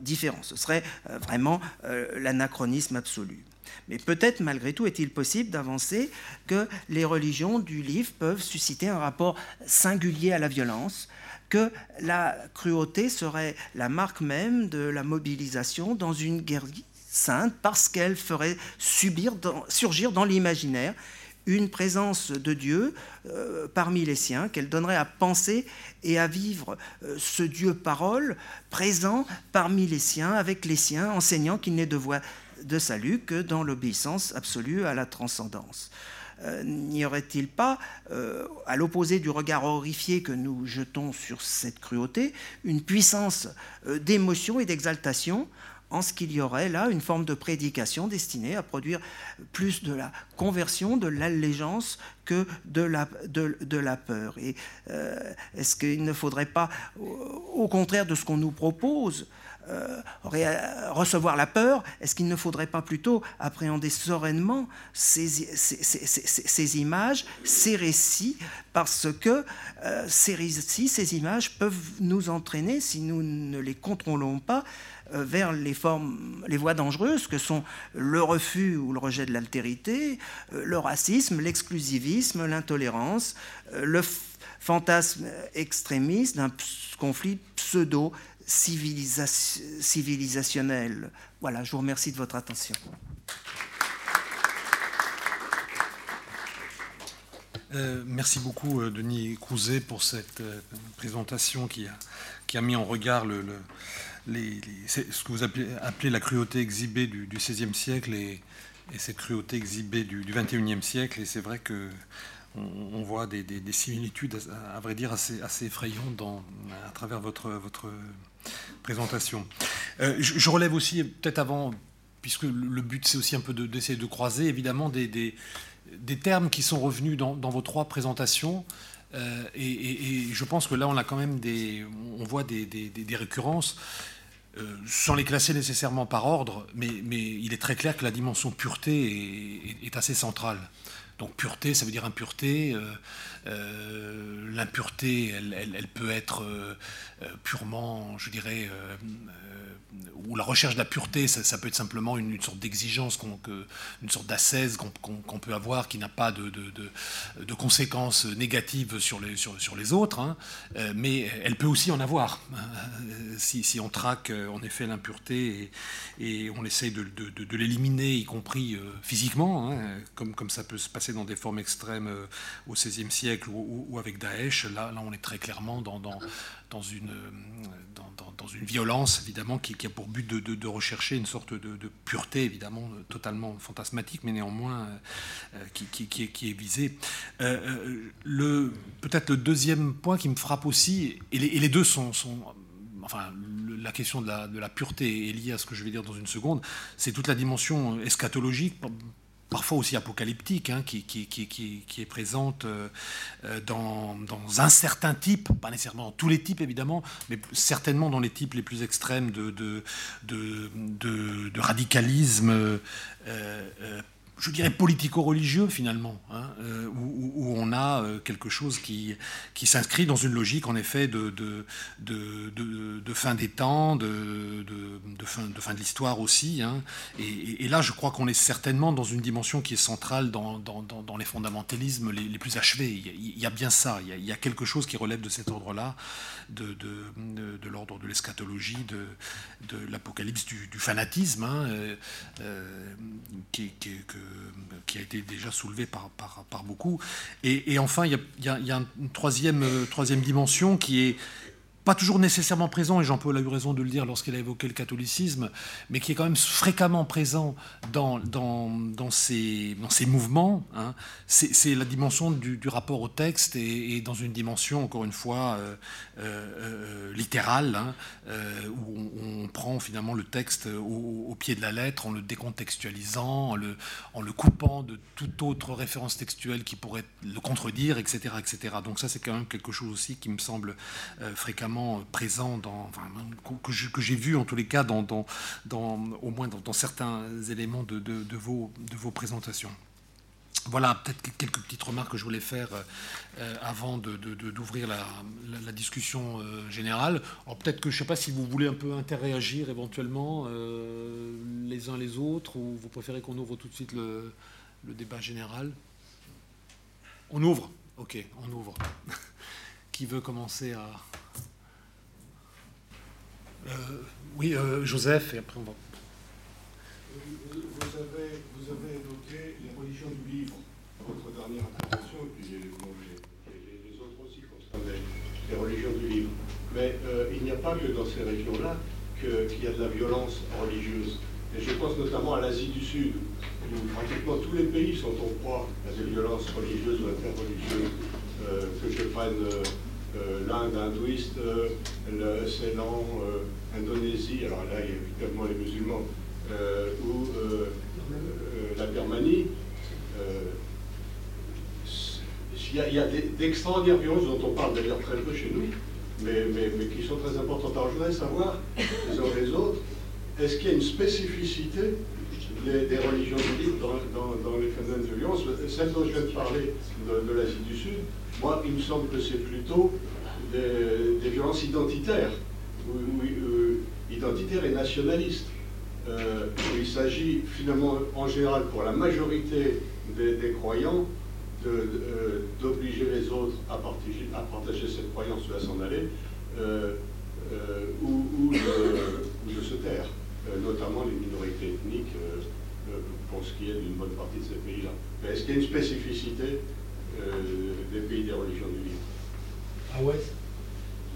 différents. Ce serait euh, vraiment euh, l'anachronisme absolu. Mais peut-être malgré tout est-il possible d'avancer que les religions du livre peuvent susciter un rapport singulier à la violence, que la cruauté serait la marque même de la mobilisation dans une guerre sainte parce qu'elle ferait surgir dans l'imaginaire une présence de Dieu euh, parmi les siens, qu'elle donnerait à penser et à vivre euh, ce Dieu parole présent parmi les siens, avec les siens, enseignant qu'il n'est de voie de salut que dans l'obéissance absolue à la transcendance. Euh, n'y aurait-il pas, à l'opposé du regard horrifié que nous jetons sur cette cruauté, une puissance d'émotion et d'exaltation en ce qu'il y aurait là une forme de prédication destinée à produire plus de la conversion, de l'allégeance que de la, de, la peur. Et euh, est-ce qu'il ne faudrait pas, au contraire de ce qu'on nous propose, euh, recevoir la peur, est-ce qu'il ne faudrait pas plutôt appréhender sereinement ces, images, ces récits, parce que euh, ces récits, ces images peuvent nous entraîner, si nous ne les contrôlons pas, vers les formes, les voies dangereuses que sont le refus ou le rejet de l'altérité, euh, le racisme, l'exclusivisme, l'intolérance, euh, le fantasme extrémiste d'un conflit pseudo civilisationnel. Voilà, je vous remercie de votre attention. merci beaucoup, Denis Crouzet, pour cette présentation qui a, mis en regard le ce que vous appelez, la cruauté exhibée du, XVIe siècle et, cette cruauté exhibée du, XXIe siècle. Et c'est vrai que on, voit des, similitudes, à, vrai dire, assez, assez effrayantes à travers votre, votre présentation. Euh, je, relève aussi, peut-être avant, puisque le but c'est aussi un peu d'essayer de, croiser, évidemment, des, des, termes qui sont revenus dans, vos trois présentations. Euh, et, je pense que là, on a quand même des, on voit des, des récurrences. Euh, sans les classer nécessairement par ordre, mais, il est très clair que la dimension pureté est, assez centrale. Donc pureté, ça veut dire impureté. Euh, euh, l'impureté, elle, peut être purement, je dirais, ou la recherche de la pureté, ça, peut être simplement une, sorte d'exigence, une sorte d'ascèse qu'on peut avoir qui n'a pas de, conséquences négatives sur les, autres, hein. euh, mais elle peut aussi en avoir. Euh, si, on traque euh, en effet l'impureté et, on essaye de, l'éliminer, y compris physiquement, hein, comme, ça peut se passer dans des formes extrêmes au XVIe siècle ou, avec Daesh, là, on est très clairement dans, dans une, dans, une violence, évidemment, qui, a pour but de, rechercher une sorte de, pureté, évidemment, totalement fantasmatique, mais néanmoins euh, qui, qui, est, visée. Euh, euh, Peut-être le deuxième point qui me frappe aussi, et les, deux sont, enfin, la question de la, pureté est liée à ce que je vais dire dans une seconde, c'est toute la dimension eschatologique parfois aussi apocalyptique, hein, qui, est présente euh, euh, dans, un certain type, pas nécessairement dans tous les types évidemment, mais certainement dans les types les plus extrêmes de, radicalisme euh, je dirais, politico-religieux finalement, hein, euh, où, on a euh, quelque chose qui, qui s'inscrit dans une logique en effet de, de, de, fin des temps, de, fin, de fin de l'histoire aussi. Hein. Et, là, je crois qu'on est certainement dans une dimension qui est centrale dans, dans, les fondamentalismes les, plus achevés. Il y, a, bien ça, il y a, quelque chose qui relève de cet ordre-là, de, l'ordre de l'eschatologie, de, l'apocalypse du, fanatisme, hein, euh, qui, qui, que, qui a été déjà soulevé par, beaucoup. Et, enfin, il y a, une troisième, troisième dimension qui est, pas toujours nécessairement présent, et Jean-Paul a eu raison de le dire lorsqu'il a évoqué le catholicisme, mais qui est quand même fréquemment présent dans ces mouvements, hein, c'est la dimension du, rapport au texte et, dans une dimension, encore une fois, euh, euh, euh, littérale, hein, où on, prend finalement le texte au, pied de la lettre en le décontextualisant, en le, coupant de toute autre référence textuelle qui pourrait le contredire, etc. etc. Donc ça, c'est quand même quelque chose aussi qui me semble fréquemment présent dans, que j'ai vu en tous les cas dans, au moins dans, certains éléments de vos présentations. Voilà peut-être quelques petites remarques que je voulais faire euh, avant d'ouvrir la, discussion euh, générale. Alors peut-être que je ne sais pas si vous voulez un peu interréagir éventuellement euh, les uns les autres, ou vous préférez qu'on ouvre tout de suite le, débat général? On ouvre Ok, on ouvre. *laughs* Qui veut commencer à... Euh, oui, euh, Joseph, et après on va évoqué les religions du livre dans votre dernière intervention, et puis les, les, autres aussi concernent les, religions du livre. Mais euh, il n'y a pas que dans ces régions-là qu'il y a de la violence religieuse. Et je pense notamment à l'Asie du Sud, où pratiquement tous les pays sont en proie à des violences religieuses ou interreligieuses. que je prenne euh, l'Inde hindouiste, euh, le Ceylan, euh, Indonésie, alors là il y a évidemment les musulmans, ou la Birmanie. Il y a, d'extraordinaires violences dont on parle d'ailleurs très peu chez nous, mais, qui sont très importantes. Alors je voudrais savoir, les uns les autres, est-ce qu'il y a une spécificité des, religions libres dans, les phénomènes de violence Celle dont je viens de parler de, l'Asie du Sud, moi, il me semble que c'est plutôt des, violences identitaires, euh, identitaires et nationalistes. Euh, il s'agit finalement, en général, pour la majorité des, croyants, d'obliger les autres à partager, à partager, cette croyance ou à s'en aller, ou, de, se taire, notamment les minorités ethniques, pour ce qui est d'une bonne partie de ces pays-là. Est-ce qu'il y a une spécificité des pays des religions du livre? Ah ouais?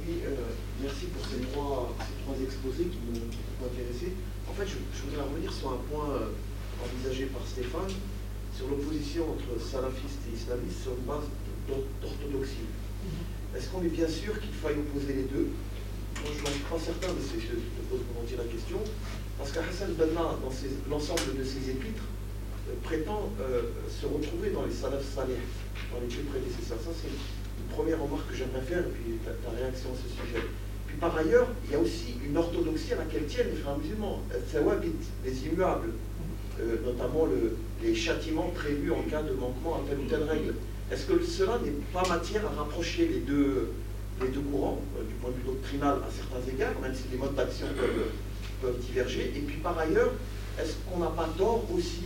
Oui, euh, merci pour ces trois, trois exposés qui m'ont intéressé. En fait, je, voudrais revenir sur un point euh, envisagé par Stéphane, sur l'opposition entre salafistes et islamistes sur une base d'orthodoxie. Mhm. Est-ce qu'on est bien sûr qu'il faille opposer les deux? Moi, je ne suis pas certain de, ces, de, pose volontiers la question, parce que Hassan Banna, dans l'ensemble de ses épîtres, euh, prétend se retrouver dans les salafs salih, dans les deux prédécesseurs. Ça, c'est première remarque que j'aimerais faire, et puis ta, réaction à ce sujet. Puis par ailleurs, il y a aussi une orthodoxie à laquelle tiennent les frères musulmans, les immuables, euh, notamment le, les châtiments prévus en cas de manquement à telle ou telle règle. Est-ce que cela n'est pas matière à rapprocher les deux, les deux courants, euh, du point de vue doctrinal à certains égards, même si les modes d'action peuvent, diverger? Et puis par ailleurs, est-ce qu'on n'a pas tort aussi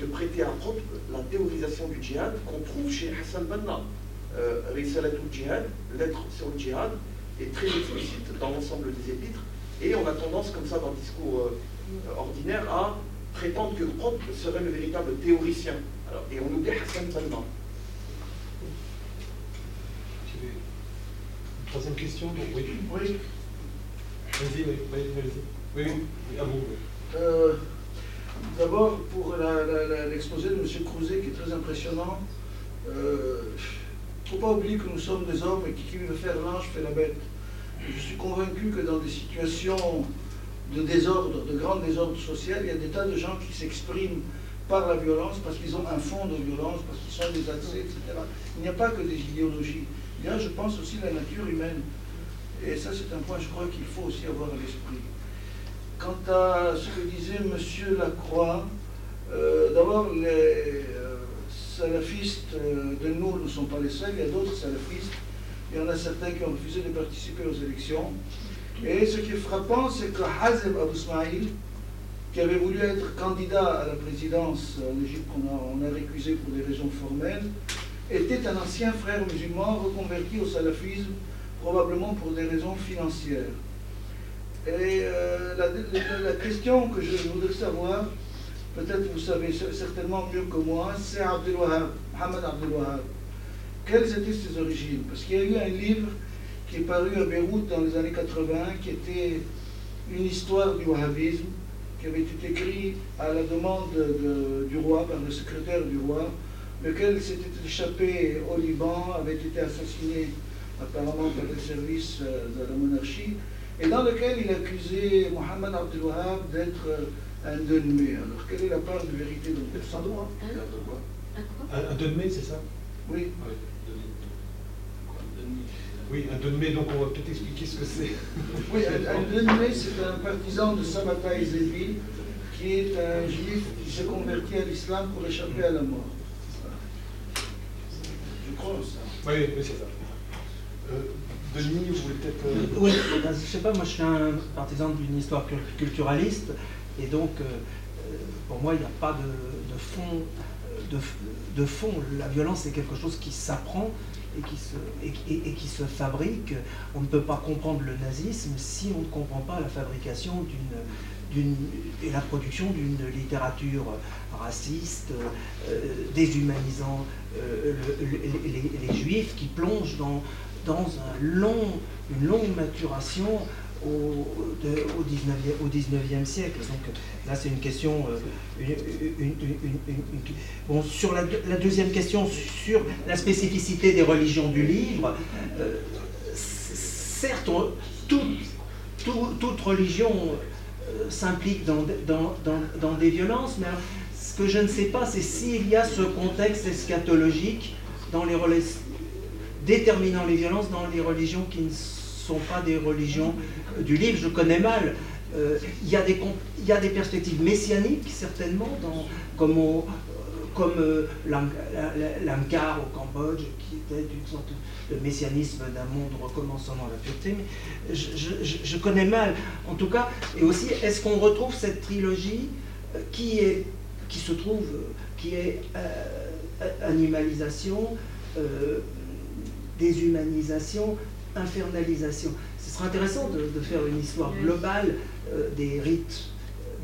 de prêter à propre la théorisation du djihad qu'on trouve chez Hassan Banna? Euh, Risalatul Jihad, lettre sur le djihad, est très explicite dans l'ensemble des épîtres, et on a tendance, comme ça, dans le discours euh, ordinaire, à prétendre que Propre serait le véritable théoricien. Alors, et on oublie Hassan Banna. Troisième question Oui. Oui. Vas-y, oui, oui, oui, à vous. Euh, d'abord, pour l'exposé de M. Crouzet, qui est très impressionnant, euh, il ne faut pas oublier que nous sommes des hommes et qui veut faire l'ange fait la bête. je suis convaincu que dans des situations de désordre, de grand désordre social, il y a des tas de gens qui s'expriment par la violence parce qu'ils ont un fond de violence, parce qu'ils sont des accès, etc. Il n'y a pas que des idéologies. Il y a, je pense, aussi la nature humaine. Et ça, c'est un point, je crois, qu'il faut aussi avoir à l'esprit. Quant à ce que disait M. Lacroix, euh, d'abord, les, salafistes euh, de nous ne sont pas les seuls, il y a d'autres salafistes. Il y en a certains qui ont refusé de participer aux élections. Et ce qui est frappant, c'est que Hazem Abou Smaïl, qui avait voulu être candidat à la présidence en Égypte, qu'on a, récusé pour des raisons formelles, était un ancien frère musulman reconverti au salafisme, probablement pour des raisons financières. Et euh, la, question que je voudrais savoir, peut-être vous savez certainement mieux que moi, c'est Abdel Wahab, Mohamed Abdel Wahab. Quelles étaient ses origines? Parce qu'il y a eu un livre qui est paru à Beyrouth dans les années 80, qui était une histoire du wahhabisme, qui avait été écrit à la demande du roi, par le secrétaire du roi, lequel s'était échappé au Liban, avait été assassiné apparemment par les services euh, de la monarchie, et dans lequel il accusait Mohamed Abdel Wahab d'être un donneur. Alors, quelle est la part de vérité dans ça? Hein Un, un donneur, c'est ça? Oui. Oui, un donneur, donc on va peut-être expliquer ce que c'est. Oui, un, donneur, c'est un partisan de Sabata Ezéville, qui est un juif qui s'est converti à l'islam pour échapper à la mort. Je crois ça. Oui, oui c'est ça. Euh, Denis, vous voulez peut-être. Euh, oui, ben, je sais pas, moi je suis un partisan d'une histoire culturaliste, et donc euh, pour moi il n'y a pas de, fond. De, fond, la violence c'est quelque chose qui s'apprend et qui, se, et, qui se fabrique. On ne peut pas comprendre le nazisme si on ne comprend pas la fabrication d'une et la production d'une littérature raciste, déshumanisant les, juifs, qui plongent dans, dans une longue maturation au, au, 19e, au 19e siècle. Donc là, c'est une question. Euh, bon, sur la, deuxième question, sur la spécificité des religions du livre, euh, certes, toute, religion euh, s'implique dans, dans, dans, des violences, mais ce que je ne sais pas, c'est s'il y a ce contexte eschatologique dans les, déterminant les violences dans les religions qui ne sont pas des religions du livre. Je connais mal. Euh, il y, a des, des perspectives messianiques, certainement, dans, comme, euh, comme l'Amkar au Cambodge, qui était une sorte de messianisme d'un monde recommençant dans la pureté. Mais je, connais mal, en tout cas. Et aussi, est-ce qu'on retrouve cette trilogie qui, est, qui se trouve, qui est animalisation, déshumanisation, infernalisation? Intéressant de, faire une histoire globale euh, des rites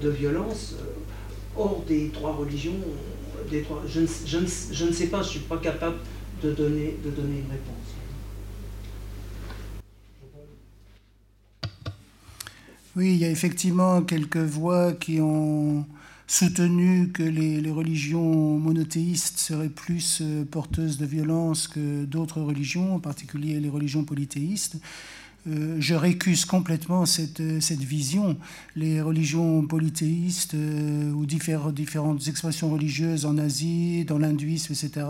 de violence euh, hors des trois religions. Des trois, je, ne, je, ne, je, ne, sais pas, je ne suis pas capable de donner, de donner une réponse. Oui, il y a effectivement quelques voix qui ont soutenu que les, religions monothéistes seraient plus euh, porteuses de violence que d'autres religions, en particulier les religions polythéistes. Euh, je récuse complètement cette, cette, vision. Les religions polythéistes euh, ou différentes expressions religieuses en Asie, dans l'hindouisme, etc.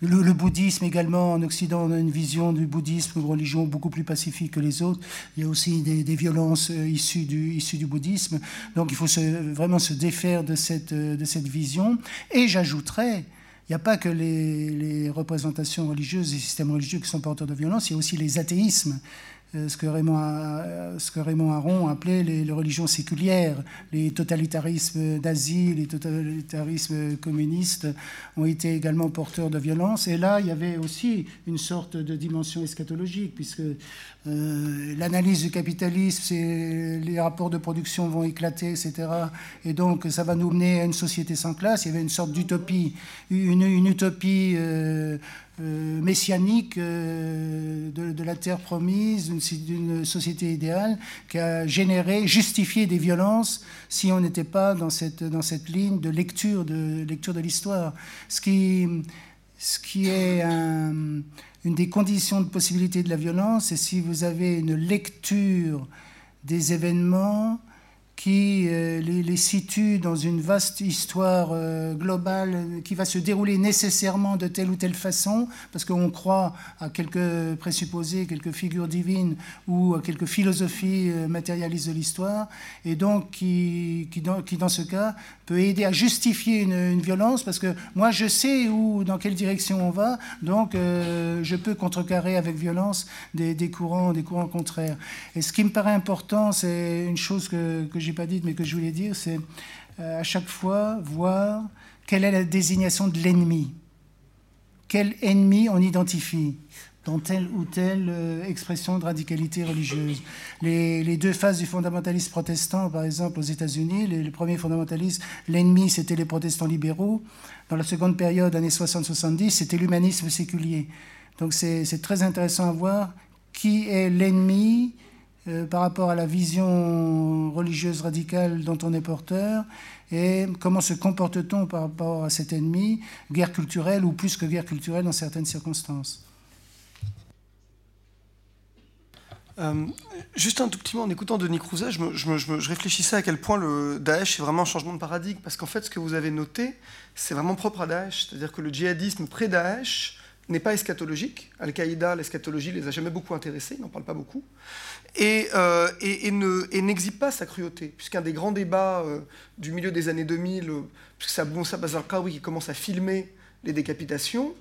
Le, bouddhisme également, en Occident, on a une vision du bouddhisme, une religion beaucoup plus pacifique que les autres. Il y a aussi des, violences euh, issues du, bouddhisme. Donc il faut vraiment se défaire de cette, de cette vision. Et j'ajouterais, il n'y a pas que les, les, représentations religieuses, les systèmes religieux qui sont porteurs de violence, il y a aussi les athéismes. Euh, ce que Raymond, euh, ce que Raymond Aron appelait les, religions séculières. Les totalitarismes d'Asie, les totalitarismes communistes ont été également porteurs de violence. Et là, il y avait aussi une sorte de dimension eschatologique, puisque euh, l'analyse du capitalisme, les rapports de production vont éclater, etc. Et donc, ça va nous mener à une société sans classe. Il y avait une sorte d'utopie, une, utopie. Messianique euh, de, la terre promise, d'une société idéale qui a généré, justifié des violences si on n'était pas dans cette, dans cette ligne de lecture de, lecture de l'histoire. Ce qui, ce qui est une des conditions de possibilité de la violence, c'est si vous avez une lecture des événements qui euh, les, situe dans une vaste histoire euh, globale qui va se dérouler nécessairement de telle ou telle façon, parce qu'on croit à quelques présupposés, quelques figures divines ou à quelques philosophies euh, matérialistes de l'histoire, et donc qui, qui, dans, qui, dans, ce cas, peut aider à justifier une, violence, parce que moi je sais où, dans quelle direction on va, donc je peux contrecarrer avec violence des, des, courants, des courants contraires. Et ce qui me paraît important, c'est une chose que, que j'ai pas dite, mais que je voulais dire, c'est euh, à chaque fois voir quelle est la désignation de l'ennemi. Quel ennemi on identifie? Dans telle ou telle euh, expression de radicalité religieuse. Les, deux phases du fondamentalisme protestant, par exemple aux États-Unis, les, premiers fondamentalistes, l'ennemi c'était les protestants libéraux. Dans la seconde période, années 60-70, c'était l'humanisme séculier. Donc c'est très intéressant à voir qui est l'ennemi euh, par rapport à la vision religieuse radicale dont on est porteur et comment se comporte-t-on par rapport à cet ennemi, guerre culturelle ou plus que guerre culturelle dans certaines circonstances. Euh, juste un tout petit mot, en écoutant Denis Crouzet, je, réfléchissais à quel point le Daesh est vraiment un changement de paradigme, parce qu'en fait, ce que vous avez noté, c'est vraiment propre à Daesh, c'est-à-dire que le djihadisme pré-Daesh n'est pas eschatologique. Al-Qaïda, l'eschatologie, les a jamais beaucoup intéressés, ils n'en parlent pas beaucoup, et, euh, n'exhibe pas sa cruauté, puisqu'un des grands débats euh, du milieu des années 2000, puisque c'est Abou Moussa Bazarqawi qui commence à filmer les décapitations,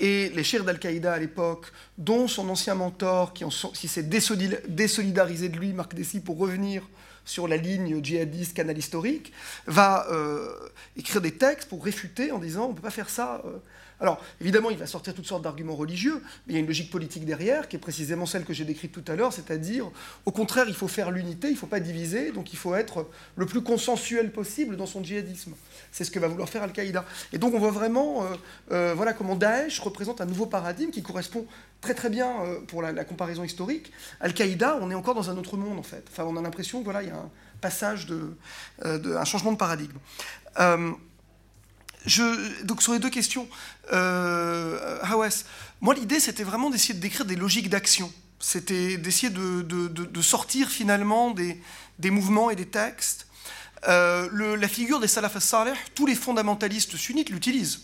et les chers d'Al-Qaïda à l'époque, dont son ancien mentor, qui, qui s'est désolidarisé de lui, Marc Dessy, pour revenir sur la ligne djihadiste canal historique, va euh, écrire des textes pour réfuter en disant on ne peut pas faire ça. Euh, alors, évidemment, il va sortir toutes sortes d'arguments religieux, mais il y a une logique politique derrière, qui est précisément celle que j'ai décrite tout à l'heure, c'est-à-dire, au contraire, il faut faire l'unité, il ne faut pas diviser, donc il faut être le plus consensuel possible dans son djihadisme. C'est ce que va vouloir faire Al-Qaïda. Et donc, on voit vraiment euh, euh, voilà, comment Daesh représente un nouveau paradigme qui correspond très très bien euh, pour la, comparaison historique. Al-Qaïda, on est encore dans un autre monde, en fait. Enfin, on a l'impression voilà, y a un passage, de, un changement de paradigme donc sur les deux questions, euh, moi l'idée c'était vraiment d'essayer de décrire des logiques d'action. C'était d'essayer de, sortir finalement des, mouvements et des textes. Euh, la figure des salaf salih tous les fondamentalistes sunnites l'utilisent.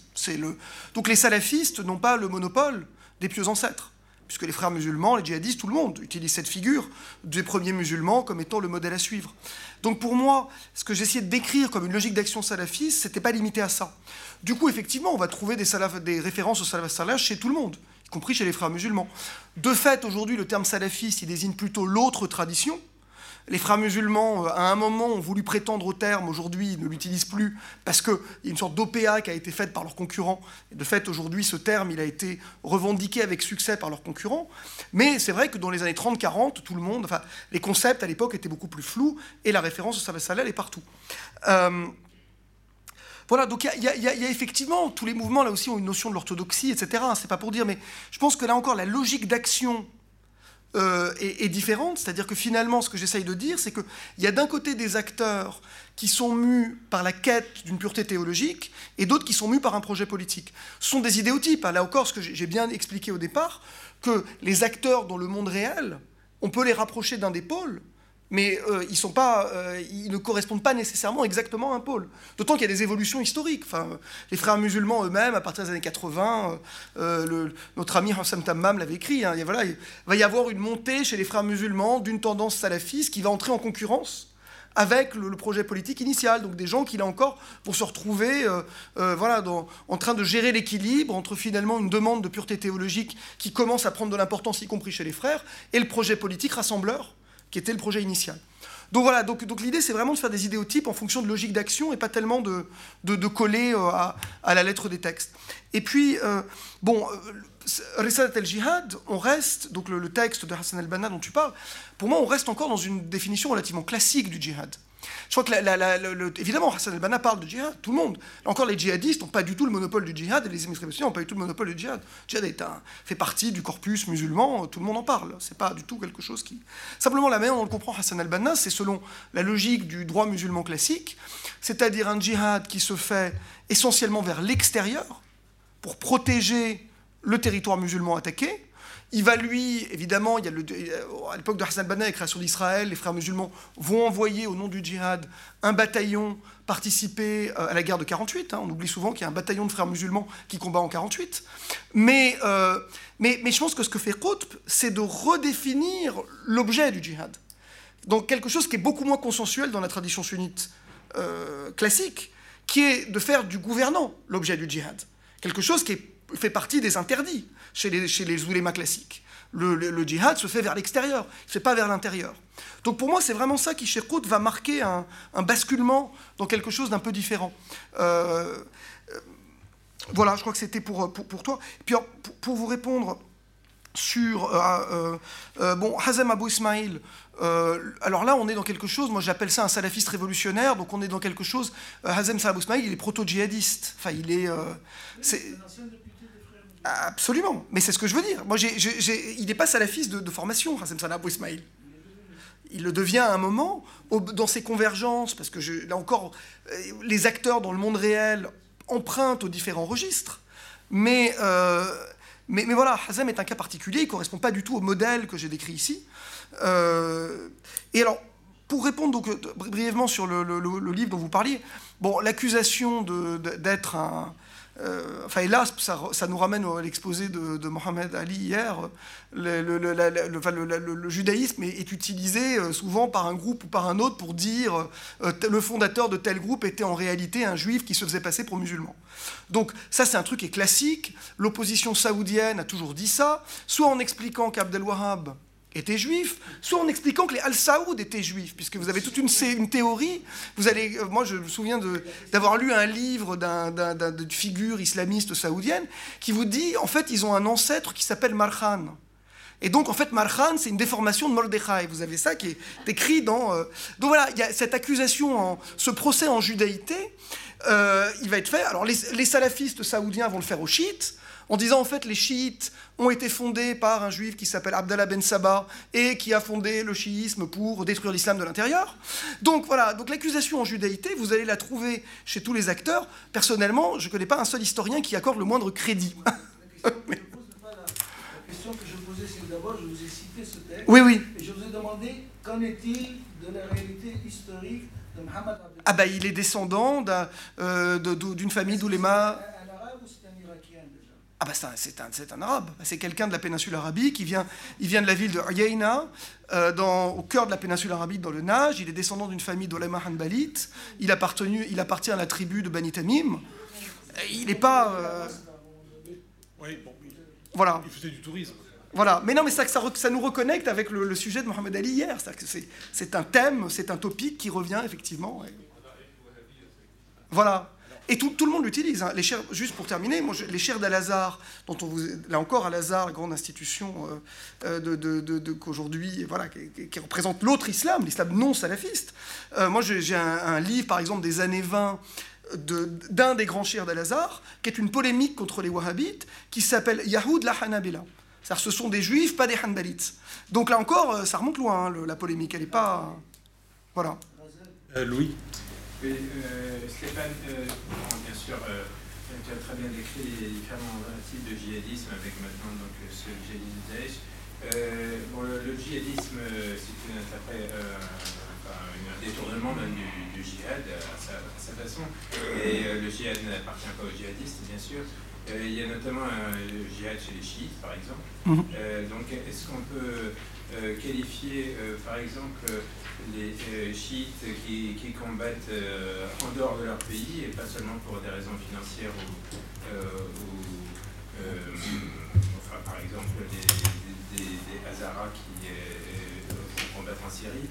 Donc les salafistes n'ont pas le monopole des pieux ancêtres puisque les frères musulmans, les djihadistes, tout le monde utilise cette figure des premiers musulmans comme étant le modèle à suivre. Donc pour moi, ce que j'essayais de décrire comme une logique d'action salafiste, c'était pas limité à ça. Du coup, effectivement, on va trouver des, références au salaf salaf chez tout le monde, y compris chez les frères musulmans. De fait, aujourd'hui, le terme salafiste, il désigne plutôt l'autre tradition, les frères musulmans, euh, à un moment, ont voulu prétendre au terme, aujourd'hui, ils ne l'utilisent plus, parce qu'il y a une sorte d'OPA qui a été faite par leurs concurrents. De fait, aujourd'hui, ce terme, il a été revendiqué avec succès par leurs concurrents. Mais c'est vrai que dans les années 30-40, tout le monde, enfin, les concepts à l'époque étaient beaucoup plus flous, et la référence au Salal est partout. Euh, voilà, donc il y, a effectivement, tous les mouvements là aussi ont une notion de l'orthodoxie, etc. C'est pas pour dire, mais je pense que là encore, la logique d'action euh, est, différente. C'est-à-dire que finalement, ce que j'essaye de dire, c'est qu'il y a d'un côté des acteurs qui sont mus par la quête d'une pureté théologique et d'autres qui sont mus par un projet politique. Ce sont des idéotypes. Là encore, ce que j'ai bien expliqué au départ, que les acteurs dans le monde réel, on peut les rapprocher d'un des pôles, mais euh, euh, ils ne correspondent pas nécessairement exactement à un pôle. D'autant qu'il y a des évolutions historiques. Enfin, les frères musulmans eux-mêmes, à partir des années 80, euh, notre ami Hassam Tammam l'avait écrit, hein, il, voilà, il va y avoir une montée chez les frères musulmans d'une tendance salafiste qui va entrer en concurrence avec le, projet politique initial. Donc des gens qui, là encore, vont se retrouver voilà, en train de gérer l'équilibre entre finalement une demande de pureté théologique qui commence à prendre de l'importance, y compris chez les frères, et le projet politique rassembleur qui était le projet initial. Donc voilà, donc, donc l'idée c'est vraiment de faire des idéotypes en fonction de logique d'action et pas tellement de, de, coller euh, à, à, la lettre des textes. Et puis, euh, bon, euh, Risalat el-Jihad, on reste, donc le, texte de Hassan el-Banna dont tu parles, pour moi on reste encore dans une définition relativement classique du djihad. Je crois que, évidemment, Hassan el-Banna parle de djihad, tout le monde. Encore, les djihadistes n'ont pas du tout le monopole du djihad, et les islamistes n'ont pas du tout le monopole du djihad. Le djihad fait partie du corpus musulman, tout le monde en parle. C'est pas du tout quelque chose qui. Simplement, la manière dont on le comprend Hassan el-Banna, c'est selon la logique du droit musulman classique, c'est-à-dire un djihad qui se fait essentiellement vers l'extérieur, pour protéger le territoire musulman attaqué, il va lui, évidemment, y a le, à l'époque de Hassan Banna, la création d'Israël, les frères musulmans vont envoyer au nom du djihad un bataillon participer euh, à la guerre de 48. Hein. On oublie souvent qu'il y a un bataillon de frères musulmans qui combat en 48. Mais, euh, mais, mais je pense que ce que fait Qutb, c'est de redéfinir l'objet du djihad. Donc quelque chose qui est beaucoup moins consensuel dans la tradition sunnite euh, classique, qui est de faire du gouvernant l'objet du djihad. Quelque chose qui fait partie des interdits chez les, chez oulémas classiques. Le, djihad se fait vers l'extérieur, il se fait pas vers l'intérieur. Donc pour moi, c'est vraiment ça qui, chez Kout, va marquer un, basculement dans quelque chose d'un peu différent. Euh, euh, voilà, je crois que c'était pour, pour, toi. Et puis pour, vous répondre sur euh, bon Hazem Abou Ismail. alors là, on est dans quelque chose. Moi, j'appelle ça un salafiste révolutionnaire. Donc, on est dans quelque chose. Hazem Abou Ismail, il est proto-djihadiste. Enfin, il est. Absolument, mais c'est ce que je veux dire. Moi, il n'est pas salafiste de, de formation, Hassem Salah Abou Ismail. Il le devient à un moment, dans ses convergences, parce que là encore, euh, les acteurs dans le monde réel empruntent aux différents registres. Mais, euh, mais, voilà, Hazem est un cas particulier, il ne correspond pas du tout au modèle que j'ai décrit ici. Euh, et alors, pour répondre donc, brièvement sur le, le, livre dont vous parliez, bon, l'accusation d'être un, euh, enfin, hélas, ça, ça, nous ramène à l'exposé de, Mohamed Ali hier. Le, judaïsme est, utilisé euh, souvent par un groupe ou par un autre pour dire euh, le fondateur de tel groupe était en réalité un juif qui se faisait passer pour musulman. Donc ça, c'est un truc qui est classique. L'opposition saoudienne a toujours dit ça, soit en expliquant qu'Abdel Wahab étaient juifs, soit en expliquant que les Al-Saoud étaient juifs, puisque vous avez toute une, une théorie. Vous allez, euh, moi, je me souviens d'avoir lu un livre d'une figure islamiste saoudienne qui vous dit, en fait, ils ont un ancêtre qui s'appelle Marhan. Et donc, en fait, Marhan, c'est une déformation de Mordechai. Vous avez ça qui est écrit dans... Euh, donc voilà, il y a cette accusation, ce procès en judaïté, euh, il va être fait. Alors, les, les salafistes saoudiens vont le faire aux chiites, en disant en fait les chiites ont été fondés par un juif qui s'appelle Abdallah ben Sabah et qui a fondé le chiisme pour détruire l'islam de l'intérieur. Donc voilà, donc l'accusation en judaïté, vous allez la trouver chez tous les acteurs. Personnellement, je ne connais pas un seul historien qui accorde le moindre crédit. La question que je posais, c'est d'abord, je vous ai cité ce texte. Oui, oui. Et je vous ai demandé qu'en est-il de la réalité historique de Mohammed Ah, bah, il est descendant euh, d'une famille d'oulémas. Ah bah c'est un, un, arabe, c'est quelqu'un de la péninsule arabique, il vient, il vient de la ville de Uyayna, euh, au cœur de la péninsule arabique, dans le Naj, il est descendant d'une famille d'Olema Hanbalit, il, appartenu, il appartient à la tribu de Bani Tamim, il n'est pas... Euh, oui, bon, voilà. Il faisait du tourisme. Voilà, mais non, mais ça, ça, ça nous reconnecte avec le, sujet de Mohamed Ali hier, c'est un thème, c'est un topic qui revient effectivement. Voilà. Et tout, le monde l'utilise. Hein. Juste pour terminer, moi, les chairs d'Al-Azhar, dont on vous, là encore, Al-Azhar, grande institution euh, euh, de, qu'aujourd'hui, voilà, qui, représente l'autre islam, l'islam non salafiste. Euh, moi, j'ai un, livre, par exemple, des années 20 d'un des grands chers d'Al-Azhar, qui est une polémique contre les wahhabites, qui s'appelle Yahoud la Hanabila. Ce sont des juifs, pas des hanbalites. Donc là encore, ça remonte loin, hein, la polémique. Elle n'est pas. Voilà. Louis euh, Stéphane, euh, bien sûr, euh, tu as très bien décrit les différents types de djihadisme avec maintenant donc, ce djihadisme Daesh. bon, le, djihadisme, c'est une un détournement même du, djihad à sa, façon. Et le djihad n'appartient pas aux djihadistes, bien sûr. il y a notamment un djihad chez les chiites, par exemple. Mhm. donc, est-ce qu'on peut qualifier, par exemple, les euh, chiites qui, qui combattent euh, en dehors de leur pays et pas seulement pour des raisons financières ou, euh, enfin, par exemple des, des, des, Hazaras qui combattent en Syrie,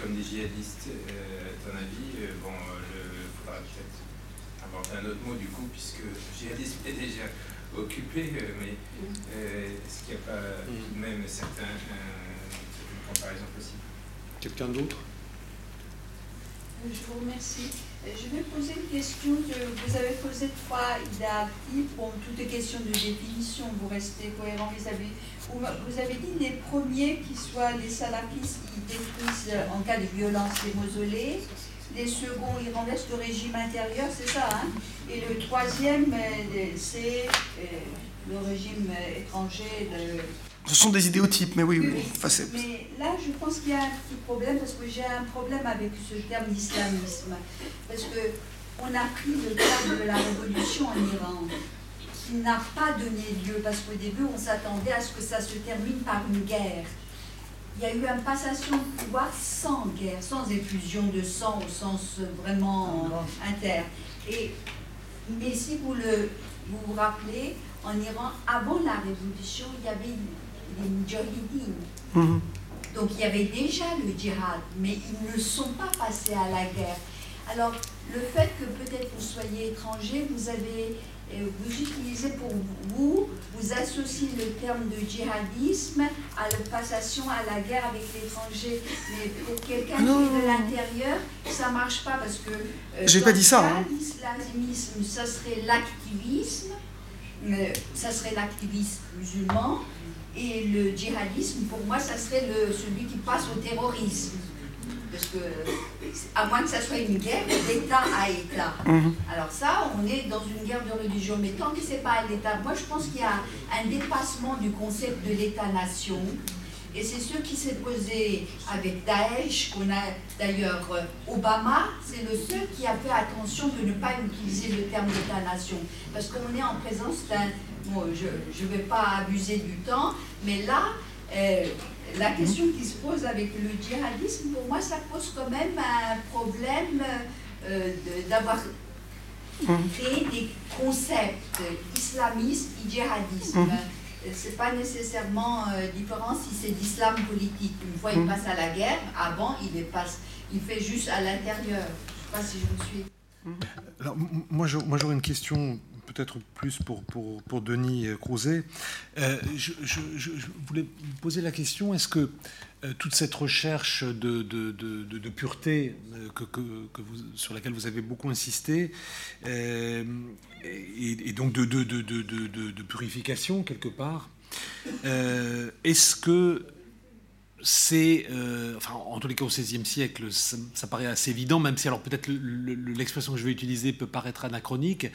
comme des djihadistes, à ton avis, bon, il faudra peut-être inventer un autre mot du coup, puisque djihadisme est déjà occupé, mais est-ce qu'il n'y a pas tout de même certains, Quelqu'un d'autre? Euh, Je vous remercie. Euh, je vais poser une question. Vous avez posé trois idées Bon, toutes les questions de définition, vous restez cohérent Vous avez, vous avez dit les premiers qui soient les salafistes qui détruisent euh, en cas de violence les mausolées. Les seconds, ils renversent le régime intérieur, c'est ça. Hein? Et le troisième, c'est le régime étranger. De, ce sont des idéotypes, mais oui, oui. mais là, je pense qu'il y a un petit problème, parce que j'ai un problème avec ce terme d'islamisme. Parce qu'on a pris le terme de la révolution en Iran, qui n'a pas donné lieu, parce qu'au début, on s'attendait à ce que ça se termine par une guerre. Il y a eu une passation de pouvoir sans guerre, sans effusion de sang au sens vraiment inter. Et, mais si vous, le, vous vous rappelez, en Iran, avant la révolution, il y avait les mujahideen. Mhm. Donc il y avait déjà le djihad, mais ils ne sont pas passés à la guerre. Alors le fait que peut-être vous soyez étranger, vous avez euh, vous utilisez pour vous, vous associez le terme de djihadisme à la passation à la guerre avec l'étranger. Mais pour quelqu'un qui est de l'intérieur, ça ne marche pas parce que. Euh, J'ai pas dit ça. Hein. L'islamisme, ça serait l'activisme euh, ça serait l'activisme musulman. Et le djihadisme, pour moi, ça serait le, celui qui passe au terrorisme. Parce que, à moins que ça soit une guerre d'État à État. Mhm. Alors ça, on est dans une guerre de religion. Mais tant que ce n'est pas l'État, moi je pense qu'il y a un dépassement du concept de l'État-nation. Et c'est ce qui s'est posé avec Daesh, qu'on a d'ailleurs euh, Obama, c'est le seul qui a fait attention de ne pas utiliser le terme d'État-nation. Parce qu'on est en présence d'un... Bon, je ne vais pas abuser du temps, mais là, euh, la question qui se pose avec le djihadisme, pour moi, ça pose quand même un problème euh, de- d'avoir créé des concepts islamistes et djihadisme. Mhm. Euh, C'est pas nécessairement euh, différent si c'est d'islam politique. Une fois, il Mhm. passe à la guerre, avant, il, est passe, il fait juste à l'intérieur. Je sais pas si je me suis. Alors, moi, j'aurais une question peut-être plus pour, pour, pour Denis Crouzet. Euh, je, je- je- voulais poser la question, est-ce que euh, toute cette recherche de, de, de- pureté euh, que, que- que vous, sur laquelle vous avez beaucoup insisté, et, et donc de, purification quelque part, est-ce que c'est, euh, enfin, en tous les cas au XVIe siècle, ça, paraît assez évident, même si alors peut-être le- le- l'expression que je vais utiliser peut paraître anachronique,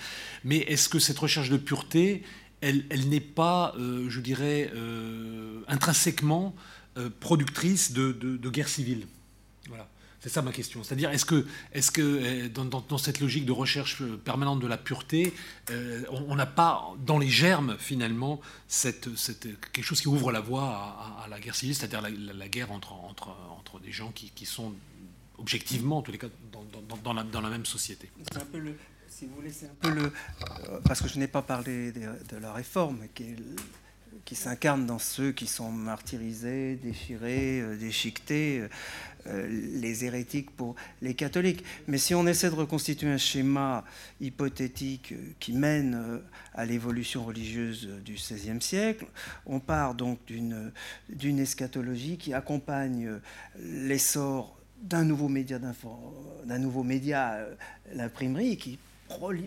mais est-ce que cette recherche de pureté, elle, n'est pas, euh, je dirais, euh, intrinsèquement productrice de, de- de guerre civile? C'est ça ma question. C'est-à-dire, est-ce que, euh, dans, cette logique de recherche euh, permanente de la pureté, euh, on n'a pas dans les germes finalement quelque chose qui ouvre la voie à, la guerre civile, c'est-à-dire la, guerre entre, entre, des gens qui, sont objectivement, en tous les cas, dans, la, même société? C'est un peu le, si vous voulez, un peu le, parce que je n'ai pas parlé de, la réforme, qui, s'incarne dans ceux qui sont martyrisés, déchirés, déchiquetés, les hérétiques pour les catholiques. Mais si on essaie de reconstituer un schéma hypothétique euh, qui mène euh, à l'évolution religieuse euh, du XVIe siècle, on part donc d'une eschatologie qui accompagne euh, l'essor d'un nouveau média d'un nouveau média, euh, l'imprimerie, qui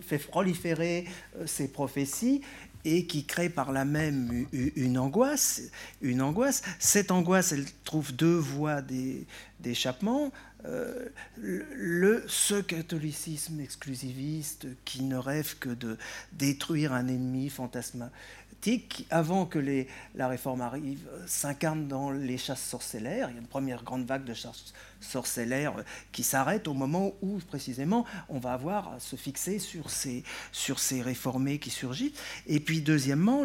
fait proliférer euh, ces prophéties et qui crée par là même une angoisse. Une angoisse. Cette angoisse, elle trouve deux voies d'é- d'échappement. Euh, le, ce catholicisme exclusiviste qui ne rêve que de détruire un ennemi fantasmatique, avant que les, la réforme arrive, s'incarne dans les chasses sorcellaires. Il y a une première grande vague de chasses sorcellaires qui s'arrête au moment où, précisément, on va avoir à se fixer sur ces, sur ces réformés qui surgissent. Et puis, deuxièmement,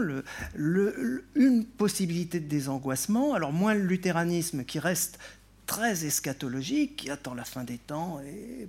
une possibilité de désangoissement. Alors, moins le luthéranisme qui reste très eschatologique, qui attend la fin des temps, et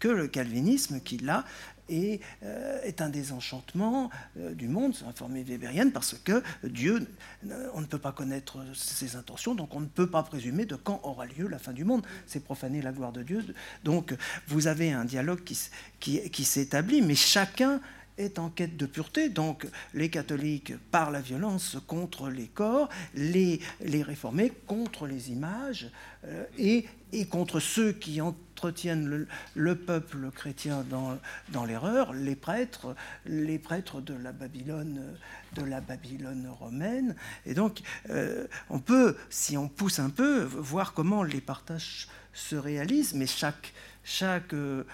que le calvinisme qui, là, est, euh, est un désenchantement euh, du monde, c'est la formule weberienne, parce que Dieu, euh, on ne peut pas connaître ses intentions, donc on ne peut pas présumer de quand aura lieu la fin du monde. C'est profaner la gloire de Dieu. Donc vous avez un dialogue qui, qui s'établit, mais chacun est en quête de pureté. Donc les catholiques par la violence contre les corps, les, les réformés contre les images euh, et, et contre ceux qui entretiennent le, le peuple chrétien dans, dans l'erreur, les prêtres, les prêtres de la Babylone, de la Babylone romaine. Et donc euh, on peut, si on pousse un peu, voir comment les partages se réalisent, mais chaque, chaque, euh,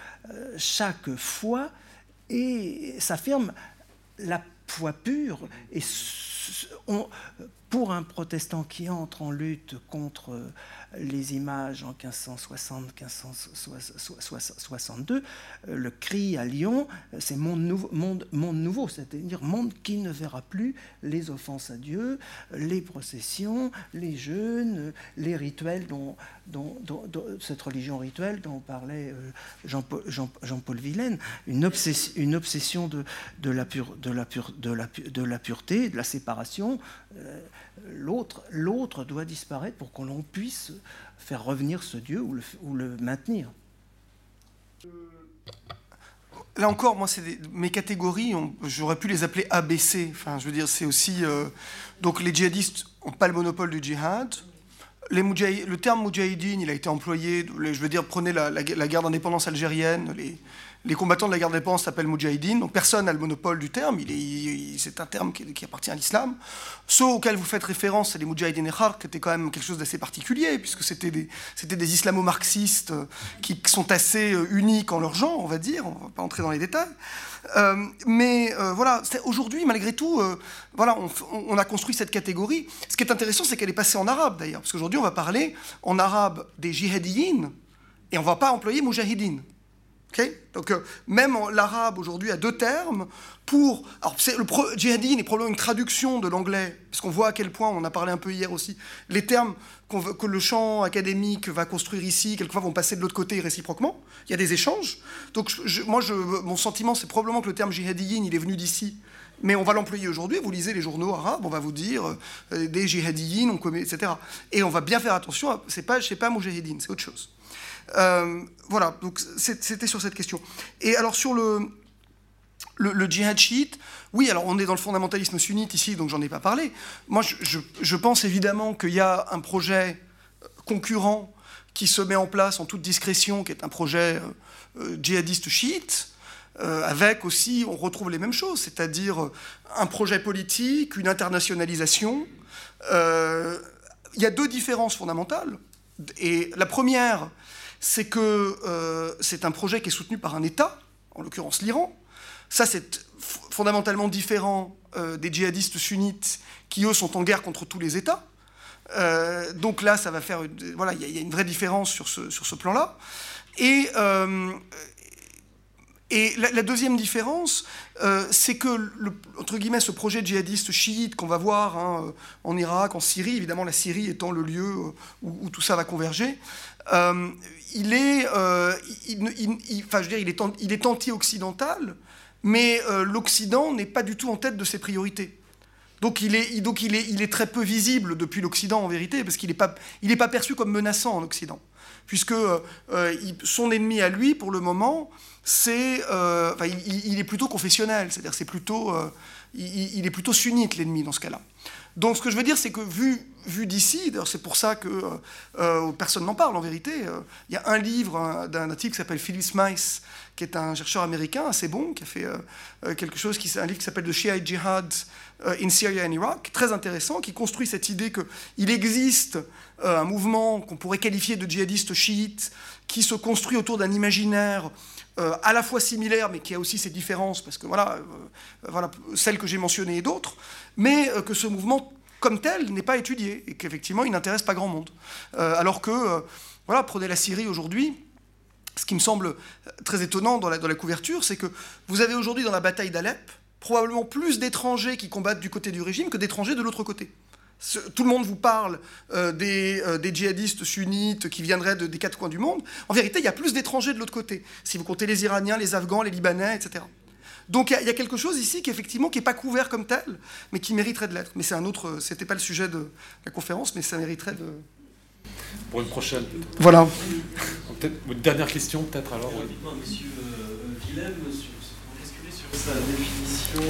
chaque foi et s'affirme la foi pure. Et pour un protestant qui entre en lutte contre les images en 1560-1562, le cri à Lyon, c'est monde nouveau, monde, nouveau, c'est-à-dire monde qui ne verra plus les offenses à Dieu, les processions, les jeûnes, les rituels dont, cette religion rituelle dont parlait euh, Jean-Paul, Jean- une obsession, de, la pureté, de la séparation. Euh, l'autre, doit disparaître pour qu'on puisse faire revenir ce Dieu ou le, maintenir. Là encore, moi, mes catégories, j'aurais pu les appeler ABC. Enfin, je veux dire, c'est aussi. euh, donc, les djihadistes n'ont pas le monopole du djihad. Les le terme moudjahidine, il a été employé. Je veux dire, prenez la, la gue- la guerre d'indépendance algérienne, Les combattants de la guerre d'indépendance s'appellent Moudjahidine, donc personne n'a le monopole du terme, c'est un terme qui, appartient à l'islam. Ceux auxquels vous faites référence, c'est les Moudjahidines Khar, qui étaient quand même quelque chose d'assez particulier, puisque c'était des, des islamo-marxistes euh, qui sont assez euh, uniques en leur genre, on va dire, on ne va pas entrer dans les détails. Euh, mais voilà, aujourd'hui, malgré tout, voilà, on, a construit cette catégorie. Ce qui est intéressant, c'est qu'elle est passée en arabe d'ailleurs, parce qu'aujourd'hui, on va parler en arabe des jihadiyin, et on ne va pas employer moujahidine. Donc euh, même l'arabe aujourd'hui a deux termes pour... Alors le djihadine est probablement une traduction de l'anglais, parce qu'on voit à quel point, on a parlé un peu hier aussi, les termes que le champ académique va construire ici, quelquefois vont passer de l'autre côté réciproquement. Il y a des échanges. Donc moi, mon sentiment, c'est probablement que le terme djihadine, il est venu d'ici, mais on va l'employer aujourd'hui. Vous lisez les journaux arabes, on va vous dire euh, des djihadiyines, on commet, etc. Et on va bien faire attention, c'est pas, je sais pas, mujahidine, c'est autre chose. Euh, voilà, donc c'était sur cette question. Et alors sur le, le, djihad chiite, oui, alors on est dans le fondamentalisme sunnite ici, donc j'en ai pas parlé. Moi, je, pense évidemment qu'il y a un projet concurrent qui se met en place en toute discrétion, qui est un projet euh, euh, djihadiste chiite, avec aussi, on retrouve les mêmes choses, c'est-à-dire un projet politique, une internationalisation. Il y a deux différences fondamentales. Et la première, c'est que euh, c'est un projet qui est soutenu par un État, en l'occurrence l'Iran. Ça, c'est fondamentalement différent euh, des djihadistes sunnites qui, eux, sont en guerre contre tous les États. Euh, donc là, ça va faire. Voilà, il y, a une vraie différence sur ce, sur ce plan-là. Et, et la, deuxième différence, c'est que, entre guillemets, ce projet djihadiste chiite qu'on va voir hein, en Irak, en Syrie, évidemment la Syrie étant le lieu où tout ça va converger, il est, euh, enfin, je veux dire, il est, est anti-occidental, mais euh, l'Occident n'est pas du tout en tête de ses priorités. Donc il est, donc il est, il est très peu visible depuis l'Occident en vérité, parce qu'il n'est pas, il pas perçu comme menaçant en Occident, puisque euh, son ennemi à lui, pour le moment, c'est, enfin, il, est plutôt confessionnel, c'est-à-dire c'est plutôt, il, est plutôt sunnite l'ennemi dans ce cas-là. Donc ce que je veux dire, c'est que vu, vu d'ici, c'est pour ça que euh, euh, personne n'en parle en vérité, euh, il y a un livre d'un type qui s'appelle Phyllis Mice, qui est un chercheur américain assez bon, qui a fait quelque chose, qui, un livre qui s'appelle The Shiite Jihad in Syria and Iraq, très intéressant, qui construit cette idée qu'il existe un mouvement qu'on pourrait qualifier de djihadiste chiite, qui se construit autour d'un imaginaire à la fois similaire, mais qui a aussi ses différences, parce que voilà, voilà celles que j'ai mentionnées et d'autres, mais euh, que ce mouvement comme tel n'est pas étudié et qu'effectivement il n'intéresse pas grand monde. Euh, alors que, euh, voilà, prenez la Syrie aujourd'hui, ce qui me semble très étonnant dans la, dans la couverture, c'est que vous avez aujourd'hui dans la bataille d'Alep probablement plus d'étrangers qui combattent du côté du régime que d'étrangers de l'autre côté. Tout le monde vous parle des, des, djihadistes sunnites qui viendraient des quatre coins du monde. En vérité, il y a plus d'étrangers de l'autre côté. Si vous comptez les Iraniens, les Afghans, les Libanais, etc. Donc il y, a quelque chose ici qui effectivement qui n'est pas couvert comme tel, mais qui mériterait de l'être. Mais c'est un autre, c'était pas le sujet de la conférence, mais ça mériterait de. Pour une prochaine. Voilà. une dernière question peut-être alors. Oui. Monsieur euh, Willem, sur, sur sa définition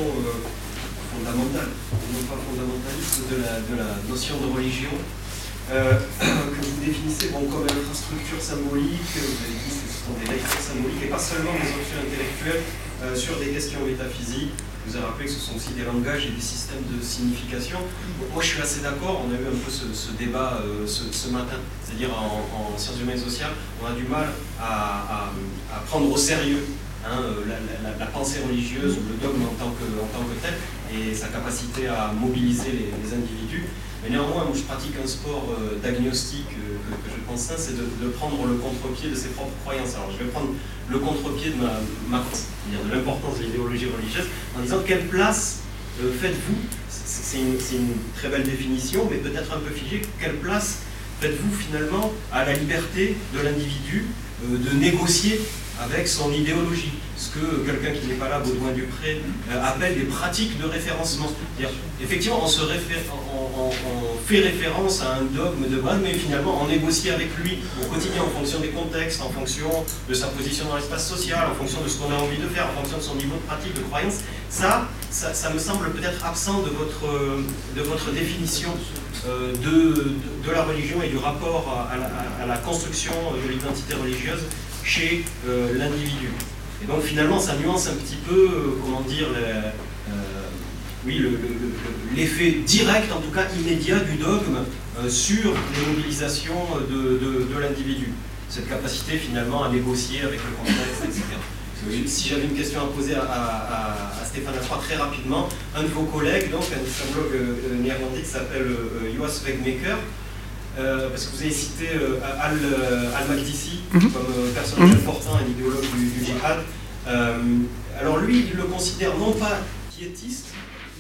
fondamentale, non pas fondamentaliste, de la, notion de religion. Euh, *clears throat* que vous définissez bon, comme infrastructure symbolique, vous avez dit que ce sont des lectures symboliques, et pas seulement des options intellectuelles, euh, sur des questions métaphysiques. Vous ai rappelé que ce sont aussi des langages et des systèmes de signification. Moi, je suis assez d'accord. On a eu un peu ce, débat euh, ce, matin, c'est-à-dire en, sciences humaines et sociales, on a du mal à, prendre au sérieux hein, euh, la, pensée religieuse ou le dogme en tant que, tel et sa capacité à mobiliser les individus. Mais néanmoins, moi, je pratique un sport euh, d'agnostic euh, que, je pense sain, c'est de, prendre le contre-pied de ses propres croyances. Alors, je vais prendre le contre-pied de ma, ma de l'importance de l'idéologie religieuse, en disant quelle place faites-vous C'est une, une, très belle définition, mais peut-être un peu figée. Quelle place faites-vous finalement à la liberté de l'individu de négocier avec son idéologie, ce que quelqu'un qui n'est pas là, Baudouin Dupré, euh, appelle des pratiques de référencement. Effectivement, on, fait référence à un dogme de base, mais finalement on négocie avec lui au quotidien en fonction des contextes, en fonction de sa position dans l'espace social, en fonction de ce qu'on a envie de faire, en fonction de son niveau de pratique, de croyance. Ça, ça, me semble peut-être absent de votre, de votre définition euh, de, de, la religion et du rapport à la construction de l'identité religieuse chez euh, l'individu. Et donc finalement, ça nuance un petit peu, comment dire, oui, l'effet direct, en tout cas immédiat, du dogme sur les mobilisations de, de l'individu. Cette capacité finalement à négocier avec le contexte, etc. Si j'avais une question à poser à, Stéphane Lafroy très rapidement, un de vos collègues, donc un euh, néerlandais qui s'appelle euh, Joas Wegmaker, euh, parce que vous avez cité Al, Al-Makdisi mhm. comme personnage mhm. important, un idéologue du, djihad. alors lui, il le considère non pas quiétiste,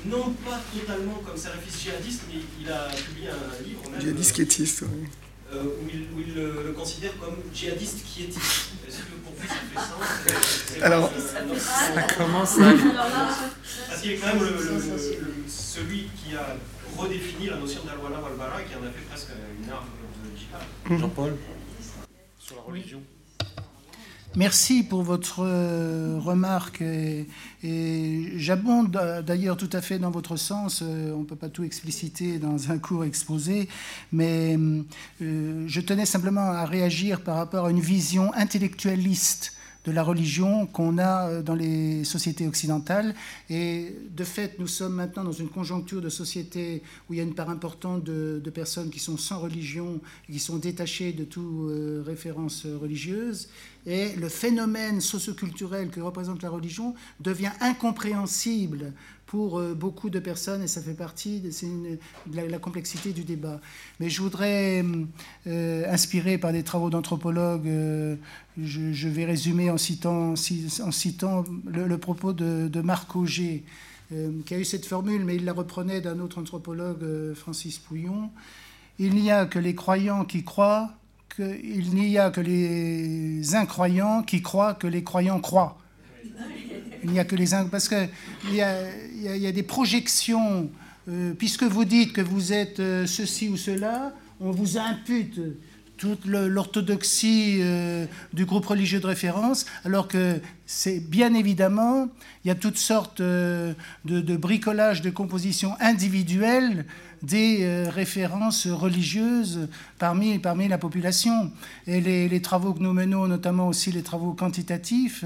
non pas totalement comme salafiste djihadiste, mais il a publié un livre même. Djihadiste quiétiste, oui. Euh, où il, le, considère comme djihadiste qui est Est-ce que pour vous ça fait sens? Alors, ça, commence à... Parce qu'il est quand même celui qui a redéfini la notion d'al-wala wal-bara qui en a fait presque une arme de djihad. Jean-Paul Sur la religion Merci pour votre euh, remarque et, j'abonde d'ailleurs tout à fait dans votre sens. Euh, on ne peut pas tout expliciter dans un cours exposé, mais euh, je tenais simplement à réagir par rapport à une vision intellectualiste de la religion qu'on a euh, dans les sociétés occidentales. Et de fait, nous sommes maintenant dans une conjoncture de société où il y a une part importante de, personnes qui sont sans religion, qui sont détachées de toute euh, référence religieuse. Et le phénomène socioculturel que représente la religion devient incompréhensible pour euh, beaucoup de personnes et ça fait partie de, la, complexité du débat. Mais je voudrais, euh, inspiré par des travaux d'anthropologues, euh, je, vais résumer en citant, en citant le, propos de, Marc Auger, qui a eu cette formule, mais il la reprenait d'un autre anthropologue, Francis Pouillon. Il n'y a que les croyants qui croient, il n'y a que les incroyants qui croient que les croyants croient. Il n'y a que les parce que il y a, des projections. Euh, puisque vous dites que vous êtes euh, ceci ou cela, on vous impute toute l'orthodoxie euh, du groupe religieux de référence, alors que c'est bien évidemment, il y a toutes sortes de, bricolages de compositions individuelles des références religieuses parmi, parmi la population. Et les, travaux que nous menons, notamment aussi les travaux quantitatifs,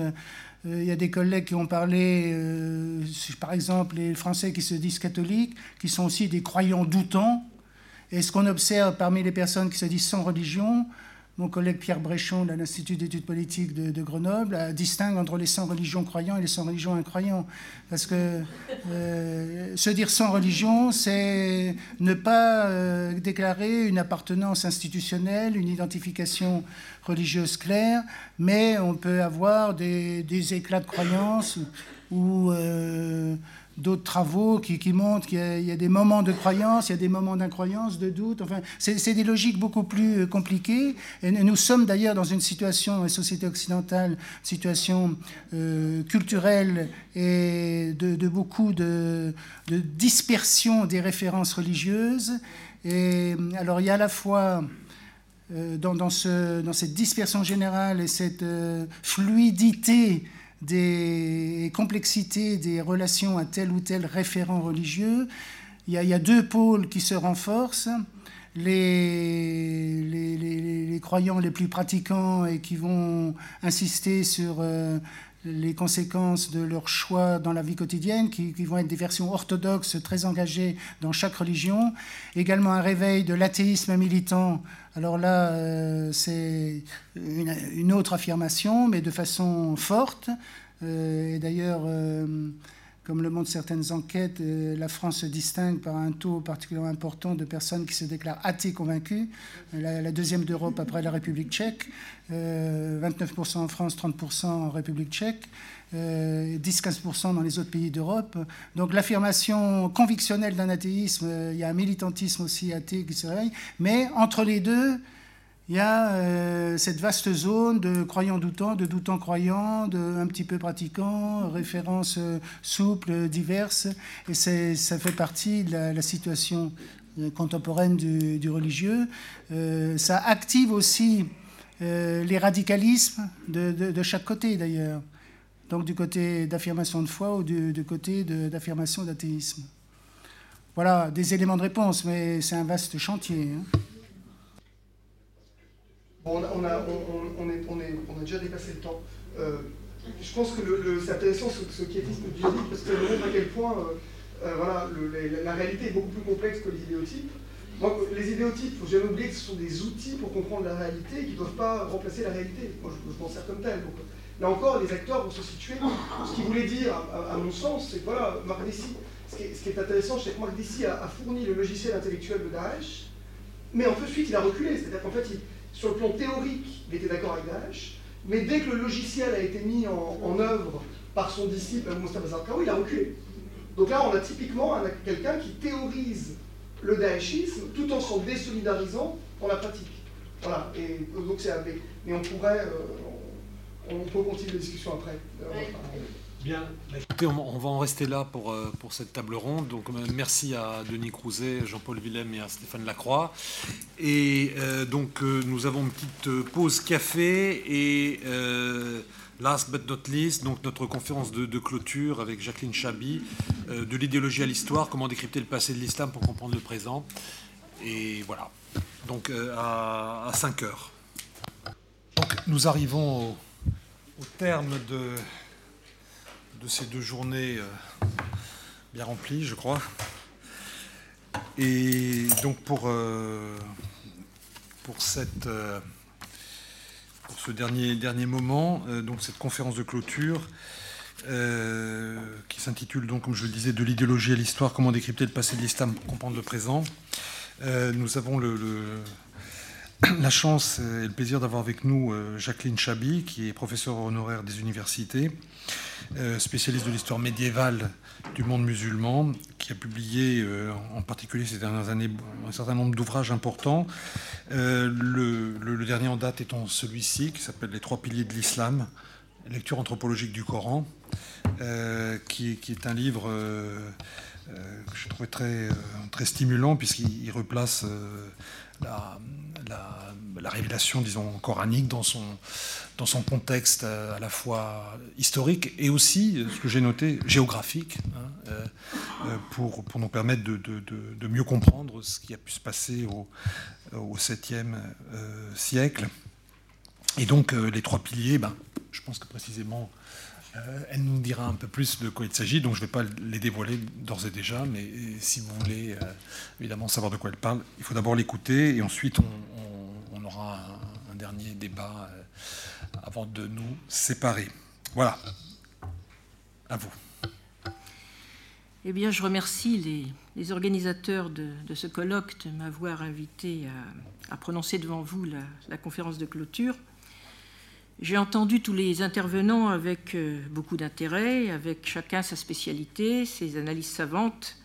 il y a des collègues qui ont parlé, euh, par exemple, les Français qui se disent catholiques, qui sont aussi des croyants doutants. Et ce qu'on observe parmi les personnes qui se disent sans religion, mon collègue Pierre Bréchon de l'Institut d'études politiques de, Grenoble distingue entre les sans religions croyants et les sans religions incroyants. Parce que euh, se dire sans religion, c'est ne pas euh, déclarer une appartenance institutionnelle, une identification religieuse claire, mais on peut avoir des, éclats de croyance ou. Euh, d'autres travaux qui, montrent qu'il y, a des moments de croyance, il y a des moments d'incroyance, de doute. Enfin, c'est des logiques beaucoup plus euh, compliquées. Et nous sommes d'ailleurs dans une situation, une société occidentale, situation euh, culturelle et de, beaucoup de, dispersion des références religieuses. Et alors, il y a à la fois euh, dans, ce, dans, cette dispersion générale et cette fluidité des complexités des relations à tel ou tel référent religieux. Il y a, deux pôles qui se renforcent. Les, les, croyants les plus pratiquants et qui vont insister sur euh, les conséquences de leur choix dans la vie quotidienne, qui, vont être des versions orthodoxes très engagées dans chaque religion. Également un réveil de l'athéisme militant. Alors là, euh, c'est une, autre affirmation, mais de façon forte. Euh, et d'ailleurs, euh, comme le montrent certaines enquêtes, la France se distingue par un taux particulièrement important de personnes qui se déclarent athées convaincues, la, deuxième d'Europe après la République tchèque. 29% euh, en France, 30% en République tchèque, 10-15% euh, dans les autres pays d'Europe. Donc l'affirmation convictionnelle d'un athéisme, euh, il y a un militantisme aussi athée qui se réveille, mais entre les deux, il y a cette vaste zone de croyants doutants, de doutants croyants, de un petit peu pratiquants, références souples, diverses, et ça fait partie de la, situation contemporaine du, religieux. ça active aussi euh, les radicalismes de, chaque côté d'ailleurs. Donc du côté d'affirmation de foi ou du, côté d'affirmation d'athéisme. Voilà des éléments de réponse, mais c'est un vaste chantier. Hein. on, a, on, est, on, a, déjà dépassé le temps. Euh, je pense que c'est intéressant ce, ce quiétisme djihadiste parce que ça montre à quel point euh, voilà, la réalité est beaucoup plus complexe que les idéotypes. les idéotypes, il faut jamais oublier que ce sont des outils pour comprendre la réalité qui ne doivent pas remplacer la réalité. Moi, je, je m'en sers comme tel. Là encore, les acteurs vont se situer. Ce qu'il voulait dire, à, mon sens, c'est que voilà, Marc Dessy, ce qui, est, intéressant, c'est que Marc Dessy a, fourni le logiciel intellectuel de Daesh, mais ensuite il a reculé. C'est-à-dire qu'en fait, sur le plan théorique, il était d'accord avec Daesh, mais dès que le logiciel a été mis en, œuvre par son disciple Mustafa Zarqawi, il a reculé. Donc là, on a typiquement quelqu'un qui théorise le daéchisme tout en s'en désolidarisant dans la pratique. Voilà, et donc c'est Mais on pourrait, euh, on, peut continuer la discussion après. Bien. Bah, écoutez, on, va en rester là pour, euh, pour cette table ronde. Donc, euh, merci à Denis Crouzet, Jean-Paul Willem et à Stéphane Lacroix. Et donc, nous avons une petite pause café et Last but not least, donc notre conférence de, clôture avec Jacqueline Chabi, euh, de l'idéologie à l'histoire, comment décrypter le passé de l'islam pour comprendre le présent. Et voilà, donc euh, à, 5 heures. Donc nous arrivons au, terme de, ces deux journées euh, bien remplies, je crois. Et donc pour, cette pour ce dernier, dernier moment, euh, donc cette conférence de clôture, euh, qui s'intitule donc, comme je le disais, de l'idéologie à l'histoire, comment décrypter le passé de l'islam comprendre le présent. Euh, nous avons le, la chance et le plaisir d'avoir avec nous Jacqueline Chabi, qui est professeure honoraire des universités, spécialiste de l'histoire médiévale du monde musulman, qui a publié euh, en particulier ces dernières années un certain nombre d'ouvrages importants. Euh, le, dernier en date étant celui-ci, qui s'appelle Les trois piliers de l'islam, lecture anthropologique du Coran, euh, qui, est un livre que je trouvais très stimulant, puisqu'il replace la, la, révélation, disons, coranique dans son, dans son contexte euh, à la fois historique et aussi, euh, ce que j'ai noté, géographique, hein, euh, pour, pour nous permettre de, de, mieux comprendre ce qui a pu se passer au, au 7e siècle. Et donc, les trois piliers, ben, je pense que précisément, elle nous dira un peu plus de quoi il s'agit, donc je ne vais pas les dévoiler d'ores et déjà, mais si vous voulez évidemment savoir de quoi elle parle, il faut d'abord l'écouter et ensuite on, aura un, un dernier débat avant de nous séparer. Voilà. À vous. Eh bien, je remercie les, organisateurs de, ce colloque de m'avoir invité à, prononcer devant vous la, conférence de clôture. J'ai entendu tous les intervenants avec euh, beaucoup d'intérêt, avec chacun sa spécialité, ses analyses savantes,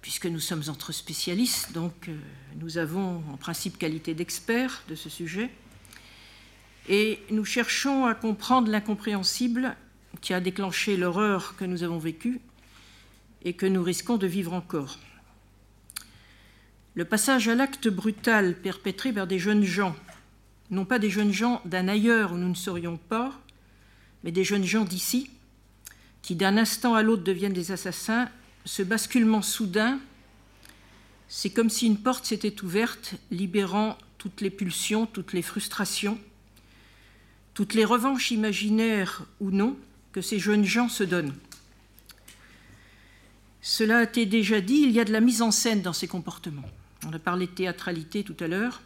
puisque nous sommes entre spécialistes, donc euh, nous avons en principe qualité d'experts de ce sujet et nous cherchons à comprendre l'incompréhensible qui a déclenché l'horreur que nous avons vécue et que nous risquons de vivre encore. Le passage à l'acte brutal perpétré par des jeunes gens, non pas des jeunes gens d'un ailleurs où nous ne serions pas, mais des jeunes gens d'ici, qui d'un instant à l'autre deviennent des assassins, ce basculement soudain, c'est comme si une porte s'était ouverte, libérant toutes les pulsions, toutes les frustrations, toutes les revanches imaginaires ou non que ces jeunes gens se donnent. Cela a été déjà dit, il y a de la mise en scène dans ces comportements. On a parlé de théâtralité tout à l'heure,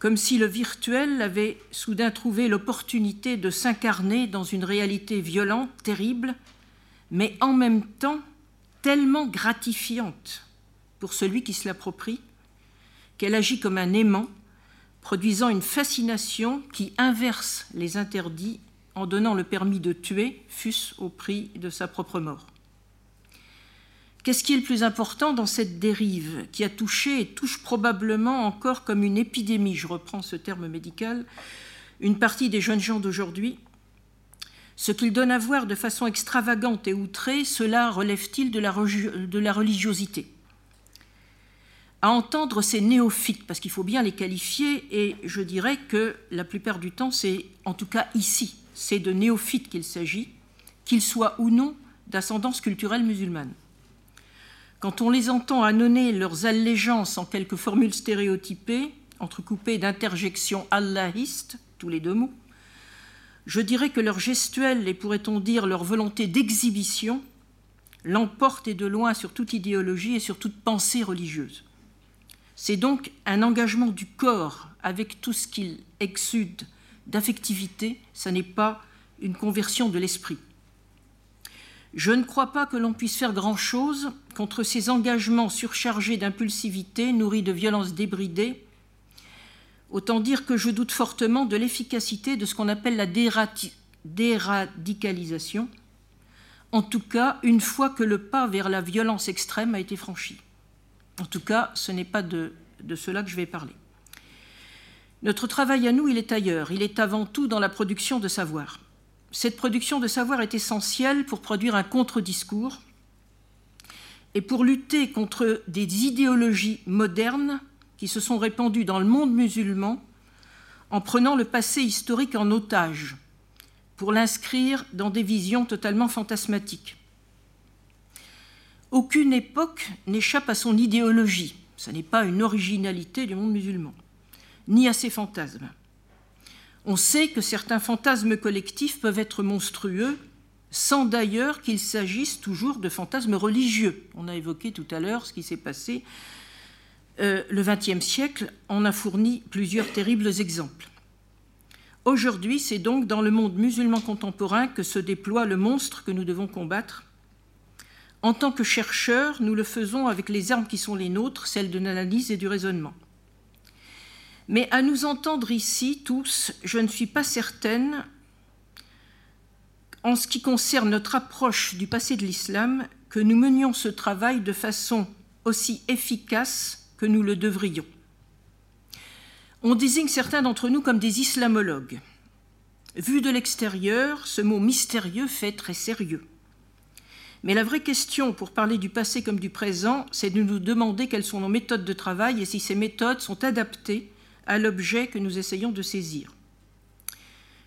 comme si le virtuel avait soudain trouvé l'opportunité de s'incarner dans une réalité violente, terrible, mais en même temps tellement gratifiante pour celui qui se l'approprie, qu'elle agit comme un aimant produisant une fascination qui inverse les interdits en donnant le permis de tuer, fût-ce au prix de sa propre mort. Qu'est-ce qui est le plus important dans cette dérive qui a touché et touche probablement encore comme une épidémie, je reprends ce terme médical, une partie des jeunes gens d'aujourd'hui? Ce qu'ils donnent à voir de façon extravagante et outrée, cela relève-t-il de, la religiosité? À entendre ces néophytes, parce qu'il faut bien les qualifier, et je dirais que la plupart du temps, c'est, en tout cas ici, c'est de néophytes qu'il s'agit, qu'ils soient ou non d'ascendance culturelle musulmane. Quand on les entend annoncer leurs allégeances en quelques formules stéréotypées, entrecoupées d'interjections allahistes, tous les deux mots, je dirais que leur gestuelle et pourrait-on dire leur volonté d'exhibition l'emportent et de loin sur toute idéologie et sur toute pensée religieuse. C'est donc un engagement du corps avec tout ce qu'il exude d'affectivité, ça n'est pas une conversion de l'esprit. Je ne crois pas que l'on puisse faire grand-chose contre ces engagements surchargés d'impulsivité, nourris de violences débridées. Autant dire que je doute fortement de l'efficacité de ce qu'on appelle la déradicalisation, en tout cas une fois que le pas vers la violence extrême a été franchi. En tout cas, ce n'est pas de, de cela que je vais parler. Notre travail à nous, il est ailleurs. Il est avant tout dans la production de savoir. Cette production de savoir est essentielle pour produire un contre-discours et pour lutter contre des idéologies modernes qui se sont répandues dans le monde musulman en prenant le passé historique en otage pour l'inscrire dans des visions totalement fantasmatiques. Aucune époque n'échappe à son idéologie. Ce n'est pas une originalité du monde musulman ni à ses fantasmes. On sait que certains fantasmes collectifs peuvent être monstrueux, sans d'ailleurs qu'il s'agisse toujours de fantasmes religieux. On a évoqué tout à l'heure ce qui s'est passé. Euh, le XXe siècle en a fourni plusieurs terribles exemples. Aujourd'hui, c'est donc dans le monde musulman contemporain que se déploie le monstre que nous devons combattre. En tant que chercheurs, nous le faisons avec les armes qui sont les nôtres, celles de l'analyse et du raisonnement. Mais à nous entendre ici tous, je ne suis pas certaine, en ce qui concerne notre approche du passé de l'islam, que nous menions ce travail de façon aussi efficace que nous le devrions. On désigne certains d'entre nous comme des islamologues. Vu de l'extérieur, ce mot mystérieux fait très sérieux. Mais la vraie question, pour parler du passé comme du présent, c'est de nous demander quelles sont nos méthodes de travail et si ces méthodes sont adaptées à l'objet que nous essayons de saisir.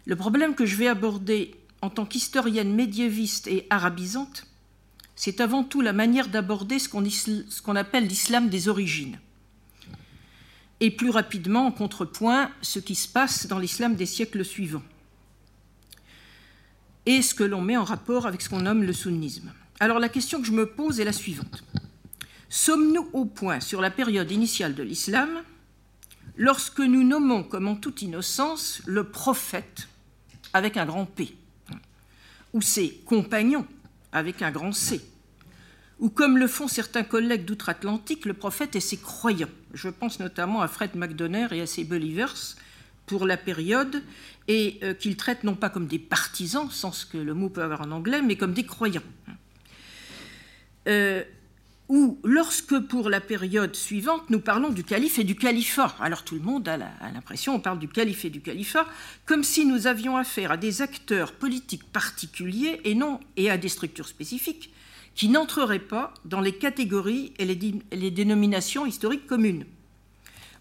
Le problème que je vais aborder en tant qu'historienne médiéviste et arabisante, c'est avant tout la manière d'aborder ce qu'on appelle l'islam des origines. Et plus rapidement, en contrepoint, ce qui se passe dans l'islam des siècles suivants. Et ce que l'on met en rapport avec ce qu'on nomme le sunnisme. Alors la question que je me pose est la suivante. Sommes-nous au point sur la période initiale de l'islam lorsque nous nommons comme en toute innocence le prophète avec un grand P, ou ses compagnons avec un grand C, ou comme le font certains collègues d'outre-Atlantique, le prophète et ses croyants. Je pense notamment à Fred McDonner et à ses believers pour la période, et euh, qu'ils traitent non pas comme des partisans, sans que le mot peut avoir en anglais, mais comme des croyants. Euh, ou lorsque pour la période suivante, nous parlons du calife et du califat. Alors tout le monde a l'impression, on parle du calife et du califat, comme si nous avions affaire à des acteurs politiques particuliers et, non, et à des structures spécifiques qui n'entreraient pas dans les catégories et les, dénominations historiques communes.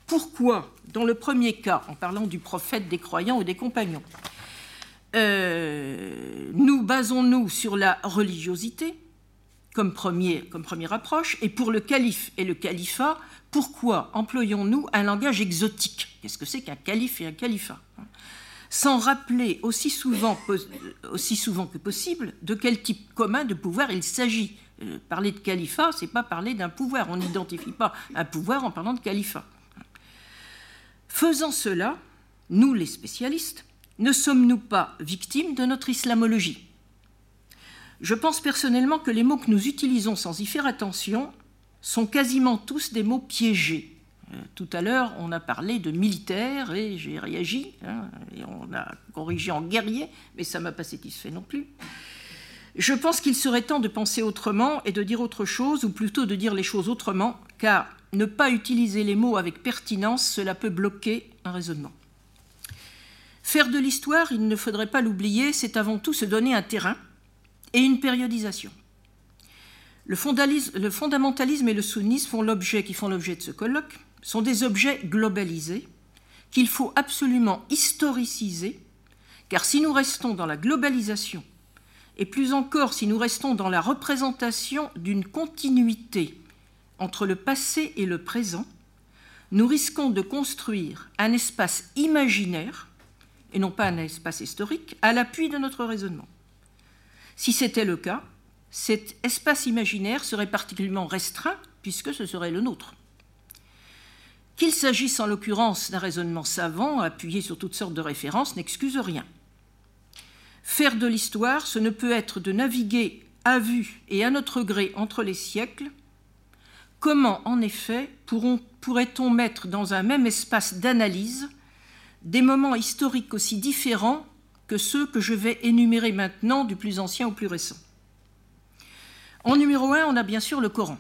Pourquoi, dans le premier cas, en parlant du prophète, des croyants ou des compagnons, euh, nous basons-nous sur la religiosité comme, première approche, et pour le calife et le califat, pourquoi employons-nous un langage exotique? Qu'est-ce que c'est qu'un calife et un califat? Sans rappeler aussi souvent, aussi souvent que possible de quel type commun de pouvoir il s'agit. Euh, parler de califat, c'est pas parler d'un pouvoir. On n'identifie pas un pouvoir en parlant de califat. Faisant cela, nous les spécialistes, ne sommes-nous pas victimes de notre islamologie? Je pense personnellement que les mots que nous utilisons sans y faire attention sont quasiment tous des mots piégés. Tout à l'heure, on a parlé de militaire et j'ai réagi, hein, et on a corrigé en guerrier, mais ça ne m'a pas satisfait non plus. Je pense qu'il serait temps de penser autrement et de dire autre chose, ou plutôt de dire les choses autrement, car ne pas utiliser les mots avec pertinence, cela peut bloquer un raisonnement. Faire de l'histoire, il ne faudrait pas l'oublier, c'est avant tout se donner un terrain, et une périodisation. Le, fondamentalisme et le sunnisme qui font l'objet de ce colloque, sont des objets globalisés qu'il faut absolument historiciser, car si nous restons dans la globalisation, et plus encore si nous restons dans la représentation d'une continuité entre le passé et le présent, nous risquons de construire un espace imaginaire et non pas un espace historique, à l'appui de notre raisonnement. Si c'était le cas, cet espace imaginaire serait particulièrement restreint puisque ce serait le nôtre. Qu'il s'agisse en l'occurrence d'un raisonnement savant appuyé sur toutes sortes de références n'excuse rien. Faire de l'histoire, ce ne peut être de naviguer à vue et à notre gré entre les siècles. Comment, en effet, pourrait-on mettre dans un même espace d'analyse des moments historiques aussi différents que ceux que je vais énumérer maintenant du plus ancien au plus récent En numéro un, on a bien sûr le Coran.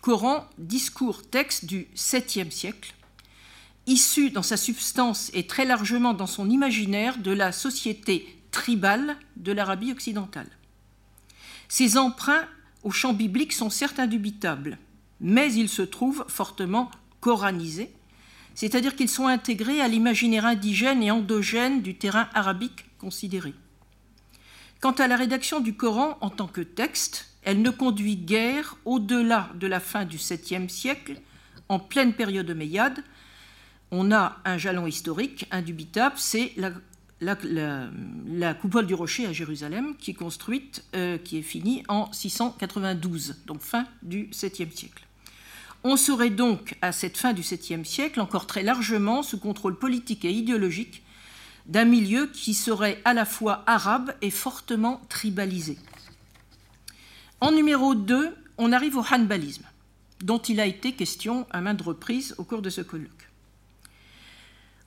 Coran, discours, texte du 7e siècle, issu dans sa substance et très largement dans son imaginaire de la société tribale de l'Arabie occidentale. Ces emprunts au champ biblique sont certes indubitables, mais ils se trouvent fortement coranisés, c'est-à-dire qu'ils sont intégrés à l'imaginaire indigène et endogène du terrain arabique considéré. Quant à la rédaction du Coran en tant que texte, elle ne conduit guère au-delà de la fin du 7e siècle, en pleine période omeyyade. On a un jalon historique indubitable, c'est la, coupole du rocher à Jérusalem, qui est construite, euh, qui est finie en 692, donc fin du 7e siècle. On serait donc à cette fin du 7e siècle encore très largement sous contrôle politique et idéologique d'un milieu qui serait à la fois arabe et fortement tribalisé. En numéro 2, on arrive au hanbalisme, dont il a été question à maintes reprises au cours de ce colloque.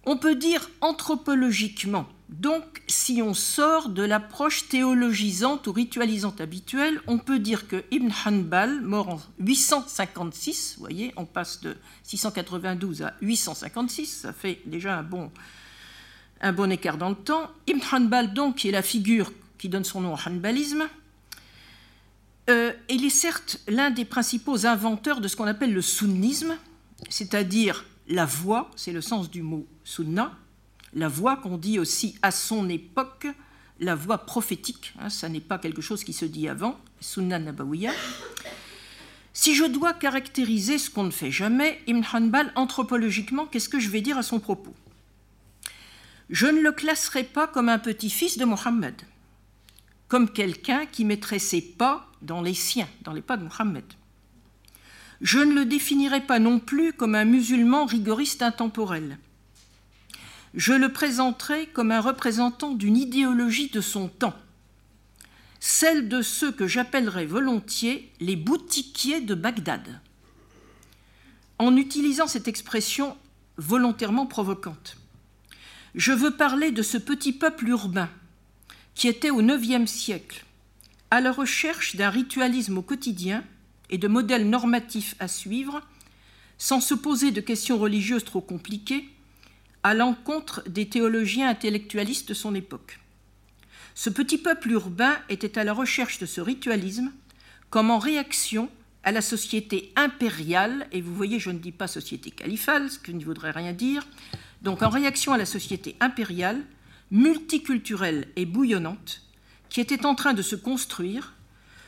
On peut dire anthropologiquement, donc si on sort de l'approche théologisante ou ritualisante habituelle, on peut dire que Ibn Hanbal, mort en 856, vous voyez, on passe de 692 à 856, ça fait déjà un bon, écart dans le temps. Ibn Hanbal, donc, qui est la figure qui donne son nom au hanbalisme, euh, il est certes l'un des principaux inventeurs de ce qu'on appelle le sunnisme, c'est-à-dire la voix, c'est le sens du mot sunna, la voix qu'on dit aussi à son époque, la voix prophétique, hein, ça n'est pas quelque chose qui se dit avant, sunna nabawiya. Si je dois caractériser ce qu'on ne fait jamais, Ibn Hanbal, anthropologiquement, qu'est-ce que je vais dire à son propos? Je ne le classerai pas comme un petit-fils de Mohammed, comme quelqu'un qui mettrait ses pas dans les siens, dans les pas de Mohammed. Je ne le définirai pas non plus comme un musulman rigoriste intemporel. Je le présenterai comme un représentant d'une idéologie de son temps, celle de ceux que j'appellerais volontiers les boutiquiers de Bagdad. En utilisant cette expression volontairement provocante, je veux parler de ce petit peuple urbain qui était au IXe siècle à la recherche d'un ritualisme au quotidien et de modèles normatifs à suivre, sans se poser de questions religieuses trop compliquées, à l'encontre des théologiens intellectualistes de son époque. Ce petit peuple urbain était à la recherche de ce ritualisme comme en réaction à la société impériale, et vous voyez, je ne dis pas société califale, ce qui ne voudrait rien dire, donc en réaction à la société impériale, multiculturelle et bouillonnante, qui était en train de se construire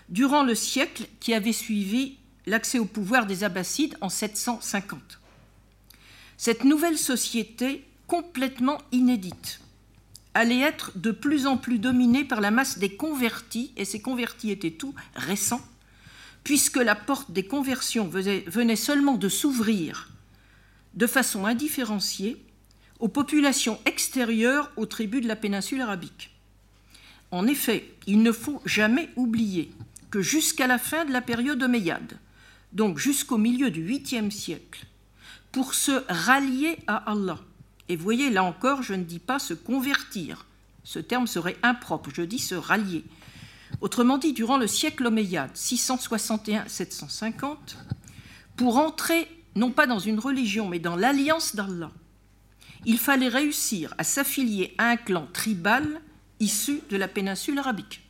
durant le siècle qui avait suivi l'accès au pouvoir des Abbassides en 750. Cette nouvelle société, complètement inédite, allait être de plus en plus dominée par la masse des convertis, et ces convertis étaient tout récents, puisque la porte des conversions venait seulement de s'ouvrir de façon indifférenciée aux populations extérieures aux tribus de la péninsule arabique. En effet, il ne faut jamais oublier que jusqu'à la fin de la période omeyyade, donc jusqu'au milieu du 8e siècle, pour se rallier à Allah, et voyez là encore, je ne dis pas se convertir, ce terme serait impropre, je dis se rallier. Autrement dit, durant le siècle omeyyade, 661-750, pour entrer non pas dans une religion, mais dans l'alliance d'Allah, il fallait réussir à s'affilier à un clan tribal issus de la péninsule arabique.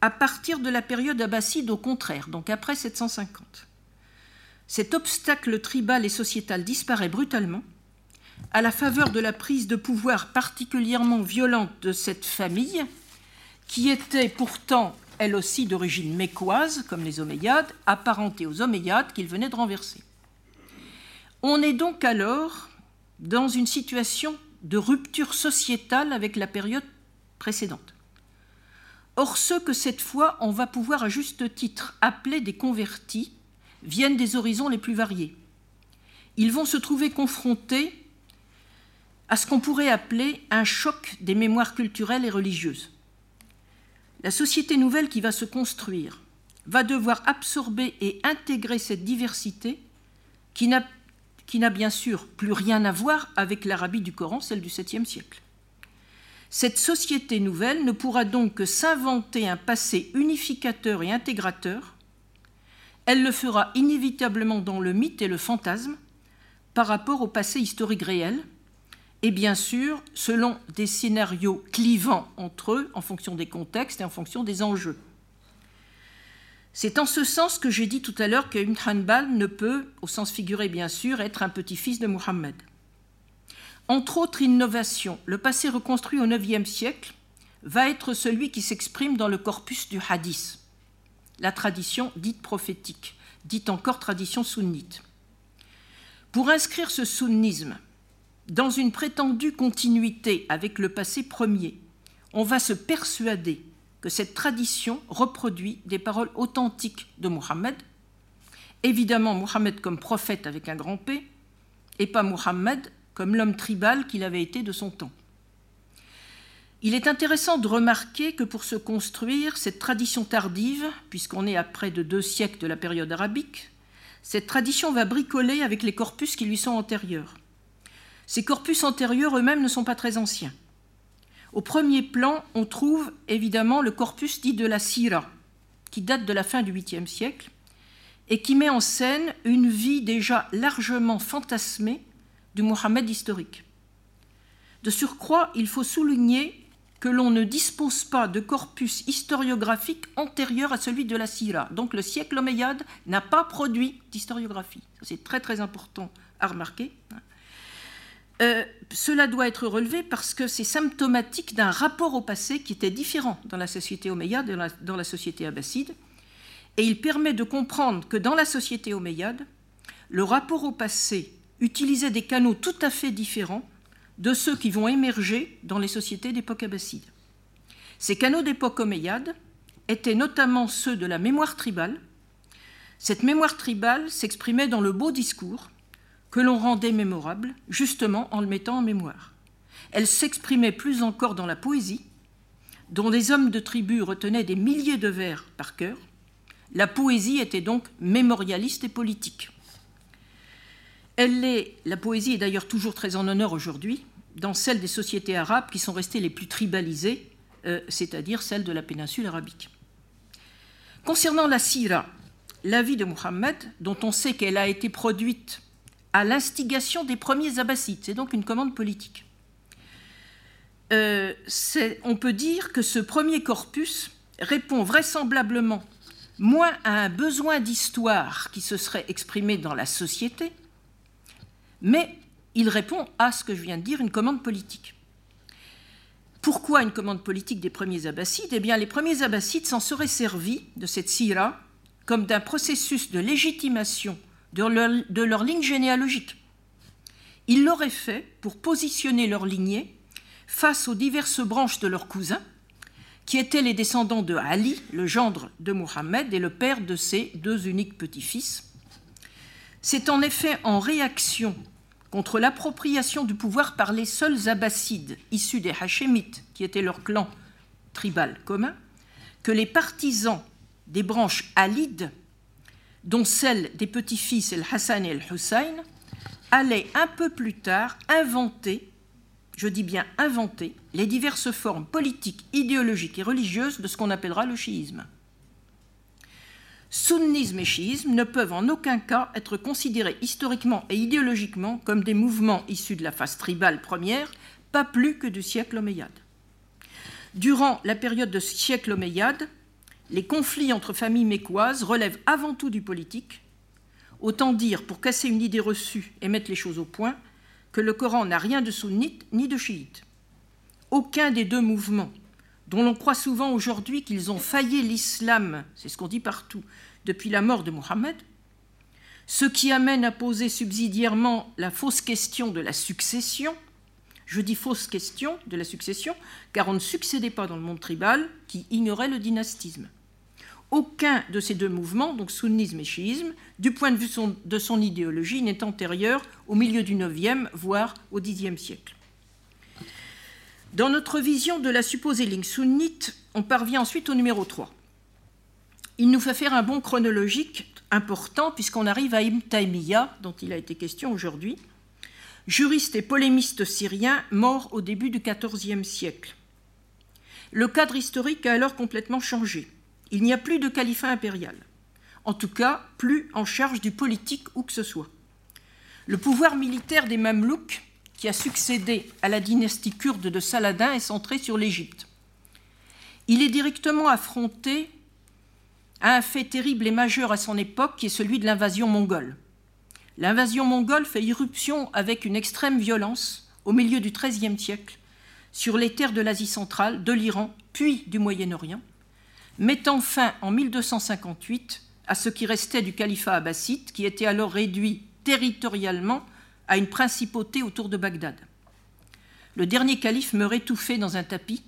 À partir de la période abbasside, au contraire, donc après 750, cet obstacle tribal et sociétal disparaît brutalement à la faveur de la prise de pouvoir particulièrement violente de cette famille, qui était pourtant elle aussi d'origine mécoise, comme les Omeyyades, apparentée aux Omeyyades qu'il venait de renverser. On est donc alors dans une situation de rupture sociétale avec la période précédente. Or, ceux que cette fois on va pouvoir à juste titre appeler des convertis viennent des horizons les plus variés. Ils vont se trouver confrontés à ce qu'on pourrait appeler un choc des mémoires culturelles et religieuses. La société nouvelle qui va se construire va devoir absorber et intégrer cette diversité qui n'a bien sûr plus rien à voir avec l'Arabie du Coran, celle du 7e siècle. Cette société nouvelle ne pourra donc que s'inventer un passé unificateur et intégrateur. Elle le fera inévitablement dans le mythe et le fantasme par rapport au passé historique réel, et bien sûr selon des scénarios clivants entre eux en fonction des contextes et en fonction des enjeux. C'est en ce sens que j'ai dit tout à l'heure que Ibn ne peut, au sens figuré bien sûr, être un petit-fils de Muhammad. Entre autres innovations, le passé reconstruit au IXe siècle va être celui qui s'exprime dans le corpus du hadith, la tradition dite prophétique, dite encore tradition sunnite. Pour inscrire ce sunnisme dans une prétendue continuité avec le passé premier, on va se persuader que cette tradition reproduit des paroles authentiques de Muhammad, évidemment Muhammad comme prophète avec un grand P, et pas Muhammad comme l'homme tribal qu'il avait été de son temps. Il est intéressant de remarquer que pour se construire cette tradition tardive, puisqu'on est à près de deux siècles de la période arabique, cette tradition va bricoler avec les corpus qui lui sont antérieurs. Ces corpus antérieurs eux-mêmes ne sont pas très anciens. Au premier plan, on trouve évidemment le corpus dit de la Sira, qui date de la fin du 8e siècle, et qui met en scène une vie déjà largement fantasmée du Mohammed historique. De surcroît, il faut souligner que l'on ne dispose pas de corpus historiographique antérieur à celui de la Sira. Donc le siècle omeyyade n'a pas produit d'historiographie. C'est très très important à remarquer. Euh, cela doit être relevé parce que c'est symptomatique d'un rapport au passé qui était différent dans la société omeyyade et dans la société abbasside. Et il permet de comprendre que dans la société omeyyade, le rapport au passé utilisait des canaux tout à fait différents de ceux qui vont émerger dans les sociétés d'époque abbasside. Ces canaux d'époque omeyyade étaient notamment ceux de la mémoire tribale. Cette mémoire tribale s'exprimait dans le beau discours que l'on rendait mémorable, justement en le mettant en mémoire. Elle s'exprimait plus encore dans la poésie, dont des hommes de tribu retenaient des milliers de vers par cœur. La poésie était donc mémorialiste et politique. La poésie est d'ailleurs toujours très en honneur aujourd'hui dans celle des sociétés arabes qui sont restées les plus tribalisées, euh, c'est-à-dire celle de la péninsule arabique. Concernant la sira, la vie de Muhammad, dont on sait qu'elle a été produite à l'instigation des premiers abbassides, c'est donc une commande politique. Euh, on peut dire que ce premier corpus répond vraisemblablement moins à un besoin d'histoire qui se serait exprimé dans la société mais il répond à ce que je viens de dire, une commande politique. Pourquoi une commande politique des premiers abbassides? Eh bien, les premiers abbassides s'en seraient servis de cette sira comme d'un processus de légitimation de leur, de leur ligne généalogique. Ils l'auraient fait pour positionner leur lignée face aux diverses branches de leurs cousins, qui étaient les descendants de Ali, le gendre de Mohammed et le père de ses deux uniques petits-fils. C'est en effet en réaction contre l'appropriation du pouvoir par les seuls abbassides issus des Hachémites, qui étaient leur clan tribal commun, que les partisans des branches alides, dont celle des petits-fils El Hassan et El Hussein, allaient un peu plus tard inventer, je dis bien inventer, les diverses formes politiques, idéologiques et religieuses de ce qu'on appellera le chiisme sunnisme et chiisme ne peuvent en aucun cas être considérés historiquement et idéologiquement comme des mouvements issus de la phase tribale première, pas plus que du siècle omeyyade. Durant la période de siècle omeyyade, les conflits entre familles mécoises relèvent avant tout du politique, autant dire, pour casser une idée reçue et mettre les choses au point, que le Coran n'a rien de sunnite ni de chiite. Aucun des deux mouvements dont l'on croit souvent aujourd'hui qu'ils ont failli l'islam, c'est ce qu'on dit partout, depuis la mort de Mohammed, ce qui amène à poser subsidiairement la fausse question de la succession. Je dis fausse question de la succession, car on ne succédait pas dans le monde tribal qui ignorait le dynastisme. Aucun de ces deux mouvements, donc sunnisme et chiisme, du point de vue de son idéologie, n'est antérieur au milieu du IXe, voire au Xe siècle. Dans notre vision de la supposée ligne sunnite, on parvient ensuite au numéro 3. Il nous fait faire un bond chronologique important puisqu'on arrive à Ibn Taymiyyah, dont il a été question aujourd'hui, juriste et polémiste syrien mort au début du XIVe siècle. Le cadre historique a alors complètement changé. Il n'y a plus de califat impérial. En tout cas, plus en charge du politique où que ce soit. Le pouvoir militaire des Mamelouks, qui a succédé à la dynastie kurde de Saladin, est centré sur l'Égypte. Il est directement affronté à un fait terrible et majeur à son époque, qui est celui de l'invasion mongole. L'invasion mongole fait irruption avec une extrême violence au milieu du XIIIe siècle sur les terres de l'Asie centrale, de l'Iran, puis du Moyen-Orient, mettant fin en 1258 à ce qui restait du califat abbasside, qui était alors réduit territorialement à une principauté autour de Bagdad. Le dernier calife meurt étouffé dans un tapis,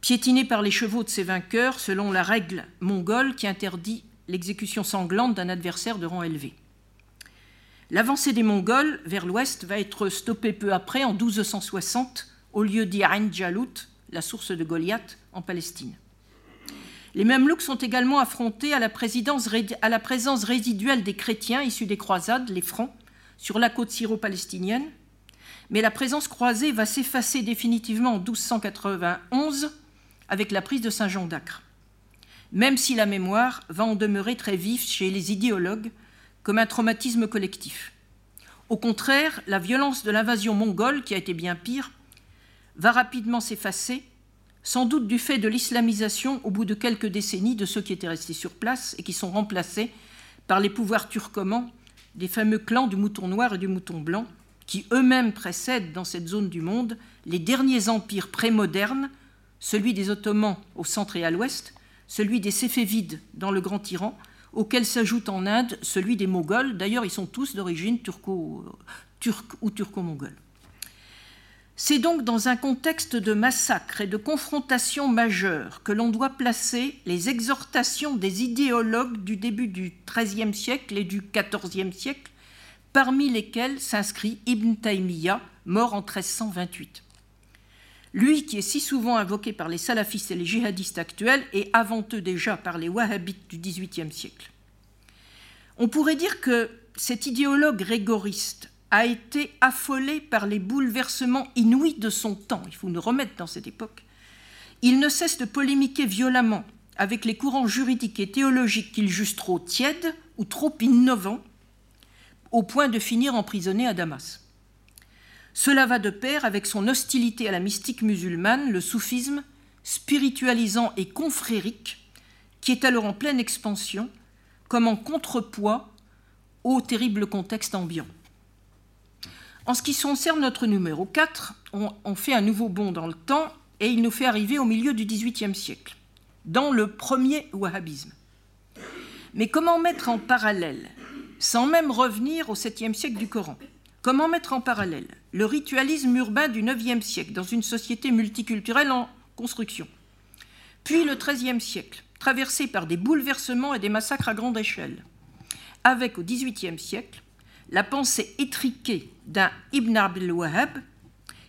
piétiné par les chevaux de ses vainqueurs, selon la règle mongole qui interdit l'exécution sanglante d'un adversaire de rang élevé. L'avancée des Mongols vers l'ouest va être stoppée peu après, en 1260, au lieu d'Ain Jalut, la source de Goliath, en Palestine. Les Mamelouks sont également affrontés à la, à la, présence résiduelle des chrétiens issus des croisades, les Francs, sur la côte syro-palestinienne, mais la présence croisée va s'effacer définitivement en 1291 avec la prise de Saint-Jean d'Acre, même si la mémoire va en demeurer très vive chez les idéologues comme un traumatisme collectif. Au contraire, la violence de l'invasion mongole, qui a été bien pire, va rapidement s'effacer, sans doute du fait de l'islamisation au bout de quelques décennies de ceux qui étaient restés sur place et qui sont remplacés par les pouvoirs turcomans des fameux clans du mouton noir et du mouton blanc, qui eux-mêmes précèdent dans cette zone du monde les derniers empires prémodernes, celui des Ottomans au centre et à l'ouest, celui des Séfévides dans le Grand Iran, auquel s'ajoute en Inde celui des Mongols. D'ailleurs, ils sont tous d'origine turco, turque ou turco-mongole. C'est donc dans un contexte de massacre et de confrontation majeure que l'on doit placer les exhortations des idéologues du début du XIIIe siècle et du XIVe siècle, parmi lesquels s'inscrit Ibn Taymiyyah, mort en 1328. Lui qui est si souvent invoqué par les salafistes et les djihadistes actuels et avant eux déjà par les wahhabites du XVIIIe siècle. On pourrait dire que cet idéologue rigoriste a été affolé par les bouleversements inouïs de son temps. Il faut nous remettre dans cette époque. Il ne cesse de polémiquer violemment avec les courants juridiques et théologiques qu'il juge trop tièdes ou trop innovants, au point de finir emprisonné à Damas. Cela va de pair avec son hostilité à la mystique musulmane, le soufisme, spiritualisant et confrérique, qui est alors en pleine expansion, comme en contrepoids au terrible contexte ambiant. En ce qui concerne notre numéro 4, on, fait un nouveau bond dans le temps et il nous fait arriver au milieu du XVIIIe siècle, dans le premier wahhabisme. Mais comment mettre en parallèle, sans même revenir au 7e siècle du Coran, Comment mettre en parallèle le ritualisme urbain du IXe siècle dans une société multiculturelle en construction, puis le XIIIe siècle, traversé par des bouleversements et des massacres à grande échelle, avec au XVIIIe siècle la pensée étriquée d'un Ibn Abdel Wahhab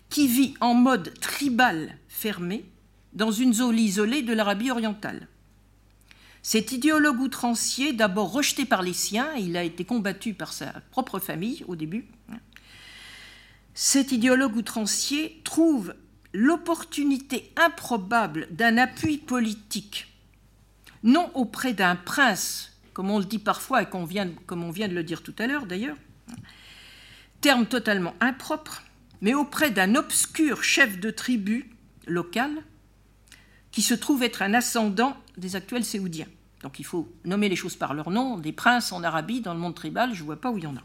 qui vit en mode tribal fermé dans une zone isolée de l'Arabie orientale. Cet idéologue outrancier, d'abord rejeté par les siens, il a été combattu par sa propre famille au début, cet idéologue outrancier trouve l'opportunité improbable d'un appui politique, non auprès d'un prince, comme on le dit parfois et comme on vient de le dire tout à l'heure d'ailleurs, terme totalement impropre, mais auprès d'un obscur chef de tribu local qui se trouve être un ascendant des actuels séoudiens. Donc il faut nommer les choses par leur nom, des princes en Arabie, dans le monde tribal, je ne vois pas où il y en a.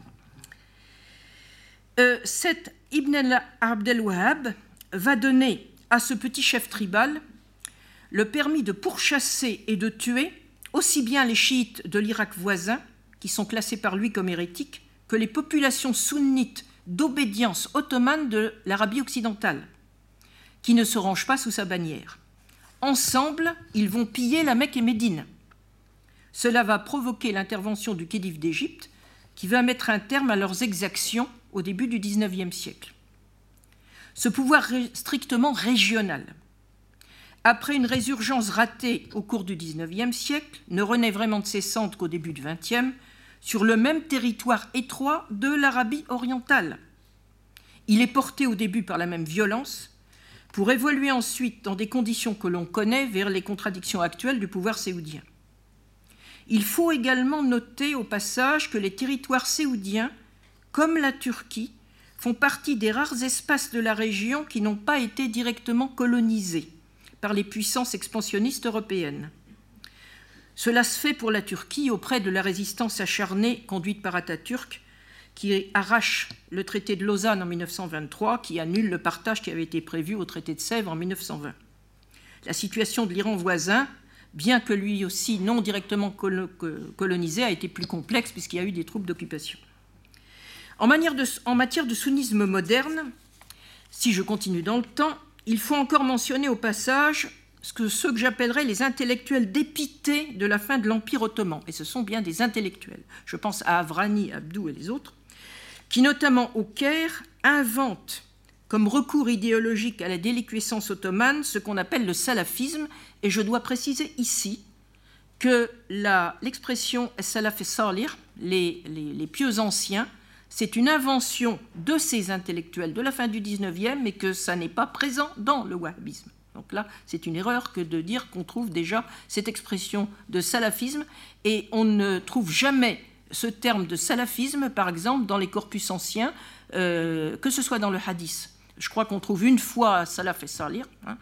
Euh, cet Ibn Abdel Wahhab va donner à ce petit chef tribal le permis de pourchasser et de tuer aussi bien les chiites de l'Irak voisin, qui sont classés par lui comme hérétiques, les populations sunnites d'obédience ottomane de l'Arabie occidentale, qui ne se range pas sous sa bannière. Ensemble, ils vont piller la Mecque et Médine. Cela va provoquer l'intervention du Khedive d'Égypte, qui va mettre un terme à leurs exactions au début du XIXe siècle. Ce pouvoir strictement régional, après une résurgence ratée au cours du XIXe siècle, ne renaît vraiment de ses centres qu'au début du XXe, sur le même territoire étroit de l'Arabie orientale. Il est porté au début par la même violence, pour évoluer ensuite dans des conditions que l'on connaît vers les contradictions actuelles du pouvoir séoudien. Il faut également noter au passage que les territoires séoudiens, comme la Turquie, font partie des rares espaces de la région qui n'ont pas été directement colonisés par les puissances expansionnistes européennes. Cela se fait pour la Turquie auprès de la résistance acharnée conduite par Atatürk, qui arrache le traité de Lausanne en 1923, qui annule le partage qui avait été prévu au traité de Sèvres en 1920. La situation de l'Iran voisin, bien que lui aussi non directement colonisé, a été plus complexe puisqu'il y a eu des troupes d'occupation. En, en, matière de sunnisme moderne, si je continue dans le temps, il faut encore mentionner au passage ce que, ceux que j'appellerais les intellectuels dépités de la fin de l'Empire ottoman, et ce sont bien des intellectuels. Je pense à Avrani, Abdou et les autres, qui notamment au Caire inventent comme recours idéologique à la déliquescence ottomane ce qu'on appelle le salafisme, et je dois préciser ici que l'expression salaf et salir, les, pieux anciens, c'est une invention de ces intellectuels de la fin du 19e, mais que ça n'est pas présent dans le wahhabisme. Donc là, c'est une erreur que de dire qu'on trouve déjà cette expression de salafisme, et on ne trouve jamais ce terme de salafisme, par exemple, dans les corpus anciens, euh, que ce soit dans le hadith. Je crois qu'on trouve une fois salaf et salir. Hein,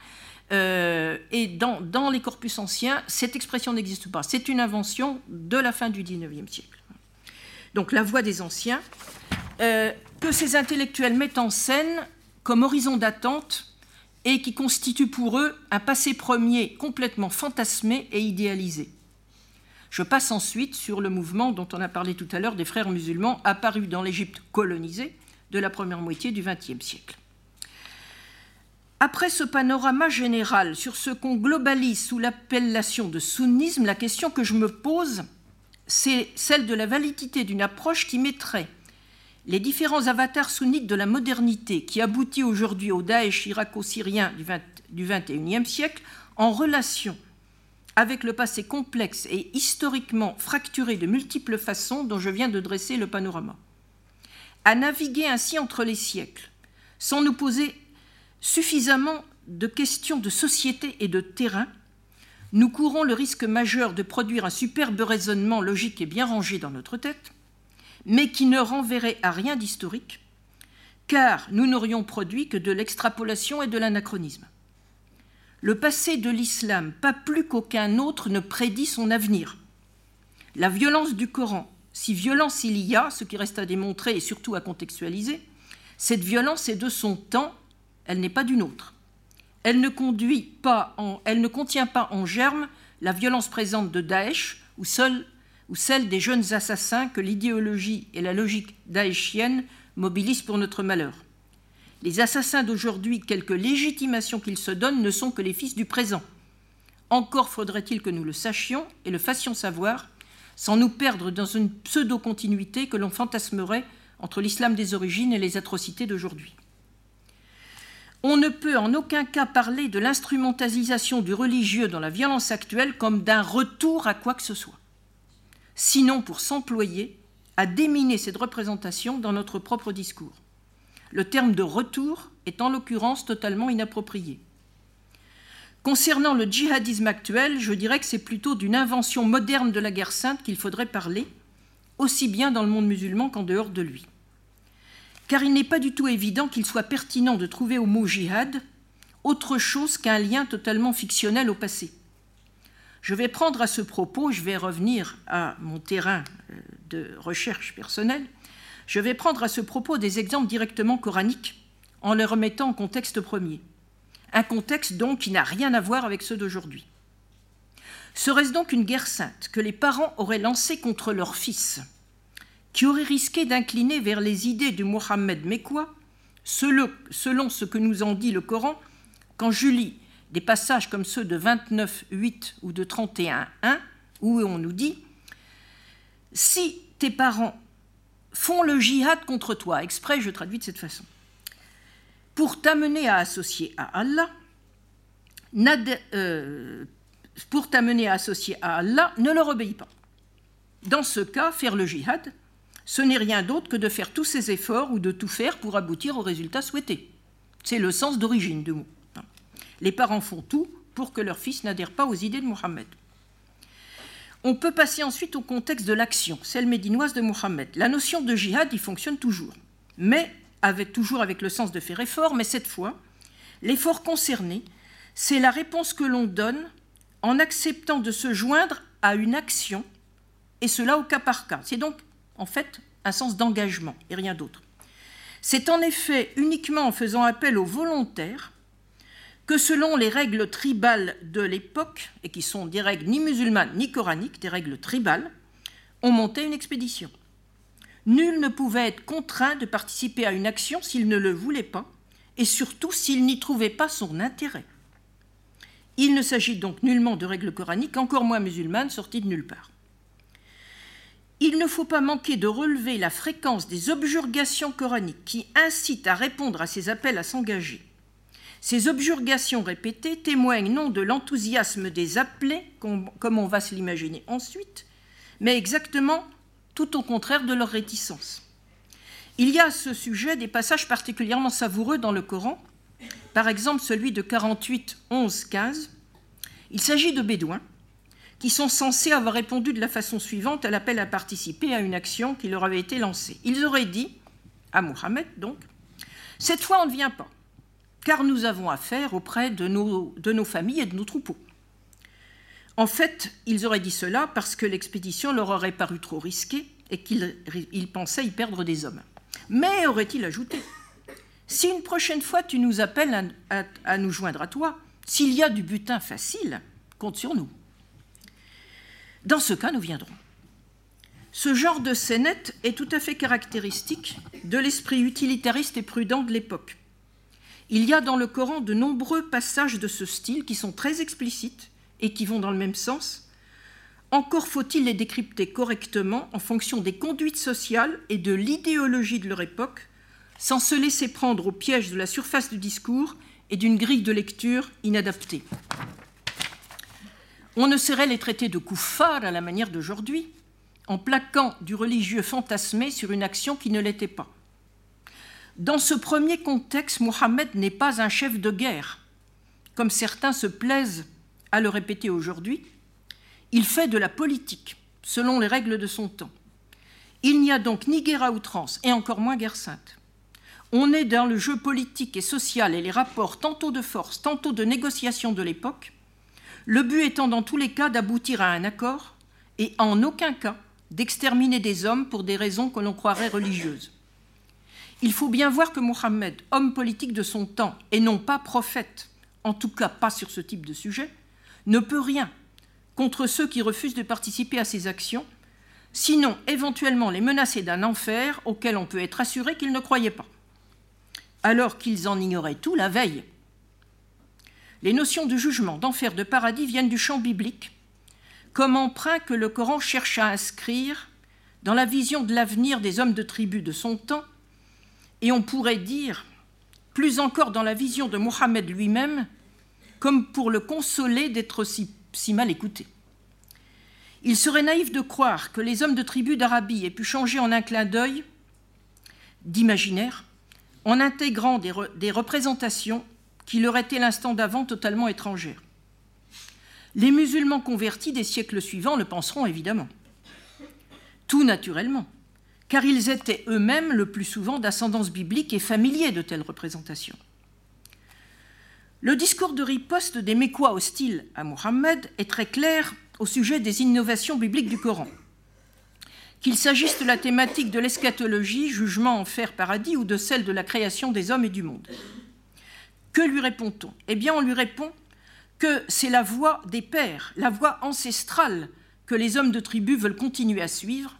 euh, et dans, les corpus anciens, cette expression n'existe pas. C'est une invention de la fin du 19e siècle. Donc la voix des anciens, euh, que ces intellectuels mettent en scène comme horizon d'attente et qui constitue pour eux un passé premier complètement fantasmé et idéalisé. Je passe ensuite sur le mouvement dont on a parlé tout à l'heure des frères musulmans apparus dans l'Égypte colonisée de la première moitié du XXe siècle. Après ce panorama général sur ce qu'on globalise sous l'appellation de sunnisme, la question que je me pose, c'est celle de la validité d'une approche qui mettrait les différents avatars sunnites de la modernité qui aboutit aujourd'hui au Daesh irako-syrien du, XXIe siècle en relation avec le passé complexe et historiquement fracturé de multiples façons dont je viens de dresser le panorama. À naviguer ainsi entre les siècles, sans nous poser suffisamment de questions de société et de terrain, nous courons le risque majeur de produire un superbe raisonnement logique et bien rangé dans notre tête, mais qui ne renverrait à rien d'historique, car nous n'aurions produit que de l'extrapolation et de l'anachronisme. Le passé de l'islam, pas plus qu'aucun autre, ne prédit son avenir. La violence du Coran, si violence il y a, ce qui reste à démontrer et surtout à contextualiser, cette violence est de son temps, elle n'est pas d'une autre. Elle ne, contient pas en germe la violence présente de Daesh, ou seule ou celle des jeunes assassins que l'idéologie et la logique daéchienne mobilisent pour notre malheur. Les assassins d'aujourd'hui, quelque légitimation qu'ils se donnent, ne sont que les fils du présent. Encore faudrait-il que nous le sachions et le fassions savoir, sans nous perdre dans une pseudo-continuité que l'on fantasmerait entre l'islam des origines et les atrocités d'aujourd'hui. On ne peut en aucun cas parler de l'instrumentalisation du religieux dans la violence actuelle comme d'un retour à quoi que ce soit sinon pour s'employer à déminer cette représentation dans notre propre discours. Le terme de retour est en l'occurrence totalement inapproprié. Concernant le djihadisme actuel, je dirais que c'est plutôt d'une invention moderne de la guerre sainte qu'il faudrait parler, aussi bien dans le monde musulman qu'en dehors de lui. Car il n'est pas du tout évident qu'il soit pertinent de trouver au mot djihad autre chose qu'un lien totalement fictionnel au passé. Je vais prendre à ce propos, je vais revenir à mon terrain euh, de recherche personnelle, je vais prendre à ce propos des exemples directement coraniques en les remettant en contexte premier. Un contexte donc qui n'a rien à voir avec ceux d'aujourd'hui. Serait-ce donc une guerre sainte que les parents auraient lancée contre leurs fils qui aurait risqué d'incliner vers les idées du Mohammed mécois, selon ce que nous en dit le Coran, quand je lis des passages comme ceux de 29.8 ou de 31.1, où on nous dit Si tes parents font le jihad contre toi, exprès je traduis de cette façon, pour t'amener à associer à Allah, euh, pour t'amener à associer à Allah, ne leur obéis pas. Dans ce cas, faire le jihad, ce n'est rien d'autre que de faire tous ces efforts ou de tout faire pour aboutir au résultat souhaité. C'est le sens d'origine du mot. Les parents font tout pour que leur fils n'adhère pas aux idées de Mohammed. On peut passer ensuite au contexte de l'action, celle médinoise de Mohammed. La notion de jihad y fonctionne toujours, mais avec, toujours avec le sens de faire effort, mais cette fois, l'effort concerné, c'est la réponse que l'on donne en acceptant de se joindre à une action, et cela au cas par cas. C'est donc en fait un sens d'engagement et rien d'autre. C'est en effet uniquement en faisant appel aux volontaires que selon les règles tribales de l'époque, et qui sont des règles ni musulmanes ni coraniques, des règles tribales, on montait une expédition. Nul ne pouvait être contraint de participer à une action s'il ne le voulait pas, et surtout s'il n'y trouvait pas son intérêt. Il ne s'agit donc nullement de règles coraniques, encore moins musulmanes, sorties de nulle part. Il ne faut pas manquer de relever la fréquence des objurgations coraniques qui incitent à répondre à ces appels à s'engager. Ces objurgations répétées témoignent non de l'enthousiasme des appelés, comme on va se l'imaginer ensuite, mais exactement tout au contraire de leur réticence. Il y a à ce sujet des passages particulièrement savoureux dans le Coran, par exemple celui de 48, 11, 15. Il s'agit de Bédouins qui sont censés avoir répondu de la façon suivante à l'appel à participer à une action qui leur avait été lancée. Ils auraient dit, à Mohammed donc, cette fois on ne vient pas, car nous avons affaire auprès de nos, familles et de nos troupeaux. En fait, ils auraient dit cela parce que l'expédition leur aurait paru trop risquée et qu'ils pensaient y perdre des hommes. Mais, aurait-il ajouté, si une prochaine fois tu nous appelles à nous joindre à toi, s'il y a du butin facile, compte sur nous. Dans ce cas, nous viendrons. Ce genre de scénette est tout à fait caractéristique de l'esprit utilitariste et prudent de l'époque. Il y a dans le Coran de nombreux passages de ce style qui sont très explicites et qui vont dans le même sens. Encore faut-il les décrypter correctement en fonction des conduites sociales et de l'idéologie de leur époque, sans se laisser prendre au piège de la surface du discours et d'une grille de lecture inadaptée. On ne saurait les traiter de koufars à la manière d'aujourd'hui, en plaquant du religieux fantasmé sur une action qui ne l'était pas. Dans ce premier contexte, Mohammed n'est pas un chef de guerre, comme certains se plaisent à le répéter aujourd'hui. Il fait de la politique, selon les règles de son temps. Il n'y a donc ni guerre à outrance, et encore moins guerre sainte. On est dans le jeu politique et social et les rapports tantôt de force, tantôt de négociation de l'époque, le but étant dans tous les cas d'aboutir à un accord et en aucun cas d'exterminer des hommes pour des raisons que l'on croirait religieuses. Il faut bien voir que Mohammed, homme politique de son temps et non pas prophète, en tout cas pas sur ce type de sujet, ne peut rien contre ceux qui refusent de participer à ces actions, sinon éventuellement les menacer d'un enfer auquel on peut être assuré qu'ils ne croyaient pas, alors qu'ils en ignoraient tout la veille. Les notions de jugement, d'enfer, de paradis viennent du champ biblique, comme emprunt que le Coran cherche à inscrire dans la vision de l'avenir des hommes de tribu de son temps, et on pourrait dire, plus encore dans la vision de Mohammed lui-même, comme pour le consoler d'être si, mal écouté. Il serait naïf de croire que les hommes de tribu d'Arabie aient pu changer en un clin d'œil d'imaginaire en intégrant des, représentations qui leur était l'instant d'avant totalement étrangère. Les musulmans convertis des siècles suivants le penseront évidemment. Tout naturellement, car ils étaient eux-mêmes le plus souvent d'ascendance biblique et familiers de telles représentations. Le discours de riposte des Mécois hostiles à Mohammed est très clair au sujet des innovations bibliques du Coran. Qu'il s'agisse de la thématique de l'eschatologie, jugement, enfer, paradis, ou de celle de la création des hommes et du monde. Que lui répond-on? Eh bien, on lui répond que c'est la voie des pères, la voie ancestrale que les hommes de tribu veulent continuer à suivre,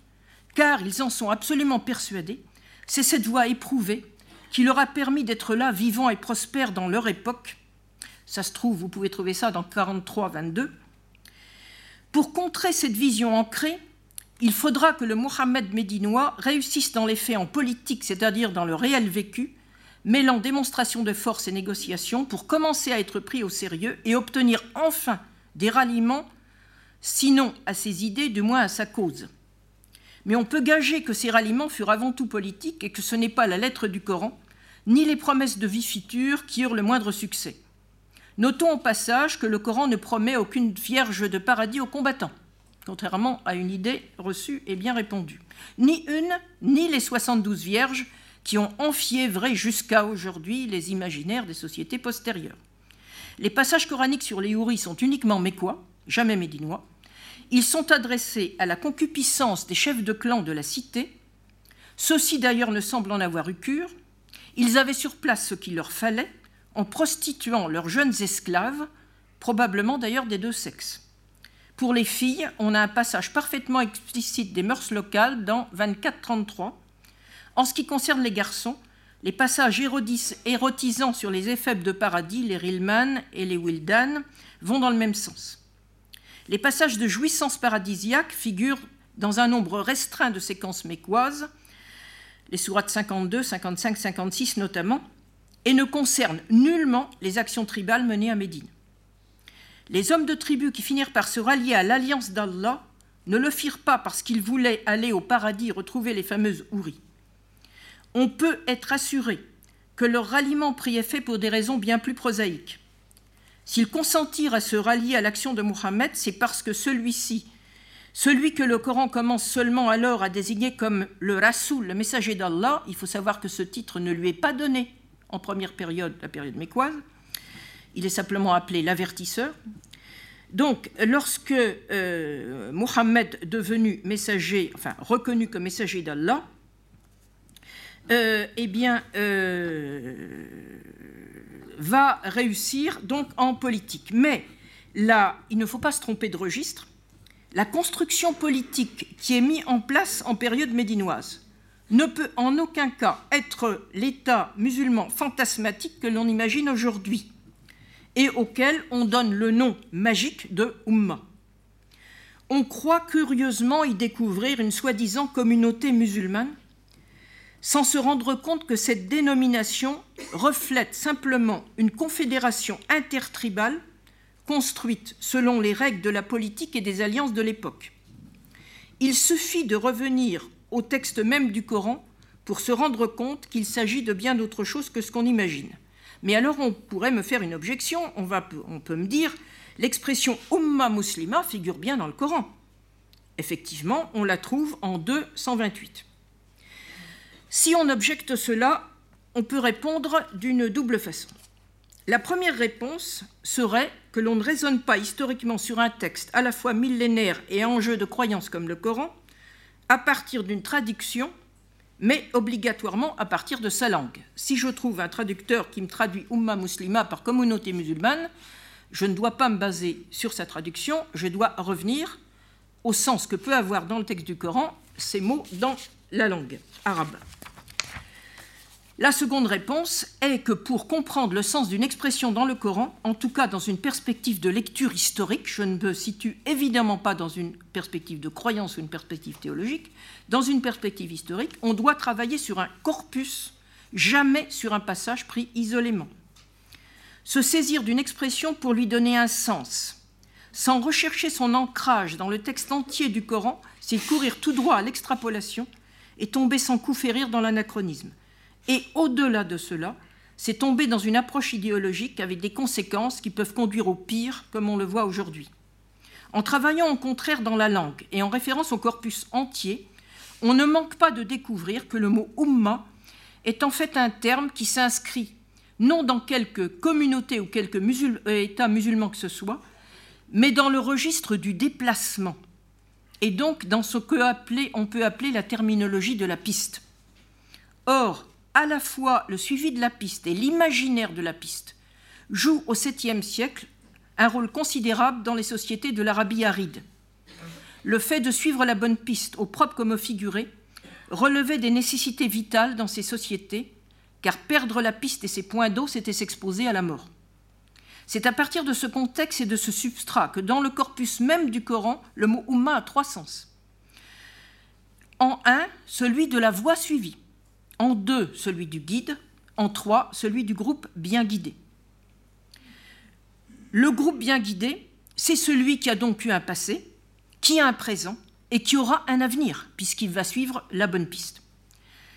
car ils en sont absolument persuadés, c'est cette voie éprouvée qui leur a permis d'être là, vivants et prospères dans leur époque. Ça se trouve, vous pouvez trouver ça dans 43-22. Pour contrer cette vision ancrée, il faudra que le Mohammed médinois réussisse dans les faits en politique, c'est-à-dire dans le réel vécu, mêlant démonstration de force et négociation pour commencer à être pris au sérieux et obtenir enfin des ralliements, sinon à ses idées, du moins à sa cause. Mais on peut gager que ces ralliements furent avant tout politiques et que ce n'est pas la lettre du Coran, ni les promesses de vie future qui eurent le moindre succès. Notons au passage que le Coran ne promet aucune vierge de paradis aux combattants, contrairement à une idée reçue et bien répandue. Ni une, ni les 72 vierges qui ont enfiévré jusqu'à aujourd'hui les imaginaires des sociétés postérieures. Les passages coraniques sur les houris sont uniquement mécois, jamais médinois. Ils sont adressés à la concupiscence des chefs de clan de la cité. Ceux-ci d'ailleurs ne semblent en avoir eu cure. Ils avaient sur place ce qu'il leur fallait en prostituant leurs jeunes esclaves, probablement d'ailleurs des deux sexes. Pour les filles, on a un passage parfaitement explicite des mœurs locales dans 24-33. En ce qui concerne les garçons, les passages érotisants sur les éphèbes de paradis, les Rilman et les Wildan, vont dans le même sens. Les passages de jouissance paradisiaque figurent dans un nombre restreint de séquences mécoises, les sourates 52, 55, 56 notamment, et ne concernent nullement les actions tribales menées à Médine. Les hommes de tribu qui finirent par se rallier à l'alliance d'Allah ne le firent pas parce qu'ils voulaient aller au paradis retrouver les fameuses houris on peut être assuré que leur ralliement prit effet pour des raisons bien plus prosaïques. S'ils consentirent à se rallier à l'action de Mohammed, c'est parce que celui-ci, celui que le Coran commence seulement alors à désigner comme le Rasoul, le messager d'Allah, il faut savoir que ce titre ne lui est pas donné en première période, la période mécoise, il est simplement appelé l'avertisseur. Donc, lorsque euh, Mohammed, devenu messager, enfin reconnu comme messager d'Allah, euh, eh bien, euh, va réussir donc en politique. Mais là, il ne faut pas se tromper de registre. La construction politique qui est mise en place en période médinoise ne peut en aucun cas être l'État musulman fantasmatique que l'on imagine aujourd'hui et auquel on donne le nom magique de Ummah. On croit curieusement y découvrir une soi-disant communauté musulmane sans se rendre compte que cette dénomination reflète simplement une confédération intertribale construite selon les règles de la politique et des alliances de l'époque. Il suffit de revenir au texte même du Coran pour se rendre compte qu'il s'agit de bien d'autre chose que ce qu'on imagine. Mais alors on pourrait me faire une objection, on, on peut me dire, l'expression Umma muslima figure bien dans le Coran. Effectivement, on la trouve en 228. Si on objecte cela, on peut répondre d'une double façon. La première réponse serait que l'on ne raisonne pas historiquement sur un texte à la fois millénaire et enjeu de croyance comme le Coran à partir d'une traduction, mais obligatoirement à partir de sa langue. Si je trouve un traducteur qui me traduit Umma muslima par communauté musulmane, je ne dois pas me baser sur sa traduction, je dois revenir au sens que peut avoir dans le texte du Coran ces mots dans la langue arabe. La seconde réponse est que pour comprendre le sens d'une expression dans le Coran, en tout cas dans une perspective de lecture historique, je ne me situe évidemment pas dans une perspective de croyance ou une perspective théologique, dans une perspective historique, on doit travailler sur un corpus, jamais sur un passage pris isolément. Se saisir d'une expression pour lui donner un sens, sans rechercher son ancrage dans le texte entier du Coran, c'est courir tout droit à l'extrapolation et tomber sans coup férir dans l'anachronisme. Et au-delà de cela, c'est tomber dans une approche idéologique avec des conséquences qui peuvent conduire au pire, comme on le voit aujourd'hui. En travaillant au contraire dans la langue et en référence au corpus entier, on ne manque pas de découvrir que le mot umma est en fait un terme qui s'inscrit non dans quelque communauté ou quelque musul euh, État musulman que ce soit, mais dans le registre du déplacement, et donc dans ce qu'on peut appeler la terminologie de la piste. Or, à la fois le suivi de la piste et l'imaginaire de la piste jouent au 7e siècle un rôle considérable dans les sociétés de l'Arabie aride. le fait de suivre la bonne piste, au propre comme au figuré, relevait des nécessités vitales dans ces sociétés, car perdre la piste et ses points d'eau, c'était s'exposer à la mort. C'est à partir de ce contexte et de ce substrat que dans le corpus même du Coran, le mot Ummah a trois sens. En un, celui de la voie suivie. En deux, celui du guide. En trois, celui du groupe bien guidé. Le groupe bien guidé, c'est celui qui a donc eu un passé, qui a un présent et qui aura un avenir, puisqu'il va suivre la bonne piste.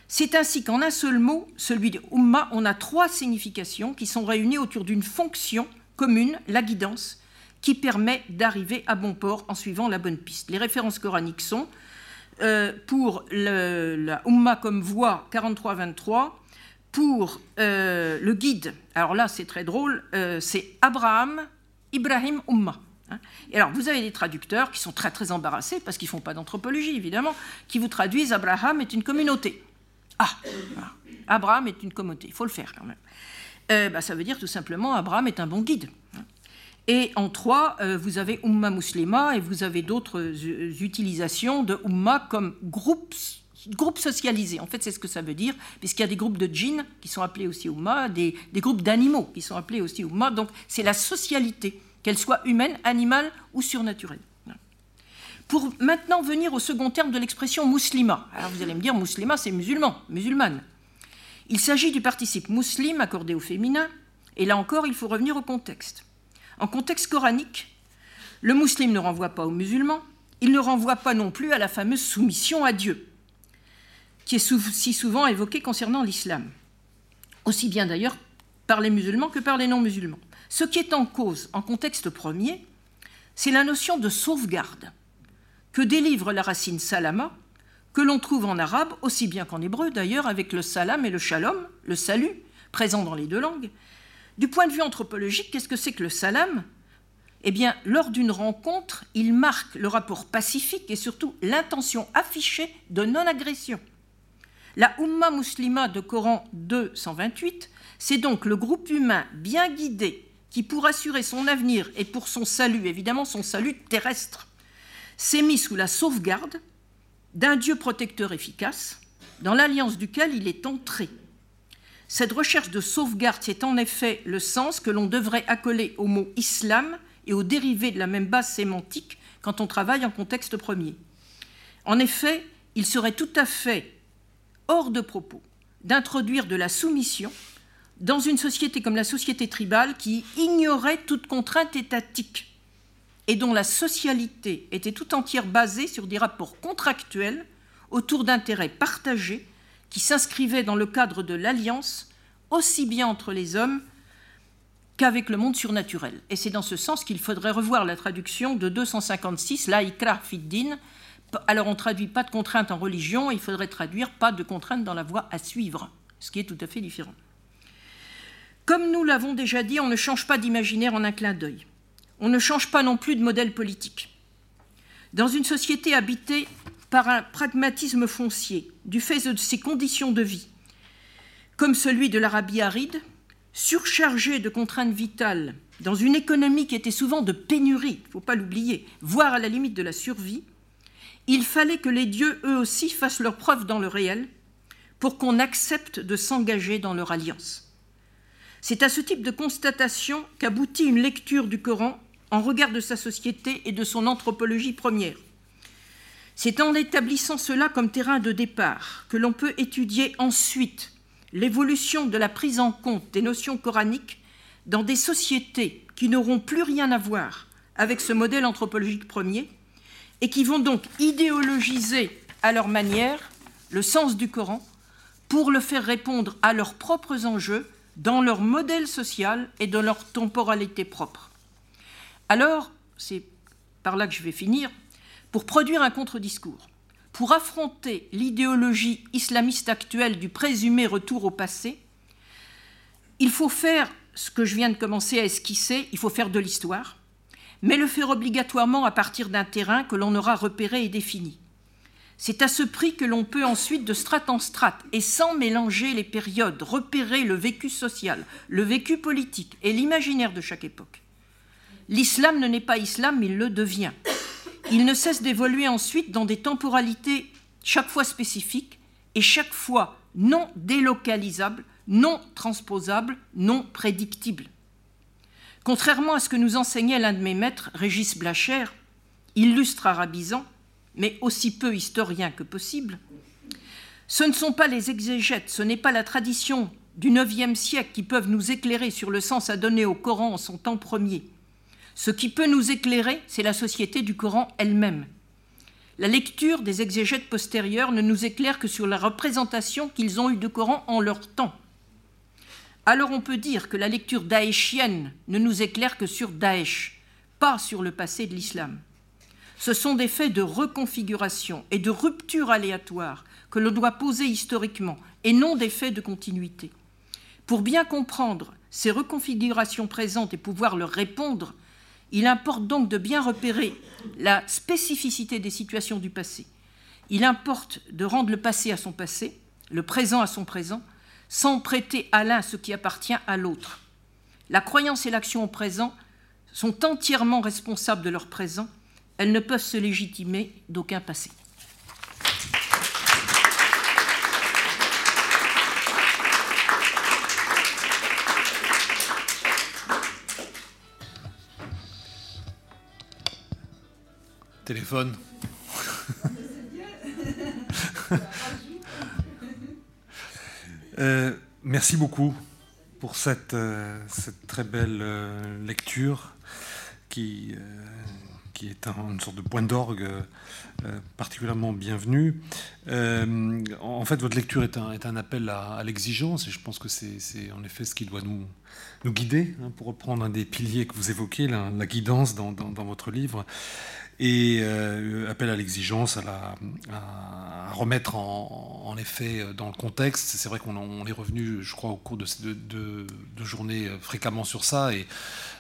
C'est ainsi qu'en un seul mot, celui de Ummah, on a trois significations qui sont réunies autour d'une fonction commune, la guidance, qui permet d'arriver à bon port en suivant la bonne piste. Les références coraniques sont euh, pour la Ummah comme voix 43-23, pour euh, le guide, alors là c'est très drôle, euh, c'est Abraham, Ibrahim, Ummah. Hein. Et alors, vous avez des traducteurs qui sont très très embarrassés parce qu'ils ne font pas d'anthropologie, évidemment, qui vous traduisent Abraham est une communauté. Ah, Abraham est une communauté, il faut le faire quand même. Bah, ça veut dire tout simplement Abraham est un bon guide. Et en trois, euh, vous avez Umma Muslima et vous avez d'autres euh, utilisations de Umma comme groupe, groupe socialisé. En fait, c'est ce que ça veut dire, puisqu'il y a des groupes de djinns qui sont appelés aussi Umma, des, des groupes d'animaux qui sont appelés aussi Umma. Donc, c'est la socialité, qu'elle soit humaine, animale ou surnaturelle. Pour maintenant venir au second terme de l'expression muslima. Alors vous allez me dire, muslima, c'est musulman, musulmane. Il s'agit du participe muslim accordé au féminin, et là encore, il faut revenir au contexte. En contexte coranique, le musulman ne renvoie pas aux musulmans, il ne renvoie pas non plus à la fameuse soumission à Dieu, qui est si souvent évoquée concernant l'islam, aussi bien d'ailleurs par les musulmans que par les non-musulmans. Ce qui est en cause en contexte premier, c'est la notion de sauvegarde que délivre la racine salama, que l'on trouve en arabe aussi bien qu'en hébreu d'ailleurs, avec le salam et le shalom, le salut, présent dans les deux langues. Du point de vue anthropologique, qu'est-ce que c'est que le salam? Eh bien, lors d'une rencontre, il marque le rapport pacifique et surtout l'intention affichée de non-agression. La Umma Muslima de Coran 228, c'est donc le groupe humain bien guidé qui, pour assurer son avenir et pour son salut, évidemment son salut terrestre, s'est mis sous la sauvegarde d'un Dieu protecteur efficace, dans l'alliance duquel il est entré. Cette recherche de sauvegarde, c'est en effet le sens que l'on devrait accoler au mot islam et aux dérivés de la même base sémantique quand on travaille en contexte premier. En effet, il serait tout à fait hors de propos d'introduire de la soumission dans une société comme la société tribale qui ignorait toute contrainte étatique et dont la socialité était tout entière basée sur des rapports contractuels autour d'intérêts partagés qui s'inscrivaient dans le cadre de l'alliance aussi bien entre les hommes qu'avec le monde surnaturel. Et c'est dans ce sens qu'il faudrait revoir la traduction de 256, la ikra fiddin. Alors on traduit pas de contrainte en religion, il faudrait traduire pas de contrainte dans la voie à suivre, ce qui est tout à fait différent. Comme nous l'avons déjà dit, on ne change pas d'imaginaire en un clin d'œil on ne change pas non plus de modèle politique. Dans une société habitée par un pragmatisme foncier, du fait de ses conditions de vie, comme celui de l'Arabie aride, surchargée de contraintes vitales, dans une économie qui était souvent de pénurie, il ne faut pas l'oublier, voire à la limite de la survie, il fallait que les dieux, eux aussi, fassent leur preuve dans le réel pour qu'on accepte de s'engager dans leur alliance. C'est à ce type de constatation qu'aboutit une lecture du Coran en regard de sa société et de son anthropologie première. C'est en établissant cela comme terrain de départ que l'on peut étudier ensuite l'évolution de la prise en compte des notions coraniques dans des sociétés qui n'auront plus rien à voir avec ce modèle anthropologique premier et qui vont donc idéologiser à leur manière le sens du Coran pour le faire répondre à leurs propres enjeux dans leur modèle social et dans leur temporalité propre. Alors, c'est par là que je vais finir, pour produire un contre-discours, pour affronter l'idéologie islamiste actuelle du présumé retour au passé, il faut faire ce que je viens de commencer à esquisser, il faut faire de l'histoire, mais le faire obligatoirement à partir d'un terrain que l'on aura repéré et défini. C'est à ce prix que l'on peut ensuite, de strate en strate, et sans mélanger les périodes, repérer le vécu social, le vécu politique et l'imaginaire de chaque époque. L'islam ne n'est pas islam, il le devient. Il ne cesse d'évoluer ensuite dans des temporalités chaque fois spécifiques et chaque fois non délocalisables, non transposables, non prédictibles. Contrairement à ce que nous enseignait l'un de mes maîtres, Régis Blacher, illustre arabisant, mais aussi peu historien que possible, ce ne sont pas les exégètes, ce n'est pas la tradition du IXe siècle qui peuvent nous éclairer sur le sens à donner au Coran en son temps premier. Ce qui peut nous éclairer, c'est la société du Coran elle-même. La lecture des exégètes postérieurs ne nous éclaire que sur la représentation qu'ils ont eue du Coran en leur temps. Alors on peut dire que la lecture daéchienne ne nous éclaire que sur Daesh, pas sur le passé de l'islam. Ce sont des faits de reconfiguration et de rupture aléatoire que l'on doit poser historiquement et non des faits de continuité. Pour bien comprendre ces reconfigurations présentes et pouvoir leur répondre, il importe donc de bien repérer la spécificité des situations du passé. Il importe de rendre le passé à son passé, le présent à son présent, sans prêter à l'un ce qui appartient à l'autre. La croyance et l'action au présent sont entièrement responsables de leur présent, elles ne peuvent se légitimer d'aucun passé. Téléphone. *laughs* Euh, merci beaucoup pour cette, euh, cette très belle euh, lecture qui, qui est une sorte de point d'orgue particulièrement bienvenue. en fait, votre lecture est un, est un appel à, l'exigence et je pense que c'est en effet ce qui doit nous, nous guider, hein, pour reprendre un des piliers que vous évoquez, la, guidance dans, dans, votre livre et euh, appel à l'exigence, à, remettre en, effet dans le contexte. C'est vrai qu'on est revenu, je crois, au cours de ces deux, journées euh, fréquemment sur ça. Et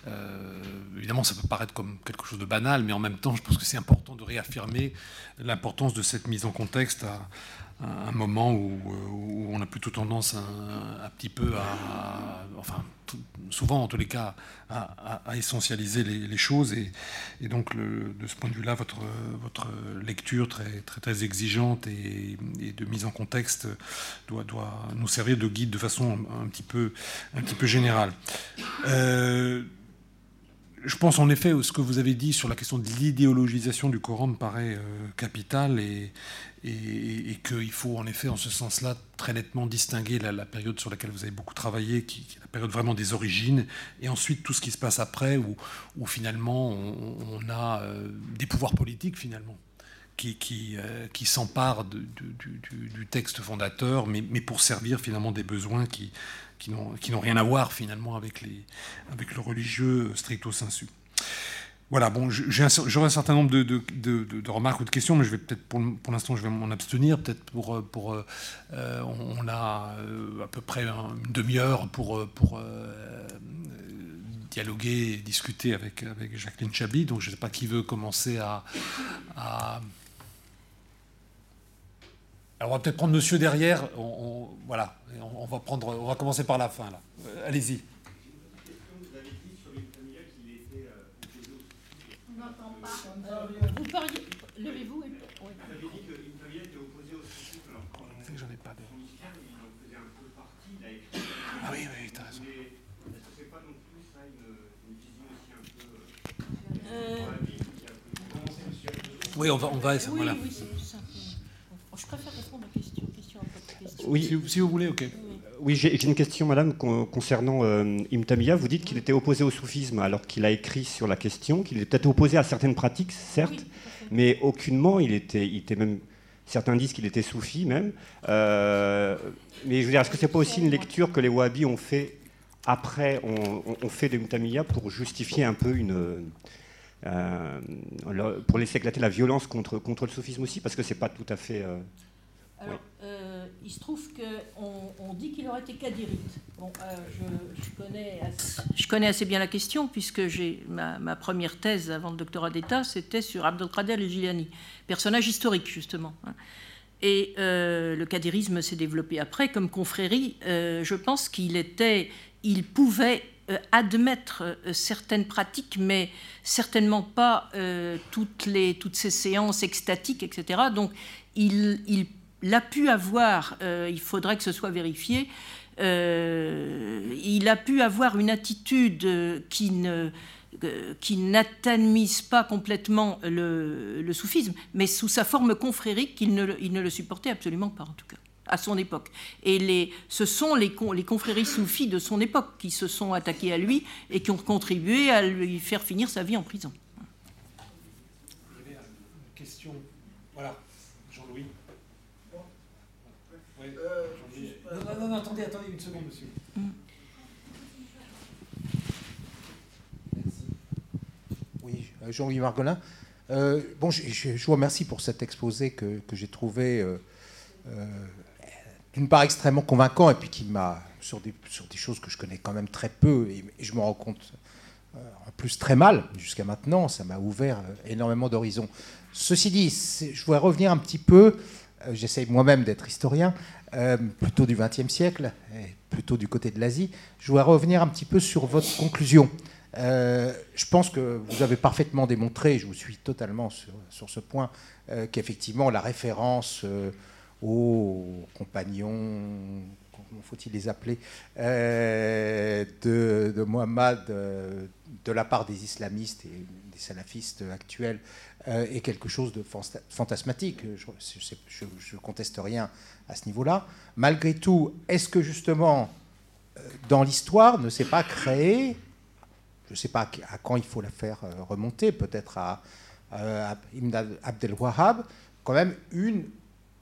euh, évidemment, ça peut paraître comme quelque chose de banal, mais en même temps, je pense que c'est important de réaffirmer l'importance de cette mise en contexte un moment où, on a plutôt tendance un, petit peu à, enfin souvent en tous les cas, à, essentialiser les, choses. Et, donc de ce point de vue-là, votre, votre lecture très, très, exigeante et, de mise en contexte doit, doit nous servir de guide de façon un, petit, peu, un générale. Euh, je pense en effet, ce que vous avez dit sur la question de l'idéologisation du Coran me paraît euh, capital et, qu'il faut en effet, en ce sens-là, très nettement distinguer la, période sur laquelle vous avez beaucoup travaillé, la période vraiment des origines, et ensuite tout ce qui se passe après, où, finalement on, a euh, des pouvoirs politiques finalement qui, euh, s'emparent du, texte fondateur, mais, pour servir finalement des besoins qui, qui n'ont rien à voir finalement avec, les, avec le religieux stricto sensu. Voilà, bon, j'aurai un certain nombre de, de, de, remarques ou de questions, mais je vais peut-être pour, pour l'instant je vais m'en abstenir. Peut-être pour, pour euh, on a euh, à peu près une demi-heure pour, pour euh, dialoguer et discuter avec, avec Jacqueline Chabi. Donc je ne sais pas qui veut commencer à... Alors on va peut-être prendre Monsieur derrière. On, voilà, on, va prendre, on va commencer par la fin là. Allez-y. Vous parliez. Levez-vous et. Oui. Vous avez dit était opposé au suicide. Que j'en ai pas de. Son il en faisait un peu partie, il a écrit. Ah oui, oui, t'as raison. Est-ce que c'est pas non plus ça une, une vision aussi un peu. Euh... Oui, on va. On va oui, voilà. oui, c'est simple. Je préfère répondre aux questions, question après question. Oui, si, si vous voulez, ok. Oui, j'ai une question, madame, concernant euh, Imtamiya. Vous dites qu'il était opposé au soufisme alors qu'il a écrit sur la question, qu'il est peut-être opposé à certaines pratiques, certes, mais aucunement, il était, il était même. Certains disent qu'il était soufi même. Euh, mais je veux dire, est-ce que c'est pas aussi une lecture que les wahhabis ont fait après, on, fait de Imtamiya pour justifier un peu une. Euh, pour laisser éclater la violence contre, contre le soufisme aussi, parce que c'est pas tout à fait. Euh, alors, il se trouve qu'on on dit qu'il aurait été kadirite. Bon, euh, je, connais assez, bien la question, puisque j'ai ma, première thèse avant le doctorat d'État, c'était sur Abdelkader el-Jilani, personnage historique, justement. Hein. Et euh, le kadirisme s'est développé après comme confrérie. Euh, je pense qu'il était, il pouvait admettre certaines pratiques, mais certainement pas toutes, les, toutes ces séances extatiques, etc. Donc il a pu avoir, il faudrait que ce soit vérifié, il a pu avoir une attitude qui ne qui n'attemise pas complètement le, soufisme, mais sous sa forme confrérique, il ne, il ne, le supportait absolument pas, en tout cas, à son époque. Et ce sont les, confréries soufis de son époque qui se sont attaqués à lui et qui ont contribué à lui faire finir sa vie en prison. Une question Voilà, Jean-Louis. Euh, non, non, attendez, attendez une seconde, monsieur. Mm. Euh, Jean-Louis Margolin. Euh, bon, je, vous remercie pour cet exposé que, j'ai trouvé euh, d'une part extrêmement convaincant et puis qui m'a, sur des, sur des choses que je connais quand même très peu et, je me rends compte en plus très mal jusqu'à maintenant, ça m'a ouvert énormément d'horizons. Ceci dit, je voudrais revenir un petit peu, j'essaye moi-même d'être historien, plutôt du XXe siècle, plutôt du côté de l'Asie, je voudrais revenir un petit peu sur votre conclusion. Euh, je pense que vous avez parfaitement démontré, je vous suis totalement sur, sur ce point, euh, qu'effectivement la référence euh, aux compagnons, comment faut-il les appeler, de, de, de la part des islamistes et des salafistes actuels est quelque chose de fantasmatique. Je ne conteste rien à ce niveau-là. Malgré tout, est-ce que justement, dans l'histoire, ne s'est pas créé je ne sais pas à quand il faut la faire euh, remonter, peut-être à, à Ibn Abdel Wahhab, quand même une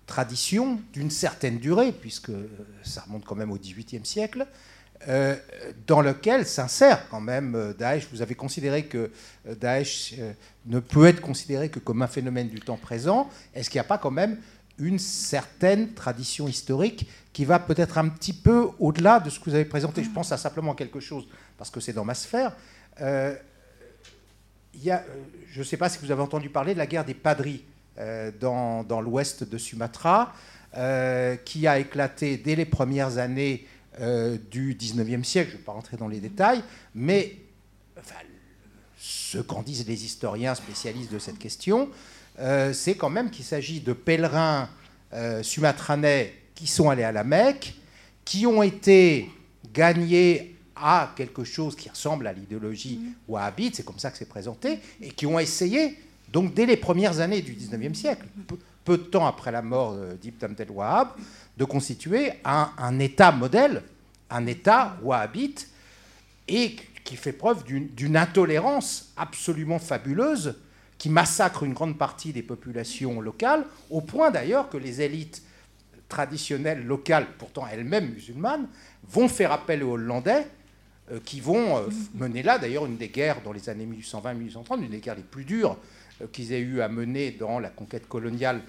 tradition d'une certaine durée, puisque ça remonte quand même au XVIIIe siècle, euh, dans lequel s'insère quand même euh, Daesh. Vous avez considéré que Daesh ne peut être considéré que comme un phénomène du temps présent. Est-ce qu'il n'y a pas quand même une certaine tradition historique qui va peut-être un petit peu au-delà de ce que vous avez présenté? Je pense à simplement quelque chose, parce que c'est dans ma sphère, euh, y a, euh, je ne sais pas si vous avez entendu parler de la guerre des Padris euh, dans l'ouest de Sumatra, qui a éclaté dès les premières années du 19e siècle. Je ne vais pas rentrer dans les détails, mais ce qu'en disent les historiens spécialistes de cette question, c'est quand même qu'il s'agit de pèlerins sumatranais qui sont allés à la Mecque, qui ont été gagnés à quelque chose qui ressemble à l'idéologie mmh. wahhabite, c'est comme ça que c'est présenté, et qui ont essayé, donc dès les premières années du 19e siècle, peu, de temps après la mort d'Ibn Abdel Wahhab, de constituer un, État modèle, un État wahhabite, et qui fait preuve d'une intolérance absolument fabuleuse, qui massacre une grande partie des populations locales, au point d'ailleurs que les élites traditionnelles locales, pourtant elles-mêmes musulmanes, vont faire appel aux Hollandais euh, qui vont euh, mener là, d'ailleurs, une des guerres dans les années 1820-1830, une des guerres les plus dures qu'ils aient eu à mener dans la conquête coloniale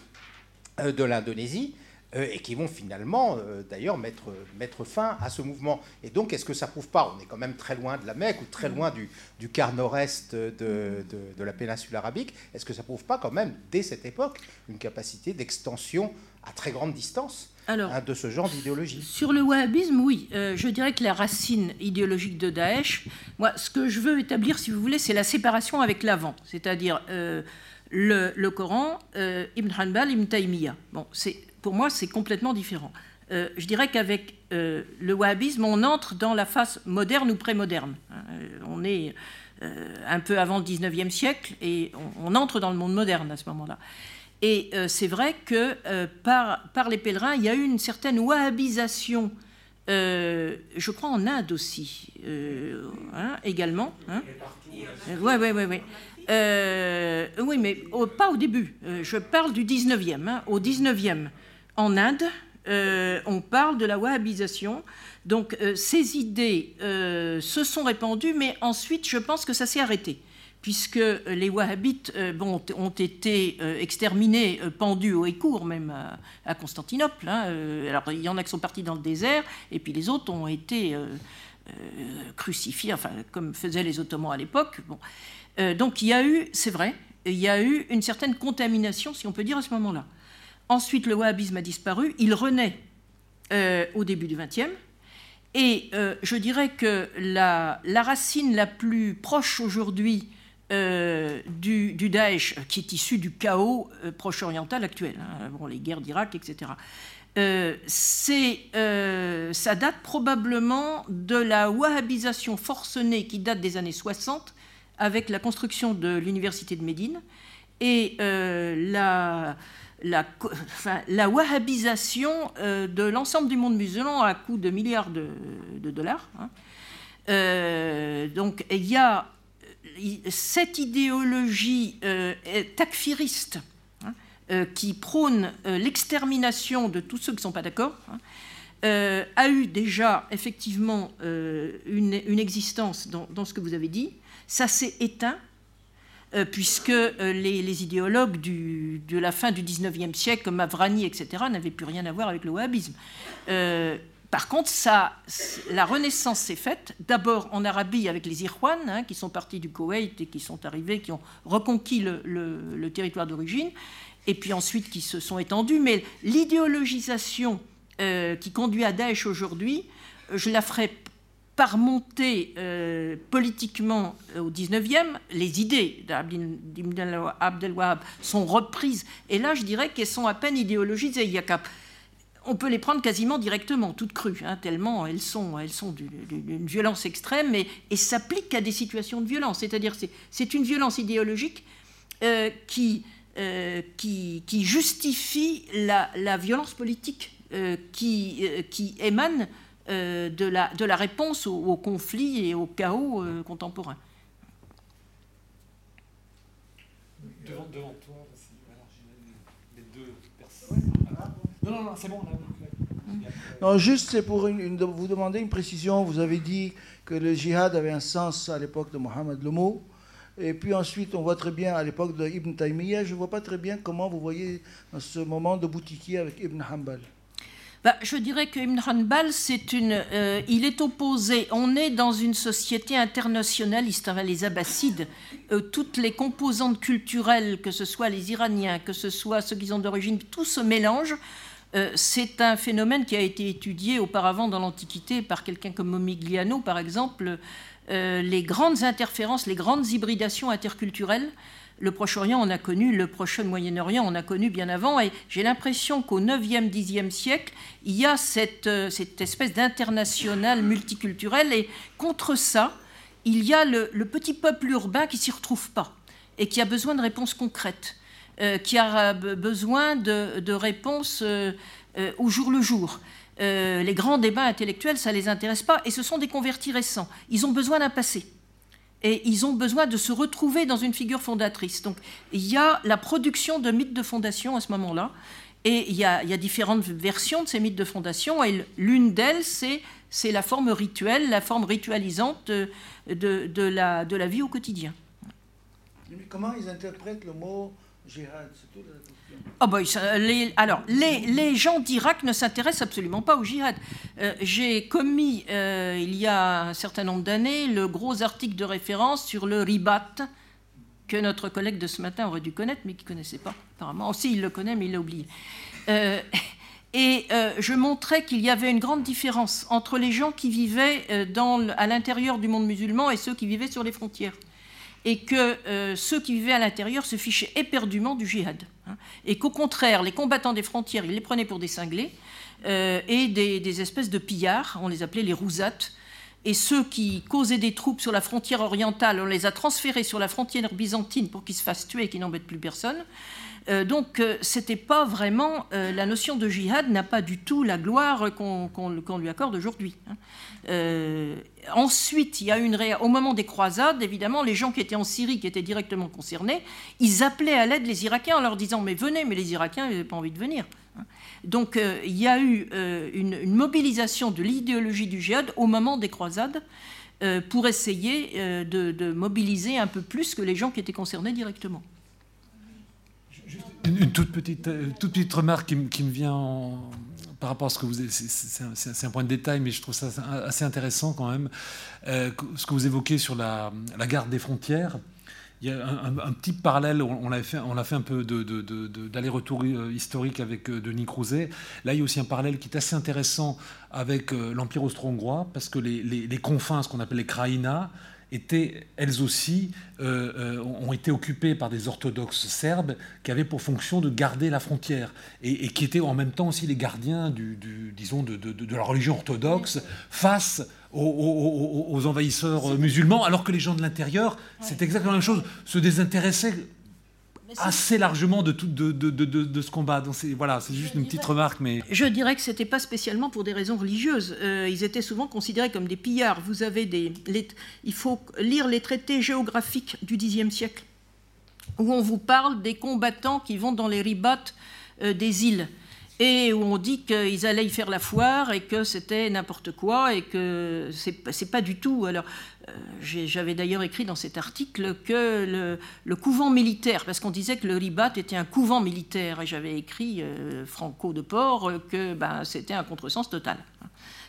de l'Indonésie, et qui vont finalement, d'ailleurs, mettre, mettre fin à ce mouvement. Et donc, est-ce que ça prouve pas, on est quand même très loin de la Mecque ou très loin du, du quart nord-est de, de, de, la péninsule arabique, est-ce que ça prouve pas quand même, dès cette époque, une capacité d'extension à très grande distance alors, hein, de ce genre d'idéologie Sur le wahhabisme, oui. Euh, je dirais que la racine idéologique de Daesh, moi, ce que je veux établir, si vous voulez, c'est la séparation avec l'avant, c'est-à-dire euh, le, Coran, euh, Ibn Hanbal, Ibn Taymiyyah. Bon, pour moi, c'est complètement différent. je dirais qu'avec le wahhabisme, on entre dans la phase moderne ou pré-moderne. on est un peu avant le 19e siècle et on entre dans le monde moderne à ce moment-là. Et euh, c'est vrai que euh, par, les pèlerins, il y a eu une certaine wahhabisation, euh, je crois en Inde aussi, hein, également. Hein. Oui. oui, mais pas au début. je parle du 19e. Hein. Au 19e, en Inde, on parle de la wahhabisation. Donc ces idées se sont répandues, mais ensuite, je pense que ça s'est arrêté puisque les wahhabites euh, ont été euh, exterminés, euh, pendus au Écourt même à, Constantinople. Hein, alors il y en a qui sont partis dans le désert, et puis les autres ont été crucifiés, enfin comme faisaient les Ottomans à l'époque. Donc il y a eu, c'est vrai, il y a eu une certaine contamination, si on peut dire, à ce moment-là. Ensuite, le wahhabisme a disparu, il renaît au début du XXe, Et je dirais que la, racine la plus proche aujourd'hui du, du, Daesh, qui est issu du chaos proche-oriental actuel, hein, bon, les guerres d'Irak, etc., euh, euh, ça date probablement de la wahhabisation forcenée qui date des années 60 avec la construction de l'université de Médine et euh, la, la, la, wahhabisation de l'ensemble du monde musulman à coût de milliards de, dollars. Hein. donc il y a cette idéologie takfiriste euh, qui prône euh, l'extermination de tous ceux qui ne sont pas d'accord, hein, euh, a eu déjà effectivement une, existence dans, ce que vous avez dit. Ça s'est éteint, puisque les, idéologues de la fin du 19e siècle, comme Avrani, etc., n'avaient plus rien à voir avec le wahhabisme. Par contre, la renaissance s'est faite d'abord en Arabie avec les Irwan, hein, qui sont partis du Koweït et qui sont arrivés, qui ont reconquis le territoire d'origine, et puis ensuite qui se sont étendus. Mais l'idéologisation euh, qui conduit à Daesh aujourd'hui, je la ferai par montée euh, politiquement au 19e, les idées d'Ibn Abdel sont reprises. Et là, je dirais qu'elles sont à peine idéologisées. On peut les prendre quasiment directement, toutes crues, hein, tellement elles sont, elles sont d'une violence extrême et, et s'appliquent à des situations de violence. C'est-à-dire c'est une violence idéologique euh, qui euh, qui, justifie la, violence politique euh, qui, euh, qui, émane de, la, de la réponse au, conflit et au chaos contemporain. Devant, devant toi, les deux personnes. Non, non, non, c'est bon. Non, juste c'est pour vous demander une précision. Vous avez dit que le djihad avait un sens à l'époque de Mohamed le mot. Et puis ensuite, on voit très bien à l'époque de Ibn Taymiyyah, je ne vois pas très bien comment vous voyez dans ce moment de boutiquier avec Ibn Hanbal. Bah, je dirais que Ibn Hanbal, c'est une, euh, il est opposé. On est dans une société internationaliste, avec les Abbassides. Euh, toutes les composantes culturelles, que ce soit les Iraniens, que ce soit ceux qui sont d'origine, tout se mélange. Euh, c'est un phénomène qui a été étudié auparavant dans l'Antiquité par quelqu'un comme Momigliano, par exemple. Euh, les grandes interférences, les grandes hybridations interculturelles. Le Proche-Orient, on a connu, le Proche-Moyen-Orient, on a connu bien avant, et j'ai l'impression qu'au 9e, 10e siècle, il y a cette, euh, cette espèce d'international multiculturel, et contre ça, il y a le, petit peuple urbain qui s'y retrouve pas, et qui a besoin de réponses concrètes, euh, qui a besoin de, réponses au jour le jour. Euh, les grands débats intellectuels, ça ne les intéresse pas, et ce sont des convertis récents. Ils ont besoin d'un passé. Et ils ont besoin de se retrouver dans une figure fondatrice. Donc il y a la production de mythes de fondation à ce moment-là, et il y, a, différentes versions de ces mythes de fondation, et l'une d'elles, c'est la forme rituelle, la forme ritualisante de, la, vie au quotidien. Comment ils interprètent le mot jihad Oh boy, les, alors, les, gens d'Irak ne s'intéressent absolument pas au djihad. Euh, j'ai commis, euh, il y a un certain nombre d'années, le gros article de référence sur le ribat, que notre collègue de ce matin aurait dû connaître, mais qui ne connaissait pas, apparemment. Aussi, il le connaît, mais il l'a oublié. Euh, et je montrais qu'il y avait une grande différence entre les gens qui vivaient à l'intérieur du monde musulman et ceux qui vivaient sur les frontières et que euh, ceux qui vivaient à l'intérieur se fichaient éperdument du djihad. Hein, et qu'au contraire, les combattants des frontières, ils les prenaient pour des cinglés euh, et des, espèces de pillards, on les appelait les rousates. Et ceux qui causaient des troupes sur la frontière orientale, on les a transférés sur la frontière byzantine pour qu'ils se fassent tuer et qu'ils n'embêtent plus personne. Euh, donc, c'était pas vraiment la notion de djihad n'a pas du tout la gloire qu'on lui accorde aujourd'hui. Hein. Euh, ensuite, il y a une au moment des croisades, évidemment, les gens qui étaient en Syrie, qui étaient directement concernés, ils appelaient à l'aide les Irakiens en leur disant Mais venez, mais les Irakiens n'avaient pas envie de venir. Donc euh, il y a eu euh, une, mobilisation de l'idéologie du djihad au moment des croisades pour essayer de, mobiliser un peu plus que les gens qui étaient concernés directement. Une, toute, petite, toute petite remarque qui, qui me vient en, par rapport à ce que vous... C'est un, point de détail, mais je trouve ça assez intéressant quand même. Euh, ce que vous évoquez sur la, garde des frontières, il y a un, petit parallèle, on, a fait, on a fait un peu d'aller-retour historique avec Denis Crouzet. Là, il y a aussi un parallèle qui est assez intéressant avec l'Empire austro-hongrois, parce que les, les confins, ce qu'on appelle les kraïnas, étaient elles aussi euh, euh, ont été occupées par des orthodoxes serbes qui avaient pour fonction de garder la frontière et, qui étaient en même temps aussi les gardiens du, disons de, de, la religion orthodoxe face aux, envahisseurs musulmans, alors que les gens de l'intérieur, c'est exactement la même chose, se désintéressaient assez largement de, tout, de, de, de, ce combat. Donc voilà, c'est juste une petite remarque. mais... Je dirais que ce n'était pas spécialement pour des raisons religieuses. Euh, ils étaient souvent considérés comme des pillards. Vous avez des, il faut lire les traités géographiques du Xe siècle, où on vous parle des combattants qui vont dans les ribats euh, des îles et où on dit qu'ils allaient y faire la foire et que c'était n'importe quoi et que c'est pas du tout. Alors, euh, j'avais d'ailleurs écrit dans cet article que le, couvent militaire, parce qu'on disait que le Ribat était un couvent militaire, et j'avais écrit euh, Franco de Port que ben, c'était un contresens total.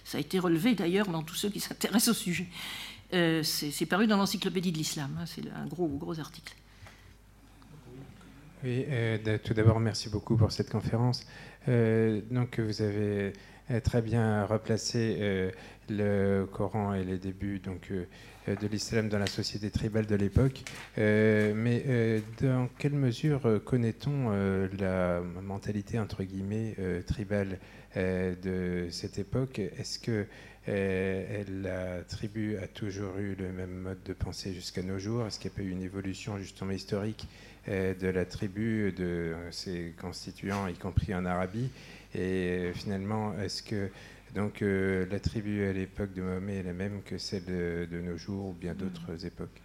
Ça a été relevé d'ailleurs dans tous ceux qui s'intéressent au sujet. Euh, c'est paru dans l'encyclopédie de l'islam, hein, c'est un gros, gros article. Oui, tout d'abord, merci beaucoup pour cette conférence. Euh, donc vous avez euh, très bien replacé euh, le Coran et les débuts donc, de l'islam dans la société tribale de l'époque. mais dans quelle mesure connaît-on la mentalité entre guillemets tribale de cette époque? Est-ce que la tribu a toujours eu le même mode de pensée jusqu'à nos jours? Est-ce qu'il n'y a pas eu une évolution justement historique de la tribu, de ses constituants, y compris en Arabie. Et finalement, est-ce que donc euh, la tribu à l'époque de Mahomet est la même que celle de, nos jours ou bien d'autres époques?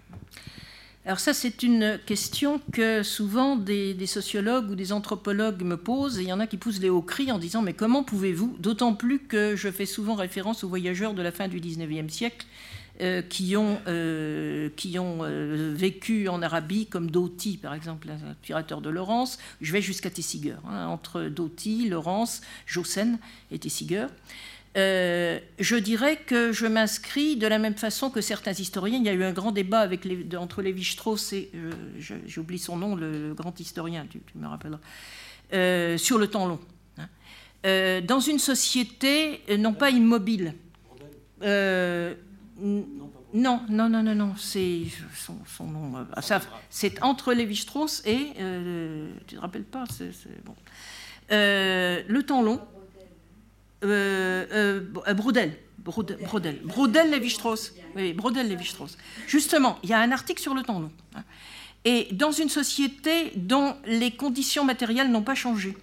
Alors ça, c'est une question que souvent des, des, sociologues ou des anthropologues me posent, et il y en a qui poussent les hauts cris en disant mais comment pouvez-vous? D'autant plus que je fais souvent référence aux voyageurs de la fin du 19e siècle, euh, qui ont, euh, qui ont euh, vécu en Arabie, comme Doughty, par exemple, l'inspirateur de Laurence. Je vais jusqu'à Tessiger, hein, entre Doughty, Laurence, Jossen et Tessiger. je dirais que je m'inscris de la même façon que certains historiens. Il y a eu un grand débat avec les, entre Lévi-Strauss et, j'oublie son nom, le, grand historien, tu, me rappelleras, sur le temps long. Hein. dans une société non pas immobile, non, non, non, non, non, c'est son, nom. Euh, c'est entre Lévi-Strauss et. Euh, tu te rappelles pas c'est, bon. Euh, le temps long. Brodel. Brodel. Brodel, Lévi-Strauss. Oui, Brodel, Lévi-Strauss. Justement, il y a un article sur le temps long. Hein. Et dans une société dont les conditions matérielles n'ont pas changé,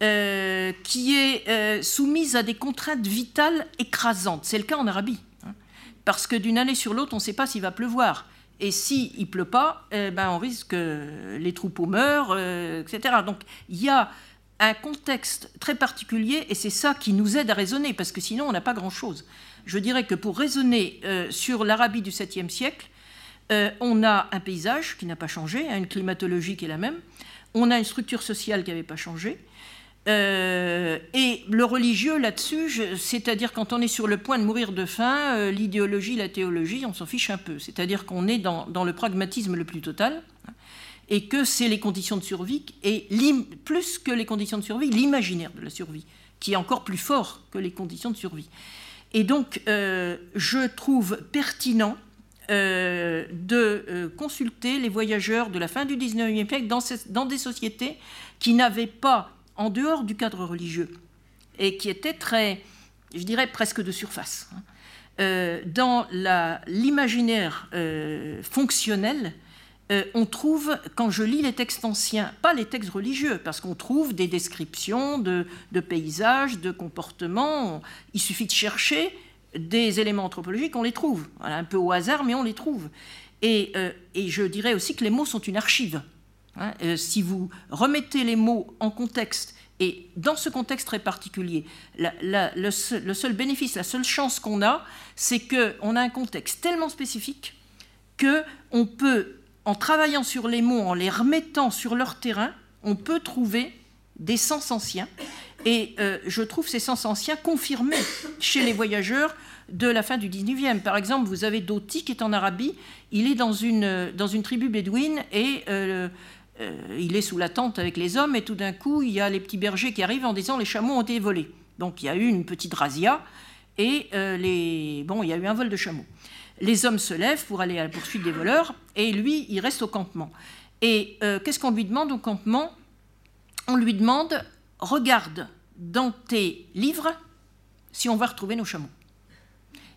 qui est soumise à des contraintes vitales écrasantes, c'est le cas en Arabie parce que d'une année sur l'autre, on ne sait pas s'il va pleuvoir. Et s'il ne pleut pas, eh ben, on risque que les troupeaux meurent, euh, etc. Donc il y a un contexte très particulier, et c'est ça qui nous aide à raisonner, parce que sinon on n'a pas grand-chose. Je dirais que pour raisonner euh, sur l'Arabie du 7e siècle, euh, on a un paysage qui n'a pas changé, hein, une climatologie qui est la même, on a une structure sociale qui n'avait pas changé, euh, et le religieux là-dessus, c'est-à-dire quand on est sur le point de mourir de faim, euh, l'idéologie, la théologie, on s'en fiche un peu. C'est-à-dire qu'on est dans, le pragmatisme le plus total hein, et que c'est les conditions de survie, et plus que les conditions de survie, l'imaginaire de la survie, qui est encore plus fort que les conditions de survie. Et donc, euh, je trouve pertinent de consulter les voyageurs de la fin du 19e siècle dans, dans des sociétés qui n'avaient pas en dehors du cadre religieux et qui était très, je dirais, presque de surface. Hein. Euh, dans l'imaginaire euh, fonctionnel, euh, on trouve, quand je lis les textes anciens, pas les textes religieux, parce qu'on trouve des descriptions de, paysages, de comportements, il suffit de chercher des éléments anthropologiques, on les trouve, un peu au hasard, mais on les trouve. Et, et je dirais aussi que les mots sont une archive. Hein, euh, si vous remettez les mots en contexte, et dans ce contexte très particulier, le, seul, bénéfice, la seule chance qu'on a, c'est qu'on a un contexte tellement spécifique que on peut, en travaillant sur les mots, en les remettant sur leur terrain, on peut trouver des sens anciens. Et euh, je trouve ces sens anciens confirmés chez les voyageurs de la fin du 19e. Par exemple, vous avez Doti qui est en Arabie, il est dans une, dans une tribu bédouine et euh, euh, il est sous la tente avec les hommes et tout d'un coup, il y a les petits bergers qui arrivent en disant les chameaux ont été volés. Donc il y a eu une petite razzia et euh, les... bon, il y a eu un vol de chameaux. Les hommes se lèvent pour aller à la poursuite des voleurs et lui, il reste au campement. Et qu'est-ce qu'on lui demande au campement? On lui demande, regarde dans tes livres si on va retrouver nos chameaux.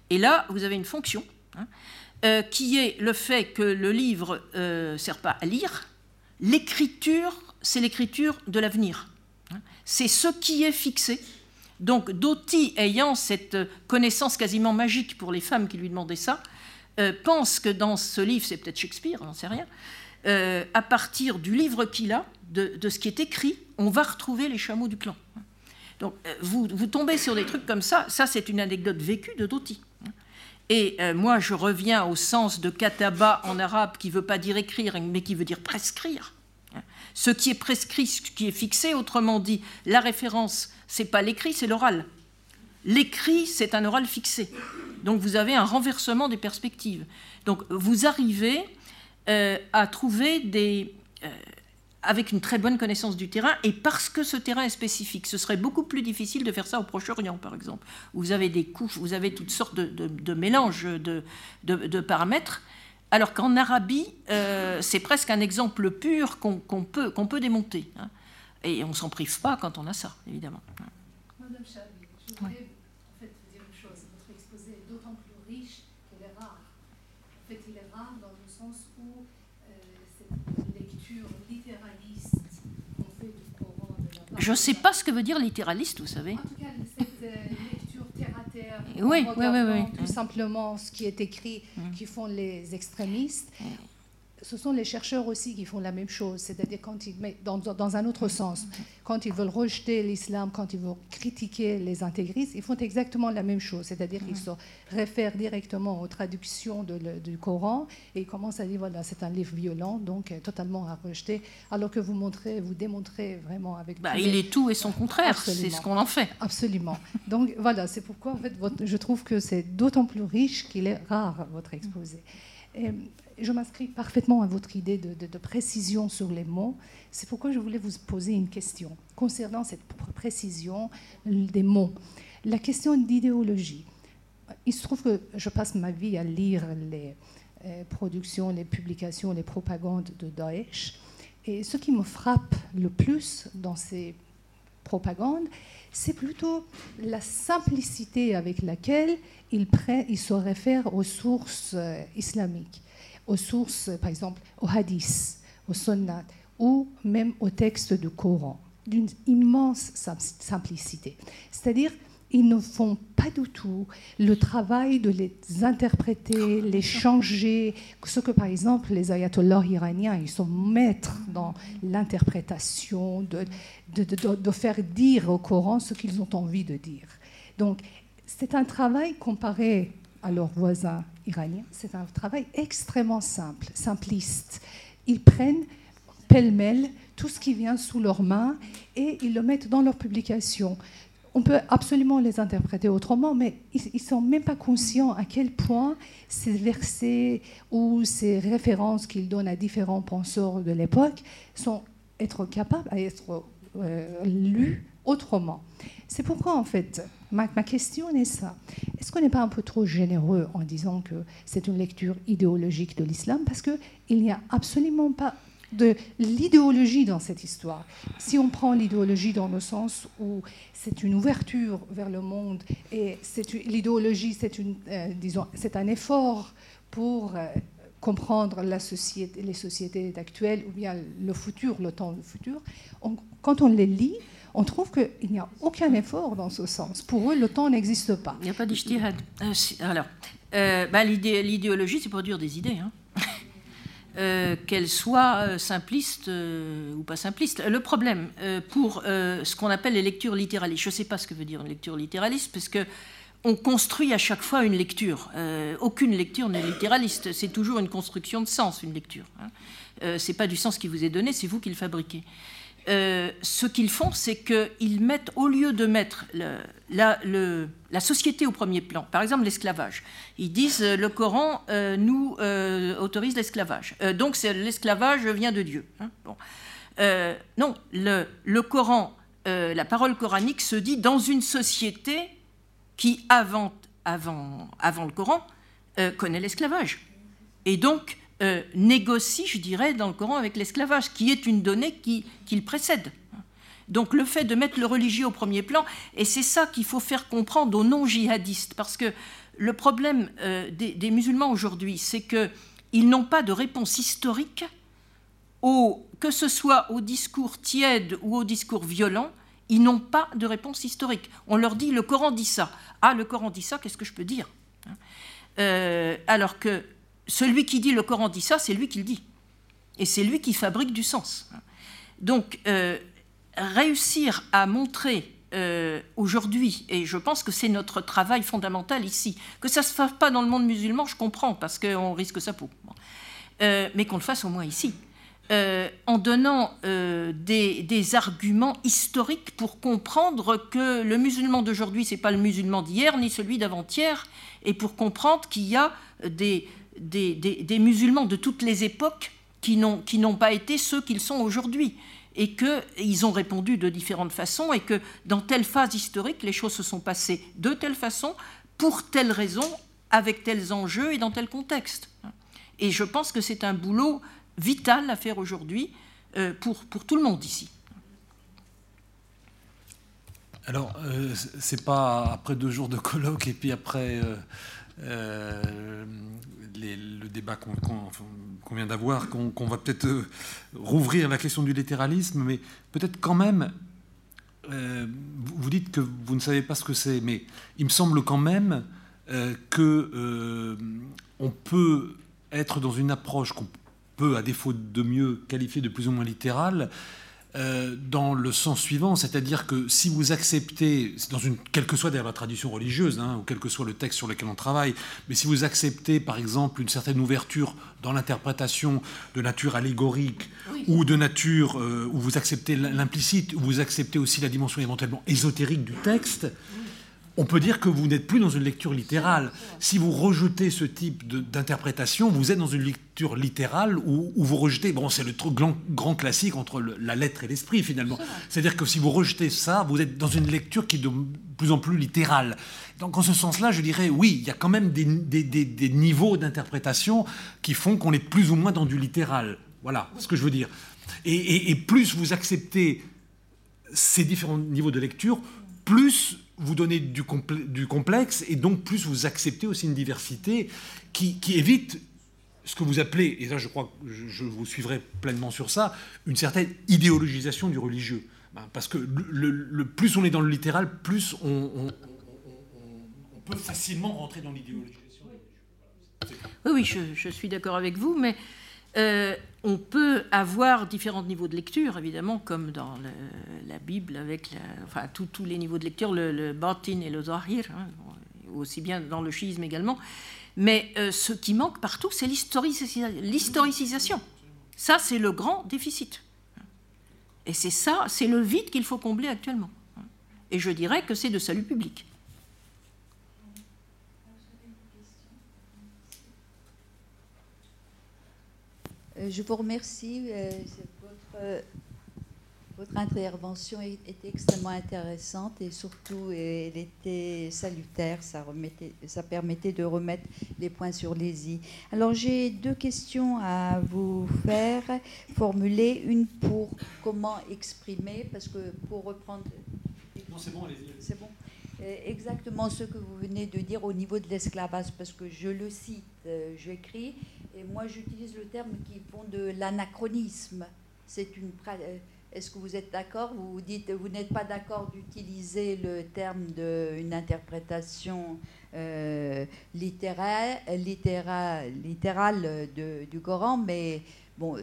Et là, vous avez une fonction hein, euh, qui est le fait que le livre ne euh, sert pas à lire. L'écriture, c'est l'écriture de l'avenir. Hein. C'est ce qui est fixé. Donc Doty, ayant cette connaissance quasiment magique pour les femmes qui lui demandaient ça, euh, pense que dans ce livre, c'est peut-être Shakespeare, j'en sais rien, à partir du livre qu'il a, de, ce qui est écrit, on va retrouver les chameaux du clan. Donc euh, vous, tombez sur des trucs comme ça. Ça, c'est une anecdote vécue de Doti. Et euh, moi, je reviens au sens de kataba en arabe, qui ne veut pas dire écrire, mais qui veut dire prescrire. Ce qui est prescrit, ce qui est fixé, autrement dit, la référence, c'est pas l'écrit, c'est l'oral. L'écrit, c'est un oral fixé. Donc vous avez un renversement des perspectives. Donc vous arrivez euh, à trouver des, avec une très bonne connaissance du terrain, et parce que ce terrain est spécifique. Ce serait beaucoup plus difficile de faire ça au Proche-Orient, par exemple, où vous avez des couches, vous avez toutes sortes de, mélanges de, paramètres, alors qu'en Arabie, euh, c'est presque un exemple pur qu'on peut, qu'on peut démonter. Hein. Et on ne s'en prive pas quand on a ça, évidemment. Madame je voulais en fait vous dire une chose. Votre exposé est d'autant plus riche qu'il est rare. En fait, il est rare dans le sens où Je ne sais pas ce que veut dire littéraliste, vous savez. En tout cas, cette euh, lecture terre à terre, oui, oui, oui, oui, tout simplement ce qui est écrit, qui font les extrémistes. Mm ce sont les chercheurs aussi qui font la même chose, c'est-à-dire quand ils, mais dans, dans, un autre sens, quand ils veulent rejeter l'islam, quand ils veulent critiquer les intégristes, ils font exactement la même chose, c'est-à-dire qu'ils se réfèrent directement aux traductions du Coran et ils commencent à dire voilà c'est un livre violent donc euh, totalement à rejeter, alors que vous montrez, vous démontrez vraiment avec. Bah, il est tout et son contraire, c'est ce qu'on en fait. Absolument. Donc voilà, c'est pourquoi en fait, je trouve que c'est d'autant plus riche qu'il est rare votre exposé. Et je m'inscris parfaitement à votre idée de, précision sur les mots. C'est pourquoi je voulais vous poser une question concernant cette précision des mots. La question d'idéologie. Il se trouve que je passe ma vie à lire les euh, productions, les publications, les propagandes de Daesh. Et ce qui me frappe le plus dans ces propagandes, c'est plutôt la simplicité avec laquelle ils, se réfèrent aux sources euh, islamiques aux sources, par exemple, aux hadiths, aux sunnat, ou même aux textes du Coran, d'une immense simplicité. C'est-à-dire, ils ne font pas du tout le travail de les interpréter, les changer, ce que par exemple les ayatollahs iraniens, ils sont maîtres dans l'interprétation, de, de, faire dire au Coran ce qu'ils ont envie de dire. Donc c'est un travail comparé à leurs voisins iraniens, c'est un travail extrêmement simple, simpliste. Ils prennent pêle-mêle tout ce qui vient sous leurs mains et ils le mettent dans leurs publications. On peut absolument les interpréter autrement, mais ils ne sont même pas conscients à quel point ces versets ou ces références qu'ils donnent à différents penseurs de l'époque sont être capables d'être euh, lus autrement. C'est pourquoi, en fait, ma, question est ça. Est-ce qu'on n'est pas un peu trop généreux en disant que c'est une lecture idéologique de l'islam? Parce qu'il n'y a absolument pas de l'idéologie dans cette histoire. Si on prend l'idéologie dans le sens où c'est une ouverture vers le monde et l'idéologie, c'est euh, c'est un effort pour euh, comprendre les sociétés actuelles ou bien le futur, le temps, le futur. quand on les lit, on trouve qu'il n'y a aucun effort dans ce sens. Pour eux, le temps n'existe pas. Il n'y a pas d'ijtihad. Euh, alors, euh, bah, l'idéologie, c'est produire des idées. Hein. *laughs* Euh, qu'elles soient simplistes ou pas simplistes. Le problème pour ce qu'on appelle les lectures littéralistes, je ne sais pas ce que veut dire une lecture littéraliste, parce que on construit à chaque fois une lecture. aucune lecture n'est littéraliste. C'est toujours une construction de sens, une lecture. Hein. ce n'est pas du sens qui vous est donné, c'est vous qui le fabriquez. Euh, ce qu'ils font, c'est qu'ils mettent, au lieu de mettre la, société au premier plan, par exemple l'esclavage, ils disent euh, le Coran euh, nous autorise l'esclavage. donc l'esclavage vient de Dieu. Hein, non, le, Coran, la parole coranique se dit dans une société qui, avant, avant, avant le Coran, connaît l'esclavage. Et donc, euh, négocie, je dirais, dans le Coran avec l'esclavage, qui est une donnée qui, le précède. Donc le fait de mettre le religieux au premier plan, et c'est ça qu'il faut faire comprendre aux non-djihadistes, parce que le problème euh, des, musulmans aujourd'hui, c'est qu'ils n'ont pas de réponse historique, au, que ce soit au discours tiède ou au discours violent, ils n'ont pas de réponse historique. On leur dit le Coran dit ça. Ah, le Coran dit ça, qu'est-ce que je peux dire? Euh, Alors que celui qui dit le Coran dit ça, c'est lui qui le dit. Et c'est lui qui fabrique du sens. Donc, euh, réussir à montrer euh, aujourd'hui, et je pense que c'est notre travail fondamental ici, que ça ne se fasse pas dans le monde musulman, je comprends, parce qu'on risque sa peau, euh, mais qu'on le fasse au moins ici. en donnant des, des, arguments historiques pour comprendre que le musulman d'aujourd'hui, ce n'est pas le musulman d'hier, ni celui d'avant-hier, et pour comprendre qu'il y a des, des, musulmans de toutes les époques qui n'ont pas été ceux qu'ils sont aujourd'hui et qu'ils ont répondu de différentes façons et que dans telle phase historique, les choses se sont passées de telle façon, pour telle raison, avec tels enjeux et dans tel contexte. Et je pense que c'est un boulot vital à faire aujourd'hui euh, pour, tout le monde ici. Alors, euh, c'est pas après deux jours de colloque et puis après euh, euh, le débat qu'on vient d'avoir, qu'on va peut-être euh, rouvrir la question du littéralisme, mais peut-être quand même, euh, vous dites que vous ne savez pas ce que c'est, mais il me semble quand même que on peut être dans une approche qu'on peut, à défaut de mieux, qualifier de plus ou moins littérale, euh, dans le sens suivant, c'est-à-dire que si vous acceptez, dans une, quelle que soit d'ailleurs la tradition religieuse, hein, ou quel que soit le texte sur lequel on travaille, mais si vous acceptez par exemple une certaine ouverture dans l'interprétation de nature allégorique ou de nature euh, où vous acceptez l'implicite, où vous acceptez aussi la dimension éventuellement ésotérique du texte, on peut dire que vous n'êtes plus dans une lecture littérale. Si vous rejetez ce type d'interprétation, vous êtes dans une lecture littérale où, vous rejetez, bon, c'est le grand, grand, classique entre la lettre et l'esprit finalement. C'est-à-dire que si vous rejetez ça, vous êtes dans une lecture qui est de plus en plus littérale. Donc en ce sens-là, je dirais, oui, il y a quand même des, des niveaux d'interprétation qui font qu'on est plus ou moins dans du littéral. Voilà ce que je veux dire. Et, et plus vous acceptez ces différents niveaux de lecture, plus vous donnez du, complexe et donc plus vous acceptez aussi une diversité qui, évite ce que vous appelez, et là je crois que je, vous suivrai pleinement sur ça, une certaine idéologisation du religieux. Ben, parce que le, plus on est dans le littéral, plus on, peut facilement rentrer dans l'idéologisation. Oui, oui, je, je suis d'accord avec vous, mais euh, on peut avoir différents niveaux de lecture, évidemment, comme dans la Bible, avec enfin, tous les niveaux de lecture, le, batin et le zahir, hein, aussi bien dans le schisme également. Mais euh, ce qui manque partout, c'est l'historicisation. Ça, c'est le grand déficit. Et c'est ça, c'est le vide qu'il faut combler actuellement. Et je dirais que c'est de salut public. Je vous remercie. Euh, votre, intervention était extrêmement intéressante et surtout elle était salutaire. Ça, ça permettait de remettre les points sur les i. Alors j'ai deux questions à vous faire formuler. Une pour comment exprimer, parce que pour reprendre. Non, c'est bon, allez-y. C'est bon? euh, exactement ce que vous venez de dire au niveau de l'esclavage, parce que je le cite, j'écris, et moi, j'utilise le terme qui font de l'anachronisme. C'est une. Euh, est-ce que vous êtes d'accord? Vous dites, vous n'êtes pas d'accord d'utiliser le terme d'une interprétation euh, littéraire, littérale du Coran, mais bon,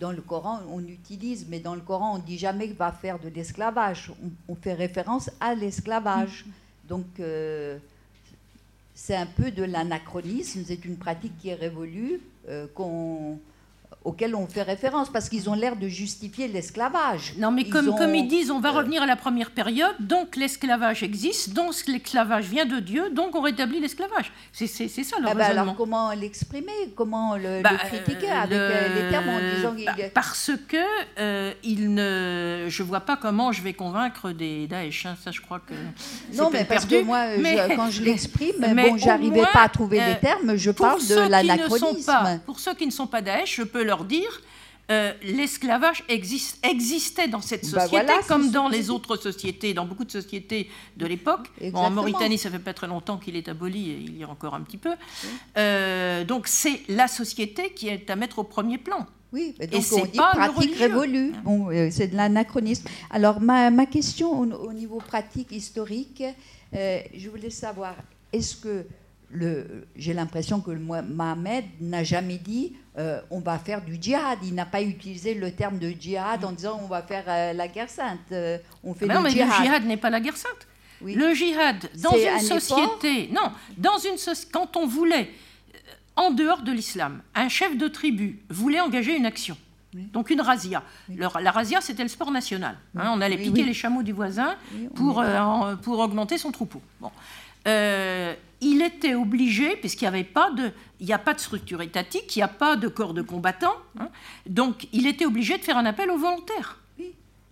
dans le Coran, on utilise, mais dans le Coran, on dit jamais qu'il va faire de l'esclavage. On, fait référence à l'esclavage. Mm-hmm. Donc, euh, c'est un peu de l'anachronisme, c'est une pratique qui est révolue, euh, auxquels on fait référence, parce qu'ils ont l'air de justifier l'esclavage. Non, mais comme, ont- comme ils disent, on va euh, revenir à la première période, donc l'esclavage existe, donc l'esclavage vient de Dieu, donc on rétablit l'esclavage. C'est ça le Ah bah raisonnement. alors comment l'exprimer? Comment le, le Bah, critiquer euh, avec le- euh, les termes en disant bah, Parce que euh, il ne, je vois pas comment je vais convaincre des Daesh. hein, ça, je crois que. Non, mais parce que moi, je- *laughs* quand je l'exprime, bon, j'arrivais pas à trouver euh, les termes, je parle de ne l'anachronisme. Pour ceux qui ne sont pas Daesh, je peux leur dire. euh, L'esclavage existe, existait dans cette Bah société voilà, comme dans les autres sociétés, dans beaucoup de sociétés de l'époque. Bon, en. Mauritanie, ça fait pas très longtemps qu'il est aboli, et il y a encore un petit peu. Euh, donc c'est la société qui est à mettre au premier plan. Oui, mais Et donc c'est on dit pratique révolue. Bon, euh, c'est de l'anachronisme. Alors ma, ma question au, au niveau pratique historique, euh, je voulais savoir, est-ce que j'ai l'impression que Mohamed n'a jamais dit euh, on va faire du djihad. Il n'a pas utilisé le terme de djihad en disant on va faire euh, la guerre sainte. Euh, on fait Mais non, le mais djihad. le djihad n'est pas la guerre sainte. Le djihad, dans une un effort société, non, dans une quand on voulait, en dehors de l'islam, un chef de tribu voulait engager une action. Donc une razzia. Le- la razzia, c'était le sport national. hein, on allait Oui, piquer oui. les chameaux du voisin Oui, pour, pour augmenter son troupeau. Bon. Euh, il était obligé, puisqu'il n'y avait pas de, il n'y a pas de structure étatique, il n'y a pas de corps de combattants, hein, donc il était obligé de faire un appel aux volontaires.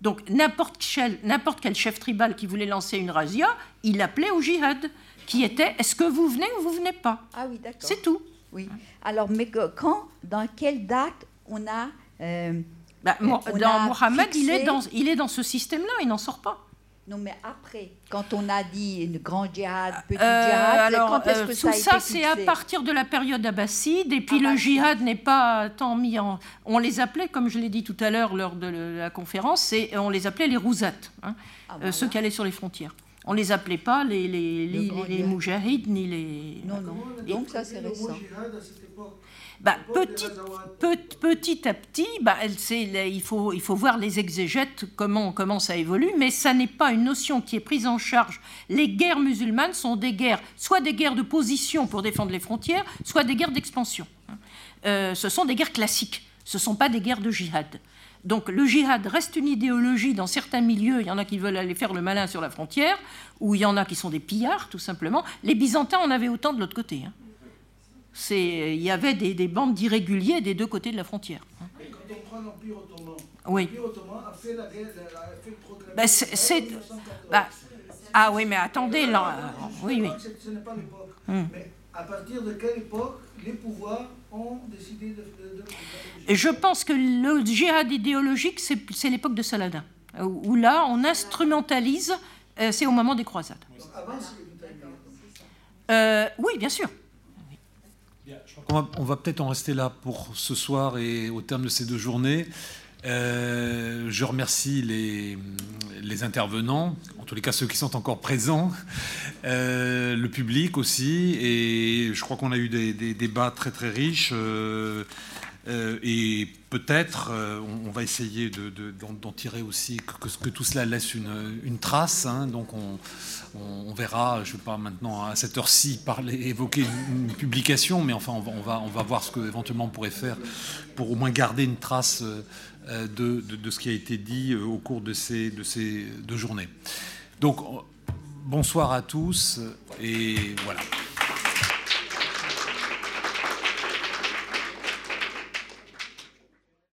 Donc n'importe quel, n'importe quel chef tribal qui voulait lancer une razzia, il appelait au jihad, qui était est-ce que vous venez ou vous venez pas? Ah oui, d'accord. C'est tout. Oui. Alors, mais quand, dans quelle date on a. euh, Bah, on dans a Mohamed, il est dans, il est dans ce système-là, il n'en sort pas. Non, mais après, quand on a dit une grand djihad, petit Euh, djihad, alors, quand est-ce euh, que tout ça c'est à partir de la période abbasside, et puis le djihad n'est pas tant mis en... On les appelait, comme je l'ai dit tout à l'heure lors de la conférence, on les appelait les rousates, hein, Ah, euh, ceux qui allaient sur les frontières. On les appelait pas les, les, ni les... Non, non. Donc ça, c'est récent. Bah, petit, pe- petit à petit, bah, il, faut, il faut voir les exégètes, comment, ça évolue, mais ça n'est pas une notion qui est prise en charge. Les guerres musulmanes sont des guerres, soit des guerres de position pour défendre les frontières, soit des guerres d'expansion. Euh, ce sont des guerres classiques, ce ne sont pas des guerres de djihad. Donc le djihad reste une idéologie dans certains milieux, il y en a qui veulent aller faire le malin sur la frontière, ou il y en a qui sont des pillards, tout simplement. Les Byzantins en avaient autant de l'autre côté. hein. C'est- Il y avait des, des bandes d'irréguliers des deux côtés de la frontière. Et quand on prend l'Empire ottoman, Oui. l'Empire ottoman a fait la guerre, a fait proclamer Bah, c'est- c'est- 1914. bah, ah oui, mais attendez, là, euh, oui, oui. Ce n'est pas l'époque. Hum. Mais à partir de quelle époque les pouvoirs ont décidé de. de- de- Et je pense que le djihad idéologique, c'est c'est l'époque de Saladin, où là, on instrumentalise, euh, c'est au moment des croisades. Avant, c'est. Euh, oui, bien sûr. On va, peut-être en rester là pour ce soir et au terme de ces deux journées. Euh, je remercie les, intervenants, en tous les cas ceux qui sont encore présents, euh, le public aussi, et je crois qu'on a eu des, des débats très très riches. euh, euh, et peut-être, euh, on, va essayer de- de- d'en tirer aussi que, tout cela laisse une, trace. hein. donc on, verra, je ne vais pas maintenant à cette heure-ci parler, évoquer une, publication, mais enfin on va, voir ce qu'éventuellement on pourrait faire pour au moins garder une trace euh, de, ce qui a été dit au cours de ces, de ces deux journées. Donc bonsoir à tous et voilà.